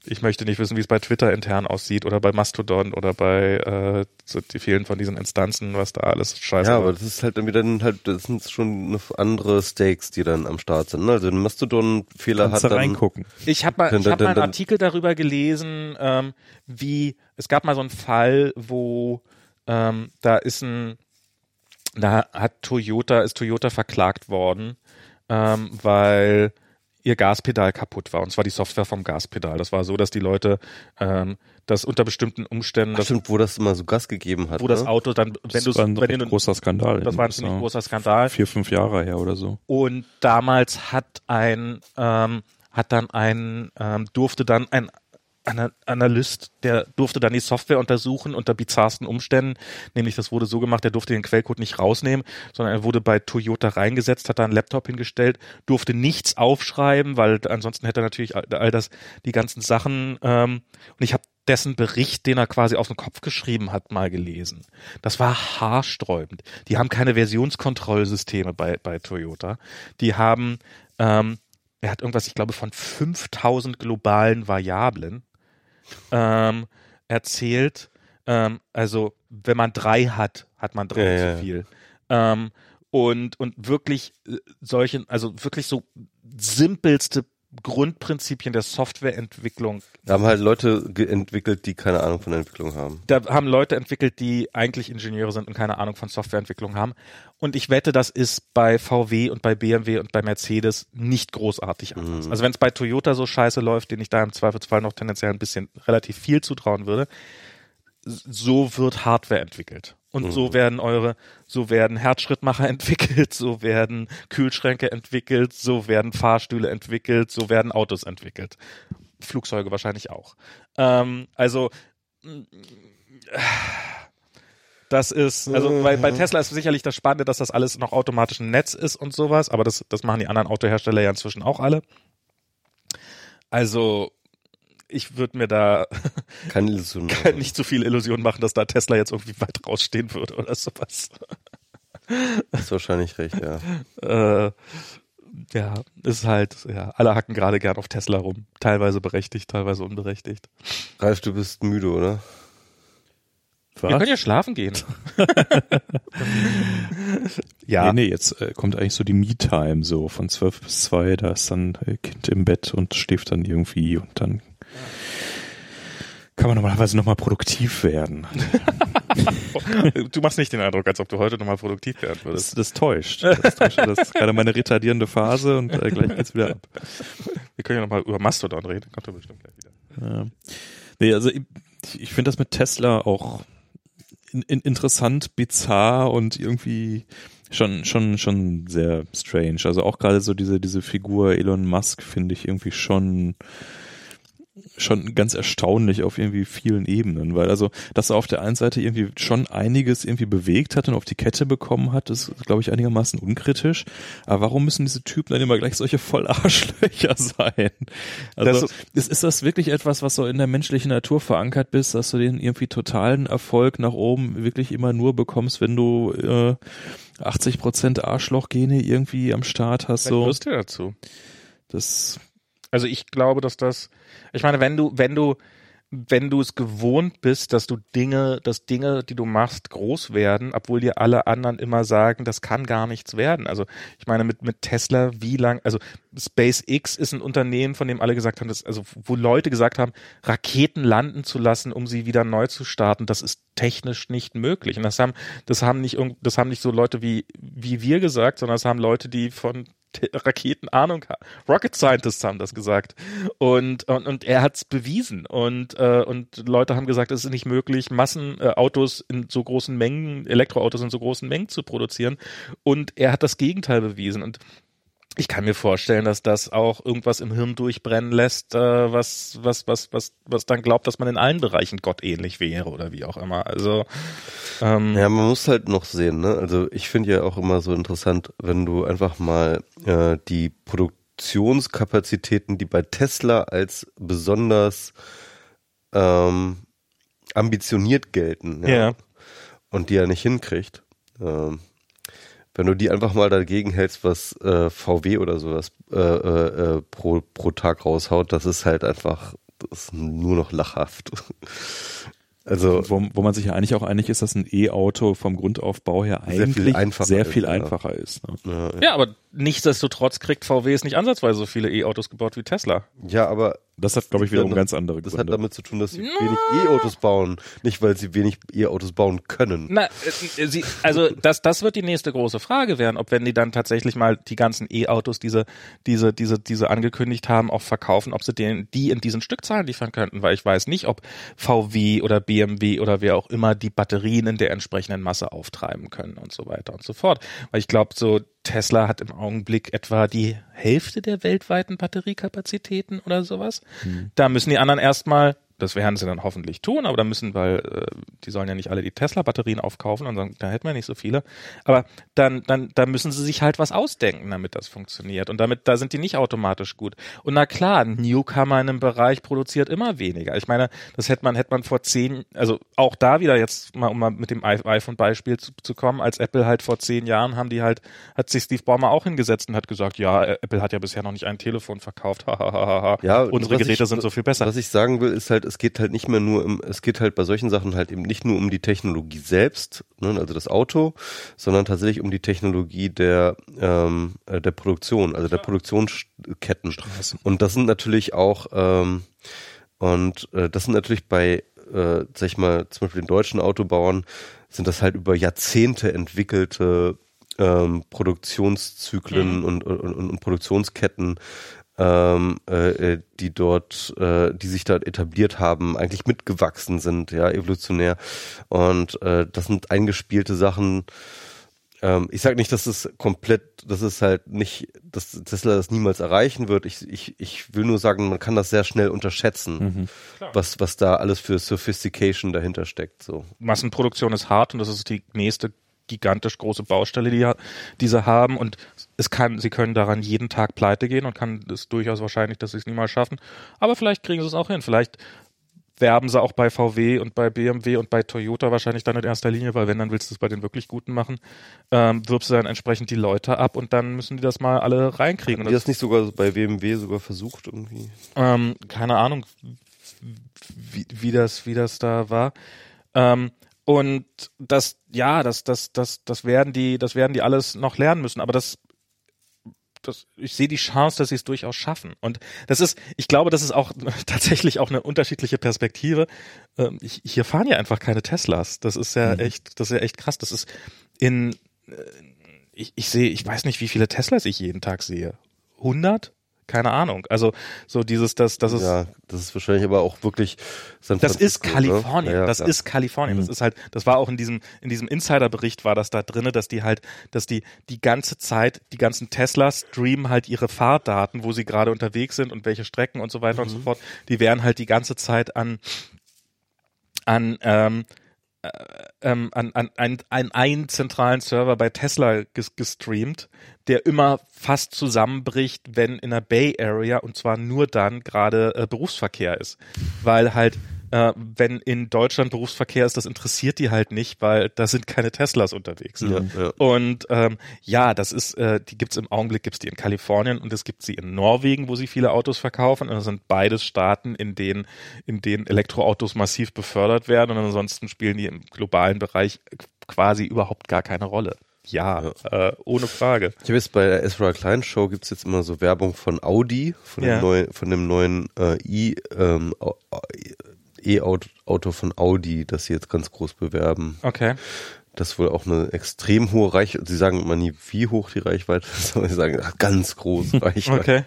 ich möchte nicht wissen, wie es bei Twitter intern aussieht oder bei Mastodon oder bei äh, so die vielen von diesen Instanzen, was da alles scheiße Ja, aber das ist halt dann wieder halt, das sind schon andere Stakes, die dann am Start sind. Ne? Also ein Mastodon-Fehler hat da dann, reingucken. Ich habe mal, ich hab mal einen Artikel darüber gelesen, ähm, wie es gab mal so einen Fall, wo ähm, da ist ein, da hat Toyota, ist Toyota verklagt worden ähm, weil ihr Gaspedal kaputt war. Und zwar die Software vom Gaspedal. Das war so, dass die Leute ähm, das unter bestimmten Umständen. Ach, stimmt, wo das immer so Gas gegeben hat. Wo ne? das Auto dann, wenn Das du war ein wenn großer Skandal. das war ein ziemlich großer Skandal. Vier, fünf Jahre her oder so. Und damals hat ein ähm, hat dann ein ähm, durfte dann ein Analyst, der durfte dann die Software untersuchen unter bizarrsten Umständen. Nämlich, das wurde so gemacht, der durfte den Quellcode nicht rausnehmen, sondern er wurde bei Toyota reingesetzt, hat da einen Laptop hingestellt, durfte nichts aufschreiben, weil ansonsten hätte er natürlich all, all das, die ganzen Sachen, ähm, und ich habe dessen Bericht, den er quasi auf den Kopf geschrieben hat, mal gelesen. Das war haarsträubend. Die haben keine Versionskontrollsysteme bei, bei Toyota. Die haben, ähm, er hat irgendwas, ich glaube, von 5000 globalen Variablen ähm, erzählt. Ähm, also, wenn man drei hat, hat man drei Ja, zu ja, ja. viel. Ähm, und, und wirklich äh, solche, also wirklich so simpelste Grundprinzipien der Softwareentwicklung. Da haben halt Leute entwickelt, die keine Ahnung von Entwicklung haben. Da haben Leute entwickelt, die eigentlich Ingenieure sind und keine Ahnung von Softwareentwicklung haben. Und ich wette, das ist bei VW und bei BMW und bei Mercedes nicht großartig anders. Mhm. Also wenn es bei Toyota so scheiße läuft, den ich da im Zweifelsfall noch tendenziell ein bisschen relativ viel zutrauen würde, so wird Hardware entwickelt. Und so werden eure, so werden Herzschrittmacher entwickelt, so werden Kühlschränke entwickelt, so werden Fahrstühle entwickelt, so werden Autos entwickelt. Flugzeuge wahrscheinlich auch. Ähm, also mm, das ist, also bei, bei Tesla ist sicherlich das Spannende, dass das alles noch automatisch im Netz ist und sowas, aber das, das machen die anderen Autohersteller ja inzwischen auch alle. Also ich würde mir da Keine Illusion. nicht zu viel Illusion machen, dass da Tesla jetzt irgendwie weit rausstehen würde oder sowas. Hast wahrscheinlich recht, ja. Äh, ja, ist halt, ja, alle hacken gerade gern auf Tesla rum. Teilweise berechtigt, teilweise unberechtigt. Ralf, du bist müde, oder? Wir können ja schlafen gehen. ja, Nee, nee, jetzt äh, kommt eigentlich so die Me-Time so von 12 bis 2, da ist dann äh, Kind im Bett und schläft dann irgendwie und dann kann man normalerweise nochmal produktiv werden. du machst nicht den Eindruck, als ob du heute nochmal produktiv werden würdest. Das, das täuscht. Das, täuscht. das ist gerade meine retardierende Phase und äh, gleich geht's wieder ab. Wir können ja nochmal über Mastodon reden, kommt er bestimmt gleich wieder. Ja. Nee, also ich, ich finde das mit Tesla auch in, in, interessant, bizarr und irgendwie schon schon schon sehr strange. Also auch gerade so diese diese Figur Elon Musk finde ich irgendwie schon schon ganz erstaunlich auf irgendwie vielen Ebenen, weil also, dass er auf der einen Seite irgendwie schon einiges irgendwie bewegt hat und auf die Kette bekommen hat, ist, glaube ich, einigermaßen unkritisch. Aber warum müssen diese Typen dann immer gleich solche Vollarschlöcher sein? Also, ist, ist das wirklich etwas, was so in der menschlichen Natur verankert bist, dass du den irgendwie totalen Erfolg nach oben wirklich immer nur bekommst, wenn du äh, 80 Prozent Arschlochgene irgendwie am Start hast? So. Was du dazu? Das Also ich glaube, dass das, ich meine, wenn du, wenn du, wenn du es gewohnt bist, dass du Dinge, dass Dinge, die du machst, groß werden, obwohl dir alle anderen immer sagen, das kann gar nichts werden. Also ich meine, mit, mit Tesla, wie lang, also SpaceX ist ein Unternehmen, von dem alle gesagt haben, dass, also wo Leute gesagt haben, Raketen landen zu lassen, um sie wieder neu zu starten, das ist technisch nicht möglich. Und das haben, das haben nicht, das haben nicht so Leute wie, wie wir gesagt, sondern das haben Leute, die von Raketen Ahnung haben. Rocket Scientists haben das gesagt. Und, und, und er hat's bewiesen. Und, äh, und Leute haben gesagt, es ist nicht möglich, Massenautos äh, in so großen Mengen, Elektroautos in so großen Mengen zu produzieren. Und er hat das Gegenteil bewiesen. Und ich kann mir vorstellen, dass das auch irgendwas im Hirn durchbrennen lässt, äh, was, was, was, was, was dann glaubt, dass man in allen Bereichen gottähnlich wäre oder wie auch immer. Also ähm, Ja, man muss halt noch sehen, ne? Also ich finde ja auch immer so interessant, wenn du einfach mal äh, die Produktionskapazitäten, die bei Tesla als besonders ähm, ambitioniert gelten, Ja. und die er nicht hinkriegt. Ähm, wenn du die einfach mal dagegen hältst, was äh, VW oder sowas äh, äh, äh, pro, pro Tag raushaut, das ist halt einfach das ist nur noch lachhaft. Also wo, wo man sich ja eigentlich auch einig ist, dass ein E-Auto vom Grundaufbau her Sehr viel eigentlich einfacher sehr ist, viel ja. einfacher ist. Ne? ja, ja, aber nichtsdestotrotz kriegt VW es nicht ansatzweise so viele E-Autos gebaut wie Tesla. ja, aber Das hat, glaube ich, wiederum ganz andere Das Gründe. hat damit zu tun, dass sie wenig E-Autos bauen, nicht weil sie wenig E-Autos bauen können. Na, äh, sie, also das, das wird die nächste große Frage werden, ob wenn die dann tatsächlich mal die ganzen E-Autos, diese, diese, diese, diese angekündigt haben, auch verkaufen, ob sie den, die in diesen Stückzahlen liefern könnten, weil ich weiß nicht, ob VW oder BMW oder wer auch immer die Batterien in der entsprechenden Masse auftreiben können und so weiter und so fort. Weil ich glaube, so Tesla hat im Augenblick etwa die Hälfte der weltweiten Batteriekapazitäten oder sowas. Da müssen die anderen erstmal, das werden sie dann hoffentlich tun, aber da müssen, weil äh, die sollen ja nicht alle die Tesla-Batterien aufkaufen und sagen, da hätten wir nicht so viele. Aber dann, dann, da müssen sie sich halt was ausdenken, damit das funktioniert. Und damit, da sind die nicht automatisch gut. Und na klar, ein Newcomer in einem Bereich produziert immer weniger. Ich meine, das hätte man, hätte man vor zehn, also auch da wieder jetzt mal, um mal mit dem iPhone-Beispiel zu, zu kommen, als Apple halt vor zehn Jahren haben die halt, hat sich Steve Ballmer auch hingesetzt und hat gesagt, ja, Apple hat ja bisher noch nicht ein Telefon verkauft. Ja, Unsere Geräte ich- sind so viel besser. Was ich sagen will, ist halt, es geht halt nicht mehr nur um, es geht halt bei solchen Sachen halt eben nicht nur um die Technologie selbst, ne, also das Auto, sondern tatsächlich um die Technologie der, ähm, äh, der Produktion, also der Produktionsketten. Und das sind natürlich auch, ähm, und äh, das sind natürlich bei, äh, sag ich mal, zum Beispiel den deutschen Autobauern, sind das halt über Jahrzehnte entwickelte ähm, Produktionszyklen und, und, und, und Produktionsketten, ähm, äh, die dort, äh, die sich dort etabliert haben, eigentlich mitgewachsen sind, ja, evolutionär. Und äh, das sind eingespielte Sachen. Ähm, ich sage nicht, dass es komplett, dass es halt nicht, dass Tesla das niemals erreichen wird. Ich, ich, ich will nur sagen, man kann das sehr schnell unterschätzen, was, was da alles für Sophistication dahinter steckt. So. Massenproduktion ist hart und das ist die nächste gigantisch große Baustelle, die diese haben und es kann, sie können daran jeden Tag pleite gehen und kann es durchaus wahrscheinlich, dass sie es niemals schaffen. Aber vielleicht kriegen sie es auch hin. Vielleicht werben sie auch bei VW und bei BMW und bei Toyota wahrscheinlich dann in erster Linie, weil wenn, dann willst du es bei den wirklich Guten machen, ähm, wirbst du dann entsprechend die Leute ab und dann müssen die das mal alle reinkriegen. Haben die das nicht sogar bei BMW sogar versucht irgendwie? ähm, keine Ahnung, wie, wie das, wie das da war. Ähm, und das, ja, das, das, das, das werden die, das werden die alles noch lernen müssen. Aber das, das, ich sehe die Chance, dass sie es durchaus schaffen. Und das ist, ich glaube, das ist auch tatsächlich auch eine unterschiedliche Perspektive. Ähm, ich, hier fahren ja einfach keine Teslas. Das ist ja echt, das ist ja echt krass. Das ist in, äh, ich, ich sehe, ich weiß nicht, wie viele Teslas ich jeden Tag sehe. 100? Keine Ahnung. Also so dieses, das, das ist. Ja, das ist wahrscheinlich aber auch wirklich. San Das ist ne? Kalifornien. Ja, ja, das klar. ist Kalifornien. Das ist halt, das war auch in diesem, in diesem Insiderbericht war das da drinne, dass die halt, dass die die ganze Zeit, die ganzen Teslas streamen halt ihre Fahrdaten, wo sie gerade unterwegs sind und welche Strecken und so weiter und so fort. Die werden halt die ganze Zeit an, an, ähm, äh, ähm, an, an, an, an einen zentralen Server bei Tesla ges gestreamt, der immer fast zusammenbricht, wenn in der Bay Area und zwar nur dann gerade äh, Berufsverkehr ist. Weil halt, äh, wenn in Deutschland Berufsverkehr ist, das interessiert die halt nicht, weil da sind keine Teslas unterwegs. Ja, ja. Und ähm, ja, das ist, äh, die gibt's im Augenblick, gibt's die in Kalifornien und es gibt sie in Norwegen, wo sie viele Autos verkaufen. Und das sind beides Staaten, in denen, in denen Elektroautos massiv befördert werden und ansonsten spielen die im globalen Bereich quasi überhaupt gar keine Rolle. Ja, Äh, ohne Frage. Ich habe jetzt bei der Ezra Klein Show gibt's jetzt immer so Werbung von Audi, von Ja. dem neuen, von dem neuen äh, i ähm, E-Auto von Audi, das sie jetzt ganz groß bewerben. Okay. Das wohl auch eine extrem hohe Reichweite. Sie sagen immer nie, wie hoch die Reichweite ist, aber sie sagen ach, ganz große Reichweite. Okay.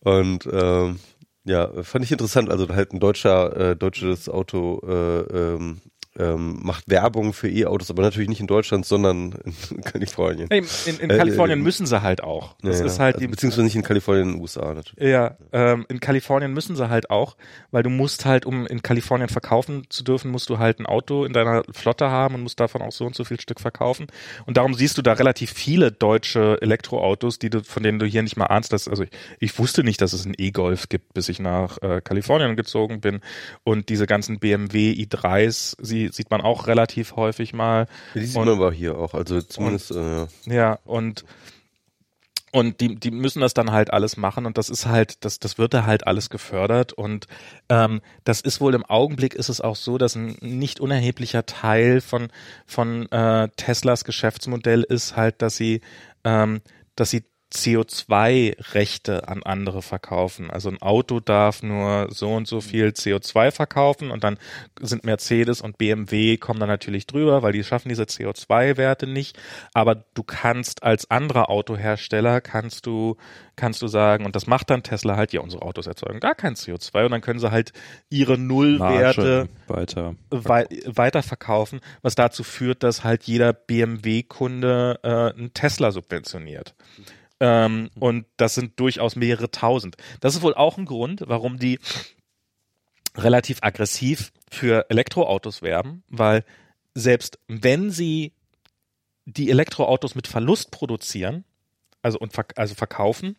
Und ähm, ja, fand ich interessant. Also halt ein deutscher, äh, deutsches Auto äh, ähm, ähm, macht Werbung für E-Autos, aber natürlich nicht in Deutschland, sondern in Kalifornien. In in Äh, Kalifornien äh, müssen sie halt auch. Das Ja, ist halt also, beziehungsweise nicht in Kalifornien, in den USA natürlich. Ja, ähm, in Kalifornien müssen sie halt auch, weil du musst halt, um in Kalifornien verkaufen zu dürfen, musst du halt ein Auto in deiner Flotte haben und musst davon auch so und so viel Stück verkaufen. Und darum siehst du da relativ viele deutsche Elektroautos, die du, von denen du hier nicht mal ahnst, dass, also ich, ich wusste nicht, dass es einen E-Golf gibt, bis ich nach äh, Kalifornien gezogen bin. Und diese ganzen BMW i3s, sie sieht man auch relativ häufig mal. Die sieht Und- man aber hier auch. Also zumindest, äh, Ja, und und die, die müssen das dann halt alles machen und das ist halt, das, das wird da halt alles gefördert und ähm, das ist wohl im Augenblick ist es auch so, dass ein nicht unerheblicher Teil von, von äh, Teslas Geschäftsmodell ist halt, dass sie, ähm, dass sie CO2-Rechte an andere verkaufen. Also ein Auto darf nur so und so viel CO2 verkaufen und dann sind Mercedes und BMW kommen dann natürlich drüber, weil die schaffen diese CO2-Werte nicht. Aber du kannst als anderer Autohersteller kannst du kannst du sagen und das macht dann Tesla halt ja unsere Autos erzeugen gar kein CO2 und dann können sie halt ihre Nullwerte weiter. wei weiterverkaufen, was dazu führt, dass halt jeder BMW-Kunde äh, einen Tesla subventioniert. Ähm, und das sind durchaus mehrere tausend. Das ist wohl auch ein Grund, warum die relativ aggressiv für Elektroautos werben, weil selbst wenn sie die Elektroautos mit Verlust produzieren, also und verk also verkaufen,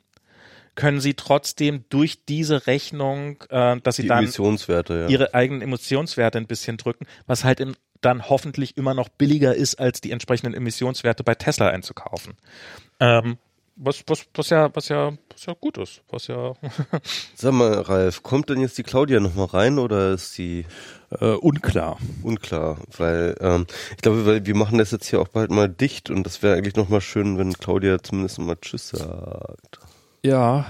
können sie trotzdem durch diese Rechnung, äh, dass sie die dann Emissionswerte, ja. ihre eigenen Emotionswerte ein bisschen drücken, was halt im, dann hoffentlich immer noch billiger ist, als die entsprechenden Emissionswerte bei Tesla einzukaufen. Ähm, was, was, was ja, was ja, was ja gut ist, was ja. Sag mal, Ralf, kommt denn jetzt die Claudia nochmal rein oder ist die Äh, unklar. unklar? Weil ähm, ich glaube, weil wir machen das jetzt hier auch bald mal dicht und das wäre eigentlich nochmal schön, wenn Claudia zumindest mal Tschüss sagt. Ja,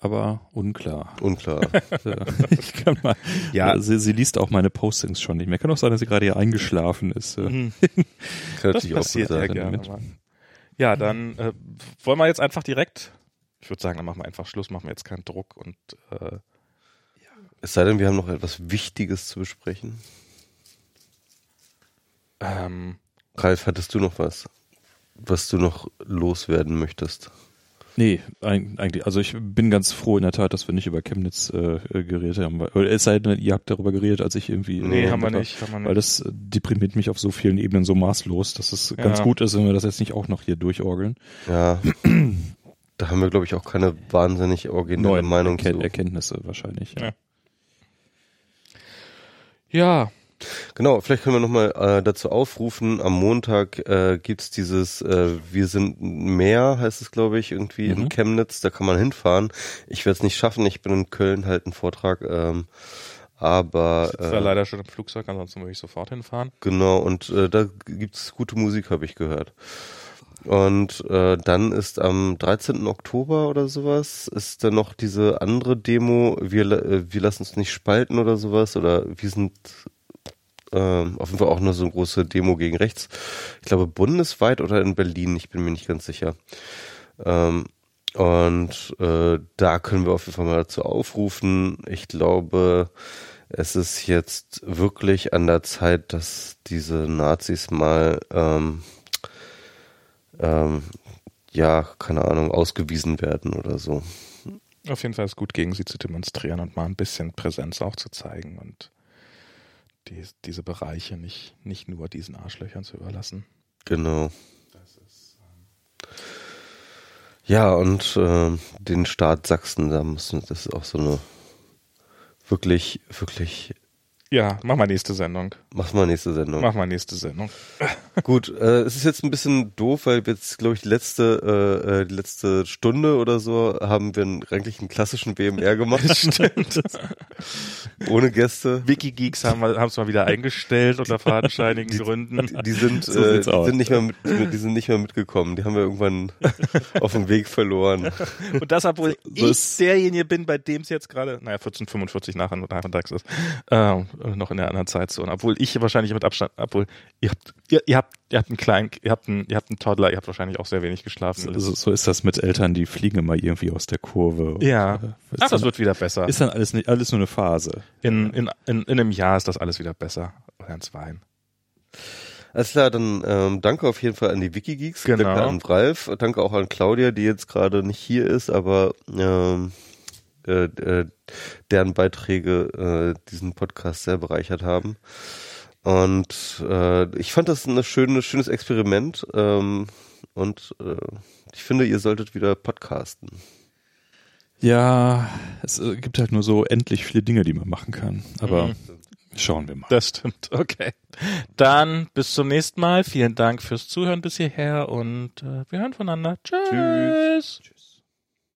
aber unklar. Unklar. Ja, ich kann mal. Ja. Sie, sie liest auch meine Postings schon nicht mehr. Kann auch sein, dass sie gerade hier eingeschlafen ist. Kann Das natürlich auch passiert gut ja gerne. Ja, dann äh, wollen wir jetzt einfach direkt. Ich würde sagen, dann machen wir einfach Schluss, machen wir jetzt keinen Druck und äh, Es sei denn, wir haben noch etwas Wichtiges zu besprechen. ähm, Ralf, hattest du noch was, was du noch loswerden möchtest? Nee, eig- eigentlich. Also ich bin ganz froh in der Tat, dass wir nicht über Chemnitz äh, äh, geredet haben. Weil, oder es sei denn, ihr habt darüber geredet, als ich irgendwie. nee, äh, haben wir war. nicht, haben wir Weil nicht. das äh, deprimiert mich auf so vielen Ebenen so maßlos, dass es ganz Ja. gut ist, wenn wir das jetzt nicht auch noch hier durchorgeln. Ja, da haben wir, glaube ich, auch keine wahnsinnig originelle Meinung Erken zu. Erkenntnisse wahrscheinlich. Ja. Ja. Ja, Genau, vielleicht können wir nochmal äh, dazu aufrufen. Am Montag äh, gibt's dieses äh, Wir sind mehr, heißt es, glaube ich, irgendwie in Mhm. Chemnitz. Da kann man hinfahren. Ich werde es nicht schaffen. Ich bin in Köln halt einen Vortrag. Ähm, aber ich war äh, leider schon im Flugzeug, ansonsten würde ich sofort hinfahren. genau, und äh, da gibt's gute Musik, habe ich gehört. Und äh, dann ist am 13. Oktober oder sowas, ist dann noch diese andere Demo, wir, äh, wir lassen uns nicht spalten oder sowas, oder wir sind ähm, auf jeden Fall auch nur so eine große Demo gegen rechts. Ich glaube bundesweit oder in Berlin, ich bin mir nicht ganz sicher. Ähm, und äh, da können wir auf jeden Fall mal dazu aufrufen. Ich glaube, es ist jetzt wirklich an der Zeit, dass diese Nazis mal ähm, ähm, ja, keine Ahnung, ausgewiesen werden oder so. Auf jeden Fall ist gut, gegen sie zu demonstrieren und mal ein bisschen Präsenz auch zu zeigen und die, diese Bereiche nicht, nicht nur diesen Arschlöchern zu überlassen. Genau. Ja, und äh, den Staat Sachsen, da müssen, das ist auch so eine wirklich, wirklich ja, mach mal nächste Sendung. Mach mal nächste Sendung. Mach mal nächste Sendung. Gut, äh, es ist jetzt ein bisschen doof, weil jetzt, glaube ich, die letzte, äh, äh, die letzte Stunde oder so haben wir einen, eigentlich einen klassischen WMR gemacht. Stimmt. Ohne Gäste. Wikigeeks haben wir es mal wieder eingestellt unter fadenscheinigen die, Gründen. Die, die sind, so äh, die sind nicht mehr mit, die sind nicht mehr mitgekommen. Die haben wir irgendwann auf dem Weg verloren. Und das, obwohl so ich derjenige bin, bei dem es jetzt gerade, naja, 1445 nachher nachmittags ist. Äh, äh, noch in der anderen Zeitzone. Obwohl ich wahrscheinlich mit Abstand, obwohl ihr habt, ihr, ihr habt, ihr habt einen kleinen, ihr habt einen, ihr habt einen Toddler, ihr habt wahrscheinlich auch sehr wenig geschlafen. So, so ist das mit Eltern, die fliegen immer irgendwie aus der Kurve. ja. Und, äh, Ach, das wird wieder besser. Ist dann alles nicht, alles nur eine Phase. In, in, in, in einem Jahr ist das alles wieder besser. Oder in zwei. Alles klar, dann ähm, danke auf jeden Fall an die Wikigeeks, genau. danke an Ralf, danke auch an Claudia, die jetzt gerade nicht hier ist, aber ähm, äh, äh, deren Beiträge äh, diesen Podcast sehr bereichert haben. Und äh, ich fand das ein schöne, schönes Experiment. Ähm, und äh, ich finde, ihr solltet wieder podcasten. Ja, es äh, gibt halt nur so endlich viele Dinge, die man machen kann. Aber mhm. schauen wir mal. Das stimmt. Okay. Dann bis zum nächsten Mal. Vielen Dank fürs Zuhören bis hierher und äh, wir hören voneinander. Tschüss. Tschüss.